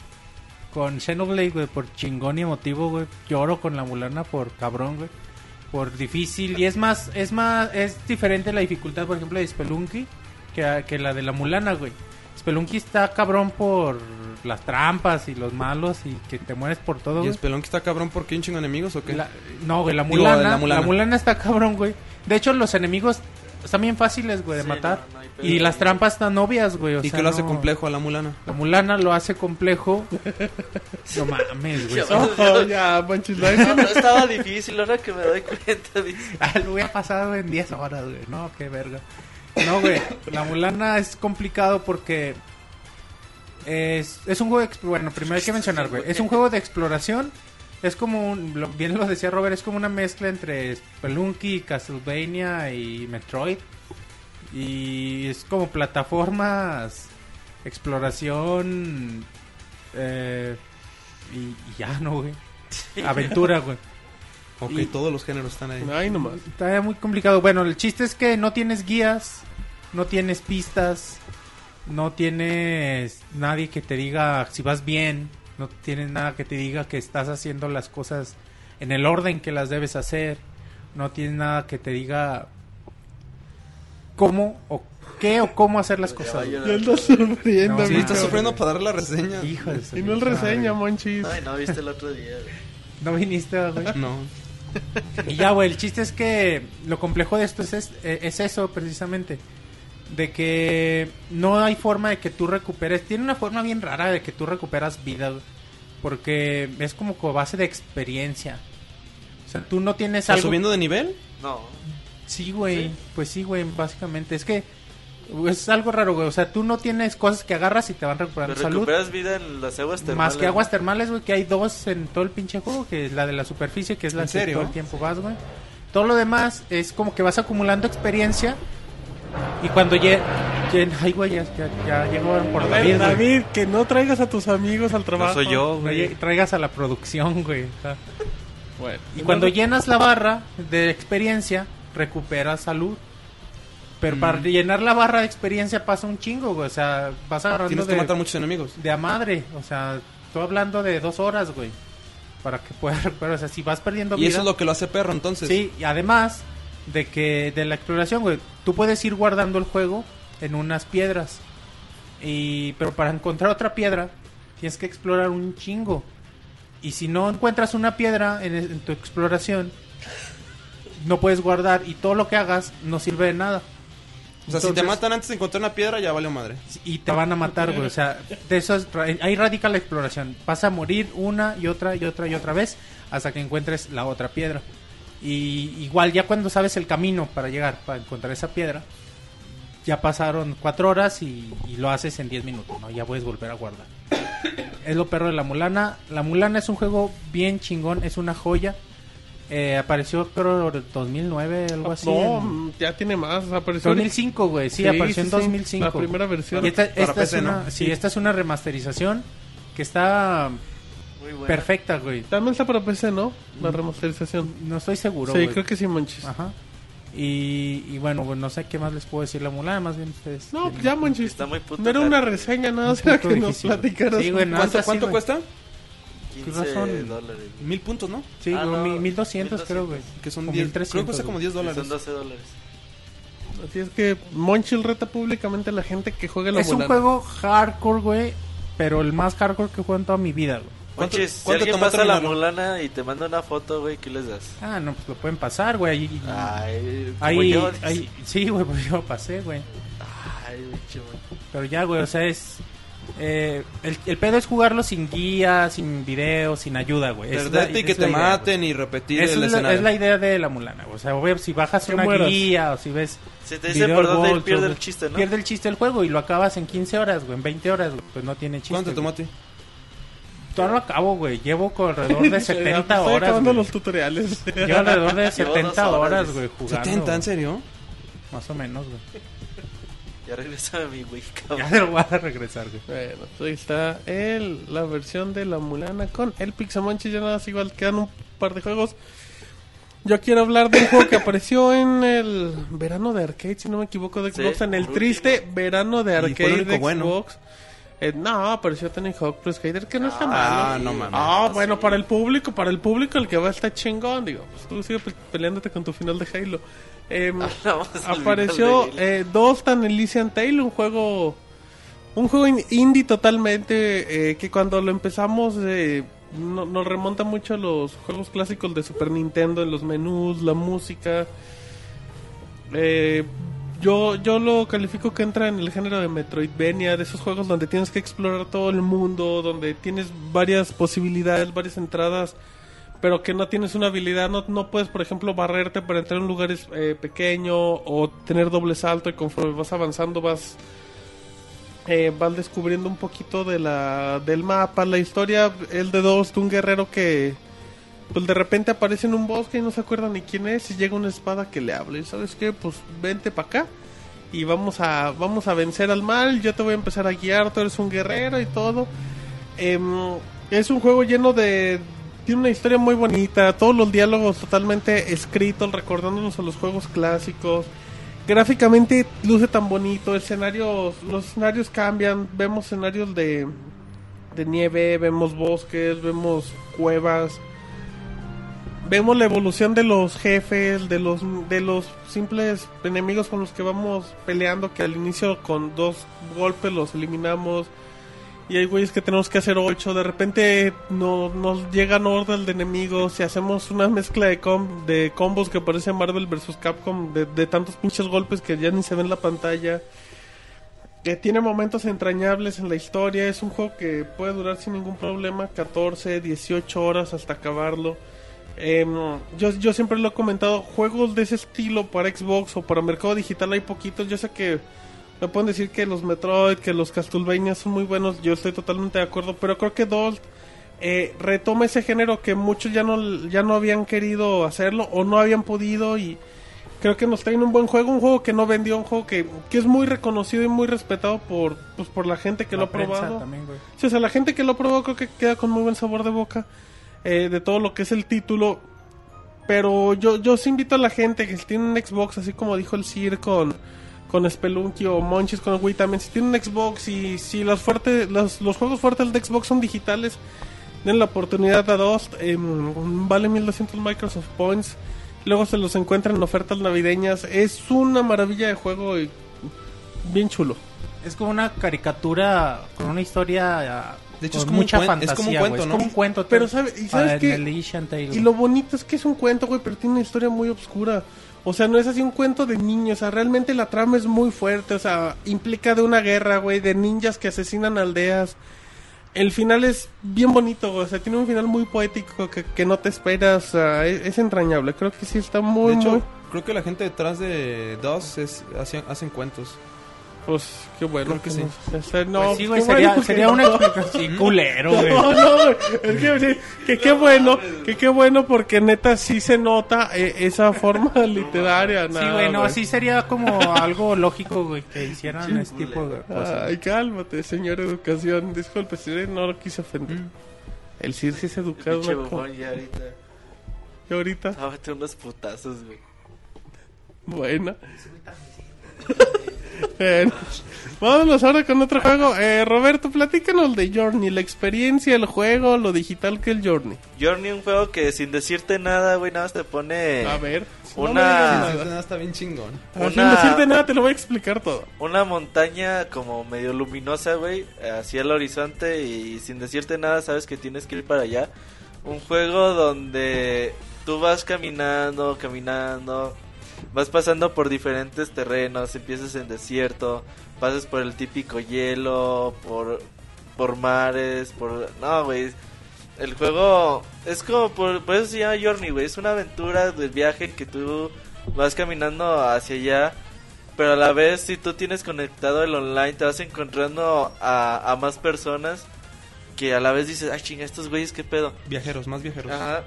S4: Con Xenoblade, güey, por chingón y emotivo, güey. Lloro con la mulana por cabrón, güey. Por difícil. Y es más, es más, es diferente la dificultad, por ejemplo, de Spelunky que, que la de la mulana, güey. Spelunky está cabrón por las trampas y los malos y que te mueres por todo,
S6: ¿Y
S4: güey.
S6: Spelunky está cabrón porque hay un chingo de enemigos o qué?
S4: La- no, güey, la mulana,
S6: la
S4: la
S6: mulana.
S4: mulana. está cabrón, güey. De hecho, los enemigos están bien fáciles, güey, de
S5: Sí,
S4: matar.
S5: no, no.
S4: Y las trampas están obvias, güey. o
S6: ¿Y
S4: sea,
S6: qué lo hace
S4: no-
S6: complejo a la mulana?
S4: La mulana lo hace complejo. no mames, güey.
S5: Ya,
S2: Oh, ya, Monchis, la
S5: No, no estaba difícil, ahora que me doy cuenta. dice.
S4: Ah, lo hubiera pasado en 10 horas, güey. No, qué verga. No, güey. La mulana es complicado porque. Es, es un juego de. Bueno, primero hay que mencionar, güey. Es un juego de exploración. Es como un. lo- bien lo decía Robert, es como una mezcla entre Spelunky, Castlevania y Metroid. Y es como plataformas. Exploración. Eh, y, y ya, ¿no, güey? Aventura, güey.
S6: Ok,
S4: Y-
S6: todos los géneros están ahí.
S2: Ay, nomás.
S4: Está muy complicado. Bueno, el chiste es que no tienes guías, no tienes pistas, no tienes nadie que te diga si vas bien, no tienes nada que te diga que estás haciendo las cosas en el orden que las debes hacer, no tienes nada que te diga cómo o qué o cómo hacer las cosas.
S5: Ya llorar.
S2: andas sufriendo,
S4: No,
S6: Sí,
S2: cabrón.
S6: sufriendo para dar la reseña.
S4: Hijo de
S2: Y no el reseña, monchis.
S5: Ay, no, viste el otro día, güey.
S4: No viniste, güey.
S6: No.
S4: Y ya, güey, el chiste es que lo complejo de esto es, es, es eso precisamente. De que no hay forma de que tú recuperes. Tiene una forma bien rara de que tú recuperas vida. güey, Porque es como con base de experiencia. O sea, tú no tienes
S6: ¿Estás
S4: algo...
S6: subiendo de nivel?
S5: No.
S4: Sí, güey.
S5: ¿Sí?
S4: Pues sí, güey, básicamente. Es que es algo raro, güey. O sea, tú no tienes cosas que agarras y te van recuperando
S5: Pero
S4: salud.
S5: recuperas vida en las aguas termales.
S4: Más que aguas termales, güey, que hay dos en todo el pinche juego, que es la de la superficie, que es la
S6: ¿En
S4: que
S6: serio?
S4: todo el tiempo vas, güey. Todo lo demás es como que vas acumulando experiencia y cuando ya... ay, güey, ya, ya, ya llegó por David.
S2: David, que no traigas a tus amigos al
S3: No
S2: trabajo.
S3: soy yo,
S4: No
S3: güey.
S4: traigas a la producción, güey.
S2: Bueno,
S4: Y cuando llenas la barra de experiencia, recuperas salud. Pero para
S6: Mm.
S4: llenar la barra de experiencia pasa un chingo, güey. O sea, vas agarrando
S6: Tienes que
S4: de,
S6: matar muchos enemigos.
S4: de a madre. O sea, estoy hablando de dos horas, güey. Para que puedas recuperar. O sea, si vas perdiendo
S6: Y
S4: vida...
S6: eso es lo que lo hace perro, entonces.
S4: Sí, y además de que de la exploración, güey, tú puedes ir guardando el juego en unas piedras. Y pero para encontrar otra piedra tienes que explorar un chingo. Y si no encuentras una piedra en, en tu exploración, no puedes guardar y todo lo que hagas no sirve de nada.
S6: O sea, si te matan antes de encontrar una piedra, ya valió madre.
S4: y te van a matar, güey. O sea, de eso es ra- ahí radica la exploración. Vas a morir una y otra y otra y otra vez hasta que encuentres la otra piedra. Y igual ya cuando sabes el camino para llegar, para encontrar esa piedra, ya pasaron cuatro horas y, y lo haces en 10 minutos, ¿no? Ya puedes volver a guardar. es lo perro de la Mulana. La Mulana es un juego bien chingón, es una joya. Eh, apareció creo en 2009, algo así.
S2: No,
S4: en-
S2: ya tiene más. Apareció
S4: 2005, güey. Sí,
S2: Sí,
S4: apareció en
S2: sí, sí.
S4: 2005.
S2: La primera versión.
S4: Y esta,
S6: Para
S4: esta
S6: PC,
S4: es una,
S6: ¿no?
S4: sí,
S2: Sí.
S4: esta es una remasterización que está
S5: Muy buena.
S4: perfecta, güey.
S2: También está para PC, ¿no? La remasterización.
S4: No estoy seguro,
S2: sí,
S4: güey.
S2: creo que sí, monchis.
S4: Ajá. Y, y bueno, pues no sé qué más les puedo decir la mulana, más bien ustedes.
S2: No, ya, monchis.
S5: Está muy puto
S2: No era una reseña, nada,
S4: un
S2: o sea, que nos
S4: difícil.
S2: platicaras.
S4: Sí, güey,
S6: ¿Cuánto,
S4: así,
S6: cuánto
S4: güey.
S6: cuesta?
S5: 15
S4: razón.
S5: dólares.
S6: Mil puntos, ¿no?
S4: Sí,
S5: Ah, no,
S4: mi- 1200 creo, güey.
S6: Que son
S4: O
S6: 10.
S4: 1300,
S6: Creo que cuesta como
S4: güey.
S6: 10 dólares.
S5: Son 12 dólares.
S2: Así es que Monchil reta públicamente a la gente que juegue la
S4: Es un juego hardcore, güey, pero el más hardcore que juego en toda mi vida, güey.
S6: ¿Cuánto-
S5: Monchis, si
S6: cuánto
S5: alguien pasa la mulana y te manda una foto, güey, ¿qué les das?
S4: Ah, no, pues lo pueden pasar, güey. Ahí, ahí, sí, güey, pues yo pasé, güey.
S5: Ay, bicho, güey.
S4: Pero ya, güey, o sea, es... eh, el, el pedo es jugarlo sin guía, sin video, sin ayuda, güey.
S6: Perderte y que te
S4: idea,
S6: maten y repetir
S4: güey. Esa
S6: el
S4: es la,
S6: escenario.
S4: es la idea de la mulana, güey. O sea, güey, si bajas una
S2: mueras.
S4: guía o si ves...
S5: Si te
S4: video
S5: por dónde pierde
S4: güey,
S5: el chiste, ¿no?
S4: Pierde el chiste el juego y lo acabas en 15 horas, güey, en 20 horas, güey. Pues no tiene chiste.
S6: ¿Cuánto te tomó a
S4: güey.
S6: ti?
S4: Todavía lo acabo, güey. Llevo alrededor de
S2: Ya,
S4: 70
S2: estoy
S4: horas,
S2: acabando
S4: güey.
S2: los tutoriales.
S4: Llevo alrededor de
S5: Llevo
S4: 70
S5: dos
S4: horas,
S5: horas,
S4: güey, jugando.
S6: ¿70? ¿En
S4: güey.
S6: serio?
S4: Más o menos, güey.
S5: Ya regresa mi güey, cabrón.
S4: Ya lo voy a regresar, güey.
S2: Bueno, pues ahí está el, la versión de la Mulana con el Pixamonchis. Ya nada más igual quedan un par de juegos. Yo quiero hablar de un juego que apareció en el verano de arcade, si no me equivoco, de
S5: Sí,
S2: Xbox. en el triste verano de
S6: Y fue el
S2: arcade de
S6: bueno.
S2: Xbox. Eh, no, apareció Tony Hawk Pro Skater, que no está
S6: Ah,
S2: malo.
S6: no mames.
S2: Ah,
S5: no,
S2: bueno,
S5: sí.
S2: para el público, para el público el que va está chingón, digo. Pues tú sigue pe- peleándote con tu final de Halo. Em,
S5: al
S2: apareció eh, Dostan Elysian Tale, un juego un juego in- indie totalmente eh, que cuando lo empezamos eh, no- nos remonta mucho a los juegos clásicos de Super Nintendo, en los menús, la música. Eh, yo, yo lo califico que entra en el género de Metroidvania, de esos juegos donde tienes que explorar todo el mundo, donde tienes varias posibilidades, varias entradas, pero que no tienes una habilidad, no, no puedes, por ejemplo, barrerte para entrar en lugares eh, pequeños o tener doble salto y conforme vas avanzando vas eh, vas descubriendo un poquito de la del mapa, la historia, el de dos, de un guerrero que pues de repente aparece en un bosque y no se acuerda ni quién es y llega una espada que le habla y sabes qué, pues vente para acá y vamos a vamos a vencer al mal, yo te voy a empezar a guiar, tú eres un guerrero y todo. Em, es un juego lleno de tiene una historia muy bonita, todos los diálogos totalmente escritos, recordándonos a los juegos clásicos. Gráficamente luce tan bonito, escenarios, los escenarios cambian, vemos escenarios de, de nieve, vemos bosques, vemos cuevas, vemos la evolución de los jefes, de los de los simples enemigos con los que vamos peleando que al inicio con dos golpes los eliminamos y hay güeyes que tenemos que hacer ocho, de repente no, nos llegan orden de enemigos y hacemos una mezcla de, com- de combos que parece Marvel vs. Capcom de, de tantos pinches golpes que ya ni se ve en la pantalla. Que tiene momentos entrañables en la historia, es un juego que puede durar sin ningún problema 14, 18 horas hasta acabarlo. Em, yo, yo siempre lo he comentado, juegos de ese estilo para Xbox o para mercado digital hay poquitos. Yo sé que me pueden decir que los Metroid, que los Castlevania son muy buenos, yo estoy totalmente de acuerdo, pero creo que Dolt eh, retoma ese género que muchos ya no, ya no habían querido hacerlo o no habían podido y creo que nos traen un buen juego, un juego que no vendió, un juego que, que es muy reconocido y muy respetado por, pues, por la gente que
S4: La
S2: lo ha probado.
S4: también.
S2: Sí, o sea, la gente que lo probó creo que queda con muy buen sabor de boca eh, de todo lo que es el título. Pero yo, yo sí invito a la gente que si tiene un Xbox, así como dijo el Sir con, con Spelunky o Monchis con el Wii también, si tiene un Xbox y si los, fuertes, los, los juegos fuertes de Xbox son digitales, den la oportunidad a dos. em, vale 1200 Microsoft Points. Luego se los encuentran en ofertas navideñas. Es una maravilla de juego y bien chulo.
S4: Es como una caricatura con una historia.
S6: De hecho, es como un
S4: mucha
S6: es
S4: fantasía.
S6: como un cuento,
S4: Es
S6: ¿no?
S4: como un cuento.
S2: Pero
S4: todo.
S2: sabe- y sabes
S4: Ah,
S2: qué? Y lo bonito es que es un cuento, güey, pero tiene una historia muy oscura. O sea, no es así un cuento de niños. O sea, realmente la trama es muy fuerte. O sea, implica de una guerra, güey, de ninjas que asesinan aldeas. El final es bien bonito, güey. O sea, tiene un final muy poético que, que no te esperas. O sea, es, es entrañable. Creo que sí está muy,
S6: de hecho,
S2: muy...
S6: creo que la gente detrás de DOS es, hacen, hacen cuentos.
S2: Pues, qué bueno.
S6: Creo que sí.
S2: no-
S4: Pues sí, güey, sería,
S2: bueno
S4: sería una explicación culero, güey.
S2: No, no, güey. Es que, sí, que qué bueno, que qué bueno porque neta sí se nota eh, esa forma literaria.
S4: Sí,
S2: nada,
S4: güey, no, así sería como algo lógico, güey, que hicieran este tipo de cosas.
S2: Ay, cálmate, señor Educación. Disculpe, si no lo quise ofender.
S4: Mm.
S2: El Sir sí es educado. Una
S5: bufón ya ahorita.
S2: Y ahorita,
S5: meter unos putazos, güey.
S2: bueno. Bueno, Vámonos ahora con otro juego. Eh, Roberto, platícanos de Journey, la experiencia, el juego, lo digital que el Journey.
S5: Journey, un juego que sin decirte nada, güey, nada más te pone
S2: A ver. no
S5: una-
S2: nada.
S6: nada, está bien chingón.
S2: Ah, Sin decirte nada, te lo voy a explicar todo.
S5: una montaña como medio luminosa, güey, hacia el horizonte y sin decirte nada sabes que tienes que ir para allá. Un juego donde tú vas caminando, caminando, vas pasando por diferentes terrenos, empiezas en desierto, pasas por el típico hielo, por por mares, por no, güey. El juego es como por, por eso se llama Journey, güey, es una aventura del viaje que tú vas caminando hacia allá pero a la vez si tú tienes conectado el online te vas encontrando a, a más personas que a la vez dices, ay chinga, estos güeyes qué pedo.
S6: Viajeros, más viajeros.
S5: Ajá.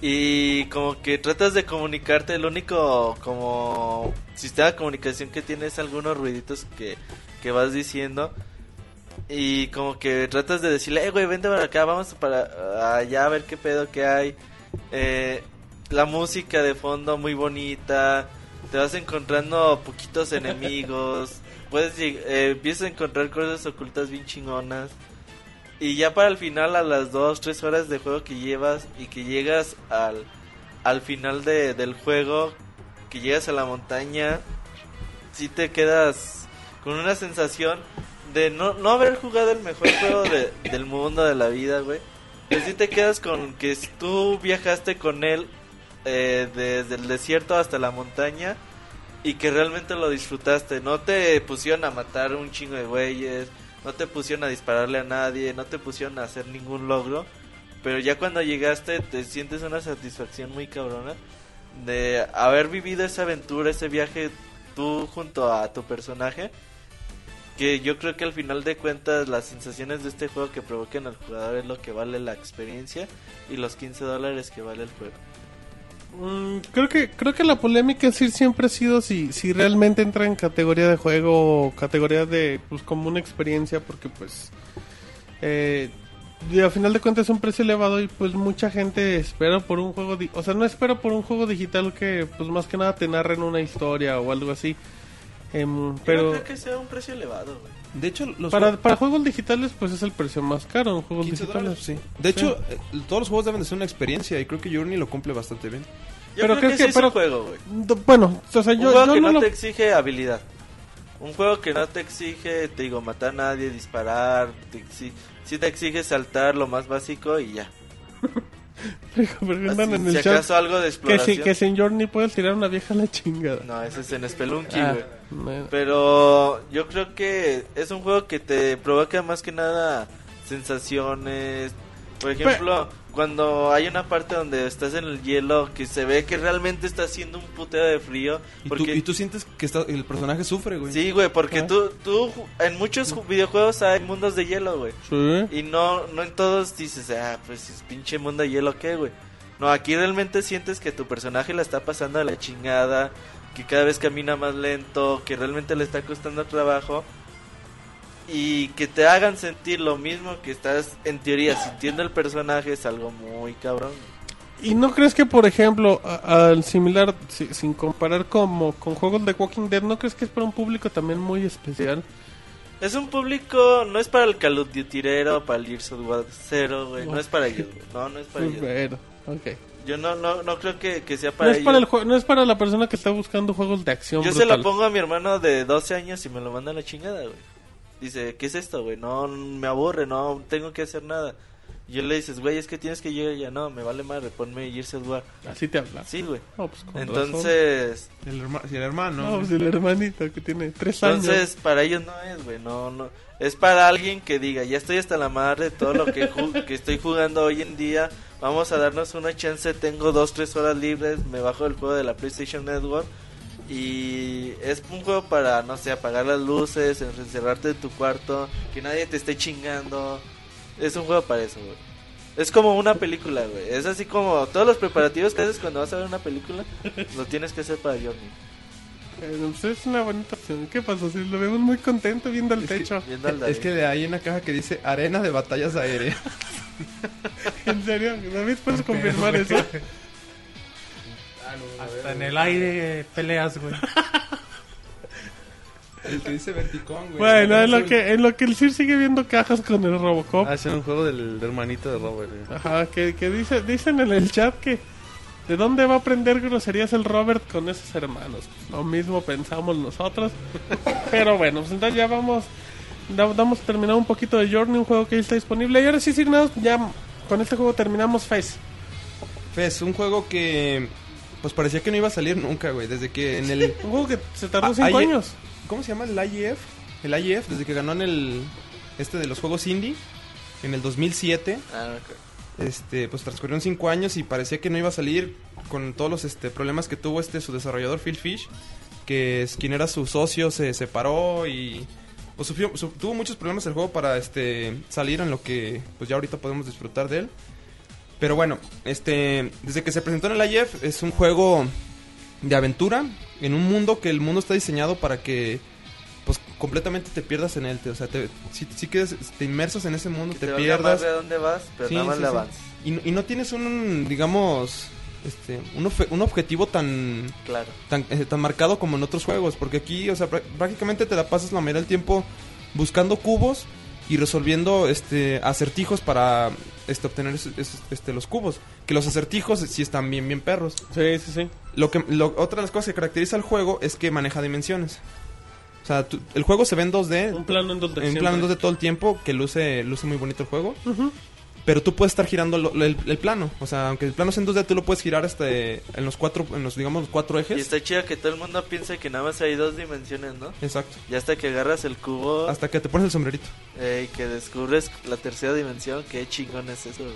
S5: Y como que tratas de comunicarte, el único como sistema de comunicación que tienes es algunos ruiditos que, que vas diciendo. Y como que tratas de decirle, eh, güey, vente para acá, vamos para allá a ver qué pedo que hay. Eh, la música de fondo muy bonita. Te vas encontrando poquitos enemigos. Puedes eh, empiezas a encontrar cosas ocultas bien chingonas. Y ya para el final, a las 2, 3 horas de juego que llevas y que llegas al, al final de, del juego, que llegas a la montaña, si te quedas con una sensación de no, no haber jugado el mejor juego de- del mundo, de la vida, güey. Pero sí te quedas con que si tú viajaste con él eh, desde el desierto hasta la montaña y que realmente lo disfrutaste. No te pusieron a matar un chingo de güeyes, no te pusieron a dispararle a nadie, no te pusieron a hacer ningún logro. Pero ya cuando llegaste te sientes una satisfacción muy cabrona de haber vivido esa aventura, ese viaje tú junto a tu personaje. Que yo creo que al final de cuentas las sensaciones de este juego que provoquen al jugador es lo que vale la experiencia y los 15 dólares que vale el juego.
S2: Mm, creo que creo que la polémica sí siempre ha sido si si realmente entra en categoría de juego o categoría de pues como una experiencia porque pues eh, y a final de cuentas es un precio elevado y pues mucha gente espera por un juego, o sea, no espera por un juego digital que pues más que nada te narren una historia o algo así. Em,
S5: Yo
S2: pero
S5: no creo que sea un precio elevado, güey.
S6: De hecho, los
S2: para,
S6: juegos-
S2: para juegos digitales pues es el precio más caro en juegos
S6: 15
S2: digitales.
S6: dólares, sí. De hecho, eh, todos los juegos deben de ser una experiencia y creo que Journey lo cumple bastante bien.
S5: Yo
S2: Pero
S5: creo
S2: creo
S5: que,
S2: que-
S5: sí es
S2: pero-
S5: un juego, güey.
S2: Bueno, o sea,
S5: Un
S2: yo,
S5: juego
S2: yo
S5: que
S2: no
S5: no
S2: lo...
S5: te exige habilidad. Un juego que no te exige, te digo, matar a nadie, disparar. Te exi- sí te exige saltar lo más básico y ya. Así,
S2: en el
S5: si acaso algo de
S2: que
S5: exploración.
S2: si, que si en Journey puedes tirar una vieja a la chingada.
S5: No, ese es en Spelunky,
S2: Ah,
S5: güey.
S2: bueno.
S5: Pero yo creo que es un juego que te provoca más que nada sensaciones. Por ejemplo, cuando hay una parte donde estás en el hielo que se ve que realmente está haciendo un puteo de frío.
S6: Y,
S5: Porque
S6: tú, y tú sientes que está, el personaje sufre, güey.
S5: Sí, güey, porque
S2: Ah.
S5: tú, tú, en muchos ju- videojuegos hay mundos de hielo, güey.
S2: Sí.
S5: Y no, no en todos dices, ah, pues es pinche mundo de hielo, ¿qué, güey? No, aquí realmente sientes que tu personaje la está pasando a la chingada, que cada vez camina más lento, que realmente le está costando trabajo. Y que te hagan sentir lo mismo que estás, en teoría, sintiendo el personaje es algo muy cabrón.
S2: ¿Y no crees que, por ejemplo, al similar, si- sin comparar como con juegos de Walking Dead, ¿no crees que es para un público también muy especial?
S5: Es un público, no es para el Call of Duty-ero, para el Gears of War 0, güey, no es para ellos. No, no es para ellos.
S2: Bueno, ok.
S5: Yo no, no, no creo que, que sea
S2: No
S5: para
S2: es, para el no es para la persona que está buscando juegos de acción
S5: Yo se lo pongo a mi hermano de 12 años y me lo manda a la chingada, güey. Dice, ¿qué es esto, güey? No, me aburre, no tengo que hacer nada. Y yo le dices, güey, es que tienes que llegar ya. No, me vale madre, ponme Gears of War.
S2: Así te habla.
S5: Sí, güey.
S2: No, pues con
S5: Entonces,
S6: El, herma- si el hermano.
S2: No, pues el hermanito que tiene tres años.
S5: entonces para ellos no es, güey, no, no. Es para alguien que diga, ya estoy hasta la madre de todo lo que, ju- que estoy jugando hoy en día. Vamos a darnos una chance, tengo dos, tres horas libres, me bajo el juego de la PlayStation Network. Y es un juego para, no sé, apagar las luces, encerrarte en tu cuarto, que nadie te esté chingando. Es un juego para eso, güey. Es como una película, güey. Es así como todos los preparativos que haces cuando vas a ver una película, lo tienes que hacer para Journey.
S2: Eh, pues es una bonita opción. ¿Qué pasó? Si lo vemos muy contento viendo el
S6: Es que-.
S5: Viendo al
S6: Es que hay una caja que dice arena de batallas aéreas.
S2: En serio, David, ¿puedes confirmar eso?
S4: Hasta en el aire peleas, güey.
S6: El que dice verticón, güey.
S2: Bueno, en lo que, en lo que el Sir sigue viendo cajas con el Robocop.
S3: Ah, es un juego del hermanito de Robert. güey.
S2: Ajá, que, que dice, dicen en el chat que ¿de dónde va a aprender groserías el Robert con esos hermanos? Lo mismo pensamos nosotros. Pero bueno, pues entonces ya vamos, da- damos terminado un poquito de Journey, un juego que ya está disponible. Y ahora sí, signados, ya con este juego terminamos Fez.
S6: Fez, un juego que pues parecía que no iba a salir nunca, güey. Desde que en el...
S2: Un juego que se tardó
S6: Ah,
S2: 5
S6: ahí-
S2: años.
S6: ¿Cómo se llama? El IEF. El IEF, desde que ganó en el... Este de los juegos indie. En el 2007.
S5: Ah, ok.
S6: Este, pues transcurrieron cinco años y parecía que no iba a salir con todos los este, problemas que tuvo este su desarrollador Phil Fish, que quien era su socio, se separó y pues sufrió- su- tuvo muchos problemas el juego para este salir en lo que pues ya ahorita podemos disfrutar de él. Pero bueno, este desde que se presentó en el IF es un juego de aventura en un mundo que el mundo está diseñado para que pues completamente te pierdas en él, te- o sea, te, si, si quedas te inmersos en ese mundo,
S5: Que
S6: te,
S5: te
S6: pierdas.
S5: a dónde vas, pero
S6: Sí,
S5: nada más
S6: sí,
S5: le
S6: sí. Y, no- y no tienes un, digamos, este, un, ofe- un objetivo tan,
S5: Claro.
S6: tan, eh, tan marcado como en otros juegos. Porque aquí, o sea, prá- prácticamente te la pasas la mayoría del tiempo buscando cubos y resolviendo este acertijos para este, obtener esos- esos- este, los cubos. Que los acertijos sí están bien, bien perros.
S2: Sí, sí, sí.
S6: Lo que, lo- otra de las cosas que caracteriza al juego es que maneja dimensiones. O sea, tú- el juego se ve en 2D,
S2: Un plano en donde
S6: en
S2: siempre.
S6: plan 2D todo el tiempo, que luce, luce muy bonito el juego.
S2: Ujú.
S6: Pero tú puedes estar girando lo- lo- el, el plano. O sea, aunque el plano sea en 2D, tú lo puedes girar este, en los cuatro, en los, digamos, los cuatro
S5: Y
S6: ejes.
S5: está chido que todo el mundo piense que nada más hay dos dimensiones, ¿no?
S6: Exacto.
S5: Y hasta que agarras el cubo
S6: Hasta que te pones el sombrerito.
S5: eh, y que descubres la tercera dimensión, qué chingón es eso, güey.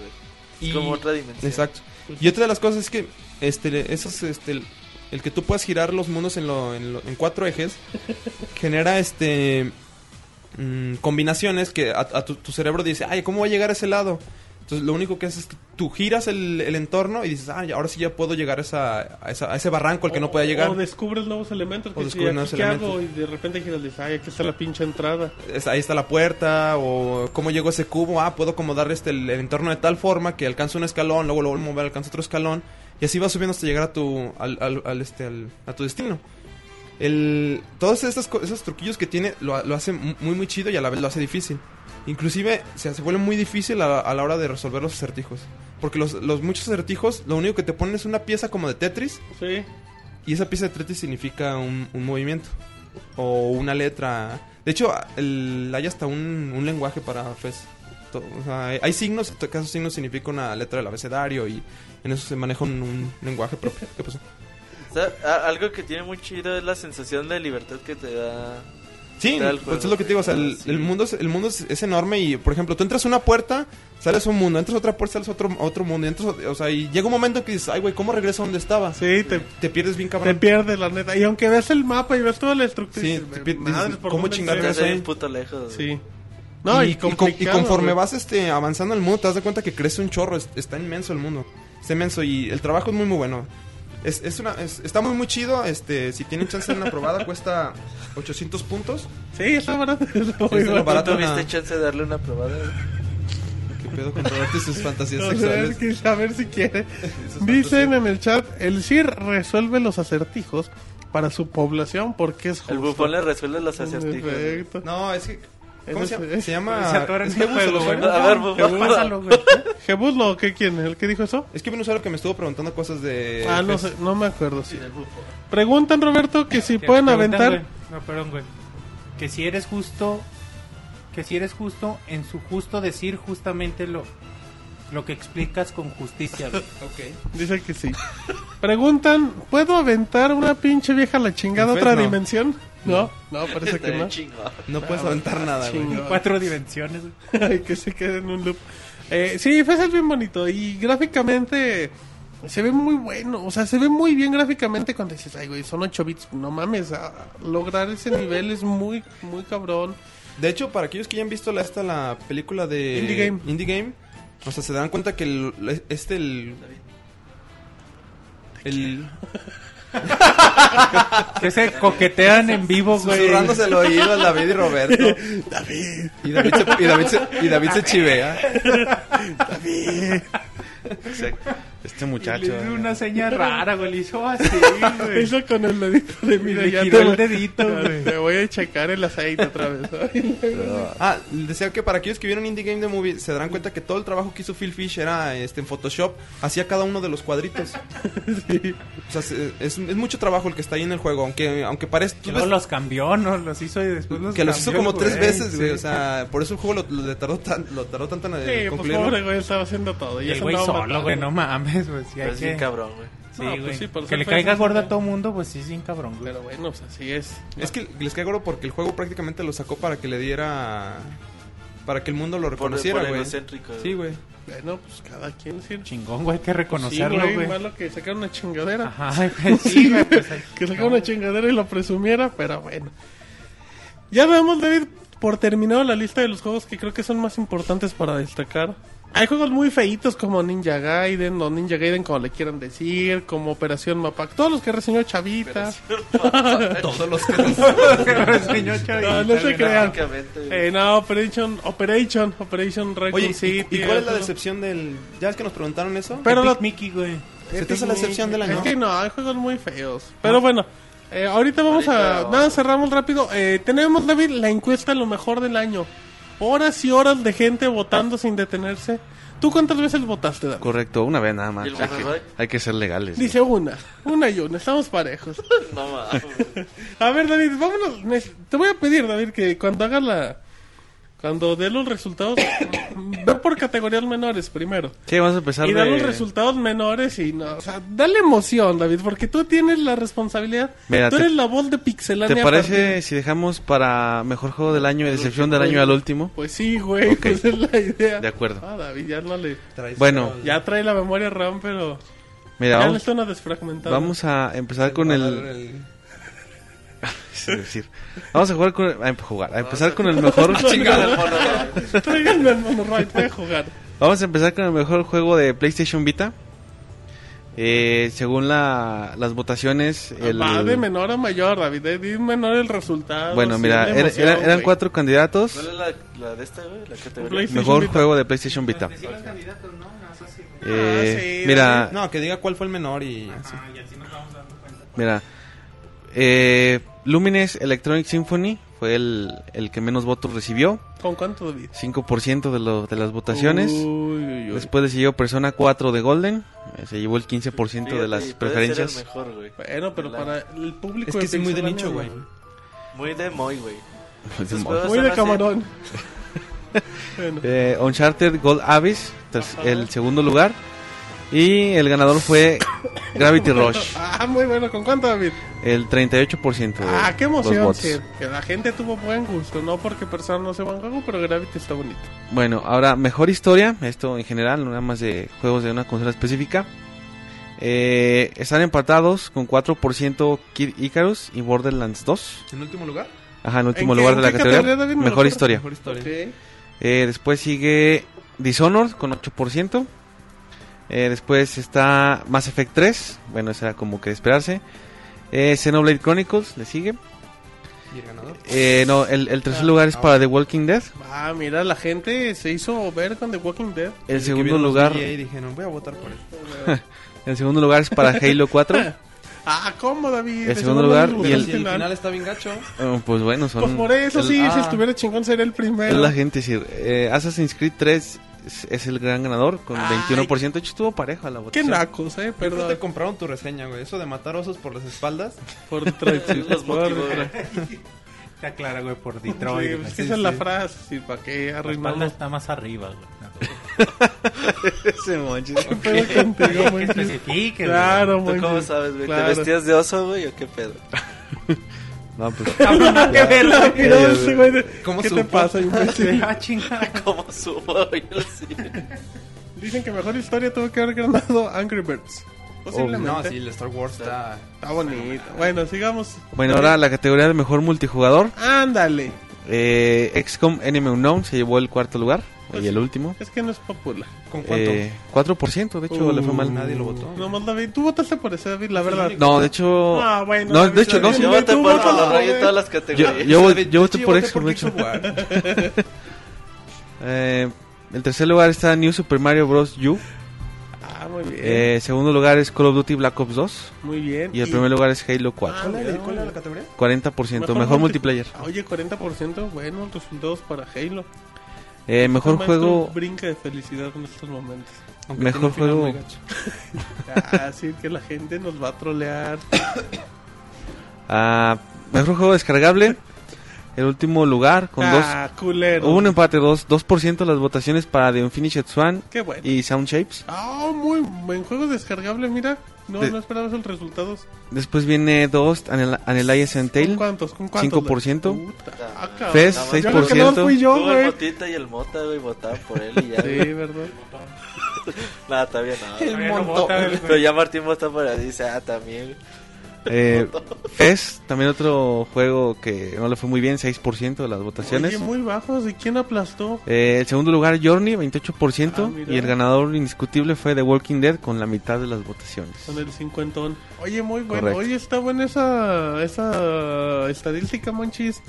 S5: Es
S6: Y-
S5: como otra dimensión.
S6: Exacto. Y otra de las cosas es que este, esos, este, el, que tú puedas girar los mundos en, lo, en, lo- en cuatro ejes genera este mm, combinaciones que a, a tu, tu cerebro dice, ay, ¿cómo voy a llegar a ese lado? Entonces lo único que haces es que tú giras el, el entorno y dices, ah, ahora sí ya puedo llegar a, esa, a, esa- a ese barranco al que no podía llegar.
S2: O descubres nuevos elementos.
S6: O
S2: Que
S6: descubres nuevos
S2: ¿qué hago? Y de repente giras y dices, ay, aquí está la pinche entrada.
S6: Es- ahí está la puerta, o cómo llego a ese cubo, ah, puedo acomodar este, el, el entorno de tal forma que alcanzo un escalón, luego lo vuelvo a mover, alcanzo otro escalón, y así vas subiendo hasta llegar a tu, al, al- al, este, al- a tu destino. El, todos estos, esos truquillos que tiene lo, lo hace mu- muy muy chido y a la vez lo hace difícil. Inclusive se, se vuelve muy difícil a, a la hora de resolver los acertijos. Porque los, los muchos acertijos, lo único que te ponen es una pieza como de Tetris,
S2: Sí.
S6: y esa pieza de Tetris significa un, un movimiento o una letra. De hecho, el- hay hasta un, un lenguaje para FES. To- o sea, hay, signos, to- cada signo significa una letra del abecedario y en eso se maneja un, un lenguaje propio. ¿Qué pasó?
S5: O sea, a- algo que tiene muy chido es la sensación de libertad que te da.
S6: Sí,
S5: el
S6: pues es lo que te digo, o sea, el,
S5: Sí.
S6: el mundo, es, el mundo es, es enorme y, por ejemplo, tú entras a una puerta, sales a un mundo, entras a otra puerta, sales a otro, a otro mundo, y entras, a- o sea, y llega un momento que dices, ay, güey, ¿cómo regreso a donde estaba?
S2: Sí, te,
S6: Te pierdes bien
S2: te
S6: cabrón.
S2: pierdes, la neta. Y aunque ves el mapa y ves toda la estructura,
S6: Sí, te pier-
S2: madres,
S6: dices,
S2: ¿por
S6: ¿cómo chingar
S5: Te
S6: ahí?
S5: puto lejos.
S2: Sí. No, y,
S6: y, y conforme
S2: güey.
S6: vas este, avanzando en el mundo, te das de cuenta que crece un chorro. es- está inmenso el mundo. Está inmenso y el trabajo es muy, muy bueno. Es, es una, es- está muy, muy chido. Este, si tienen chance de una probada, cuesta 800 puntos.
S2: Sí, está barato. está muy
S6: lo
S2: barato.
S5: ¿Tuviste
S6: una-
S5: chance de darle una probada?
S6: ¿Qué pedo con Roberto y sus fantasías sexuales?
S2: que a ver si quiere. Dicen en el chat, el CIR resuelve los acertijos para su población porque es justo.
S5: El bufón le resuelve los acertijos.
S2: Perfecto.
S6: No, es que. ¿Cómo se llama? Se llama.
S4: Se
S6: es usuario-
S4: güey.
S5: A ver,
S4: güey.
S2: Jebuslo, ¿qué quién? ¿El que dijo eso?
S6: Es que hubo un usuario que me estuvo preguntando cosas de.
S2: ah, no sé, no me acuerdo. Sí. Preguntan, Roberto, que si pueden aventar.
S4: No, perdón, güey. Que si eres justo. Que si eres justo en su justo decir justamente lo. Lo que explicas con justicia, güey.
S6: Ok.
S2: Dice que sí. Preguntan, ¿puedo aventar una pinche vieja a la chingada a
S6: En
S2: otra
S6: no.
S2: dimensión? No, no, parece que no.
S6: No puedes aventar nada, güey.
S4: Cuatro dimensiones, güey.
S2: Ay, que se quede en un loop. Eh, sí, Fez es bien bonito y gráficamente se ve muy bueno. O sea, se ve muy bien gráficamente cuando dices, ay, güey, son 8 bits. No mames, a- lograr ese nivel es muy, muy cabrón.
S6: De hecho, para aquellos que ya han visto la, esta, la película de
S2: Indie Game.
S6: Indie Game, o sea, se dan cuenta que el, este, el... El...
S4: Que se coquetean en vivo, güey.
S6: Susurrándose el oído a David y Roberto.
S2: David,
S6: Y David se, y David se, y David se chivea.
S2: David.
S3: Este
S4: Y
S3: muchacho.
S4: Le hizo una seña rara, güey. Le hizo así, güey.
S2: Eso con el dedito de ya
S4: giró
S2: te,
S4: el dedito, güey.
S2: te voy a checar el aceite otra vez.
S6: Ah, decía que para aquellos que vieron Indie Game The Movie se darán cuenta que todo el trabajo que hizo Phil Fish era este, en Photoshop, hacía cada uno de los cuadritos. O sea, se- es, es mucho trabajo el que está ahí en el juego, aunque aunque parece
S4: Que luego los cambió, ¿no? Los hizo y después los
S6: que los hizo como tres veces, güey.
S4: sí.
S6: O sea, por eso el juego lo, lo- le tardó, tan, lo tardó tanto en
S2: Sí,
S6: eh,
S2: pues
S6: concluirlo.
S2: pobre güey, estaba haciendo todo.
S4: Y el güey solo,
S2: matando.
S4: güey, no mames, güey. Sí,
S5: Pero
S4: hay
S5: es bien
S4: que...
S5: cabrón, güey.
S4: Sí,
S2: No, pues
S4: güey.
S2: sí, por
S4: que le caiga gordo a todo mundo, pues sí es bien cabrón, güey.
S2: Pero bueno, pues así es.
S6: Es que les cae gordo porque el juego prácticamente lo sacó para que le diera. Para que el mundo lo reconociera,
S5: por
S6: güey.
S5: egocéntrico.
S6: Sí, güey.
S2: Bueno, pues cada quien sí.
S4: Chingón, güey, hay que
S2: Sí,
S4: reconocerlo,
S2: güey,
S4: güey.
S2: malo que sacara una chingadera.
S4: Ajá, güey, sí, güey, pues hay-
S2: que sacara una chingadera y lo presumiera, pero bueno. Ya damos, David, por terminado la lista de los juegos que creo que son más importantes para destacar. Hay juegos muy feitos como Ninja Gaiden o Ninja Gaiden como le quieran decir, como Operación Mapak, todos los que reseñó Chavita.
S6: Todos los que.
S4: reseñó Chavita,
S2: No, no se crean. Eh, no, Operation, Operation, Operation Raccoon
S6: Oye, ¿y,
S2: City.
S6: y cuál es la decepción del.? ¿Ya es que nos preguntaron eso?
S2: Pero
S4: Epic
S2: la-
S4: Mickey, güey.
S6: ¿Se te hace la decepción del año?
S2: Es que no, hay juegos muy feos. Pero bueno, eh, ahorita vamos a...
S5: Ahorita-
S2: Nada, cerramos rápido. Eh, tenemos, David, la encuesta lo mejor del año. Horas y horas de gente votando sin detenerse. ¿Tú cuántas veces votaste, David?
S3: Correcto, una vez nada más.
S5: ¿Y el
S3: Hay que,
S5: Butterfly?
S3: hay que ser legales.
S2: Dice una, una y una, estamos parejos.
S5: No mames.
S2: A ver, David, vámonos. Te voy a pedir, David, que cuando hagas la... Cuando dé los resultados, ve por categorías menores primero.
S3: Sí, vamos a empezar
S2: Y da
S3: de-
S2: los resultados menores y no, o sea, dale emoción, David, porque tú tienes la responsabilidad.
S3: Mira,
S2: tú
S3: te-
S2: eres la voz de Pixelania.
S3: ¿Te parece si dejamos para mejor juego del año y decepción del año al último?
S2: Pues sí, güey,
S3: Ok.
S2: esa es la idea.
S3: De acuerdo.
S2: Ah, David, ya no le...
S3: Bueno.
S2: Ya trae la memoria RAM, pero...
S3: Mira,
S2: ya
S3: vamos,
S2: necesita una desfragmentada.
S3: vamos a empezar con el... es decir, vamos a jugar con... A jugar, a empezar con el mejor...
S2: Tráiganme el monorail, voy a jugar.
S3: Vamos a empezar con el mejor juego de PlayStation Vita. Eh, según la, las votaciones, el...
S2: Va de menor a mayor, David. eh, Di menor el resultado.
S3: Bueno, mira,
S2: la
S3: era-
S2: emoción,
S3: era- eran cuatro candidatos.
S5: ¿Cuál es la, la de esta? La categoría.
S3: Mejor
S2: Vita.
S3: juego de PlayStation Vita. Eh,
S2: Ah, sí,
S3: mira,
S6: No, que diga cuál fue el menor y así.
S3: mira. Eh, Lumines Electronic Symphony fue el, el que menos votos recibió.
S2: ¿Con cuánto, David?
S3: 5% de, lo- de las votaciones.
S2: Uy, uy, uy.
S3: Después le siguió Persona 4 de Golden. eh, Se llevó el 15%
S5: Fíjate,
S3: de las
S5: ser
S3: preferencias.
S5: el mejor, güey.
S2: Bueno, pero
S5: La-
S2: para el público
S6: Es que muy de nicho, güey.
S5: Muy de Moy, güey.
S2: Muy de camarón. bueno.
S3: Eh, Uncharted Gold Abyss, el segundo lugar. Y el ganador fue Gravity Rush,
S2: Ah, muy bueno. ¿Con cuánto, David?
S3: el 38% de
S2: Ah, qué emoción. sí, Que la gente tuvo buen gusto. No porque Persona no sea buen juego, pero Gravity está bonito.
S3: Bueno, ahora mejor historia, esto en general, no nada más de juegos de una consola específica. Eh, están empatados con 4% Kid Icarus y Borderlands 2.
S6: ¿En último lugar?
S3: Ajá, en último
S2: ¿En qué-
S3: lugar
S2: en
S3: de la
S2: qué
S3: categoría.
S2: categoría, David? ¿Me lo
S3: Mejor
S2: recuerdas?
S3: historia.
S6: Mejor historia.
S2: Ok.
S3: Eh, después sigue Dishonored con 8%. Eh, después está Mass Effect 3. Bueno, eso era como que de esperarse. Eh, Xenoblade Chronicles le sigue.
S6: ¿Y el ganador?
S3: Eh, no, el, el tercer
S2: Ah,
S3: lugar es
S6: ah,
S3: para The Walking Dead.
S2: Ah, mira, la gente se hizo ver con The Walking Dead.
S3: El
S6: Desde
S3: segundo lugar,
S6: y dijeron, voy a votar por él.
S3: el segundo lugar es para Halo 4.
S2: Ah, ¿cómo, David?
S3: El
S2: De
S3: segundo lugar
S2: no
S3: y el-
S6: el final está bien gacho.
S3: Eh, pues bueno, son.
S2: Pues por eso
S3: el-
S2: sí, si
S6: ah.
S2: estuviera chingón sería el primero.
S3: Es la gente, sí. Eh, Assassin's Creed 3 es, es el gran ganador con
S2: Ay.
S3: 21%. De hecho, estuvo pareja la
S2: Qué
S3: votación.
S2: nacos, eh,
S6: Perdón. te compraron tu reseña, güey. Eso de matar osos por las espaldas.
S2: Por Detroit, sí,
S5: Los
S2: Detroit.
S4: Está clara, güey, por
S2: Sí,
S4: Detroit.
S2: pues,
S4: güey.
S2: que esa es la frase, sí, para que
S7: La espalda
S2: arruinamos.
S7: está más arriba, güey.
S3: Ese monchis.
S2: ¿Qué pedo contigo,
S7: Que
S2: Monchis?
S7: especifique,
S2: Claro,
S5: ¿Tú cómo sabes, güey?
S2: Claro.
S5: ¿Te vestías de oso, güey, o qué pedo?
S3: No, pues.
S2: Ese güey de-
S6: ¿Cómo
S2: ¿Qué te pasa, imbécil?
S4: Ah, chingada.
S5: ¿Cómo subo? Yo sí.
S2: Dicen que mejor historia tuvo que haber ganado Angry Birds. Posiblemente.
S6: No, sí, el Star Wars está...
S2: Está bonito. Bueno, sigamos.
S3: Bueno, ahora la categoría de mejor multijugador.
S2: Ándale.
S3: Eh, XCOM Enemy Unknown se llevó el cuarto lugar.
S2: Pues
S3: y el último.
S2: Es que no es popular.
S6: ¿Con cuánto?
S3: Eh, 4%, de hecho, le fue mal.
S6: nadie lo votó.
S2: No más David. Tú votaste por ese, David, la verdad.
S3: No, de hecho.
S2: Ah, bueno,
S3: no, de hecho, no.
S5: Yo voté por todas las
S3: Yo,
S5: categorías.
S3: yo, voté por XCOM, de hecho. Eh, el tercer lugar está New Super Mario Bros. U.
S2: Ah, muy bien.
S3: Eh, segundo lugar es Call of Duty Black Ops 2.
S2: muy bien.
S3: Y el primer lugar es Halo 4.
S2: Ah,
S6: ¿Cuál era,
S2: mira,
S6: cuál era la categoría?
S3: 40%. Mejor, multiplayer.
S2: Ah, Oye, 40%. Bueno, resultados para Halo.
S3: Eh, mejor
S2: El maestro
S3: juego.
S2: Brinca de felicidad en estos momentos.
S6: Aunque
S3: Mejor juego.
S2: Así que la gente nos va a trolear.
S3: ah, mejor juego descargable. El último lugar con dos.
S2: ah, culero.
S3: Hubo un empate, 2%, 2% de las votaciones para The Unfinished Swan
S2: Qué bueno.
S3: y Sound Shapes.
S2: Ah, muy buen juego descargable, mira. No,
S3: De-
S2: no esperabas los resultados.
S3: Después viene 2, Anel Anelias and
S2: ¿Con
S3: Tail.
S2: cuántos? ¿Con cuántos?
S3: 5%.
S2: Puta, ah.
S3: Fez,
S5: Nada más.
S2: Yo creo que no
S3: 6%.
S2: fui yo,
S5: el. Motita y el Mota, güey, votaban por él y ya.
S2: Sí, verdad.
S5: Nada, está bien, no.
S4: El montón.
S7: güey.
S5: Pero ya Martín vota por él y dice, ah, también.
S3: Eh, Fez, también otro juego que no le fue muy bien, 6% de las votaciones.
S2: Oye, muy bajos. ¿Y quién aplastó?
S3: Eh, el segundo lugar, Journey, 28%.
S2: Ah,
S3: y el ganador indiscutible fue The Walking Dead con la mitad de las votaciones.
S2: Con el cincuentón. Oye, muy bueno.
S3: Correcto.
S2: Oye, está buena esa, esa estadística, Monchis.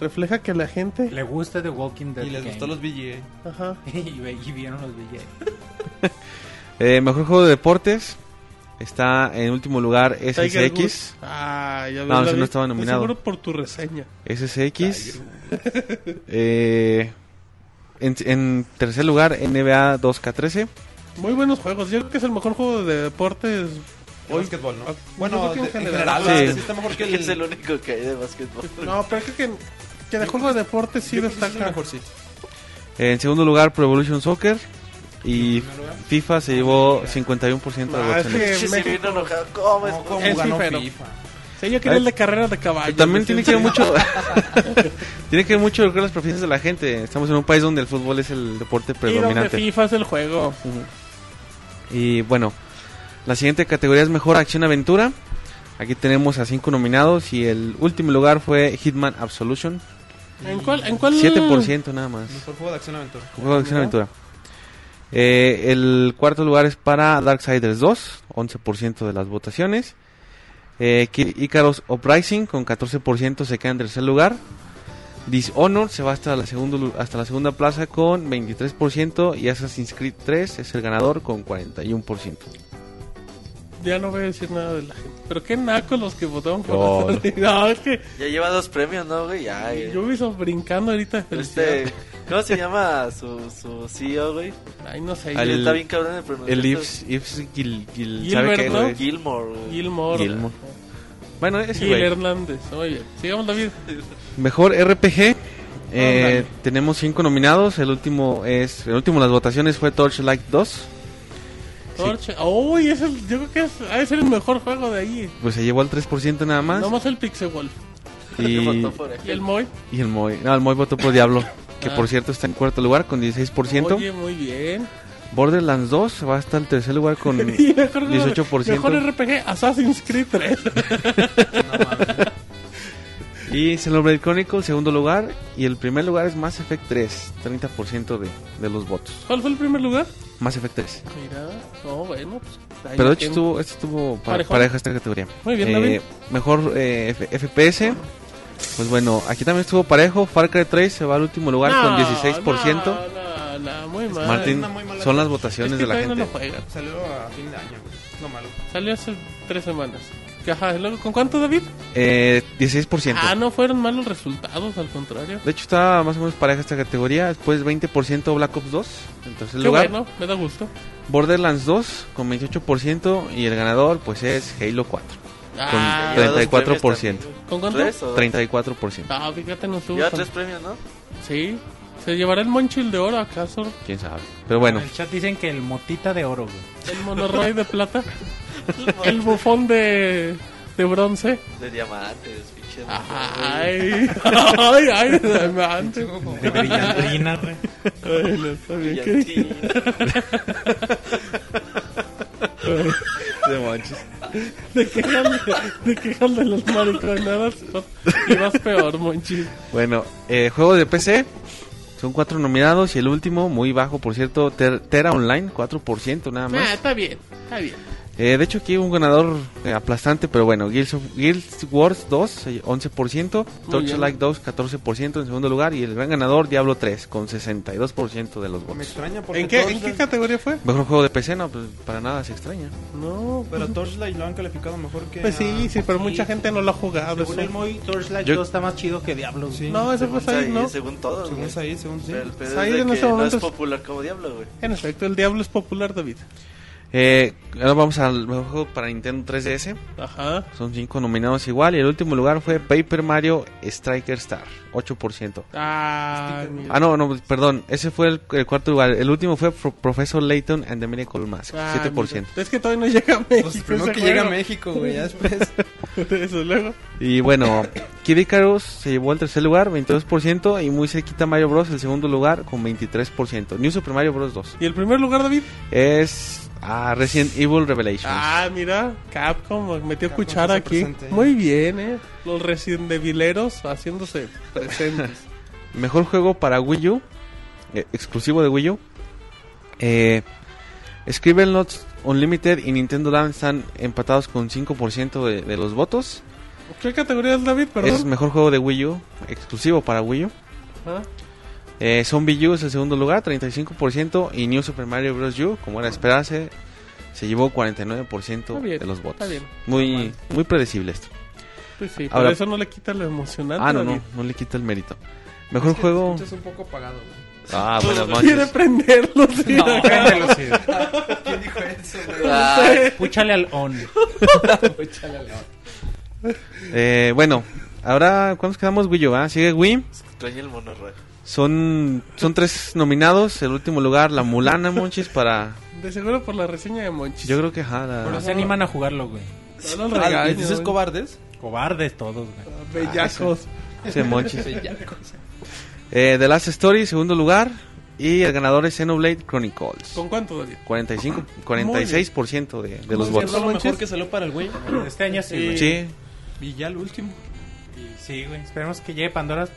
S2: Refleja que la gente...
S7: Le gusta The Walking Dead.
S6: Y les
S7: Game.
S6: gustó los VGA.
S2: Ajá.
S7: y, vieron los VJ.
S3: Eh, mejor juego de deportes. Está en último lugar SSX.
S2: Ah, ya
S3: No, no estaba nominado.
S2: Seguro por tu reseña.
S3: SSX. Eh, en, en tercer lugar, NBA 2K13.
S2: Muy buenos juegos. Yo creo que es el mejor juego de deportes. Hoy-
S6: básquetbol, ¿no?
S2: Ah,
S6: Bueno, de-
S2: en
S6: en
S2: general.
S6: general,
S3: Sí.
S6: está mejor que el...
S5: Es el único que hay de básquetbol.
S2: No, pero creo que, que de juego de deportes sí destaca.
S6: mejor, sí.
S3: En segundo lugar, Pro Evolution Soccer. Y? FIFA se llevó 51% de
S2: Ah, es
S3: votaciones.
S2: que
S5: enojado. ¿Cómo es?
S6: ¿cómo
S2: Es
S6: ganó. FIFA?
S2: Sí, yo quería el de carreras de caballos.
S3: También tiene que ver mucho tiene que ver mucho con las preferencias de la gente. Estamos en un país donde el fútbol es el deporte
S2: Y donde
S3: predominante.
S2: FIFA es el juego.
S3: Y bueno, la siguiente categoría es mejor acción aventura. Aquí tenemos a cinco nominados y el último lugar fue Hitman Absolution,
S2: ¿En cuál? ¿En cuál?
S3: 7% nada más.
S6: Mejor juego de acción aventura.
S3: Juego de acción aventura. Eh, el cuarto lugar es para Darksiders 2, 11% de las votaciones. Eh, Ki- Icaros Uprising con 14% se queda en tercer lugar. Dishonored se va hasta la, segundo, hasta la segunda plaza con 23% y Assassin's Creed 3 es el ganador con 41%.
S2: Ya no voy a decir nada de la gente. Pero qué naco los que votaron por
S3: No,
S2: Assassin's Creed. No, es que
S5: Ya lleva dos premios, ¿no, güey? Ya,
S2: yo me hizo brincando ahorita de felicidad.
S5: Este, ¿Cómo se llama su, su CEO, güey?
S2: Ay, no sé. Yo-
S5: Está bien cabrón de pronunciar.
S3: El Ives, Ives Gil, Gil-
S2: Gilbert,
S3: ¿sabe qué,
S2: ¿no?
S3: güey?
S5: Gilmore, güey.
S2: Gilmore.
S3: Gilmore. Bueno, ese
S2: Gil
S3: güey.
S2: Hernández. Muy bien. Sigamos, David.
S3: Mejor RPG. eh, tenemos cinco nominados. El último es el último en las votaciones fue Torchlight 2.
S2: Torch. Uy, es el, yo creo que es, ha de ser el mejor juego de ahí.
S3: Pues se llevó al 3% nada más.
S2: Nomás el Pixel Wolf.
S3: y.
S2: Y el Moy.
S3: y el Moy. No, el Moy votó por Diablo. Que
S2: Ah.
S3: por cierto está en cuarto lugar con 16%.
S2: Oye, muy bien.
S3: Borderlands 2 va hasta el tercer lugar con
S2: mejor,
S3: 18%.
S2: Mejor RPG, Assassin's Creed 3.
S3: Y Xenoblade Chronicles segundo lugar. Y el primer lugar es Mass Effect 3. 30% de, de los votos.
S2: ¿Cuál fue el primer lugar?
S3: Mass Effect 3.
S2: Mira. No, bueno. Pues,
S3: Pero de hecho estuvo, estuvo pa-
S2: Parejón.
S3: pareja esta categoría.
S2: Muy bien,
S3: Eh,
S2: David.
S3: Mejor eh, FPS. Pues bueno, aquí también estuvo parejo. Far Cry 3 se va al último lugar con
S2: No,
S3: 16%.
S2: No, no, muy mal.
S3: Martín,
S6: una muy mala
S3: son las votaciones
S2: Es que
S3: de la gente.
S2: no lo juegan.
S6: Salió a fin de año, güey. No malo.
S2: Salió hace tres semanas. Que, Ajá, ¿y luego con cuánto, David?
S3: Eh, 16%.
S2: Ah, no fueron malos resultados, al contrario.
S3: De hecho está más o menos pareja esta categoría. Después 20% Black Ops 2 en tercer
S2: Qué
S3: lugar.
S2: bueno, me da gusto.
S3: Borderlands 2 con 28% y el ganador pues es Halo 4
S2: Ah,
S5: dos
S3: 34%.
S5: premios también, güey.
S2: ¿Con cuánto?
S5: ¿Tres o dos?
S3: 34%.
S2: Ah, fíjate, no estuvo
S5: Lleva
S2: tan-
S5: tres premios, ¿no?
S2: Sí. ¿Se llevará el Monchil de oro acaso?
S3: Quién sabe. Pero bueno,
S7: En el chat dicen que el motita de oro, güey.
S2: ¿El monorroy de plata? ¿El bufón de, de bronce?
S5: De diamantes, pinche.
S2: Ay, ay, ay, de diamante.
S7: De brillantrina, güey.
S2: Bueno, está bien. ¿qué. Te quejan de, quejan de los mariconadas y vas peor, Monchil.
S3: bueno, eh, juego de PC son cuatro nominados y el último muy bajo, por cierto, Ter- Terra Online 4% nada
S2: Ah,
S3: más.
S2: está bien, está bien.
S3: Eh, de hecho aquí un ganador eh, aplastante, pero bueno, Guild, Wars 2 eh, 11%, Torchlight 2 14% en segundo lugar y el gran ganador Diablo 3 con 62% de los
S6: Me
S3: votos.
S6: extraña porque
S2: ¿En qué, ¿En qué categoría fue?
S3: Mejor juego de PC, no, pues para nada se extraña.
S2: No,
S6: Pero Torchlight lo han calificado mejor que.
S2: pues sí,
S6: a-
S2: sí, pero mucha gente no lo ha jugado.
S4: Según el Moy, Torchlight
S3: Yo-
S4: 2 está más chido que Diablo.
S6: Sí.
S2: No, eso fue ahí, ¿no?
S5: Según todos,
S6: Según ahí, según sí.
S5: Pero
S2: Said
S5: es de
S2: en
S5: que
S2: ese
S5: no es- popular como Diablo, güey.
S2: En efecto, el diablo es popular, David.
S3: Eh, ahora vamos al mejor juego para Nintendo 3DS.
S2: Ajá.
S3: Son cinco nominados igual y el último lugar fue Paper Mario Striker Star, 8%.
S2: Ah.
S3: Ah, no, no, perdón, ese fue el, el cuarto lugar. El último fue Pro- Professor Layton and the Miracle Mask,
S2: Ah,
S3: 7%.
S2: mira. Es que todavía no llega a México.
S6: Pues primero que llega a. México, güey, ya después.
S2: Eso luego.
S3: Y bueno, Kid Icarus se llevó el tercer lugar, 22%, y muy cerquita Mario Bros. el segundo lugar con 23%. New Super Mario Bros. 2
S2: ¿Y el primer lugar, David?
S3: es ah, Resident Evil Revelations.
S2: Ah, mira, Capcom metió
S6: Capcom
S2: cuchara aquí.
S6: presente.
S2: Muy bien, eh. Los Resident Evileros haciéndose presentes.
S3: Mejor juego para Wii U, eh, exclusivo de Wii U. Eh, Scribblenauts Unlimited y Nintendo Land están empatados con 5% de, de los votos.
S2: ¿Qué categoría es David?
S3: Es mejor juego de Wii U, exclusivo para Wii U.
S2: Ah,
S3: Eh, Zombie U es el segundo lugar, 35%. Y New Super Mario Bros. U, como era de esperarse, se llevó 49%
S2: Está bien,
S3: de los votos.
S2: está bien.
S3: Muy, muy predecible esto.
S2: Pues sí,
S3: Ahora-
S2: pero eso no le quita lo emocionante.
S3: Ah, no, no, no le quita el mérito. Mejor
S6: Es que
S3: juego.
S6: escuchas un poco apagado, güey.
S3: Ah, buenas
S2: Quiere
S3: noches.
S2: prenderlo, sí.
S7: No, préndelo, sí.
S6: ¿Quién dijo eso, güey?
S5: Ah,
S7: Púchale al on.
S3: Eh, bueno, ahora, ¿cuántos quedamos Wii U? ah? Sigue Wii.
S5: extraña el monorroy.
S3: Son, son tres nominados. El último lugar, la Mulana Monchis para.
S2: De seguro por la reseña de Monchis.
S3: Yo creo que ajá, la-
S7: No se animan a jugarlo, güey.
S2: No los
S6: Ah,
S2: regaño,
S6: ¿les dices
S2: güey.
S6: cobardes?
S7: Cobardes todos, güey.
S2: Bellacos.
S3: Sí, Monchis. Eh, The Last Story, segundo lugar. Y el ganador es Xenoblade Chronicles.
S2: ¿Con cuánto, David?
S3: 45, 46% de, de los
S2: ¿Cómo se
S3: votos.
S6: ¿Es lo mejor que salió para el güey?
S7: Este año sí, güey.
S3: Sí,
S6: Y ya el último.
S7: Y Sí, güey. Esperemos que llegue Pandora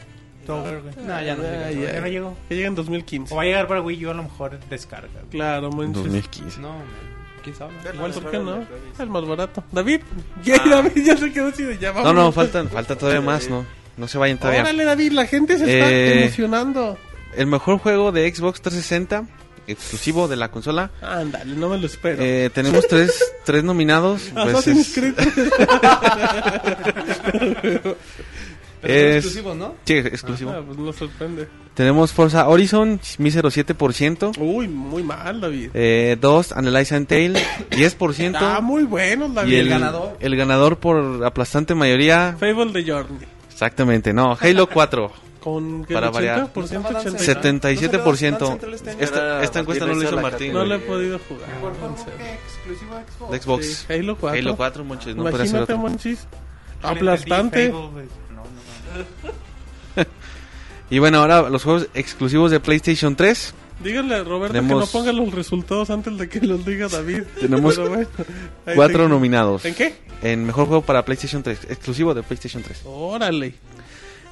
S6: No, ya no.
S2: Ya,
S6: llega.
S2: ya.
S4: Ya no llegó.
S2: Que llega en 2015.
S4: O va a llegar para Wii U a lo mejor en descarga. güey.
S2: Claro, manches.
S3: 2015.
S6: No, man. ¿quién sabe?
S2: Igual, ¿por qué no? El más barato. David. ¿Qué, David? Ya se quedó así de ya
S3: No,
S2: vamos.
S3: no, faltan, falta todavía más, no. No se vayan todavía.
S2: Órale, David, la gente se está
S3: Eh,
S2: emocionando.
S3: El mejor juego de Xbox 360, exclusivo de la consola.
S2: Ándale, no me lo espero.
S3: Eh, tenemos tres, tres nominados. Pues
S2: Assassin's
S3: es-
S2: Creed.
S6: Pero
S3: Es-
S6: son exclusivos, ¿no?
S3: Sí, exclusivo.
S2: Ah, pues no sorprende.
S3: Tenemos Forza Horizon, mísero 7%.
S2: Uy, muy mal, David.
S3: Eh, dos, Analyze and Tail, 10%.
S2: Ah, muy bueno, David.
S3: y el,
S6: ganador?
S3: el ganador por aplastante mayoría.
S2: Fable de Journey.
S3: Exactamente, no. Halo 4,
S2: Con ¿qué,
S3: Para
S2: el
S3: variar.
S2: 80%,
S6: No,
S2: 80%.
S3: 77%.
S6: ¿No este
S3: Esta,
S5: año?
S3: esta encuesta no lo hizo
S5: Martín.
S2: No le he podido jugar.
S4: Exclusivo de Xbox?
S3: De Xbox.
S2: Sí, Halo 4.
S3: Halo 4, monches, no
S2: Imagínate. Monchis. Aplastante.
S4: Fable,
S3: Y bueno, ahora los juegos exclusivos de PlayStation 3.
S2: Díganle a Roberto que no ponga los resultados antes de que los diga David.
S3: Tenemos
S2: bueno,
S3: Cuatro nominados.
S2: ¿En qué?
S3: En mejor juego para PlayStation 3, exclusivo de PlayStation 3.
S2: Órale.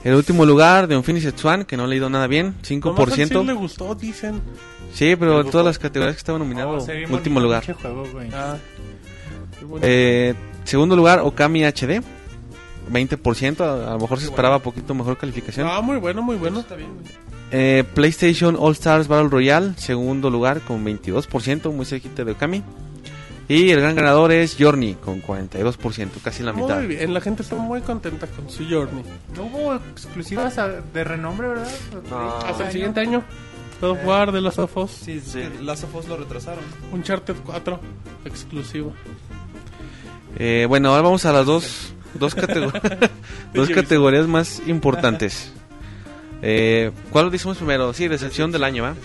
S3: El último lugar de Unfinished Swan, que no he leído nada bien,
S2: Nomás al
S3: 5%.
S2: Sid le gustó, dicen.
S3: Sí, pero en todas las categorías que estaba
S4: Oh,
S3: nominado,
S4: se ve
S3: último lugar.
S4: juego.
S2: Ah.
S3: Eh, segundo lugar, Okami HD, 20%. A, a lo mejor se esperaba poquito mejor calificación.
S2: Ah, muy bueno, muy bueno.
S3: Eh, PlayStation All Stars Battle Royale, segundo lugar con 22%, muy cerquita de Okami. Y el gran ganador es Journey con 42%, casi la mitad.
S2: Muy bien, la gente está muy contenta con su Journey.
S4: No hubo exclusivas de renombre, ¿verdad?
S5: No.
S2: Hasta el siguiente año. God of War de los of Us.
S6: Sí,
S5: Sí.
S6: sí. Last of Us lo retrasaron.
S2: Uncharted 4, exclusivo.
S3: Eh, bueno, ahora vamos a las dos, dos, catego- dos categorías más importantes. Eh, ¿Cuál decimos primero? Sí, decepción del año,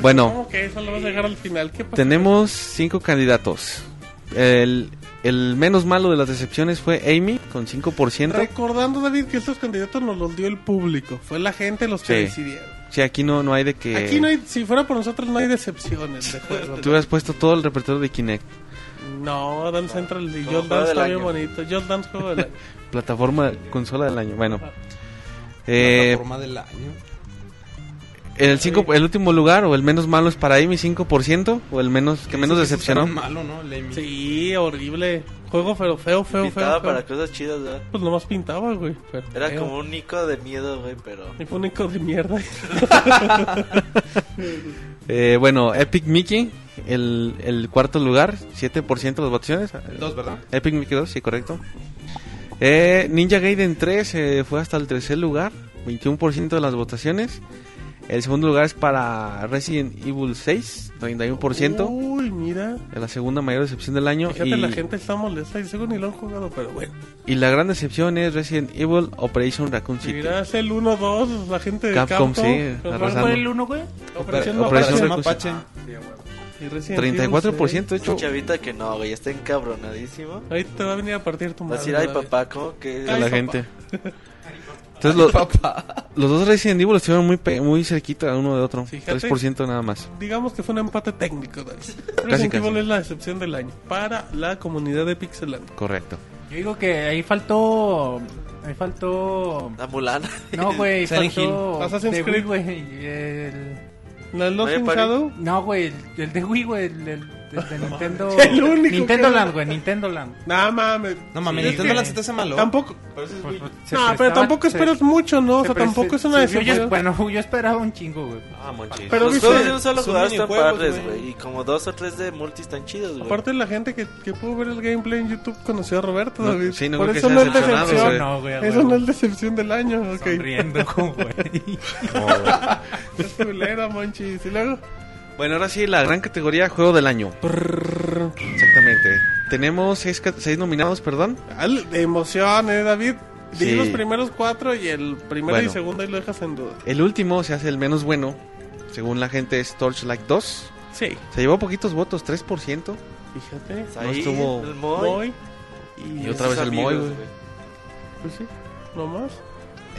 S3: Bueno.
S2: ¿cómo que eso lo vas a dejar al final? ¿Qué pasa?
S3: Tenemos cinco candidatos. El, el menos malo de las decepciones fue Amy, con 5%.
S2: Recordando, David, que estos candidatos nos los dio el público. Fue la gente los que
S3: Sí.
S2: decidieron.
S3: Sí, aquí no, no hay de que...
S2: Aquí no hay, si fuera por nosotros, no hay decepciones de.
S3: Tú puesto todo el repertorio de Kinect.
S2: No, Dance Central y Just Dance está bien bonito. Just Dance juego del año.
S3: Plataforma, consola del año. Bueno. Eh,
S6: Plataforma del año.
S3: el, cinco, el último lugar o el menos malo es para Amy, 5%. O el menos que menos
S6: sí
S3: decepcionó.
S6: malo, ¿no? El Amy.
S2: Sí, horrible. Juego feo, feo, feo,
S5: Pintaba
S2: feo. feo.
S5: para cosas chidas, ¿verdad?
S2: Pues nomás pintaba, güey. pero
S5: Era
S2: feo.
S5: como un Nico de miedo, güey, pero...
S2: Y fue un icono de mierda.
S3: Eh, bueno, Epic Mickey, el, el cuarto lugar, 7% de las votaciones.
S6: Dos, ¿verdad?
S3: Epic Mickey 2, sí, correcto. Eh, Ninja Gaiden 3 eh, fue hasta el tercer lugar, 21% de las votaciones. El segundo lugar es para Resident Evil 6, 31%.
S2: Uy, mira.
S3: Es la segunda mayor decepción del año.
S2: Fíjate,
S3: y,
S2: la gente está molesta y según ni lo han jugado, pero bueno.
S3: y la gran decepción es Resident Evil Operation Raccoon City.
S2: Mira, es el 1-2, la gente de
S3: Capcom,
S2: Capcom.
S3: sí.
S4: ¿Cuál fue el uno, güey?
S2: Operación
S3: Operación
S2: Mapache.
S3: Raccoon
S6: Mapache.
S2: Y Resident Evil
S3: 34% de hecho.
S5: chavita que no, güey, está encabronadísimo.
S2: Ahí te va a venir a partir tu
S5: Va a
S2: madre.
S5: decir, ay, papá, ¿cómo que...?
S3: a
S2: Ay,
S3: la
S2: papá.
S3: gente. Entonces los, los dos Resident Evil estuvieron muy, pe- muy cerquita uno de otro.
S2: Fíjate.
S3: 3% nada más.
S2: Digamos que fue un empate técnico. Resident
S3: casi.
S2: Evil es la decepción del año para la comunidad de Pixeland.
S3: Correcto.
S4: Yo digo que ahí faltó. Ahí faltó.
S5: La mulana.
S4: No, güey, faltó.
S2: Assassin's Creed.
S4: Güey. El...
S2: ¿La Lost?
S4: No, güey, el, el de Wii, güey. El, el- de Nintendo.
S2: El único
S4: Nintendo
S2: que-
S4: Land, güey, Nintendo Land.
S2: No mames.
S6: No mames,
S2: Sí,
S6: Nintendo
S2: es
S6: la
S2: que
S6: se te hace malo.
S2: Tampoco.
S4: Pues, se
S2: No, pero tampoco
S4: se-
S2: esperas mucho, ¿no? O
S4: se
S2: sea, tampoco es una decepción.
S4: Bueno, yo esperaba un chingo, güey.
S3: Ah, monchis.
S2: Pero
S5: Los
S2: viste-
S5: juegos de un solo jugador están padres,
S6: güey.
S5: Y como dos o tres de multi están chidos, güey.
S2: Aparte la gente que, que pudo ver el gameplay en YouTube conoció a Roberto,
S3: No,
S2: David.
S3: sí, no
S2: Por eso no es decepción.
S3: güey.
S4: No, güey,
S2: Eso no es decepción del año, ok.
S4: Sonriendo, güey.
S2: Es culera, monchis. Y luego...
S3: Bueno, ahora sí, la gran categoría Juego del Año. Exactamente. Tenemos seis, nominados, perdón.
S2: Al- De emoción, eh, David.
S3: Sí.
S2: los primeros cuatro y el primero y segundo ahí lo dejas en duda.
S3: El último se hace el menos bueno. Según la gente es Torchlight 2.
S2: Sí.
S3: Se llevó poquitos votos, 3%.
S2: Fíjate.
S5: Ahí,
S3: no estuvo
S5: el Moy.
S2: Moy.
S3: Y otra vez el Moy.
S2: Pues sí, nomás.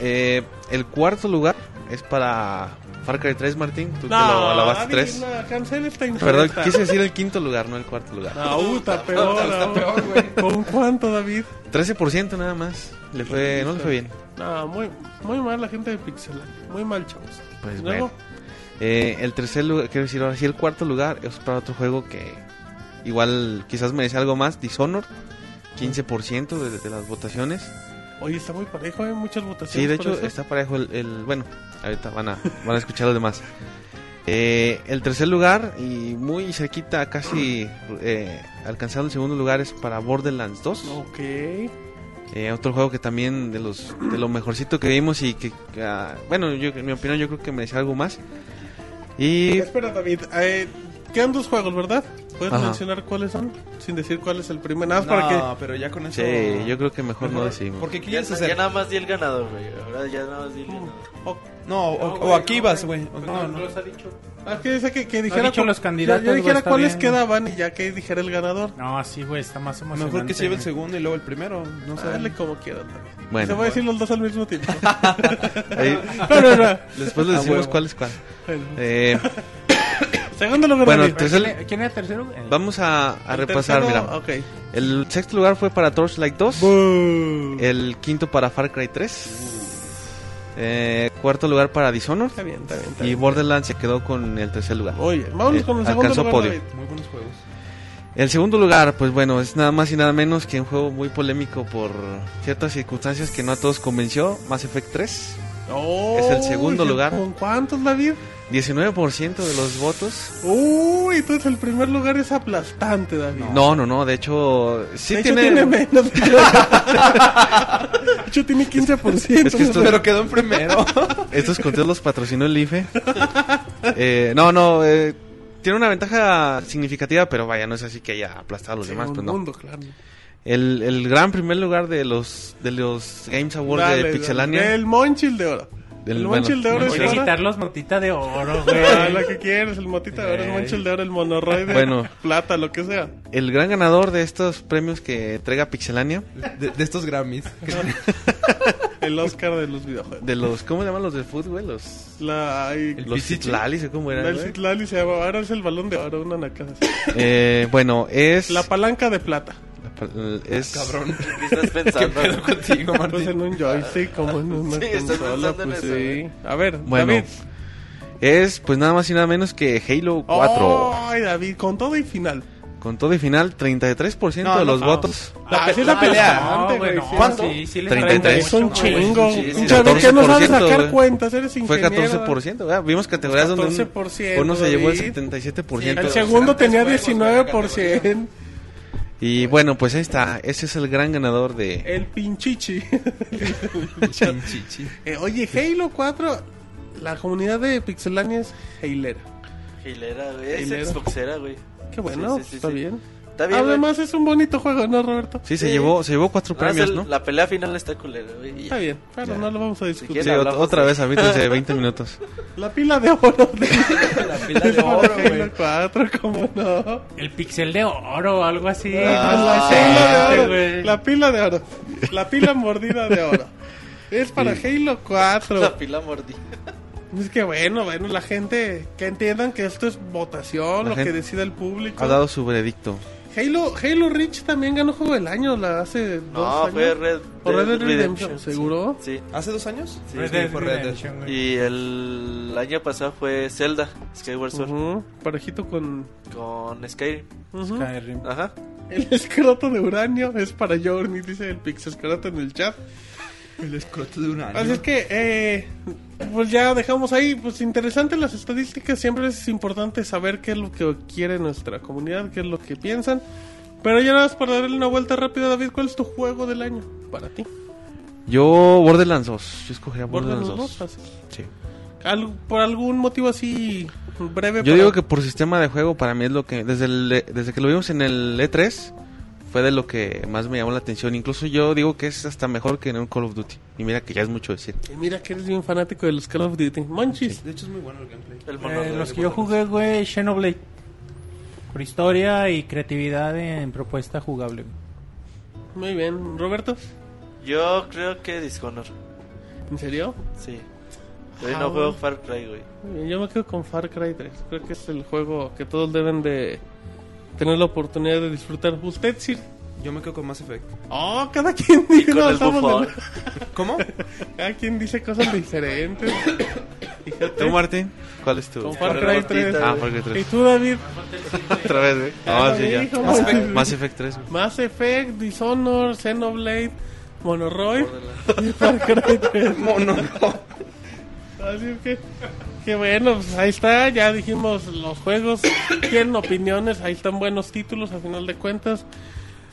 S3: Eh, el cuarto lugar es para Far Cry 3, Martín. Tú que
S2: No,
S3: lo alabaste
S2: David,
S3: 3.
S2: no, cancela esta
S3: Perdón, quise decir el quinto lugar, no el cuarto lugar.
S2: No, uh, está peor. no. ¿Con cuánto, David?
S3: 13% nada más. Le fue, no le fue bien.
S2: No, muy, muy mal la gente de Pixel. Muy mal, chavos.
S3: Pues bueno. Eh, el tercer lugar, quiero decir ahora sí, el cuarto lugar es para otro juego que igual quizás merece algo más, Dishonored, 15% de, de las votaciones.
S2: Oye, está muy parejo, hay muchas votaciones.
S3: Sí, de hecho
S2: eso.
S3: está parejo el, el- bueno, ahorita van a, van a escuchar los demás. Eh, el tercer lugar y muy cerquita, casi eh, alcanzando el segundo lugar es para Borderlands 2.
S2: Ok.
S3: Eh, otro juego que también de los de lo mejorcito que vimos y que, ah, bueno, yo en mi opinión yo creo que merece algo más. Y
S2: Espera, David. eh, quedan dos juegos, ¿verdad? ¿Puedes
S3: Ajá.
S2: mencionar cuáles son? Sin decir cuál es el primero. Nada más para que.
S6: No, pero ya con eso...
S3: sí, yo creo que mejor no decimos.
S6: Porque ¿qué
S5: Ya,
S6: quieres
S5: ya
S6: hacer?
S5: nada más di el ganador, güey. Ahora ya nada más di el ganador.
S2: Oh,
S6: No, o, o aquí vas, güey. O- No, no.
S4: los ha dicho.
S2: ah, que dice que, que dijera.
S4: dicho los candidatos,
S2: Ya, ya dijera cuáles
S4: bien.
S2: quedaban y ya que dijera el ganador.
S4: No, así, güey, está más emocionante.
S6: Mejor que se lleve el segundo y luego el primero. No sé.
S2: Dale como quieras, David.
S3: Bueno.
S2: Se va a decir los dos al mismo tiempo.
S3: Ahí-
S2: no, no, no.
S3: después les decimos cuál es cuál.
S2: Bueno,
S3: Eh,
S2: Segundo lugar,
S3: Bueno,
S4: ¿Quién era- ¿Quién era tercero? El-
S3: vamos a, a
S2: El
S3: repasar,
S2: tercero,
S3: mira.
S2: Ok.
S3: El sexto lugar fue para Torchlight 2.
S2: Boo.
S3: El quinto para Far Cry 3. Eh, cuarto lugar para Dishonored.
S2: Está bien, está bien. Está
S3: Y
S2: bien.
S3: Borderlands se quedó con el tercer lugar.
S2: Oye, vámonos
S3: Eh,
S2: con el segundo
S3: alcanzó
S2: lugar,
S3: podio.
S2: David.
S6: Muy buenos juegos.
S3: El segundo lugar, pues bueno, es nada más y nada menos que un juego muy polémico por ciertas circunstancias que no a todos convenció. Mass Effect 3. Es el segundo lugar.
S2: ¿Con cuántos, David?
S3: 19% de los votos.
S2: Uy, entonces el primer lugar es aplastante, David.
S3: No, no, no, de hecho, sí
S2: de hecho,
S3: tiene...
S2: tiene menos. de hecho, tiene 15%.
S3: Es que esto-
S6: Pero quedó en primero.
S3: Estos conteos los patrocinó el IFE. Eh, no, no, eh, tiene una ventaja significativa, pero vaya, no es así que haya aplastado a los demás, pues no.
S2: mundo, claro.
S3: El, el gran primer lugar de los de los Games Awards
S2: Dale,
S3: de. Pixelania.
S2: El Monchil de oro. El Monchil de oro es
S4: Voy a
S3: Monchil.
S2: para...
S4: quitar los notita de oro, güey.
S2: Ah, lo que quieres, el motita de oro, el. Monchil de oro, el monorroide,
S3: Bueno.
S2: plata, lo que sea.
S3: El gran ganador de estos premios que entrega Pixelania,
S6: De, de estos Grammys.
S2: El Oscar de los videojuegos.
S3: de los, ¿cómo se llaman los del fútbol, güey? Los,
S2: La, ay,
S6: El
S3: los ¿o ¿cómo era?
S2: el? Citlali se llama, ahora es el balón de oro, una.
S3: Eh, bueno, es...
S2: La palanca de plata.
S3: Es
S6: Cabrón.
S5: ¿Qué estás pensando?
S6: ¿Qué pedo contigo,
S2: Pues en un joystick, como en una
S5: Sí,
S2: consola, pues
S5: eso,
S2: sí.
S5: ¿eh?
S2: A ver,
S3: Bueno,
S2: David.
S3: es pues nada más y nada menos que Halo 4.
S2: Ay, David, con todo y final.
S3: Con todo y final, 33%
S6: No,
S3: de los
S6: no.
S3: votos.
S2: La,
S6: Ah,
S2: sí es
S6: la pelea.
S2: aplastante,
S4: No, güey,
S2: güey,
S4: no.
S2: sí.
S6: ¿Cuánto?
S4: Sí, sí les
S3: 33.
S2: Es un
S4: mucho, güey.
S2: chingo.
S5: Sí, sí,
S2: Pinche David, que no sabe
S3: 14%,
S2: sacar
S3: güey.
S2: cuentas, eres
S3: Fue
S2: ingeniero.
S3: 14%, ¿verdad? Vimos categorías donde un-
S2: 14%,
S3: uno se llevó el
S2: David.
S3: 77%.
S2: El segundo tenía 19%.
S3: Y bueno, pues ahí está. Ese es el gran ganador de...
S2: El pinchichi.
S6: Chinchichi.
S2: Eh, oye, Halo 4, la comunidad de Pixelania es Hailera.
S5: Hilera, güey. Es. Xboxera, güey.
S2: Qué bueno,
S5: Sí, sí, sí,
S2: está
S5: sí.
S2: bien.
S5: Está bien, güey.
S2: Además es un bonito juego, ¿no, Roberto?
S3: Sí, se
S5: Sí.
S3: llevó se llevó cuatro
S5: más
S3: premios,
S5: el-
S3: ¿no?
S5: La pelea final está culera, güey.
S2: Está bien, pero no lo vamos a discutir.
S3: Sí, otra
S5: de-
S3: vez, avítense 20 minutos.
S2: La pila de oro. De...
S6: La pila de oro, güey.
S2: Halo 4, ¿cómo no?
S4: El pixel de oro o algo así.
S2: Ah,
S4: no
S2: la, pila de oro.
S4: güey.
S2: la pila de oro. La pila mordida de oro. Es para Halo 4.
S5: La pila mordida.
S2: Es que bueno, bueno, la gente que entiendan que esto es votación,
S3: La
S2: lo que decida el público.
S3: Ha dado su veredicto.
S2: Halo, Halo Reach también ganó juego del año la hace dos
S5: No,
S2: años.
S5: fue Red,
S2: O Red Dead Redemption, ¿seguro?
S5: Sí.
S6: ¿Hace dos años?
S5: Sí,
S4: Red
S5: sí,
S4: Dead
S6: fue Red.
S4: Redemption.
S5: Y el año pasado fue Zelda, Skyward Sword,
S2: Ujú, Parejito con...
S5: con Skyrim.
S2: ujú.
S4: Skyrim.
S5: Ajá.
S2: El escroto de uranio es para Journey, dice el Pixescroto en el chat.
S6: El escroto de un año.
S2: Así es que, eh, pues ya dejamos ahí, pues interesante las estadísticas, siempre es importante saber qué es lo que quiere nuestra comunidad, qué es lo que piensan. Pero ya nada más para darle una vuelta rápida, David, ¿cuál es tu juego del año para ti?
S3: Yo, Borderlands 2. Yo escogería Borderlands,
S2: Borderlands
S3: 2.
S2: 2, así.
S3: Sí.
S2: Al- por algún motivo así breve.
S3: Yo
S2: para-
S3: digo que por sistema de juego, para mí es lo que. Desde, el- desde que lo vimos en el E3, fue de lo que más me llamó la atención. Incluso yo digo que es hasta mejor que en un Call of Duty. Y mira que ya es mucho decir.
S2: Y Mira que eres bien fanático de los Call of Duty. Monchis.
S6: De hecho, es muy bueno el gameplay.
S5: El
S4: Eh,
S5: mono
S4: los que yo jugué, güey, Xenoblade. Por historia y creatividad en propuesta jugable. güey.
S2: Muy bien. Roberto.
S5: Yo creo que Dishonored.
S2: ¿En serio?
S5: Sí. Hoy
S2: Ah,
S5: no juego. Far Cry, güey.
S2: Yo me quedo con Far Cry 3. Creo que es el juego que todos deben de tener la oportunidad de disfrutar. ¿Usted, Sir?
S6: Yo me quedo con Mass Effect.
S2: Oh, cada quien dice,
S5: con
S2: no,
S5: el
S2: estamos
S5: bufón.
S2: en-
S6: ¿Cómo?
S2: cada quien dice cosas diferentes.
S3: ¿Tú, Martín? ¿Cuál es tu?
S2: Con Far Cry
S5: el
S2: 3.
S5: Bautista,
S3: Ah, Far Cry
S2: ¿Y
S3: 3.
S2: tú, David?
S3: Otra vez, güey.
S2: Ya
S3: Ah,
S2: lo
S3: sí, ya. Mass Effect, Mass Effect 3, güey.
S2: Mass Effect, Dishonored, Xenoblade, Monoroid y Far Cry 3.
S6: Mono.
S2: Así que, que bueno, pues ahí está, ya dijimos los juegos, tienen opiniones, ahí están buenos títulos a final de cuentas.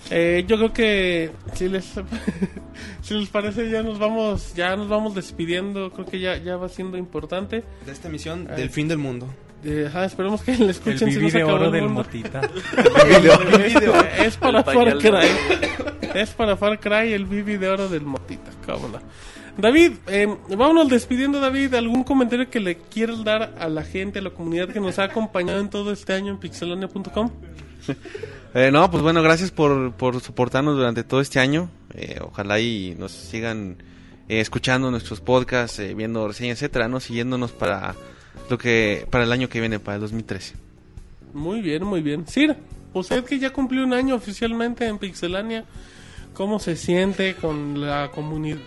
S2: Eh, yo creo que si les si les parece ya nos vamos ya nos vamos despidiendo, creo que ya ya va siendo importante.
S6: De esta misión del fin del mundo.
S2: Eh, ajá, esperemos que le
S7: El
S2: escuchen si no se
S7: de
S2: acabó
S7: oro
S2: el
S7: del
S2: mundo.
S7: motita.
S2: es para
S5: El
S2: Far Cry. Es para Far Cry el Vivi de oro del Motita, cómo no. David, eh, vámonos despidiendo, David. ¿Algún comentario que le quieras dar a la gente, a la comunidad que nos ha acompañado en todo este año en pixelania.com?
S3: Eh, no, pues bueno, gracias por, por soportarnos durante todo este año. Eh, ojalá y nos sigan eh, escuchando nuestros podcasts, eh, viendo reseñas, etcétera, ¿no? Siguiéndonos para lo que para el año que viene, para el 2013.
S2: Muy bien, muy bien. Sir, usted que ya cumplió un año oficialmente en Pixelania, ¿cómo se siente con la comunidad?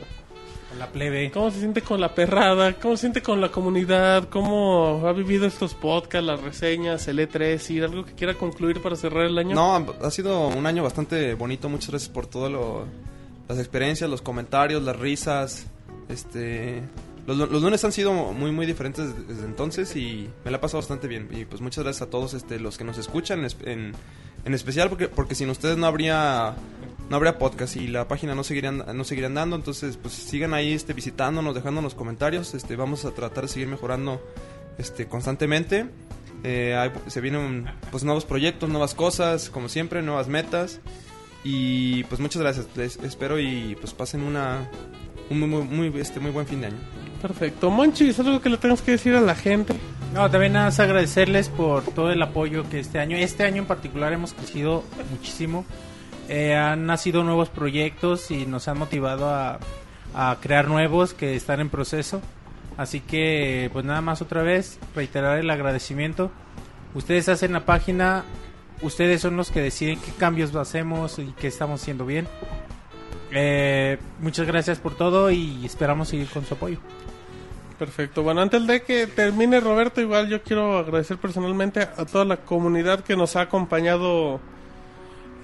S7: Con la plebe.
S2: ¿Cómo se siente con la perrada? ¿Cómo se siente con la comunidad? ¿Cómo ha vivido estos podcasts, las reseñas, el E3? ¿Y algo que quiera concluir para cerrar el año?
S6: No, ha sido un año bastante bonito. Muchas gracias por todo lo, las experiencias, los comentarios, las risas. Este, los, los lunes han sido muy muy diferentes desde, entonces y me la he pasado bastante bien. Y pues muchas gracias a todos este, los que nos escuchan, en, en especial porque porque sin ustedes no habría no habría podcast y la página no seguiría no seguiría andando. Entonces pues sigan ahí este visitándonos, dejándonos comentarios. Este, vamos a tratar de seguir mejorando este constantemente. Eh, hay- se vienen pues nuevos proyectos, nuevas cosas, como siempre, nuevas metas. Y pues muchas gracias. Les espero y pues pasen una un muy, muy, muy, este, muy buen fin de año.
S2: Perfecto. Monchi, ¿es algo que le tengas que decir a la gente?
S4: No, también nada más agradecerles por todo el apoyo que este año, este año en particular hemos crecido muchísimo. Eh, han nacido nuevos proyectos y nos han motivado a, a crear nuevos que están en proceso. Así que, pues nada más otra vez, reiterar el agradecimiento. Ustedes hacen la página, ustedes son los que deciden qué cambios hacemos y qué estamos haciendo bien. Eh, muchas gracias por todo y esperamos seguir con su apoyo.
S2: Perfecto. Bueno, antes de que termine Roberto, igual yo quiero agradecer personalmente a toda la comunidad que nos ha acompañado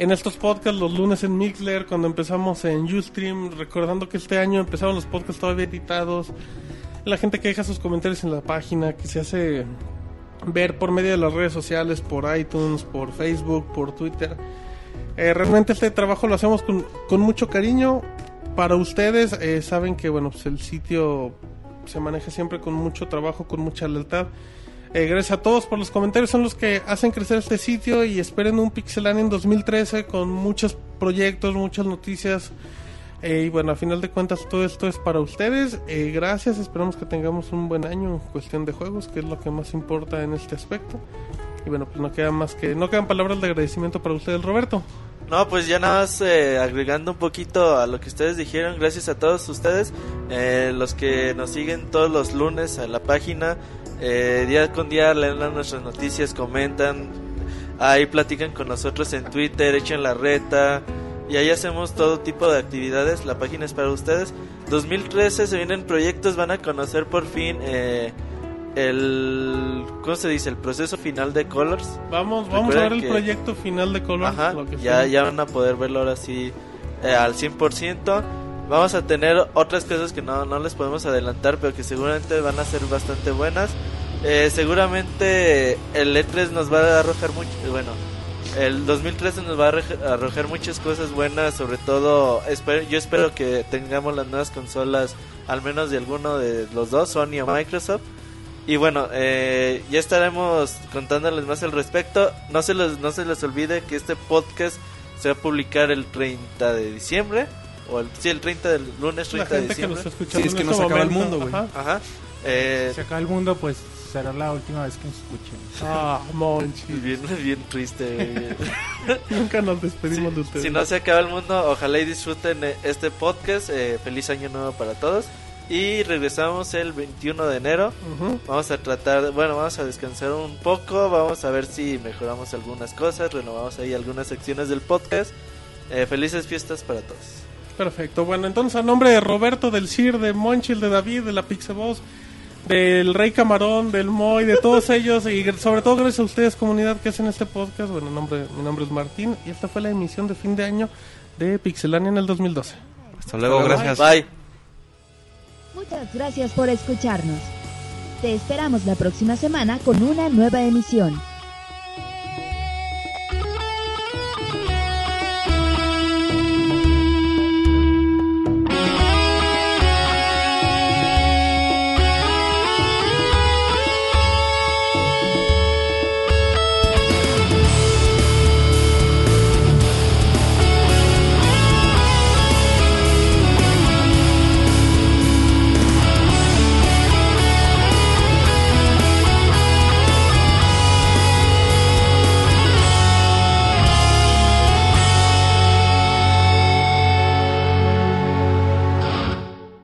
S2: en estos podcasts los lunes en Mixler, cuando empezamos en Ustream, recordando que este año empezaron los podcasts todavía editados, la gente que deja sus comentarios en la página, que se hace ver por medio de las redes sociales, por iTunes, por Facebook, por Twitter. Eh, realmente este trabajo lo hacemos con, con mucho cariño para ustedes. eh, saben que bueno, pues el sitio se maneja siempre con mucho trabajo, con mucha lealtad. Eh, gracias a todos por los comentarios, son los que hacen crecer este sitio y esperen un Pixelania en 2013 con muchos proyectos, muchas noticias. Eh, y bueno, a final de cuentas todo esto es para ustedes. Eh, gracias, esperamos que tengamos un buen año en cuestión de juegos, que es lo que más importa en este aspecto. Y bueno, pues no queda más que no quedan palabras de agradecimiento para ustedes, Roberto.
S5: No, pues ya nada más eh, agregando un poquito a lo que ustedes dijeron, gracias a todos ustedes, eh, los que nos siguen todos los lunes a la página, eh, día con día leen nuestras noticias, comentan, ahí platican con nosotros en Twitter, echan la reta, y ahí hacemos todo tipo de actividades, la página es para ustedes. 2013 se vienen proyectos, van a conocer por fin eh, el, ¿cómo se dice? El proceso final de Colors.
S2: Vamos, vamos a ver el
S5: que-
S2: proyecto final de Color.
S5: Ajá,
S2: lo que
S5: ya, ya van a poder verlo ahora sí eh, al 100%. Vamos a tener otras cosas que no, no les podemos adelantar, pero que seguramente van a ser bastante buenas. Eh, seguramente el E3 nos va a arrojar mucho, bueno, el 2013 nos va a arroj- arrojar muchas cosas buenas, sobre todo, yo espero que tengamos las nuevas consolas, al menos de alguno de los dos, Sony o Microsoft. Y bueno, eh, ya estaremos contándoles más al respecto. No se, les, no se les olvide que este podcast se va a publicar el 30 de diciembre. O el, sí, el 30 del lunes
S2: La
S5: 30 de
S2: que nos
S5: diciembre.
S6: Sí, es que
S2: este
S6: no se acaba el mundo, güey.
S2: ajá.
S5: Ajá. Eh,
S4: Si acaba el mundo, pues será la última vez que nos escuchen.
S2: Ah, Monchi.
S5: bien, bien triste. güey.
S2: Nunca nos despedimos de ustedes.
S5: si no se acaba el mundo, ojalá y disfruten eh, este podcast. Eh, feliz año nuevo para todos. Y regresamos el 21 de enero. Vamos a tratar, bueno, vamos a descansar un poco, vamos a ver si mejoramos algunas cosas, renovamos ahí algunas secciones del podcast. Eh, felices fiestas para todos.
S2: Perfecto. Bueno, entonces a nombre de Roberto, del Sir, de Monchil, de David, de la Pixeboss, del Rey Camarón, del Moy, de todos ellos y sobre todo gracias a ustedes, comunidad, que hacen este podcast. Bueno, nombre, mi nombre es Martín y esta fue la emisión de fin de año de Pixelania en el 2012.
S3: Hasta luego, gracias.
S5: Bye.
S1: Muchas gracias por escucharnos. Te esperamos la próxima semana con una nueva emisión.